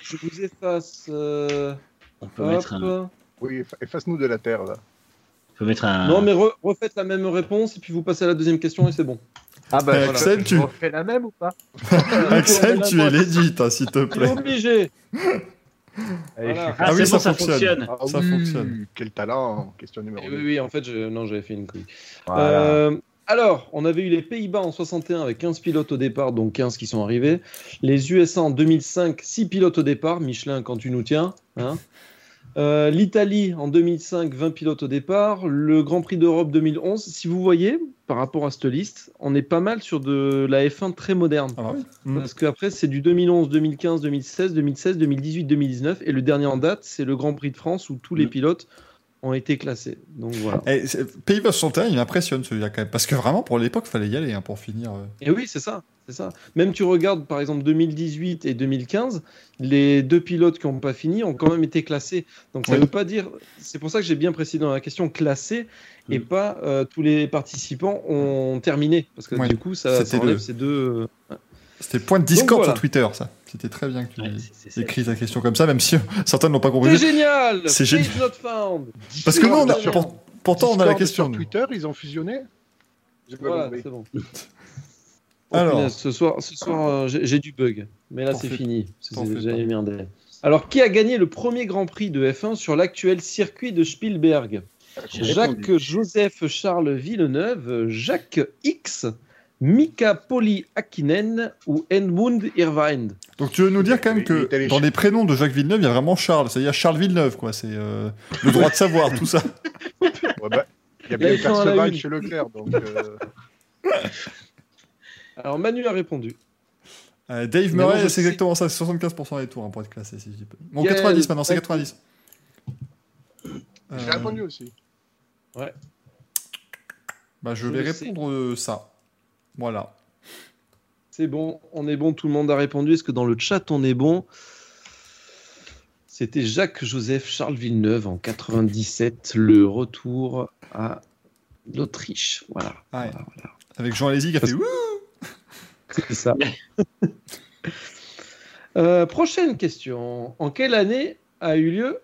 Speaker 2: je vous efface. euh,
Speaker 3: On peut
Speaker 2: hop.
Speaker 3: mettre un.
Speaker 10: Oui, effa- efface-nous de la terre là.
Speaker 3: On peut mettre un.
Speaker 2: Non, mais re- refaites la même réponse et puis vous passez à la deuxième question et c'est bon.
Speaker 4: Ah bah, voilà.
Speaker 1: Axel, tu-
Speaker 4: refais la même ou pas? [LAUGHS]
Speaker 1: Axel, tu es l'édite, hein, s'il te plaît.
Speaker 2: obligé.
Speaker 4: Allez,
Speaker 2: Voilà.
Speaker 3: Ah,
Speaker 1: Ah oui, ça
Speaker 3: ça
Speaker 1: fonctionne.
Speaker 3: fonctionne.
Speaker 1: Ça
Speaker 10: oui,
Speaker 1: fonctionne.
Speaker 10: Quel talent Question numéro
Speaker 2: Eh
Speaker 10: 2.
Speaker 2: oui, oui, en fait, je... non, j'avais fait une couille.
Speaker 4: Voilà.
Speaker 2: Euh, Alors, on avait eu les Pays-Bas en 61 avec 15 pilotes au départ, donc 15 qui sont arrivés. Les USA en 2005, 6 pilotes au départ. Michelin, quand tu nous tiens. Hein euh, L'Italie en 2005, 20 pilotes au départ. Le Grand Prix d'Europe 2011. Si vous voyez, par rapport à cette liste, on est pas mal sur de la F1 très moderne.
Speaker 1: Ah bah oui. Mm.
Speaker 2: Parce qu'après, c'est du 2011, 2015, 2016, 2016, 2018, 2019. Et le dernier en date, c'est le Grand Prix de France où tous les
Speaker 1: Mm.
Speaker 2: pilotes ont été classés. Donc voilà.
Speaker 1: Eh, c'est- Pays-Bas 61, il m'impressionne celui-là quand même. Parce que vraiment, pour l'époque, fallait y aller hein, pour finir. euh.
Speaker 2: Et oui, c'est ça, c'est ça. Même tu regardes par exemple 2018 et 2015, les deux pilotes qui n'ont pas fini ont quand même été classés. Donc ça ne
Speaker 1: Oui.
Speaker 2: veut pas dire. C'est pour ça que j'ai bien précisé dans la question classé et
Speaker 1: Mm.
Speaker 2: pas euh, tous les participants ont terminé parce que du coup ça, enlève ces deux. euh,
Speaker 1: C'était point de Discord
Speaker 2: voilà.
Speaker 1: sur Twitter, ça. C'était très bien que tu
Speaker 3: Ouais,
Speaker 1: écris ta question comme ça, même si [LAUGHS] certains ne l'ont pas compris.
Speaker 2: C'est génial.
Speaker 1: C'est génial.
Speaker 2: not found.
Speaker 1: Parce que nous, on a,
Speaker 2: Discord,
Speaker 1: pour- pourtant, on a la question.
Speaker 10: Sur. Twitter, ils ont fusionné? J'ai pas
Speaker 2: Voilà, c'est bon.
Speaker 1: Alors. [LAUGHS]
Speaker 2: Oh, punaise, ce soir, ce soir euh, j'ai du bug, mais là c'est fini. J'avais délai. Alors, qui a gagné le premier Grand Prix de F1 sur l'actuel circuit de Spielberg? Jacques. Joseph Charles Villeneuve, Jacques X, Mika Poli Hakkinen ou Edmund Irvine
Speaker 1: Donc tu veux nous dire quand même
Speaker 10: Il- il
Speaker 1: que dans les prénoms de Jacques Villeneuve, il y a vraiment Charles. C'est-à-dire Charles Villeneuve, quoi. C'est euh, le droit de savoir, tout ça. [LAUGHS]
Speaker 10: Ouais, bah, Il y a bien Perceval chez Leclerc, donc euh, [LAUGHS]
Speaker 2: Alors, Manu a répondu.
Speaker 1: Euh, Dave Murray,
Speaker 2: je
Speaker 1: c'est
Speaker 2: sais-
Speaker 1: exactement ça. C'est 75% des tours hein, pour être classé, si je dis pas. Bon,
Speaker 2: Quel
Speaker 1: 90 maintenant, c'est
Speaker 2: tac-
Speaker 1: 90.
Speaker 10: j'ai
Speaker 1: Euh,
Speaker 10: répondu aussi.
Speaker 1: Bah, je
Speaker 2: Je
Speaker 1: vais
Speaker 2: sais.
Speaker 1: répondre ça. Voilà.
Speaker 2: C'est bon, on est bon, tout le monde a répondu. Est-ce que dans le chat on est bon? C'était Jacques Joseph Charles Villeneuve en 97, le retour à l'Autriche. Voilà.
Speaker 1: Ouais.
Speaker 2: voilà, voilà.
Speaker 1: Avec Jean Alési qui a fait
Speaker 2: C'est ça. [LAUGHS] Euh, prochaine question. En quelle année a eu lieu,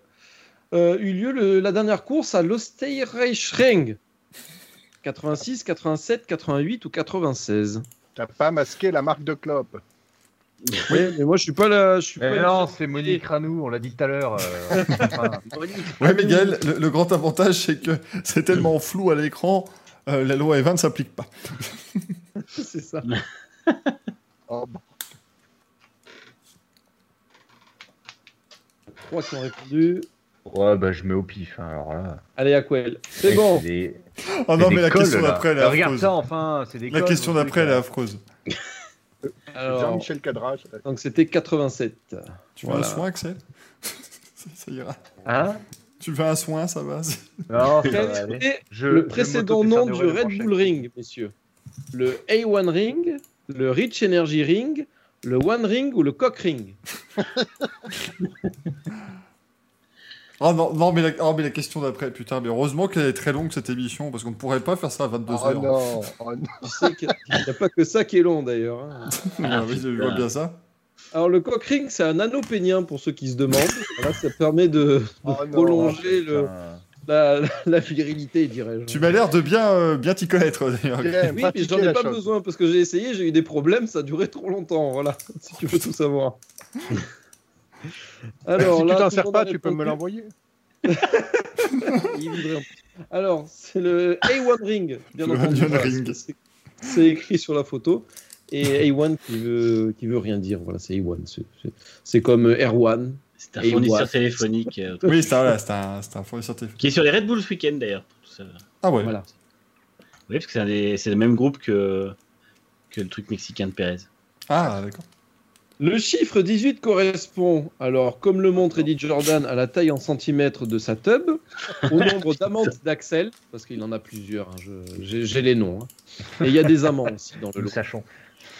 Speaker 2: euh, eu lieu le- la dernière course à l'Osteirreichring 86, 87, 88 ou 96
Speaker 10: T'as pas masqué la marque de clope.
Speaker 2: Oui, mais moi je suis pas là. Je suis
Speaker 4: Mais
Speaker 2: pas
Speaker 4: non, c'est Monique Ranou, on l'a dit tout à l'heure. euh, enfin,
Speaker 1: Ouais, Miguel, le, le grand avantage, c'est que c'est tellement flou à l'écran, euh, la loi Evan ne s'applique pas. [LAUGHS]
Speaker 2: C'est ça.
Speaker 10: Oh.
Speaker 2: Trois qui ont répondu.
Speaker 4: ouais, bah je mets au pif. hein, alors là.
Speaker 2: Allez, Aquel. C'est bon.
Speaker 1: Oh non, mais la
Speaker 4: cols,
Speaker 1: question d'après, elle est
Speaker 4: Euh, Regarde
Speaker 1: affreuse.
Speaker 4: ça, enfin, c'est des
Speaker 1: La
Speaker 4: cols,
Speaker 1: question d'après, elle est
Speaker 4: là.
Speaker 1: affreuse. [LAUGHS]
Speaker 10: Jean-Michel Cadrage.
Speaker 2: donc c'était 87.
Speaker 1: Tu veux
Speaker 2: Voilà.
Speaker 1: un soin, Axel ça, [LAUGHS] ça ira.
Speaker 4: Hein
Speaker 1: Tu veux un soin, ça va
Speaker 4: Non, [LAUGHS] ça
Speaker 2: Quel
Speaker 4: va aller.
Speaker 2: était
Speaker 4: Je-
Speaker 2: le précédent nom du Red
Speaker 4: prochain.
Speaker 2: Bull Ring, messieurs Le A1 Ring, le Rich Energy Ring, le One Ring ou le Cock Ring?
Speaker 1: Oh non, non mais, la, oh, mais la question d'après, putain, mais heureusement qu'elle est très longue cette émission, parce qu'on ne pourrait pas faire ça à 22h.
Speaker 10: Oh non, oh non.
Speaker 2: Tu sais qu'il n'y a pas que ça qui est long d'ailleurs. hein. [LAUGHS]
Speaker 1: Ah oui, je vois bien ça.
Speaker 2: Alors le Cock Ring, c'est un anneau pénien pour ceux qui se demandent. [LAUGHS] Voilà, ça permet de, de
Speaker 10: Oh non.
Speaker 2: prolonger le, la, la virilité, dirais-je.
Speaker 1: Tu m'as l'air de bien euh, bien t'y connaître, d'ailleurs.
Speaker 2: Oui, mais j'en ai pas
Speaker 10: chose.
Speaker 2: besoin parce que j'ai essayé, j'ai eu des problèmes, ça a duré trop longtemps. Voilà, [LAUGHS] si tu veux tout savoir. Alors
Speaker 10: si
Speaker 2: là,
Speaker 10: tu t'en sers pas, tu peux me l'envoyer. [LAUGHS]
Speaker 2: Alors, c'est le A1 Ring, bien
Speaker 1: Le
Speaker 2: entendu.
Speaker 1: A1
Speaker 2: voilà,
Speaker 1: Ring.
Speaker 2: c'est- écrit sur la photo. Et A1 qui veut, qui veut rien dire. Voilà, c'est A1. C'est- comme R1.
Speaker 3: C'est un fournisseur téléphonique euh,
Speaker 1: Oui, c'est un, voilà, un, fournisseur téléphonique.
Speaker 3: qui est sur les Red Bull ce week-end d'ailleurs.
Speaker 1: Ah ouais.
Speaker 2: Voilà.
Speaker 3: Oui, parce que c'est le même groupe que, que le truc mexicain de Pérez.
Speaker 1: Ah, d'accord.
Speaker 2: Le chiffre 18 correspond, alors, comme le montre Eddie Jordan, à la taille en centimètres de sa tub, au nombre d'amantes d'Axel, parce qu'il en a plusieurs, hein, j'ai les noms. hein. Et il y a des amants aussi dans le
Speaker 4: Nous
Speaker 2: lot.
Speaker 4: sachons.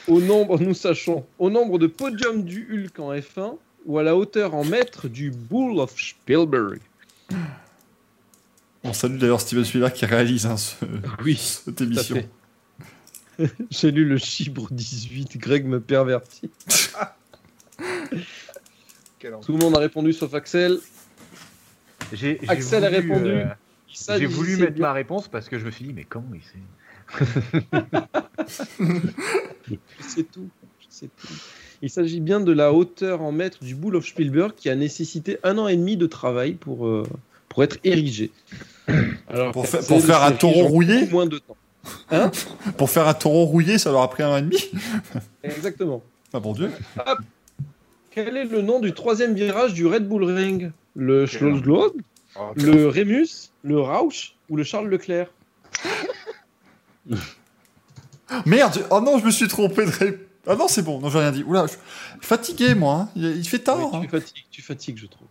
Speaker 2: Au nombre, nous sachons, au nombre de podiums du Hulk en F1 ou à la hauteur en mètres du Bull of Spielberg.
Speaker 1: On salue d'ailleurs Steven Spielberg qui réalise hein, ce-
Speaker 2: Oui,
Speaker 1: cette
Speaker 2: tout à
Speaker 1: émission. [LAUGHS]
Speaker 2: J'ai lu le chiffre 18, Greg me pervertit. Tout le monde a répondu sauf Axel.
Speaker 4: J'ai j'ai
Speaker 2: Axel a répondu.
Speaker 4: euh, J'ai voulu mettre
Speaker 2: bien-
Speaker 4: ma réponse parce que je me suis dit, mais comment il sait [LAUGHS]
Speaker 2: Je sais tout. Je sais tout. Il s'agit bien de la hauteur en mètres du Bull of Spielberg qui a nécessité un an et demi de travail pour, euh, pour être érigé. Alors,
Speaker 1: Pour, fa- pour faire un taureau
Speaker 2: en
Speaker 1: rouillé
Speaker 2: moins de temps. Hein
Speaker 1: Pour faire un taureau rouillé, ça leur a pris un an et demi [LAUGHS]
Speaker 2: Exactement.
Speaker 1: Ah bon Dieu.
Speaker 2: Quel est le nom du troisième virage du Red Bull Ring? Le Schlossglod,
Speaker 10: Oh,
Speaker 2: le Remus, le Rausch ou le Charles Leclerc? [LAUGHS]
Speaker 1: Merde Oh non, je me suis trompé de... ré- Ah non, c'est bon, non, j'ai rien dit. Oula, je suis fatigué, moi. hein. Il, fait tard.
Speaker 2: Oui,
Speaker 1: hein.
Speaker 2: Tu fatigues, tu fatigues, je trouve.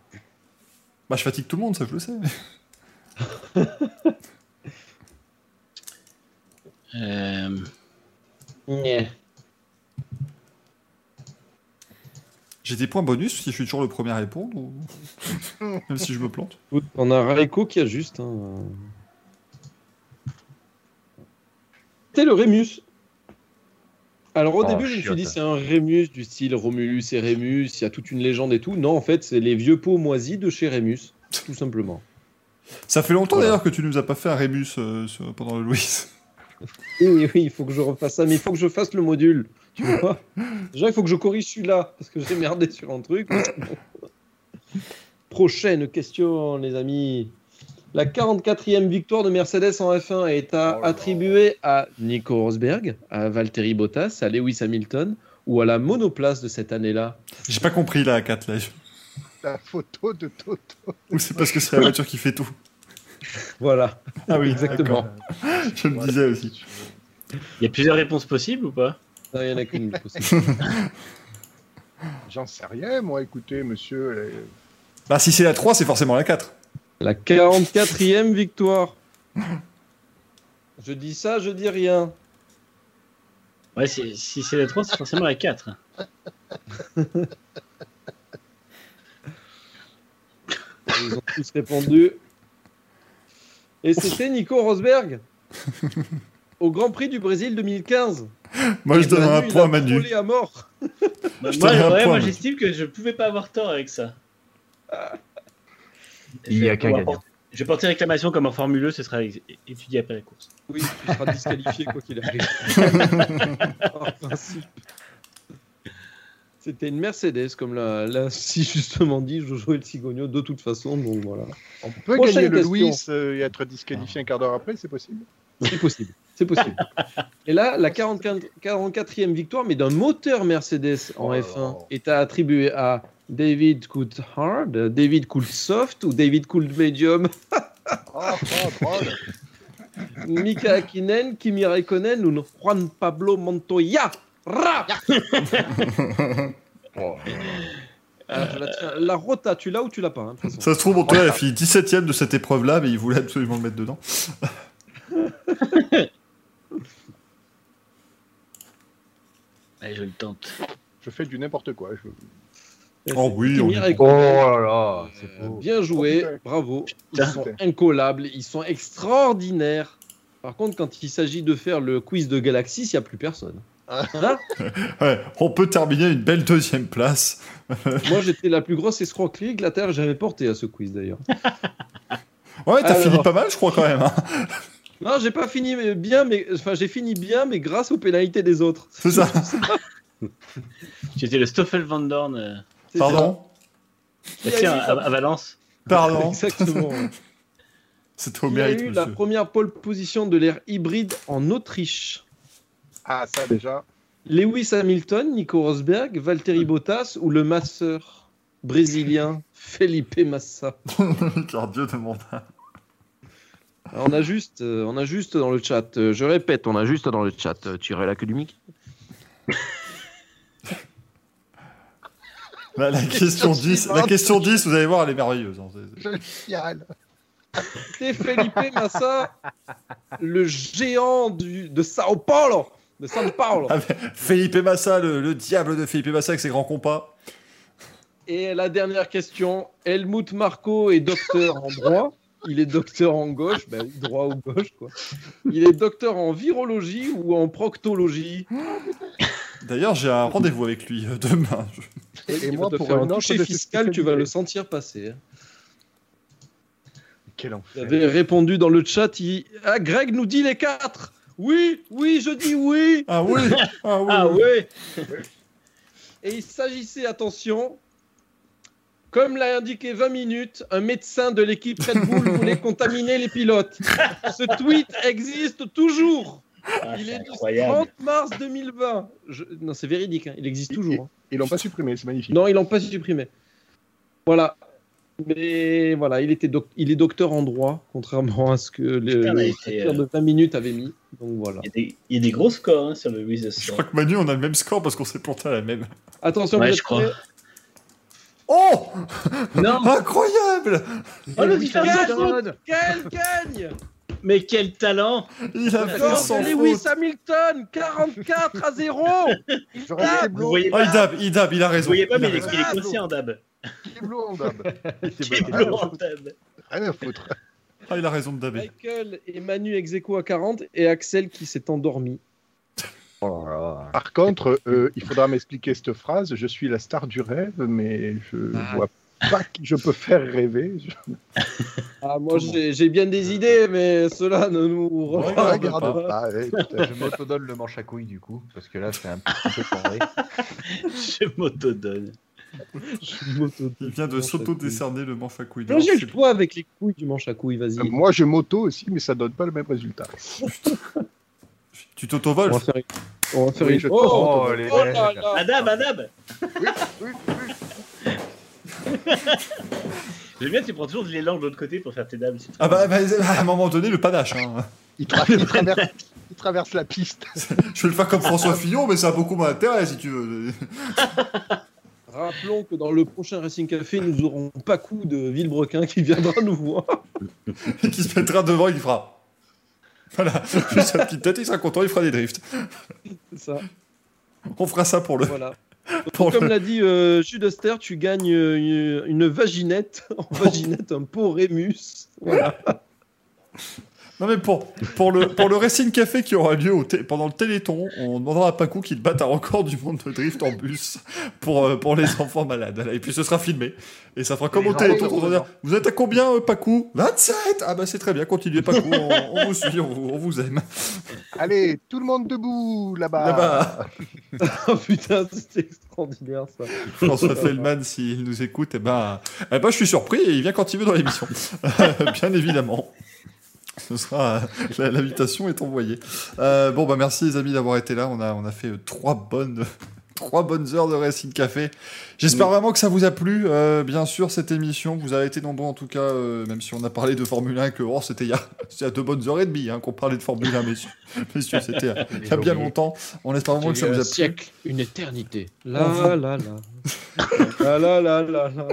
Speaker 1: Bah, je fatigue tout le monde, ça, je le sais. [LAUGHS]
Speaker 3: Euh,
Speaker 1: J'ai des points bonus si je suis toujours le premier à répondre ou... [LAUGHS] Même si je me plante.
Speaker 2: On a Raiko qui a juste. hein. C'était le Rémus. Alors au
Speaker 4: Oh,
Speaker 2: début, je me suis dit c'est un Rémus du style Romulus et Rémus, il y a toute une légende et tout. Non, en fait, c'est les vieux pots moisis de chez Rémus, tout simplement.
Speaker 1: Ça fait longtemps
Speaker 2: Voilà.
Speaker 1: d'ailleurs que tu nous as pas fait un Rémus euh, pendant le Louis.
Speaker 2: Oui, oui, il faut que je refasse ça, mais il faut que je fasse le module. Tu vois Déjà, il faut que je corrige celui-là, parce que j'ai merdé sur un truc. Prochaine question, les amis. La 44e victoire de Mercedes en F1 est à-
Speaker 10: Oh
Speaker 2: attribuée à Nico Rosberg, à Valtteri Bottas, à Lewis Hamilton ou à la monoplace de cette année-là?
Speaker 1: J'ai pas compris la 4 là.
Speaker 10: La photo de Toto.
Speaker 1: Ou c'est parce que c'est la voiture qui fait tout.
Speaker 2: Voilà,
Speaker 1: Ah oui,
Speaker 2: exactement. [LAUGHS]
Speaker 1: Je me disais aussi.
Speaker 3: Il y a plusieurs réponses possibles ou pas?
Speaker 2: Non, Il n'y en a qu'une [LAUGHS] possible.
Speaker 10: J'en sais rien, moi, écoutez, monsieur. euh,
Speaker 1: Bah, si c'est la 3, c'est forcément la 4.
Speaker 2: La 44e victoire. Je dis ça, je dis rien.
Speaker 3: Ouais, si, si c'est la 3, c'est forcément la 4.
Speaker 2: Ils ont tous répondu. Et c'était Nico Rosberg au Grand Prix du Brésil 2015.
Speaker 1: Moi, je donne un point à Manu.
Speaker 2: à mort.
Speaker 3: Moi,
Speaker 1: Je te donne un
Speaker 3: ouais,
Speaker 1: point,
Speaker 3: moi
Speaker 1: mais-
Speaker 3: j'estime que je pouvais pas avoir tort avec ça.
Speaker 4: Il y a qu'un gagnant.
Speaker 3: Je vais porter réclamation comme en Formule 1, ce sera étudié après la course.
Speaker 2: Oui, tu seras disqualifié quoi qu'il arrive. [LAUGHS] Principe. C'était une Mercedes, comme l'a si justement dit Jojo El Cigogno, de toute façon, donc voilà.
Speaker 10: On peut
Speaker 2: Prochaine
Speaker 10: gagner le. Louis euh, et être disqualifié un quart d'heure après, c'est possible
Speaker 2: C'est possible, c'est possible. [LAUGHS] Et là, la 44, 44e victoire, mais d'un moteur Mercedes en
Speaker 10: Oh là
Speaker 2: F1,
Speaker 10: là.
Speaker 2: est attribuée à David Coulthard, David Coulsoft ou David Could Medium,
Speaker 10: ah, [LAUGHS] drôle.
Speaker 2: Mika Hakkinen, Kimi Raikkonen ou Juan Pablo Montoya? [LAUGHS]
Speaker 10: Oh.
Speaker 2: Alors, je la, rota, tu l'as ou tu l'as pas hein.
Speaker 1: Ça se trouve, mon toit a fini 17ème de cette épreuve-là, mais il voulait absolument le mettre dedans. [LAUGHS]
Speaker 3: Allez, je le tente.
Speaker 10: Je fais du n'importe quoi. je-
Speaker 1: Oh oui, on y
Speaker 4: Oh là
Speaker 2: Euh,
Speaker 4: beau.
Speaker 2: bien joué, bravo. Ils
Speaker 3: Putain.
Speaker 2: sont incollables, ils sont extraordinaires. Par contre, quand il s'agit de faire le quiz de Galaxy, il n'y a plus personne. Hein
Speaker 1: Ouais, on peut terminer une belle deuxième place. [LAUGHS]
Speaker 2: Moi, j'étais la plus grosse escroquerie que la Terre ait jamais portée à ce quiz d'ailleurs. [LAUGHS]
Speaker 1: Ouais, t'as
Speaker 2: Alors.
Speaker 1: fini pas mal, je crois, quand même. hein. [LAUGHS]
Speaker 2: Non, j'ai pas fini mais bien, mais enfin, j'ai fini bien, mais grâce aux pénalités des autres.
Speaker 1: C'est ça.
Speaker 3: J'étais le Stoffel Van Dorn. euh,
Speaker 2: C'est
Speaker 1: Pardon?
Speaker 2: Ça. a
Speaker 3: tiens, à,
Speaker 2: la-
Speaker 3: à Valence.
Speaker 1: Pardon.
Speaker 2: Exactement.
Speaker 1: C'était au
Speaker 2: Qui a
Speaker 1: mérite,
Speaker 2: eu la
Speaker 1: monsieur.
Speaker 2: première pole position de l'ère hybride en Autriche
Speaker 10: Ah, ça déjà.
Speaker 2: Lewis Hamilton, Nico Rosberg, Valtteri Bottas ou le masseur brésilien [LAUGHS] Felipe Massa [LAUGHS]
Speaker 1: Car Dieu demande.
Speaker 2: Alors, on a juste, euh, on a juste dans le chat. euh, je répète, on a juste dans le chat. euh, tiré la queue du mic.
Speaker 1: La, [LAUGHS] la question 10, la question 10, vous allez voir, elle est merveilleuse. hein.
Speaker 10: Le fiale.
Speaker 2: C'est Felipe Massa, le géant du, de Sao Paulo, de Sao Paulo.
Speaker 1: Ah, Felipe Massa, le, le diable de Felipe Massa avec ses grands compas.
Speaker 2: Et la dernière question, Helmut Marco est docteur en droit. Il est docteur en gauche, ben droit ou gauche quoi. Il est docteur en virologie ou en proctologie.
Speaker 1: D'ailleurs, j'ai un rendez-vous avec lui euh, demain. Je-
Speaker 10: Et moi, pour
Speaker 2: faire
Speaker 10: un
Speaker 2: toucher fiscal, tu vas le sentir passer. hein.
Speaker 10: Quel
Speaker 2: Vous
Speaker 10: enfer.
Speaker 2: avez répondu dans le chat. il- Ah, Greg nous dit les quatre. Oui, oui, je dis oui.
Speaker 1: Ah oui Ah [LAUGHS] oui,
Speaker 3: Ah
Speaker 1: oui.
Speaker 2: Et il s'agissait, attention, comme l'a indiqué 20 minutes, un médecin de l'équipe Red Bull [LAUGHS] voulait contaminer les pilotes. Ce tweet existe toujours.
Speaker 3: Ah,
Speaker 2: Il est du
Speaker 3: incroyable.
Speaker 2: 30 mars 2020. Je- Non, c'est véridique, hein, il existe toujours. hein.
Speaker 10: Ils l'ont pas supprimé, c'est magnifique.
Speaker 2: Non, ils l'ont pas supprimé. Voilà. Mais voilà, il, était doc- il est docteur en droit, contrairement à ce que le, le
Speaker 3: été, euh,
Speaker 2: de 20 minutes avait mis. Donc voilà.
Speaker 3: Il y, a des, il y a des gros scores hein, sur le Wiz the
Speaker 1: Je crois que Manu, on a le même score parce qu'on s'est planté à la même.
Speaker 2: Attention,
Speaker 3: Ouais,
Speaker 2: vous
Speaker 3: je crois.
Speaker 1: Oh [LAUGHS]
Speaker 3: Non,
Speaker 1: Incroyable
Speaker 3: oh, le
Speaker 2: Quel
Speaker 3: différentiel
Speaker 2: Quel gagne
Speaker 3: Mais quel talent
Speaker 1: Il a fait sans
Speaker 2: Lewis
Speaker 1: faute.
Speaker 2: Hamilton, 44 à 0 [LAUGHS]
Speaker 10: J'aurais été
Speaker 3: Vous
Speaker 10: blond.
Speaker 3: voyez
Speaker 1: Oh,
Speaker 3: pas,
Speaker 1: Idab, Idab, il a
Speaker 3: vous
Speaker 1: raison.
Speaker 3: voyez pas
Speaker 1: Il
Speaker 3: mais il il est conscient, Dab.
Speaker 10: Qui est blond, Dab [LAUGHS]
Speaker 3: Qui est blond en Dab.
Speaker 10: Rien à foutre.
Speaker 1: Ah, il a raison de dabber.
Speaker 2: Michael et Manu ex aequo à 40 et Axel qui s'est endormi.
Speaker 4: Oh là là.
Speaker 10: Par contre, euh, il faudra m'expliquer cette phrase. Je suis la star du rêve, mais je
Speaker 2: Ah.
Speaker 10: vois pas qui je peux faire rêver. Je
Speaker 2: Ah, moi j'ai bien des idées, mais cela ne nous
Speaker 1: Ouais,
Speaker 2: regarde pas.
Speaker 10: pas. ouais, à fait.
Speaker 4: Je m'autodonne le manche à couilles du coup, parce que là c'est un petit peu. [LAUGHS]
Speaker 3: Je m'autodonne.
Speaker 1: Il vient de s'auto-décerner le manche à couilles.
Speaker 2: Non, j'ai le poids avec les couilles du manche à couilles, vas-y.
Speaker 10: Euh, Moi, je m'auto aussi, mais ça donne pas le même résultat. [LAUGHS]
Speaker 1: Tu t'auto-voles
Speaker 2: On va faire une. On va faire
Speaker 10: Oui,
Speaker 2: une...
Speaker 10: je-
Speaker 2: Oh,
Speaker 4: Oh,
Speaker 2: oh
Speaker 4: les
Speaker 2: là
Speaker 10: Oui, [LAUGHS] oui.
Speaker 3: J'aime bien, tu prends toujours de l'élan de l'autre côté pour faire tes dames.
Speaker 1: Ah bah, bah, à un moment donné, le panache. Hein.
Speaker 10: Il, tra- il traverse, il traverse la piste. [LAUGHS]
Speaker 1: Je vais le faire comme François Fillon, mais ça a beaucoup moins d'intérêt si tu veux.
Speaker 2: Rappelons que dans le prochain Racing Café, nous aurons Pacou de Villebrequin qui viendra nous voir.
Speaker 1: Et [LAUGHS] qui se mettra devant, il fera. Voilà, [LAUGHS] juste sa petite tête, il sera content, il fera des drifts.
Speaker 2: C'est ça.
Speaker 1: On fera ça pour le.
Speaker 2: Voilà. [LAUGHS]
Speaker 1: Pour
Speaker 2: Comme
Speaker 1: le-
Speaker 2: l'a dit euh, Jules tu gagnes euh, une, une vaginette. En vaginette, un pot Rémus. Voilà.
Speaker 1: Non mais pour, pour, le, pour le Racing Café qui aura lieu au pendant le Téléthon, on demandera à Pacou qu'il batte un record du monde de drift en bus pour, euh, pour les enfants malades. Et puis ce sera filmé. Et ça fera comme au Téléthon.
Speaker 4: enfants
Speaker 1: on va dire, Vous êtes à combien, euh, Pacou 27 Ah bah c'est très bien, continuez Pacou, on, on vous suit, on vous, on vous aime.
Speaker 10: Allez, tout le monde debout là-bas.
Speaker 1: Là-bas. [LAUGHS]
Speaker 2: oh putain, c'était extraordinaire ça.
Speaker 1: François Fellman, s'il nous écoute, eh ben, eh ben, je suis surpris et il vient quand il veut dans l'émission. [LAUGHS] Bien évidemment. [LAUGHS] Ce sera euh, l'invitation est envoyée. Euh, bon bah merci les amis d'avoir été là. On a on a fait euh, trois bonnes trois bonnes heures de Racing Café. J'espère vraiment que ça vous a plu. Euh, bien sûr cette émission, vous avez été nombreux en tout cas, euh, même si on a parlé de Formule 1 que oh, c'était il y a [LAUGHS] c'était il y a deux bonnes heures et demie hein, qu'on parlait de Formule 1 messieurs. [LAUGHS] Messieurs, c'était il y a bien longtemps. On espère vraiment que ça vous a plu.
Speaker 2: siècle, une éternité. La la la. La la la la la.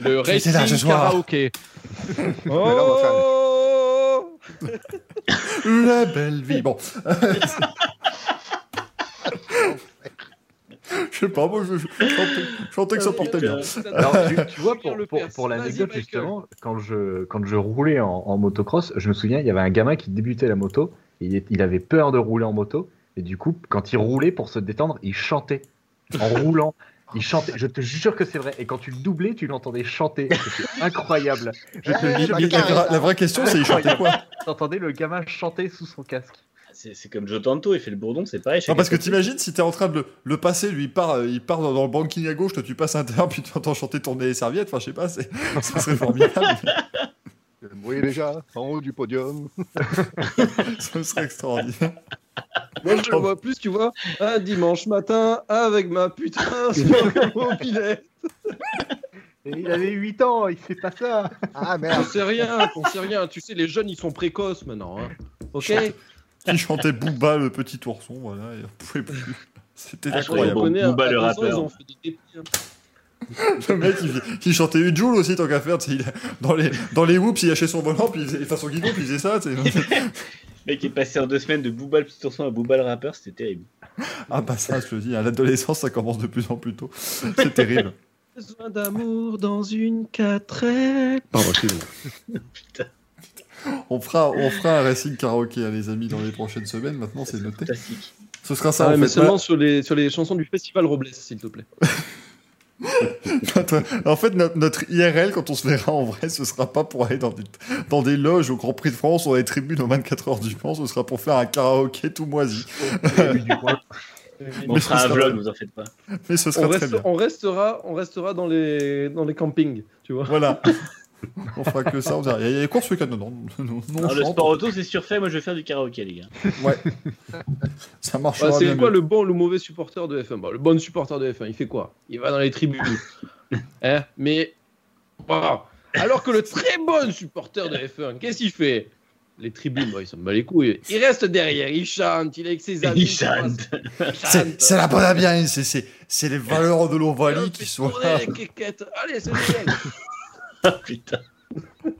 Speaker 2: Le
Speaker 1: était là
Speaker 2: Racing
Speaker 1: ce soir
Speaker 2: Karaoké. [LAUGHS]
Speaker 10: là,
Speaker 2: Oh
Speaker 1: La belle vie. Bon. Je sais pas, moi je, je, je chantais, je chantais que ça portait bien.
Speaker 4: Alors, tu, tu vois, pour, pour, pour l'anecdote, justement, quand je, quand je roulais en, en motocross, je me souviens, il y avait un gamin qui débutait la moto, et il, avait peur de rouler en moto, et du coup, quand il roulait pour se détendre, il chantait en [LAUGHS] roulant. Il chantait, je te jure que c'est vrai. Et quand tu le doublais, tu l'entendais chanter. C'était incroyable. Je te jure,
Speaker 1: Mais la, gra- la vraie question, c'est il chantait quoi?
Speaker 4: T'entendais le gamin chanter sous son casque.
Speaker 3: C'est comme Joe Tanto, il fait le bourdon, c'est pareil.
Speaker 1: Non, parce que t'imagines si t'es en train de le, le passer, lui il part, euh, il part dans, dans le banking à gauche, toi tu passes à l'intérieur, [LAUGHS] puis tu entends chanter tourner les serviettes, enfin je sais pas, c'est- [LAUGHS] ça serait formidable, [LAUGHS]
Speaker 10: voyez déjà, en haut du podium.
Speaker 1: ça serait extraordinaire.
Speaker 2: Moi, je le vois plus, tu vois, un dimanche matin avec ma putain sur le mobilet.
Speaker 4: Et il avait 8 ans, il fait pas ça.
Speaker 10: Ah merde.
Speaker 2: sais rien, t'en sais rien. Tu sais, les jeunes, ils sont précoces maintenant. hein. Ok?
Speaker 1: Qui chantait Booba le petit ourson, voilà, et on pouvait plus. C'était
Speaker 3: Ah,
Speaker 1: incroyable.
Speaker 3: Booba, le
Speaker 2: 12 ans,
Speaker 3: rappeur.
Speaker 2: Hein. [LAUGHS]
Speaker 1: Le mec il, il chantait Ujoul aussi tant qu'à faire, tu sais, il- dans les, dans les whoops il lâchait son volant, puis il faisait, enfin son guidon, puis il faisait ça, tu sais.
Speaker 3: Le mec est passé en deux semaines de Booba le petit ourson à Booba le rappeur, c'était terrible.
Speaker 1: Ah bah ça je te dis, à l'adolescence ça commence de plus en plus tôt, c'est terrible.
Speaker 2: Besoin d'amour dans une quatrelle. Pardon, excusez-moi. [LAUGHS]
Speaker 1: On fera, on fera un racing karaoké, hein, les amis, dans les prochaines semaines, maintenant c'est noté.
Speaker 3: Fantastique.
Speaker 1: Ce sera ça
Speaker 2: Ah,
Speaker 1: en
Speaker 2: mais
Speaker 1: fait.
Speaker 2: seulement sur les, sur les chansons du festival Robles, s'il te plaît. [LAUGHS]
Speaker 1: En fait, notre, notre IRL, quand on se verra en vrai, ce sera pas pour aller dans des, dans des loges au Grand Prix de France ou dans les tribunes aux 24 heures du Mans, ce sera pour faire un karaoké tout moisi. [LAUGHS]
Speaker 3: On
Speaker 1: Mais
Speaker 3: fera un
Speaker 1: sera-
Speaker 3: vlog, vous en faites pas.
Speaker 1: Mais ce
Speaker 2: On,
Speaker 1: sera très
Speaker 2: reste-
Speaker 1: bien.
Speaker 2: on restera, on restera dans les, dans les campings, tu vois.
Speaker 1: Voilà. [LAUGHS] on fera que ça. On Il y a- les courses ce week-end. [LAUGHS] Non, non, non, non,
Speaker 3: Alors,
Speaker 1: on
Speaker 3: le sport auto, c'est surfait. Moi, je vais faire du karaoké, les gars.
Speaker 1: Ouais. [LAUGHS] ça marchera
Speaker 2: Bah, c'est
Speaker 1: bien
Speaker 2: quoi
Speaker 1: mieux.
Speaker 2: le bon ou le mauvais supporter de F1 Bah, Le bon supporter de F1, il fait quoi? Il va dans les tribunes. [LAUGHS] Hein? Mais. Bah, alors que le très bon supporter de F1, qu'est-ce qu'il fait? Les tribunes, bah, ils s'en bat les couilles. Il reste derrière, il chante, il est avec ses amis.
Speaker 3: Il chante.
Speaker 1: C'est c'est la bonne ambiance, c'est- c'est c'est les valeurs de l'Ovalie qui sont là.
Speaker 2: Allez, c'est.
Speaker 3: Ah, [LAUGHS] putain.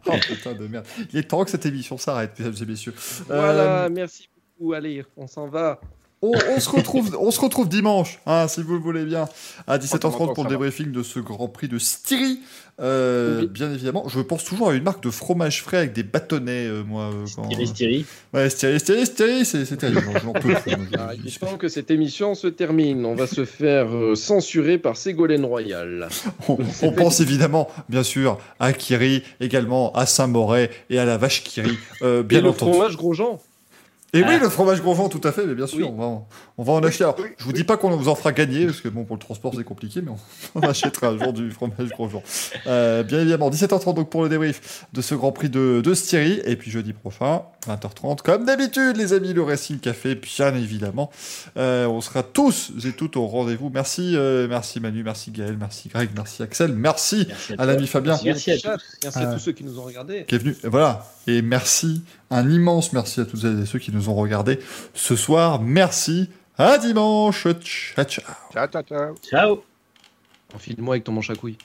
Speaker 1: Oh putain de merde. Il est temps que cette émission s'arrête, mesdames et messieurs.
Speaker 2: Voilà,
Speaker 1: Euh,
Speaker 2: merci beaucoup. Allez, on s'en va.
Speaker 1: On, on se retrouve, on se retrouve dimanche, hein, si vous le voulez bien, à 17h30 pour le débriefing de ce Grand Prix de Styrie. Euh,
Speaker 2: Oui.
Speaker 1: Bien évidemment, je pense toujours à une marque de fromage frais avec des bâtonnets, euh, moi. euh, quand-
Speaker 3: Styrie, styrie.
Speaker 1: Ouais, Styrie, Styrie, Styrie, c'est terrible. j'en- j'en peux plus.
Speaker 2: Ah, il est temps que cette émission se termine. On va se faire euh, censurer par Ségolène Royal. [LAUGHS]
Speaker 1: On, on pense évidemment, bien sûr, à Kiri, également à Saint-Moret et à la vache Kiri, euh,
Speaker 2: Et
Speaker 1: bien
Speaker 2: le
Speaker 1: entendu.
Speaker 2: fromage Grosjean.
Speaker 1: Et oui, le fromage Grosjean, tout à fait, mais bien sûr,
Speaker 2: Oui.
Speaker 1: on, va en, on va en acheter. Alors, je vous dis pas qu'on vous en fera gagner, parce que bon, pour le transport, c'est compliqué, mais on, [LAUGHS] on achètera un jour du fromage Grosjean. Euh, bien évidemment, 17h30 donc pour le débrief de ce Grand Prix de, de Styrie, et puis jeudi prochain, 20h30, comme d'habitude, les amis, le Racing Café, bien évidemment. Euh, on sera tous et toutes au rendez-vous. Merci, euh, merci Manu, merci Gaël, merci Greg, merci Axel, merci
Speaker 3: Merci
Speaker 1: à l'ami Fabien
Speaker 3: Merci à
Speaker 2: Chat.
Speaker 3: tous.
Speaker 2: Merci
Speaker 1: Ah.
Speaker 2: à tous ceux qui nous ont regardés.
Speaker 1: qui est venu. Et voilà. Et merci, un immense merci à toutes et ceux qui nous ont regardés ce soir. Merci. À dimanche. Ciao, ciao.
Speaker 10: Ciao, ciao, ciao.
Speaker 3: Ciao.
Speaker 2: Enfile-moi avec ton manche à couilles.